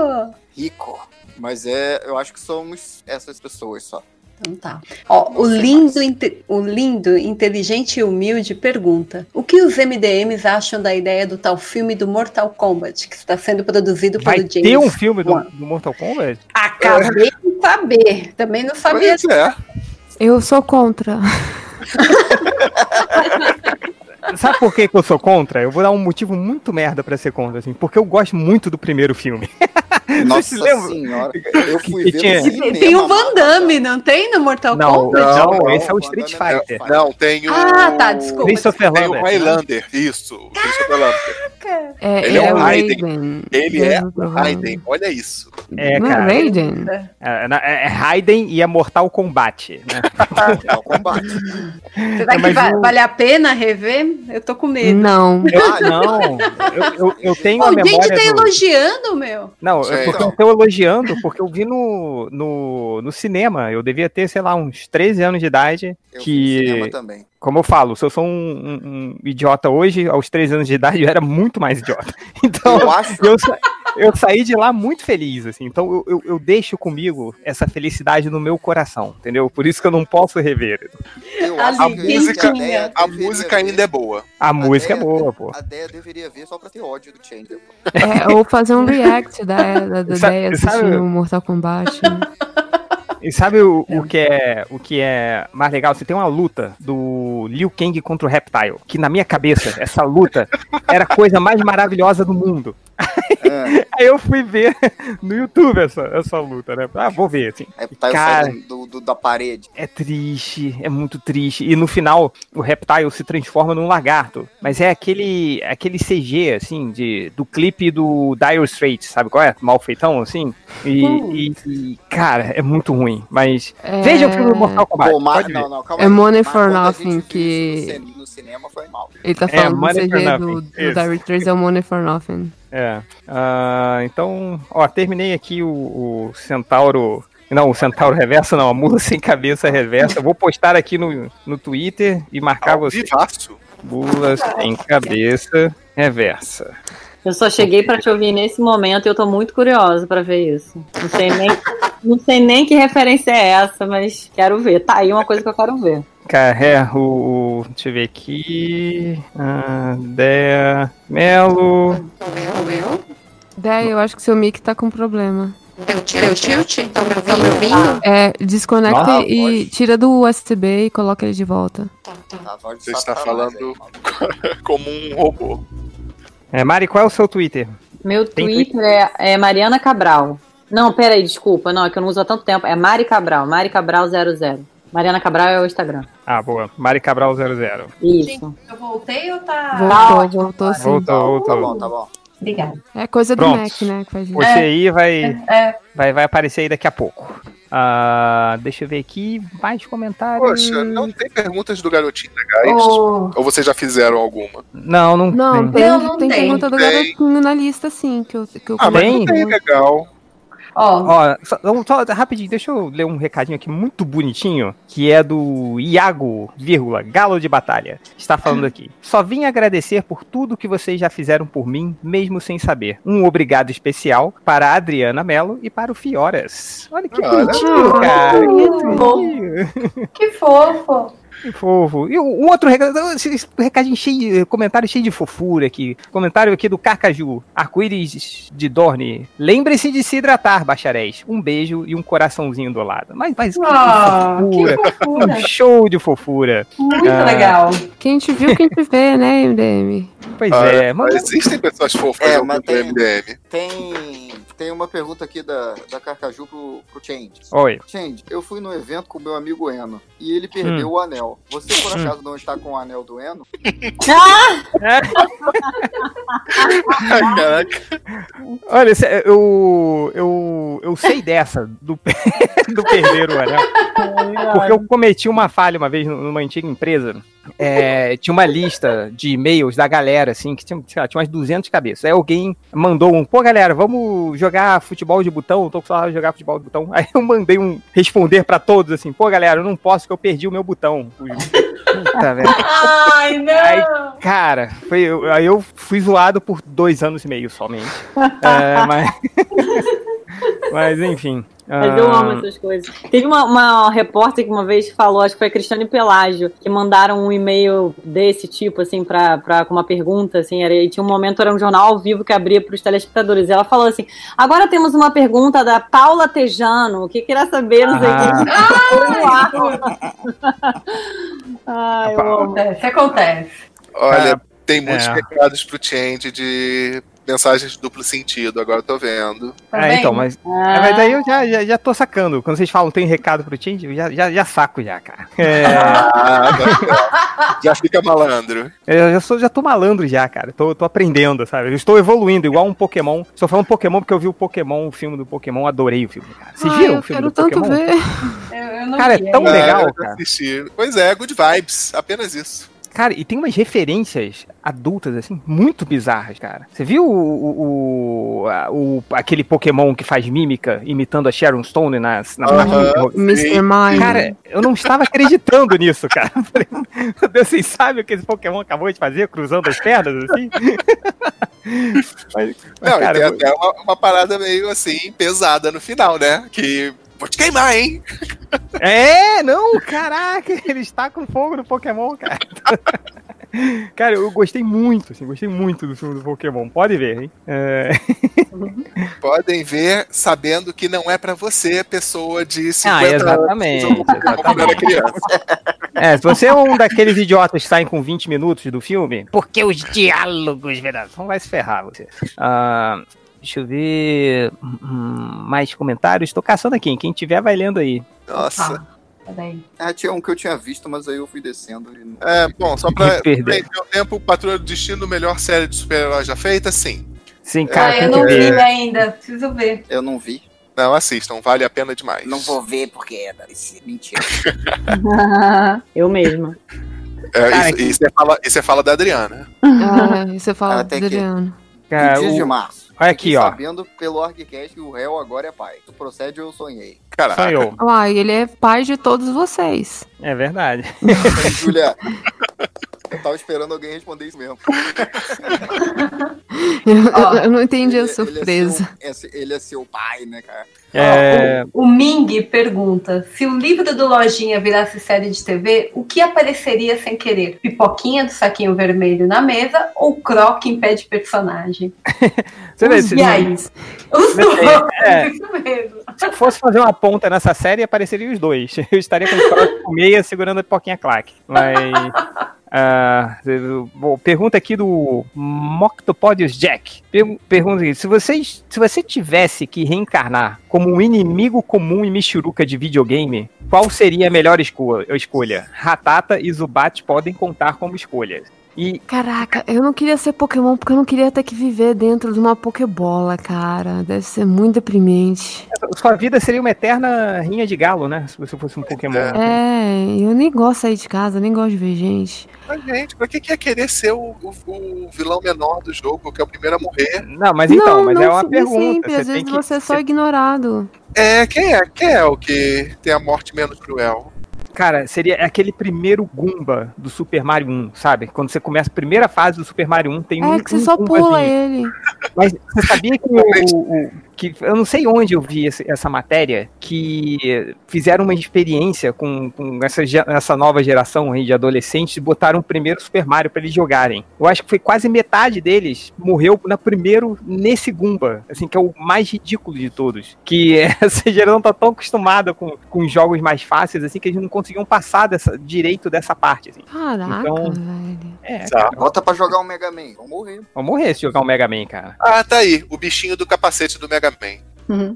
Rico. Mas é, eu acho que somos essas pessoas só. Então tá. Ó, o lindo, inte- o lindo, inteligente e humilde pergunta: o que os MDMs acham da ideia do tal filme do Mortal Kombat que está sendo produzido Vai pelo James? ter um filme do, do Mortal Kombat? Acabei de saber. Também não sabia. Pois é. Eu sou contra. Sabe por que, que eu sou contra? Eu vou dar um motivo muito merda pra ser contra, assim, porque eu gosto muito do primeiro filme. Nossa senhora. Eu fui ver tinha- cinema. Tem o Van Damme, não tem no Mortal Não, Kombat? não, esse é o Street Fighter. Não, tem o. Ah, tá, desculpa. Christopher Tem o. Highlander, isso. o Christopher Lambert. É, Ele é o o Raiden. Ele é do Raiden, olha isso. É, Não é cara. Raiden? É, é Raiden e é Mortal Kombat, né? É o combate. Será que o- vale a pena rever? Eu tô com medo. Não. Eu, não, eu, eu, eu tenho Pô, a gente memória tá do... elogiando, meu. Não, é Sei. porque eu tô elogiando, porque eu vi no, no, no cinema. Eu devia ter, sei lá, uns 13 anos de idade. Eu que, cinema também. como eu falo, se eu sou um, um- um idiota hoje, aos 13 anos de idade, eu era muito mais idiota. Então, Eu acho, eu, eu saí de lá muito feliz, assim. Então, eu, eu, eu deixo comigo essa felicidade no meu coração, entendeu? Por isso que eu não posso rever. eu A que música- a Deia A música ver- ainda é boa. A música é Deia- boa, pô. A Deia deveria ver só pra ter ódio do Chandler. É, ou fazer um react da, da, da Sabe- ideia sabe- assistindo Mortal Kombat. né? E sabe o, o que é o que é mais legal? Você tem uma luta do Liu Kang contra o Reptile, que na minha cabeça essa luta era a coisa mais maravilhosa do mundo. Aí eu fui ver no YouTube essa, essa luta, né? Ah, vou ver, assim. Reptile Cara, saindo do, do- da parede. é triste, é muito triste. E no final, o Reptile se transforma num lagarto. Mas é aquele aquele CG, assim, de, do clipe do Dire Straits, sabe qual é? Mal feitão, assim. E, e- e, cara, é muito ruim. Mas É. veja o filme Mortal Kombat. Pô, mas- não, não, calma É. Money for Nothing que. no cinema foi mal. Ele tá É, falando do Money for CG do, do isso. Directors é o Money for Nothing. É. Ah, então, ó, terminei aqui o, o Centauro. Não, o Centauro Reverso não, a mula sem cabeça reversa. Eu Vou postar aqui no, no Twitter e marcar você. Mula sem cabeça reversa. Eu só cheguei pra te ouvir nesse momento e eu tô muito curiosa pra ver isso. Não sei nem, não sei nem que referência é essa, mas quero ver. Tá aí uma coisa que eu quero ver. Cara, é, o, Deixa eu ver aqui. Ah, Dea Melo. Daí eu acho que seu mic tá com problema. Deu tilt? Estão me ouvindo? me ouvindo? É, desconecta Ah, e tira do USB e coloca ele de volta. Você está falando como um robô. É, Mari, qual é o seu Twitter? Meu Tem Twitter é, é Mariana Cabral. Não, peraí, desculpa. Não, é que eu não uso há tanto tempo. É Mari Cabral. Mari Cabral 00. Mariana Cabral é o Instagram. Ah, boa. Mari Cabral 00. Isso. Eu voltei ou tá. Voltou, voltou sim. Voltou, voltou. Tá bom, tá bom. Obrigada. É coisa do Pronto. Mac, né? Que faz isso. Você aí vai, É. vai, vai aparecer aí daqui a pouco. Ah, deixa eu ver aqui, mais comentários. Poxa, não tem perguntas do garotinho legais? Oh. Ou vocês já fizeram alguma? Não, não, Não, tem. tem, Não, não tem tem. pergunta do Tem. garotinho na lista, sim. Que eu, que eu Ah, mas não tem legal. Ó, Ó, só, só rapidinho, deixa eu ler um recadinho aqui muito bonitinho, que é do Iago, vírgula, Galo de Batalha. Está falando aqui. Só vim agradecer por tudo que vocês já fizeram por mim, mesmo sem saber. Um obrigado especial para a Adriana Mello e para o Fioras. Olha que Olha. bonitinho, cara. Que bonitinho. que fofo. Que fofo. E um outro recado, recadinho cheio, comentário cheio de fofura aqui. Comentário aqui do Carcaju, arco-íris de Dorne. Lembre-se de se hidratar, bacharéis. Um beijo e um coraçãozinho do lado. Mas, mas que Ah, fofura. que fofura. Um show de fofura. Muito Ah, legal. Quem te viu, quem te vê, né, MDM? Pois Ah, é, mas mas existem pessoas fofas É, no tem- MDM. Tem, tem uma pergunta aqui da, da Carcaju pro, pro Change. Oi. Change, eu fui no evento com meu amigo Eno e ele perdeu o anel. Você, por Hum. acaso, não está com o anel do Eno? Caraca. Olha, eu, eu, eu sei dessa, do, do perder o anel. Porque eu cometi uma falha uma vez numa antiga empresa. É, tinha uma lista de e-mails da galera, assim, que tinha, sei lá, tinha umas 200 cabeças. Aí alguém mandou um, pô, galera, vamos jogar futebol de botão? Eu tô com saudade de jogar futebol de botão. Aí eu mandei um responder pra todos, assim, pô, galera, eu não posso que eu perdi o meu botão. Puta, velho. Ai, não. Aí, cara, foi, eu- aí eu fui zoado por dois anos e meio somente. É, mas, mas enfim. Mas eu ah, amo essas coisas. Teve uma, uma repórter que uma vez falou, acho que foi a Cristiane Pelágio, que mandaram um e-mail desse tipo, assim, pra, pra, com uma pergunta, assim, era, e tinha um momento, era um jornal ao vivo que abria pros telespectadores. E ela falou assim: agora temos uma pergunta da Paula Tejano, o que queria saber, não sei o que. Ai, eu amo. Acontece, acontece. Olha, tem muitos é. recados pro Change de mensagens de duplo sentido, agora eu tô vendo. É, então, mas, é, mas aí eu já, já, já tô sacando. Quando vocês falam tem recado pro Change, eu já, já, já saco já, cara. É, Ah, tá. já fica malandro. eu já, sou, já tô malandro já, cara. Tô, tô aprendendo, sabe? Eu estou evoluindo, igual um Pokémon. Estou falando Pokémon porque eu vi o Pokémon, o filme do Pokémon, adorei o filme, cara. Vocês Ai, viram o filme quero do tanto Pokémon? ver. Eu, eu não Cara, é vi tão ainda. legal, cara. assisti. Pois é, good vibes, apenas isso. Cara, e tem umas referências adultas, assim, muito bizarras, cara. Você viu o, o, o- a- o- aquele Pokémon que faz mímica imitando a Sharon Stone na Aham, parte de- Mr. Mime. Cara, eu não estava acreditando nisso, cara. Meu Deus, vocês sabem o que esse Pokémon acabou de fazer, cruzando as pernas, assim? Mas, mas, Não, cara, e eu- tem até uma, uma parada meio assim, pesada no final, né? Que. Vou te queimar, hein? É, não, caraca, ele está com fogo no Pokémon, cara. Cara, eu gostei muito, assim, gostei muito do filme do Pokémon. Pode ver, hein? É... Podem ver sabendo que não é pra você, pessoa de 50 Ah, exatamente, anos. Era criança. É, se você é um daqueles idiotas que saem com 20 minutos do filme, porque os diálogos, verdade, não vai se ferrar você. Ah, deixa eu ver hum, mais comentários. Tô caçando aqui, quem tiver vai lendo aí. Nossa. Ah, tinha um que eu tinha visto, mas aí eu fui descendo. E... É, bom, só pra prender o tempo, Patrulha do Destino, melhor série de super-heróis já feita, sim. Sim, Ah, eu não vi ainda, preciso ver. Eu não vi. Não, assistam, vale a pena demais. Não vou ver porque é da. Mentira. Eu mesma. É, Cara, isso, e você fala, e você fala da Adriana. Ah, e você fala, Até que- Adriano. Cara, dia o- de março. Olha aqui, ó. sabendo pelo Orgcast que o réu agora é pai. Isso procede ou eu sonhei? Caraca. Sonhou. Uai, ele é pai de todos vocês. É verdade. Julia, eu tava esperando alguém responder isso mesmo. Eu, eu não entendi a Ele- surpresa. Ele é, seu, é ele é seu pai, né, cara? É, O Ming pergunta: se o livro do Lojinha virasse série de TV, o que apareceria sem querer? Pipoquinha do saquinho vermelho na mesa ou croque em pé de personagem? Você vê, Os guys. Os dois, é. isso mesmo. Se fosse fazer uma ponta nessa série, apareceriam os dois. Eu estaria com o croque com meia segurando a pipoquinha claque. Mas. ah, bom, pergunta aqui do Moctopodius Jack. Per- Pergunta aqui: se, vocês, se você tivesse que reencarnar como um inimigo comum e michuruca de videogame, qual seria a melhor esco- escolha? Ratata e Zubat podem contar como escolhas. E Caraca, eu não queria ser Pokémon porque eu não queria ter que viver dentro de uma Pokébola, cara. Deve ser muito deprimente. sua vida seria uma eterna rinha de galo, né? Se você fosse um Pokémon. É, eu nem gosto de sair de casa, nem gosto de ver gente. Mas, gente, pra que, que ia querer ser o, o- o vilão menor do jogo, que é o primeiro a morrer? Não, mas então, não, mas não é uma pergunta. Sempre, você às vezes que- você é só ignorado. É, quem é? Quem é o que tem a morte menos cruel? Cara, seria aquele primeiro Goomba do Super Mario 1, sabe? Quando você começa a primeira fase do Super Mario 1, tem um. É que você um só pula Goombazinho. ele. Mas você sabia que, o, o- que eu não sei onde eu vi essa matéria que fizeram uma experiência com, com essa, essa nova geração aí de adolescentes e botaram o primeiro Super Mario pra eles jogarem. Eu acho que foi quase metade deles morreu na primeiro nesse Goomba, assim que é o mais ridículo de todos. Que essa geração tá tão acostumada com, com jogos mais fáceis assim que eles não conseguiam passar dessa, direito dessa parte. Assim. Caraca, Então- velho. É, Bota pra jogar o Mega Man. Vão morrer. vão morrer se jogar um Mega Man, cara. Ah, tá aí, o bichinho do capacete do Mega Man.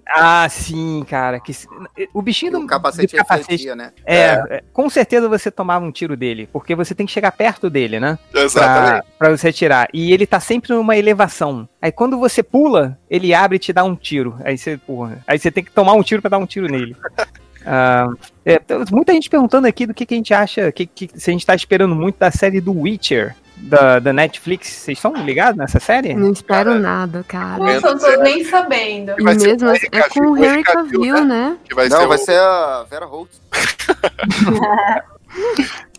Ah, sim, cara. Que... O bichinho do O capacete do capacete refletia, né? É, é, com certeza você tomava um tiro dele, porque você tem que chegar perto dele, né? Exatamente. Pra, pra você atirar. E ele tá sempre numa elevação. Aí quando você pula, ele abre e te dá um tiro. Aí você, porra. Aí você tem que tomar um tiro pra dar um tiro nele. Ah, é, muita gente perguntando aqui do que, que a gente acha, que, que, se a gente tá esperando muito da série do Witcher, da, da Netflix. Vocês estão ligados nessa série? Não espero nada, cara. Nossa, eu não tô nem sabendo. E mesmo assim, é com o Henry Cavill, né? Que vai não, ser vai o- ser a Vera Holtz.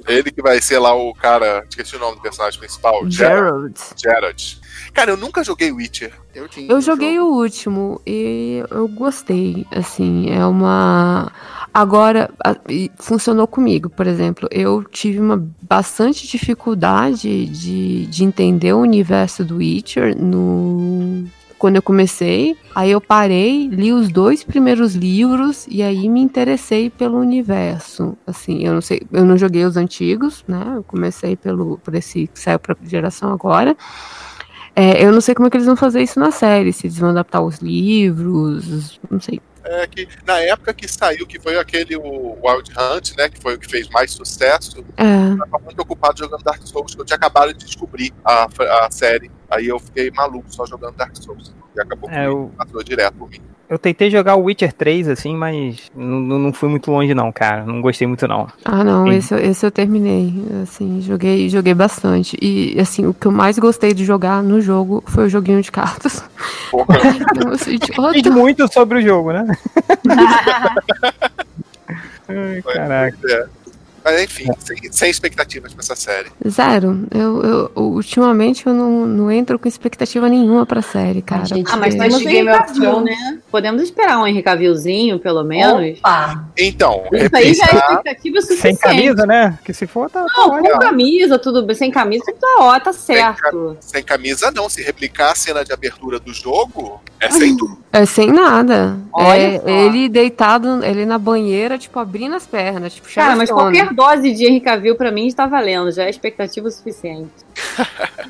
Ele que vai ser lá o cara. Esqueci o nome do personagem principal. Gerald. Gerald. Cara, eu nunca joguei Witcher. Eu tinha. Eu joguei o último e eu gostei. Assim, é uma. Agora, funcionou comigo, por exemplo. Eu tive uma bastante dificuldade de, de entender o universo do Witcher no. Quando eu comecei, aí eu parei, li os dois primeiros livros e aí me interessei pelo universo. Assim, eu não sei, eu não joguei os antigos, né? Eu comecei pelo por esse que saiu pra geração agora. É, eu não sei como é que eles vão fazer isso na série, se eles vão adaptar os livros, não sei. É que na época que saiu, que foi aquele o Wild Hunt, né? Que foi o que fez mais sucesso. É. Eu tava muito ocupado jogando Dark Souls, que eu tinha acabado de descobrir a, a série. Aí eu fiquei maluco só jogando Dark Souls. E acabou que É, eu- passou direto por mim. Eu tentei jogar o Witcher 3, assim, mas não, não fui muito longe, não, cara. Não gostei muito, não. Ah, não, Sim. esse, eu- esse eu terminei, assim, joguei, joguei bastante. E, assim, o que eu mais gostei de jogar no jogo foi o joguinho de cartas. Sou idiota. Diz muito sobre o jogo, né? Ai, caraca. É. Mas enfim, sem, sem expectativas pra essa série. Zero. Eu, eu- ultimamente eu não, não entro com expectativa nenhuma pra série, cara. Ah, mas porque- temos Game of Thrones, né? Podemos esperar um Henry Cavillzinho, pelo menos. Então, Isso aí já é expectativa Sem suficiente. camisa, né? Que se for, tá. Não, tá com camisa, tudo bem. Sem camisa, tudo tá ó, tá certo. sem camisa não. Se replicar a cena de abertura do jogo, é sem dúvida. É sem nada. Olha é ele deitado, ele na banheira, tipo, abrindo as pernas. Tipo, Cara, mas qualquer dose de Henry Cavill pra mim está valendo. Já é expectativa suficiente.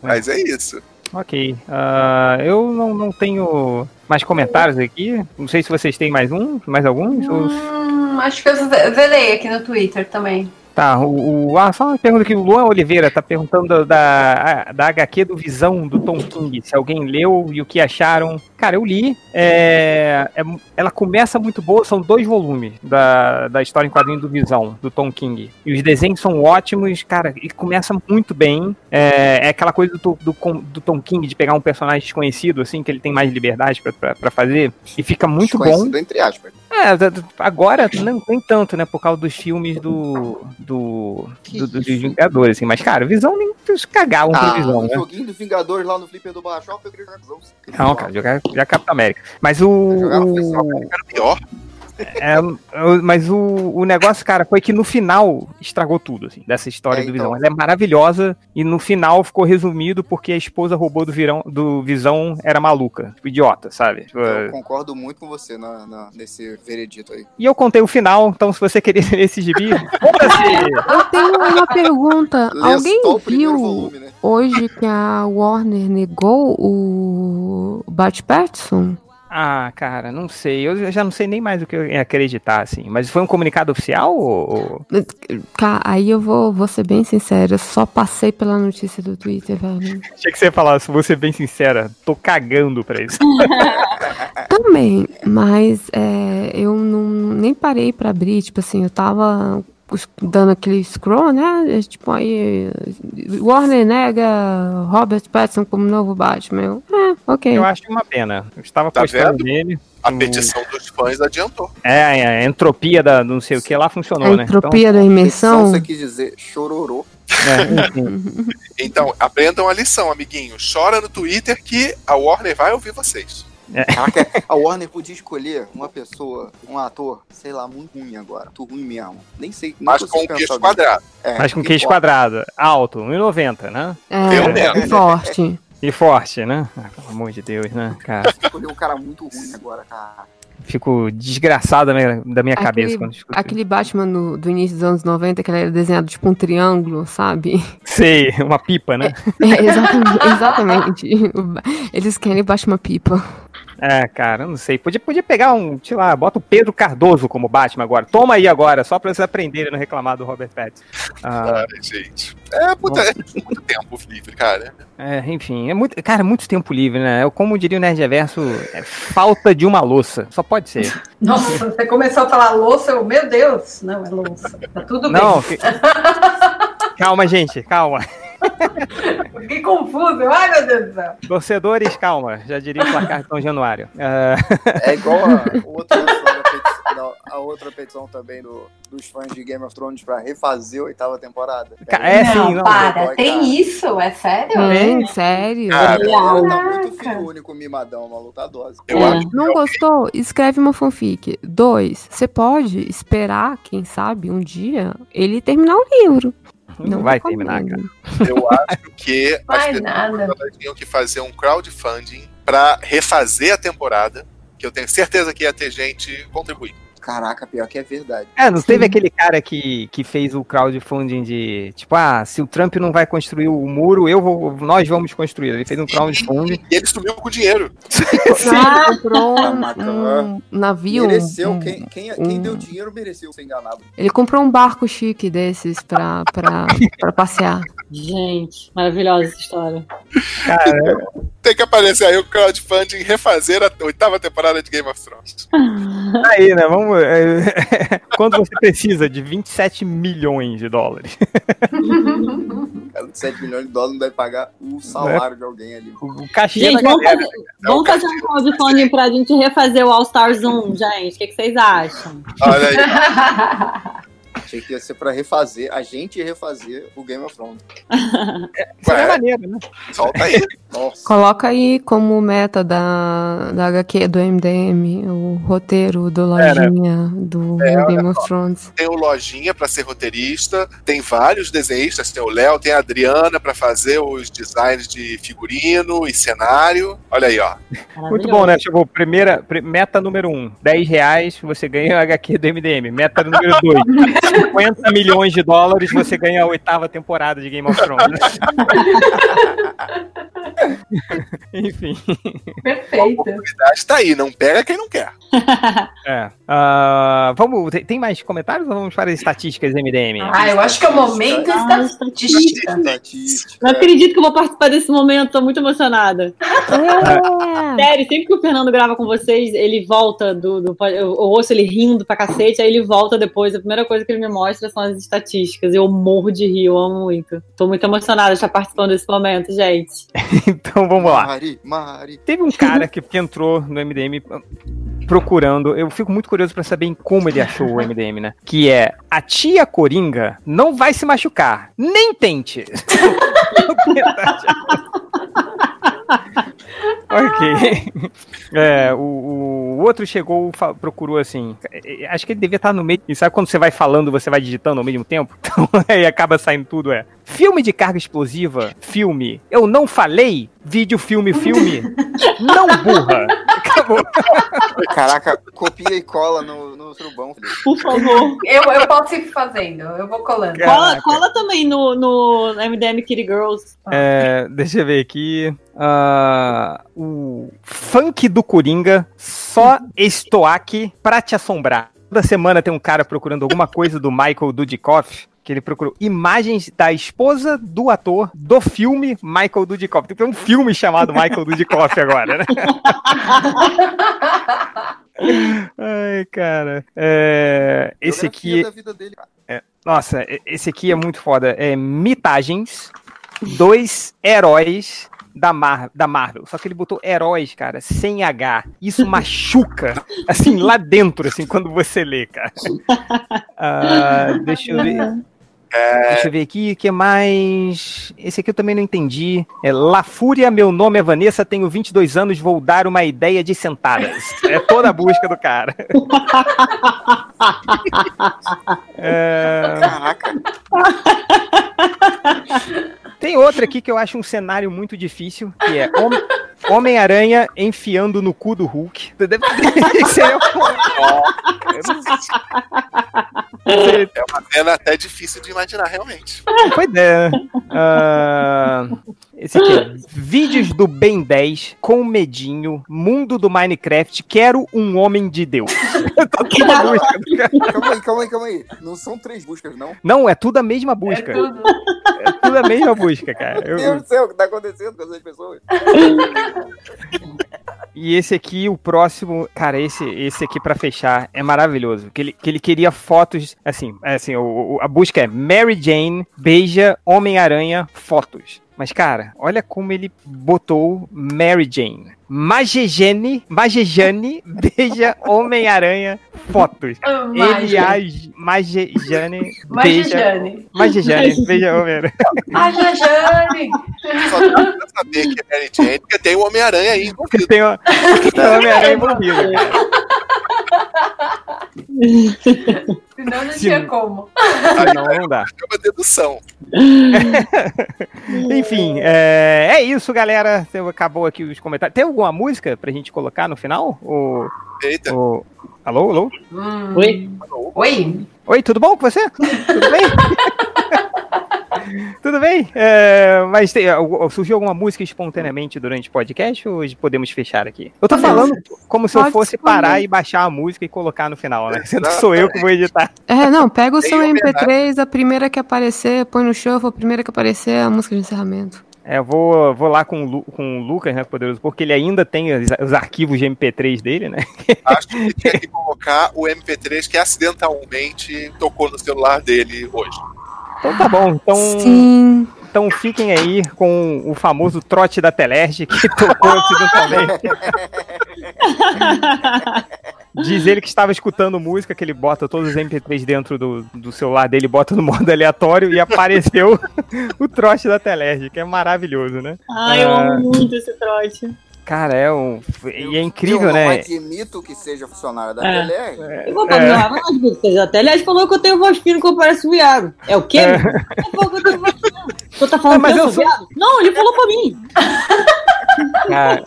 Mas é isso. Ok. Ah, eu não, não tenho mais comentários aqui. Não sei se vocês têm mais um, mais alguns. ou- Hum, acho que eu ze- zelei aqui no Twitter também. Tá, o, o- ah, só uma pergunta aqui, o Luan Oliveira tá perguntando da, da HQ do Visão do Tom King, se alguém leu e o que acharam. Cara, eu li, é, é- ela começa muito boa, são dois volumes da, da história em quadrinho do Visão, do Tom King. E os desenhos são ótimos, cara, e começa muito bem. É, é aquela coisa do, do, do Tom King de pegar um personagem desconhecido, assim, que ele tem mais liberdade pra fazer, e fica muito bom. Entre aspas. É, agora não nem tanto, né? Por causa dos filmes do. do. do, do, dos Vingadores, assim. Mas, cara, visão nem cagavam Ah, visão, o né? joguinho do Vingadores lá no Flipper do Barra eu queria jogar com os Não, cara, jogar, jogar Capitão América. Mas o. o pior. É, o- mas o, o negócio, cara, foi que no final estragou tudo, assim, dessa história É, do então. Visão. Ela é maravilhosa e no final ficou resumido porque a esposa roubou do, virão, do Visão era maluca, tipo, idiota, sabe? Tipo, Eu concordo muito com você na, na- nesse veredito aí. E eu contei o final, então se você queria ler esse gibi! Eu tenho uma pergunta. Lê Alguém viu volume, né? hoje que a Warner negou o Bat Patterson? Ah, cara, não sei. Eu já não sei nem mais o que eu acreditar, assim. Mas foi um comunicado oficial ou. Cara, aí eu vou, vou ser bem sincera, eu só passei pela notícia do Twitter, velho. Achei que você ia falar, se vou ser bem sincera, tô cagando pra isso. Também, mas é, eu não, nem parei pra abrir, tipo assim, eu tava dando aquele scroll, né? é, Tipo, aí. Warner nega Robert Pattinson como novo Batman. Eu, é, ok. Eu acho uma pena. Eu estava Tá postando vendo? nele. A petição dos fãs adiantou. É, é, a entropia da do não sei o que lá funcionou, A né? entropia da imersão. Você quis dizer chororô. É. Então, aprendam a lição, amiguinho. Chora no Twitter que a Warner vai ouvir vocês. Caraca, a Warner podia escolher uma pessoa, um ator, sei lá, muito ruim agora. Muito ruim mesmo. Nem sei. nem Mas com queixo quadrado. É, Mas com que queixo quadrado, alto, 1,90, né? É, e forte. E forte, né? Ah, pelo amor de Deus, né, cara? Escolher um cara muito ruim agora, cara. Fico desgraçado da minha, da minha cabeça Aquele, quando escuto aquele Batman do, do início dos anos 90, que ele era desenhado tipo um triângulo, sabe? Sei, uma pipa, né? É, exatamente. exatamente. Ba- Eles querem Batman pipa. É, cara, eu não sei. Podia, podia pegar um, sei lá, bota o Pedro Cardoso como Batman agora. Toma aí agora, só pra vocês aprenderem a não reclamar do Robert Pattinson. Ah, Ai, gente. É, puta, é muito tempo livre, cara. é, enfim, é muito, cara, é muito tempo livre, né? Eu, Como diria o Nerd Reverso, é falta de uma louça. Só pode ser. Nossa, você começou a falar louça, eu, meu Deus. Não, é louça. Tá tudo Não, bem. que- calma, gente, calma. Fiquei confuso. Ai, meu Deus do céu. Torcedores, calma. Já diria o placar de São Januário. Ah, É igual a outra, a petição, a outra petição também do, dos fãs de Game of Thrones pra refazer a oitava temporada. É, sim, não, não. para. Vai, Tem cara. isso? É sério? É, sério. Cara, Ela tá muito filho único mimadão, maluco, tá dose. Que não gostou? Escreve uma fanfic. Dois, você pode esperar, quem sabe, um dia, ele terminar o livro. Não vai terminar, recomendo. Eu acho que as pessoas nada. elas tinham que fazer um crowdfunding pra refazer a temporada, que eu tenho certeza que ia ter gente contribuindo. Caraca, pior que é verdade. É, não teve aquele cara que, que fez o crowdfunding de tipo, ah, se o Trump não vai construir o muro, eu vou, nós vamos construir. Ele fez um crowdfunding. E ele sumiu com o dinheiro. Ele comprou Ah, um, bacana. um navio. Mereceu, um- quem, quem, quem deu dinheiro mereceu ser enganado. Ele comprou um barco chique desses pra, pra, pra passear. Gente, maravilhosa essa história. Cara, Tem que aparecer aí o crowdfunding refazer a oitava temporada de Game of Thrones. aí, né? Vamos. é, Quando você precisa de 27 milhões de dólares? Cara, de 7 milhões de dólares não deve pagar o salário de alguém ali. O cachê Gente, da vamos galera. fazer, vamos fazer um crowdfunding pra gente refazer o All Stars 1, gente. O que, que vocês acham? Olha aí. Achei que ia ser pra refazer, a gente ia refazer o Game of Thrones. Seria maneiro, né? Solta aí. Nossa. Coloca aí como meta da, da HQ do MDM o roteiro do É, né? Lojinha do É, Game of. Thrones. Tem o Lojinha pra ser roteirista, tem vários desenhistas, tem o Léo, tem a Adriana pra fazer os designs de figurino e cenário. Olha aí, ó. Muito bom, né? Tipo, primeira, pri- meta número 1, um, 10 reais, você ganha a HQ do MDM. Meta número 2, 50 milhões de dólares, você ganha a oitava temporada de Game of Thrones. Enfim. Perfeito. oportunidade tá aí, não pega quem não quer. É. Ah, vamos, tem, tem mais comentários ou vamos para as estatísticas MDM? Ah, eu acho que é o momento estatística. Não acredito que eu vou participar desse momento, tô muito emocionada. Sério, sempre que o Fernando grava com vocês, ele volta do. do eu, eu ouço ele rindo pra cacete, aí ele volta depois. A primeira coisa que ele me mostra são as estatísticas. Eu morro de rir, eu amo muito. Tô muito emocionada de estar participando desse momento, gente. Então vamos lá. Mari, Mari. Teve um cara que, que entrou no MDM procurando. Eu fico muito curioso pra saber em como ele achou o MDM, né? Que é a tia Coringa não vai se machucar. Nem tente. ok. É, o, o outro chegou, procurou assim. é, é, Acho que ele devia estar no meio. E sabe quando você vai falando, você vai digitando ao mesmo tempo? Então aí acaba saindo tudo. É. Filme de carga explosiva, filme. Eu não falei, vídeo, filme, filme. não burra. Caraca, copia e cola no, no surubão. Por favor. Eu, eu posso ir fazendo, eu vou colando. Cola, cola também no, no MDM Kitty Girls. É, deixa eu ver aqui. Ah, o funk do Coringa, só estoaque pra te assombrar. Toda semana tem um cara procurando alguma coisa do Michael Dudikoff. Que ele procurou imagens da esposa do ator do filme Michael Dudikoff. Tem que ter um filme chamado Michael Dudikoff agora, né? Ai, cara. É, esse aqui. da vida dele. É, nossa, esse aqui é muito foda. É Mitagens, dois heróis da, Mar da Marvel. Só que ele botou heróis, cara, sem H. Isso machuca, assim, lá dentro, assim, quando você lê, cara. Ah, deixa eu ver. Deixa eu ver aqui, o que mais? Esse aqui eu também não entendi. É La Fúria, meu nome é Vanessa, tenho 22 anos, vou dar uma ideia de sentadas. É toda a busca do cara. É... Caraca. Tem outra aqui que eu acho um cenário muito difícil, que é Homem-Aranha enfiando no cu do Hulk. Isso aí é É uma cena até difícil de imaginar, realmente. Pois é. Ah, esse aqui é Vídeos do Ben 10 com medinho, mundo do Minecraft, quero um homem de Deus. Toda busca. Calma aí, calma aí, calma aí. Não são três buscas, não? Não, é tudo a mesma busca. É tudo, a mesma busca, cara. Meu Eu- Deus do céu, o que tá acontecendo com essas pessoas? E esse aqui, o próximo, cara, esse, esse aqui pra fechar é maravilhoso. Que ele, que ele queria fotos, assim, é assim, o, o- a busca é Mary Jane beija Homem-Aranha fotos. Mas, cara, olha como ele botou Mary Jane. Magejane, Magejane beija Homem-Aranha fotos. Ele age, Magejane beija... Magejane. Magejane beija Homem-Aranha. A Jajane! Só dá pra saber que é Mary Jane, porque tem o Homem-Aranha aí envolvido. Tem o tem o Homem-Aranha envolvido. Senão não tinha como. Ah, não, não dá. É uma dedução. Enfim, é, é isso, galera. Acabou aqui os comentários. Tem alguma música pra gente colocar no final? O, Eita. o- Alô, alô? Hum. Oi? Oi? Oi, tudo bom com você? Tudo bem? tudo bem? É, mas tem- al- surgiu alguma música espontaneamente durante o podcast ou podemos fechar aqui? Eu tô falando como se eu fosse parar e baixar a música e colocar no final, né? Sendo que sou eu que vou editar. É, não, pega o Tem seu homenagem. MP3, a primeira que aparecer, põe no shuffle, a primeira que aparecer, a música de encerramento. É, eu vou, vou lá com o, Lu- com o Lucas, né, Poderoso, porque ele ainda tem os, os arquivos de MP3 dele, né? Acho que ele tinha que colocar o MP3 que acidentalmente tocou no celular dele hoje. Então tá bom, então... Sim. Então fiquem aí com o famoso trote da Telerge que tocou acidentalmente. Diz ele que estava escutando música, que ele bota todos os MP3 dentro do, do celular dele, bota no modo aleatório e apareceu o trote da Telerge, que é maravilhoso, né? Ai, eu Ah, amo muito esse trote. Cara, é um. E é incrível, eu né? não admito que seja funcionário da É. Teler. Eu vou falar, não, não admito que seja até. Aliás, falou que eu tenho voz fina que eu pareço viado. É o quê? É. Ele falou que eu tenho voz fina. Você tá falando mas que eu eu sou viado? Não, ele falou pra mim. Cara,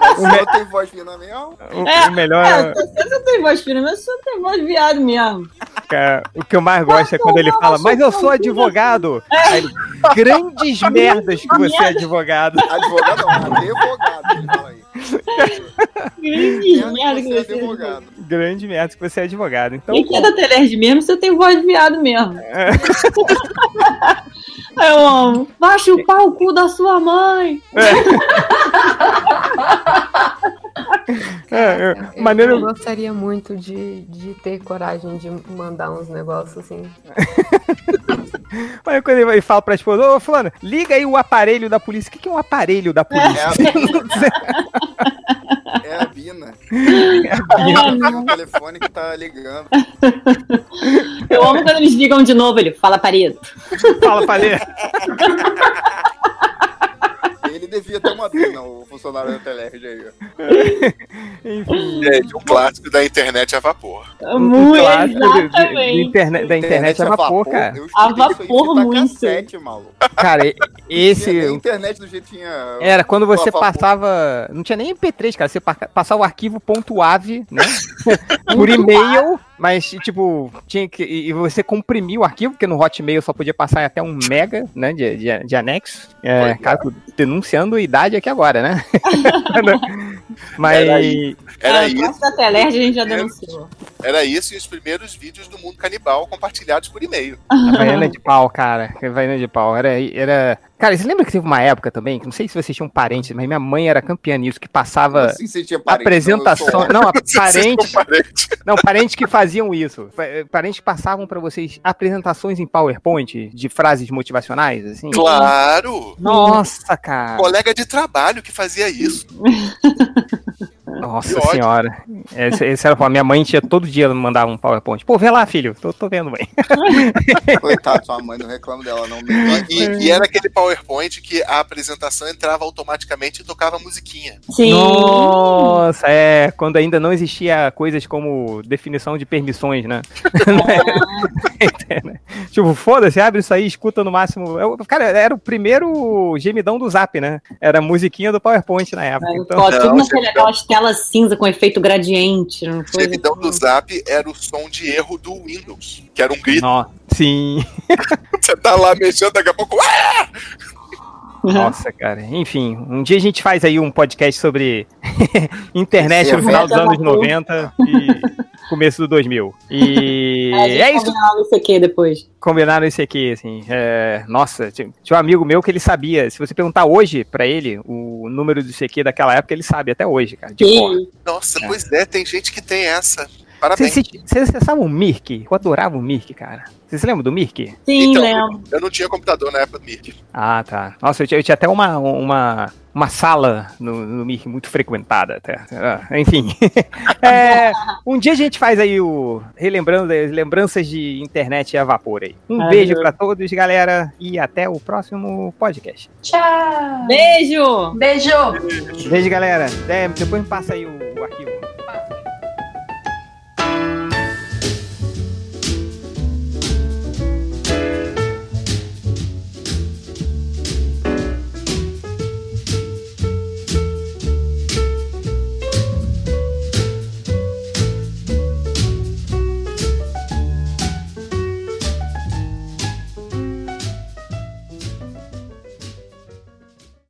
O senhor tem voz fina mesmo? o, o melhor. É, você não tem voz fina, mas você tem voz viado mesmo. Cara, o que eu mais gosto é quando ele fala, mas eu sou advogado. Aí ele, Grandes merdas que você é advogado. Advogado não, advogado, ele fala aí. Grande Merda que você é é advogado. Grande merda que você é advogado. Então, Quem que é da Telerge mesmo, você tem voz de viado mesmo. É. Eu amo. Vai chupar o cu da sua mãe. é, é, Eu, maneiro. eu gostaria muito de, de ter coragem de mandar uns negócios assim. Aí quando ele fala pra esposa, ô fulano, liga aí o aparelho da polícia. O que que é um aparelho da polícia? É a Bina. É a Bina. É o telefone que tá ligando. Eu amo quando eles ligam de novo, ele fala parede. Fala, Palê. Devia ter uma Bina, o funcionário da Telerge aí. ó. Enfim. Gente, um clássico da internet a vapor. Um Muito, clássico de- de- de exatamente. internet- da internet a vapor, cara. Eu A escutei isso aí vapor fita muito. cassete, maluco. Cara, esse. nem internet do jeito que tinha. Era quando você a passava. Não tinha nem MP3, cara. Você pa- passava o arquivo .av, né? Por e-mail, mas, tipo, tinha que. E você comprimia o arquivo, porque no Hotmail só podia passar até um mega, né? De, de, de anexo. É, cara, denunciando a idade aqui agora, né? mas. Era aí. Era Ah, isso. da Telerge a gente já denunciou. Era isso e os primeiros vídeos do mundo canibal compartilhados por e-mail. Havaiana de pau, cara. Havaiana de pau. Era, era. Cara, você lembra que teve uma época também, que não sei se vocês tinham parentes, mas minha mãe era campeã nisso, que passava Assim você tinha parente, apresentação. não, Não, parentes. parentes. Não, parentes que faziam isso. Pa- Parentes que passavam pra vocês apresentações em PowerPoint de frases motivacionais, assim. Claro! Nossa, cara. Colega de trabalho que fazia isso. ハハハハ。Nossa Que senhora. Esse, esse era, minha mãe tinha todo dia me mandava um PowerPoint. Pô, vê lá, filho. Tô, tô vendo bem. Coitado, sua mãe, não reclamo dela, não. E, e era aquele PowerPoint que a apresentação entrava automaticamente e tocava musiquinha. Sim. Nossa, é. Quando ainda não existia coisas como definição de permissões, né? tipo, foda-se, abre isso aí, escuta no máximo. Eu- cara, era o primeiro gemidão do Zap, né? Era a musiquinha do PowerPoint na época. Então... Tudo Não, naquele, telas cinza com efeito gradiente. Não foi? Gemidão do Zap era o som de erro do Windows, que era um grito. Nossa, sim. Você tá lá mexendo, daqui a pouco. "Ah!" Nossa, cara. Enfim, um dia a gente faz aí um podcast sobre internet no Sim, final dos internet anos a vapor. 90 e começo do 2000. E É, é isso. combinava isso aqui depois. Combinaram isso aqui, assim. é, Nossa, tinha um amigo meu que ele sabia. Se você perguntar hoje pra ele o número do CQ daquela época, ele sabe até hoje, cara. De cor. Sim. Nossa, pois é, tem gente que tem essa. Parabéns. Vocês acessavam o Mirk? Eu adorava o Mirk, cara. Vocês se lembram do Mirk? Sim, Então, lembro. Eu não tinha computador na época do Mirk. Ah, tá. Nossa, eu tinha, eu tinha até uma, uma, uma sala no, no Mirk muito frequentada. Até. Ah, enfim. É, um dia a gente faz aí o. Relembrando as lembranças de internet a vapor aí. Um Maravilhoso. beijo pra todos, galera. E até o próximo podcast. Tchau. Beijo! Beijo. Beijo, galera. É, depois me passa aí o, o arquivo.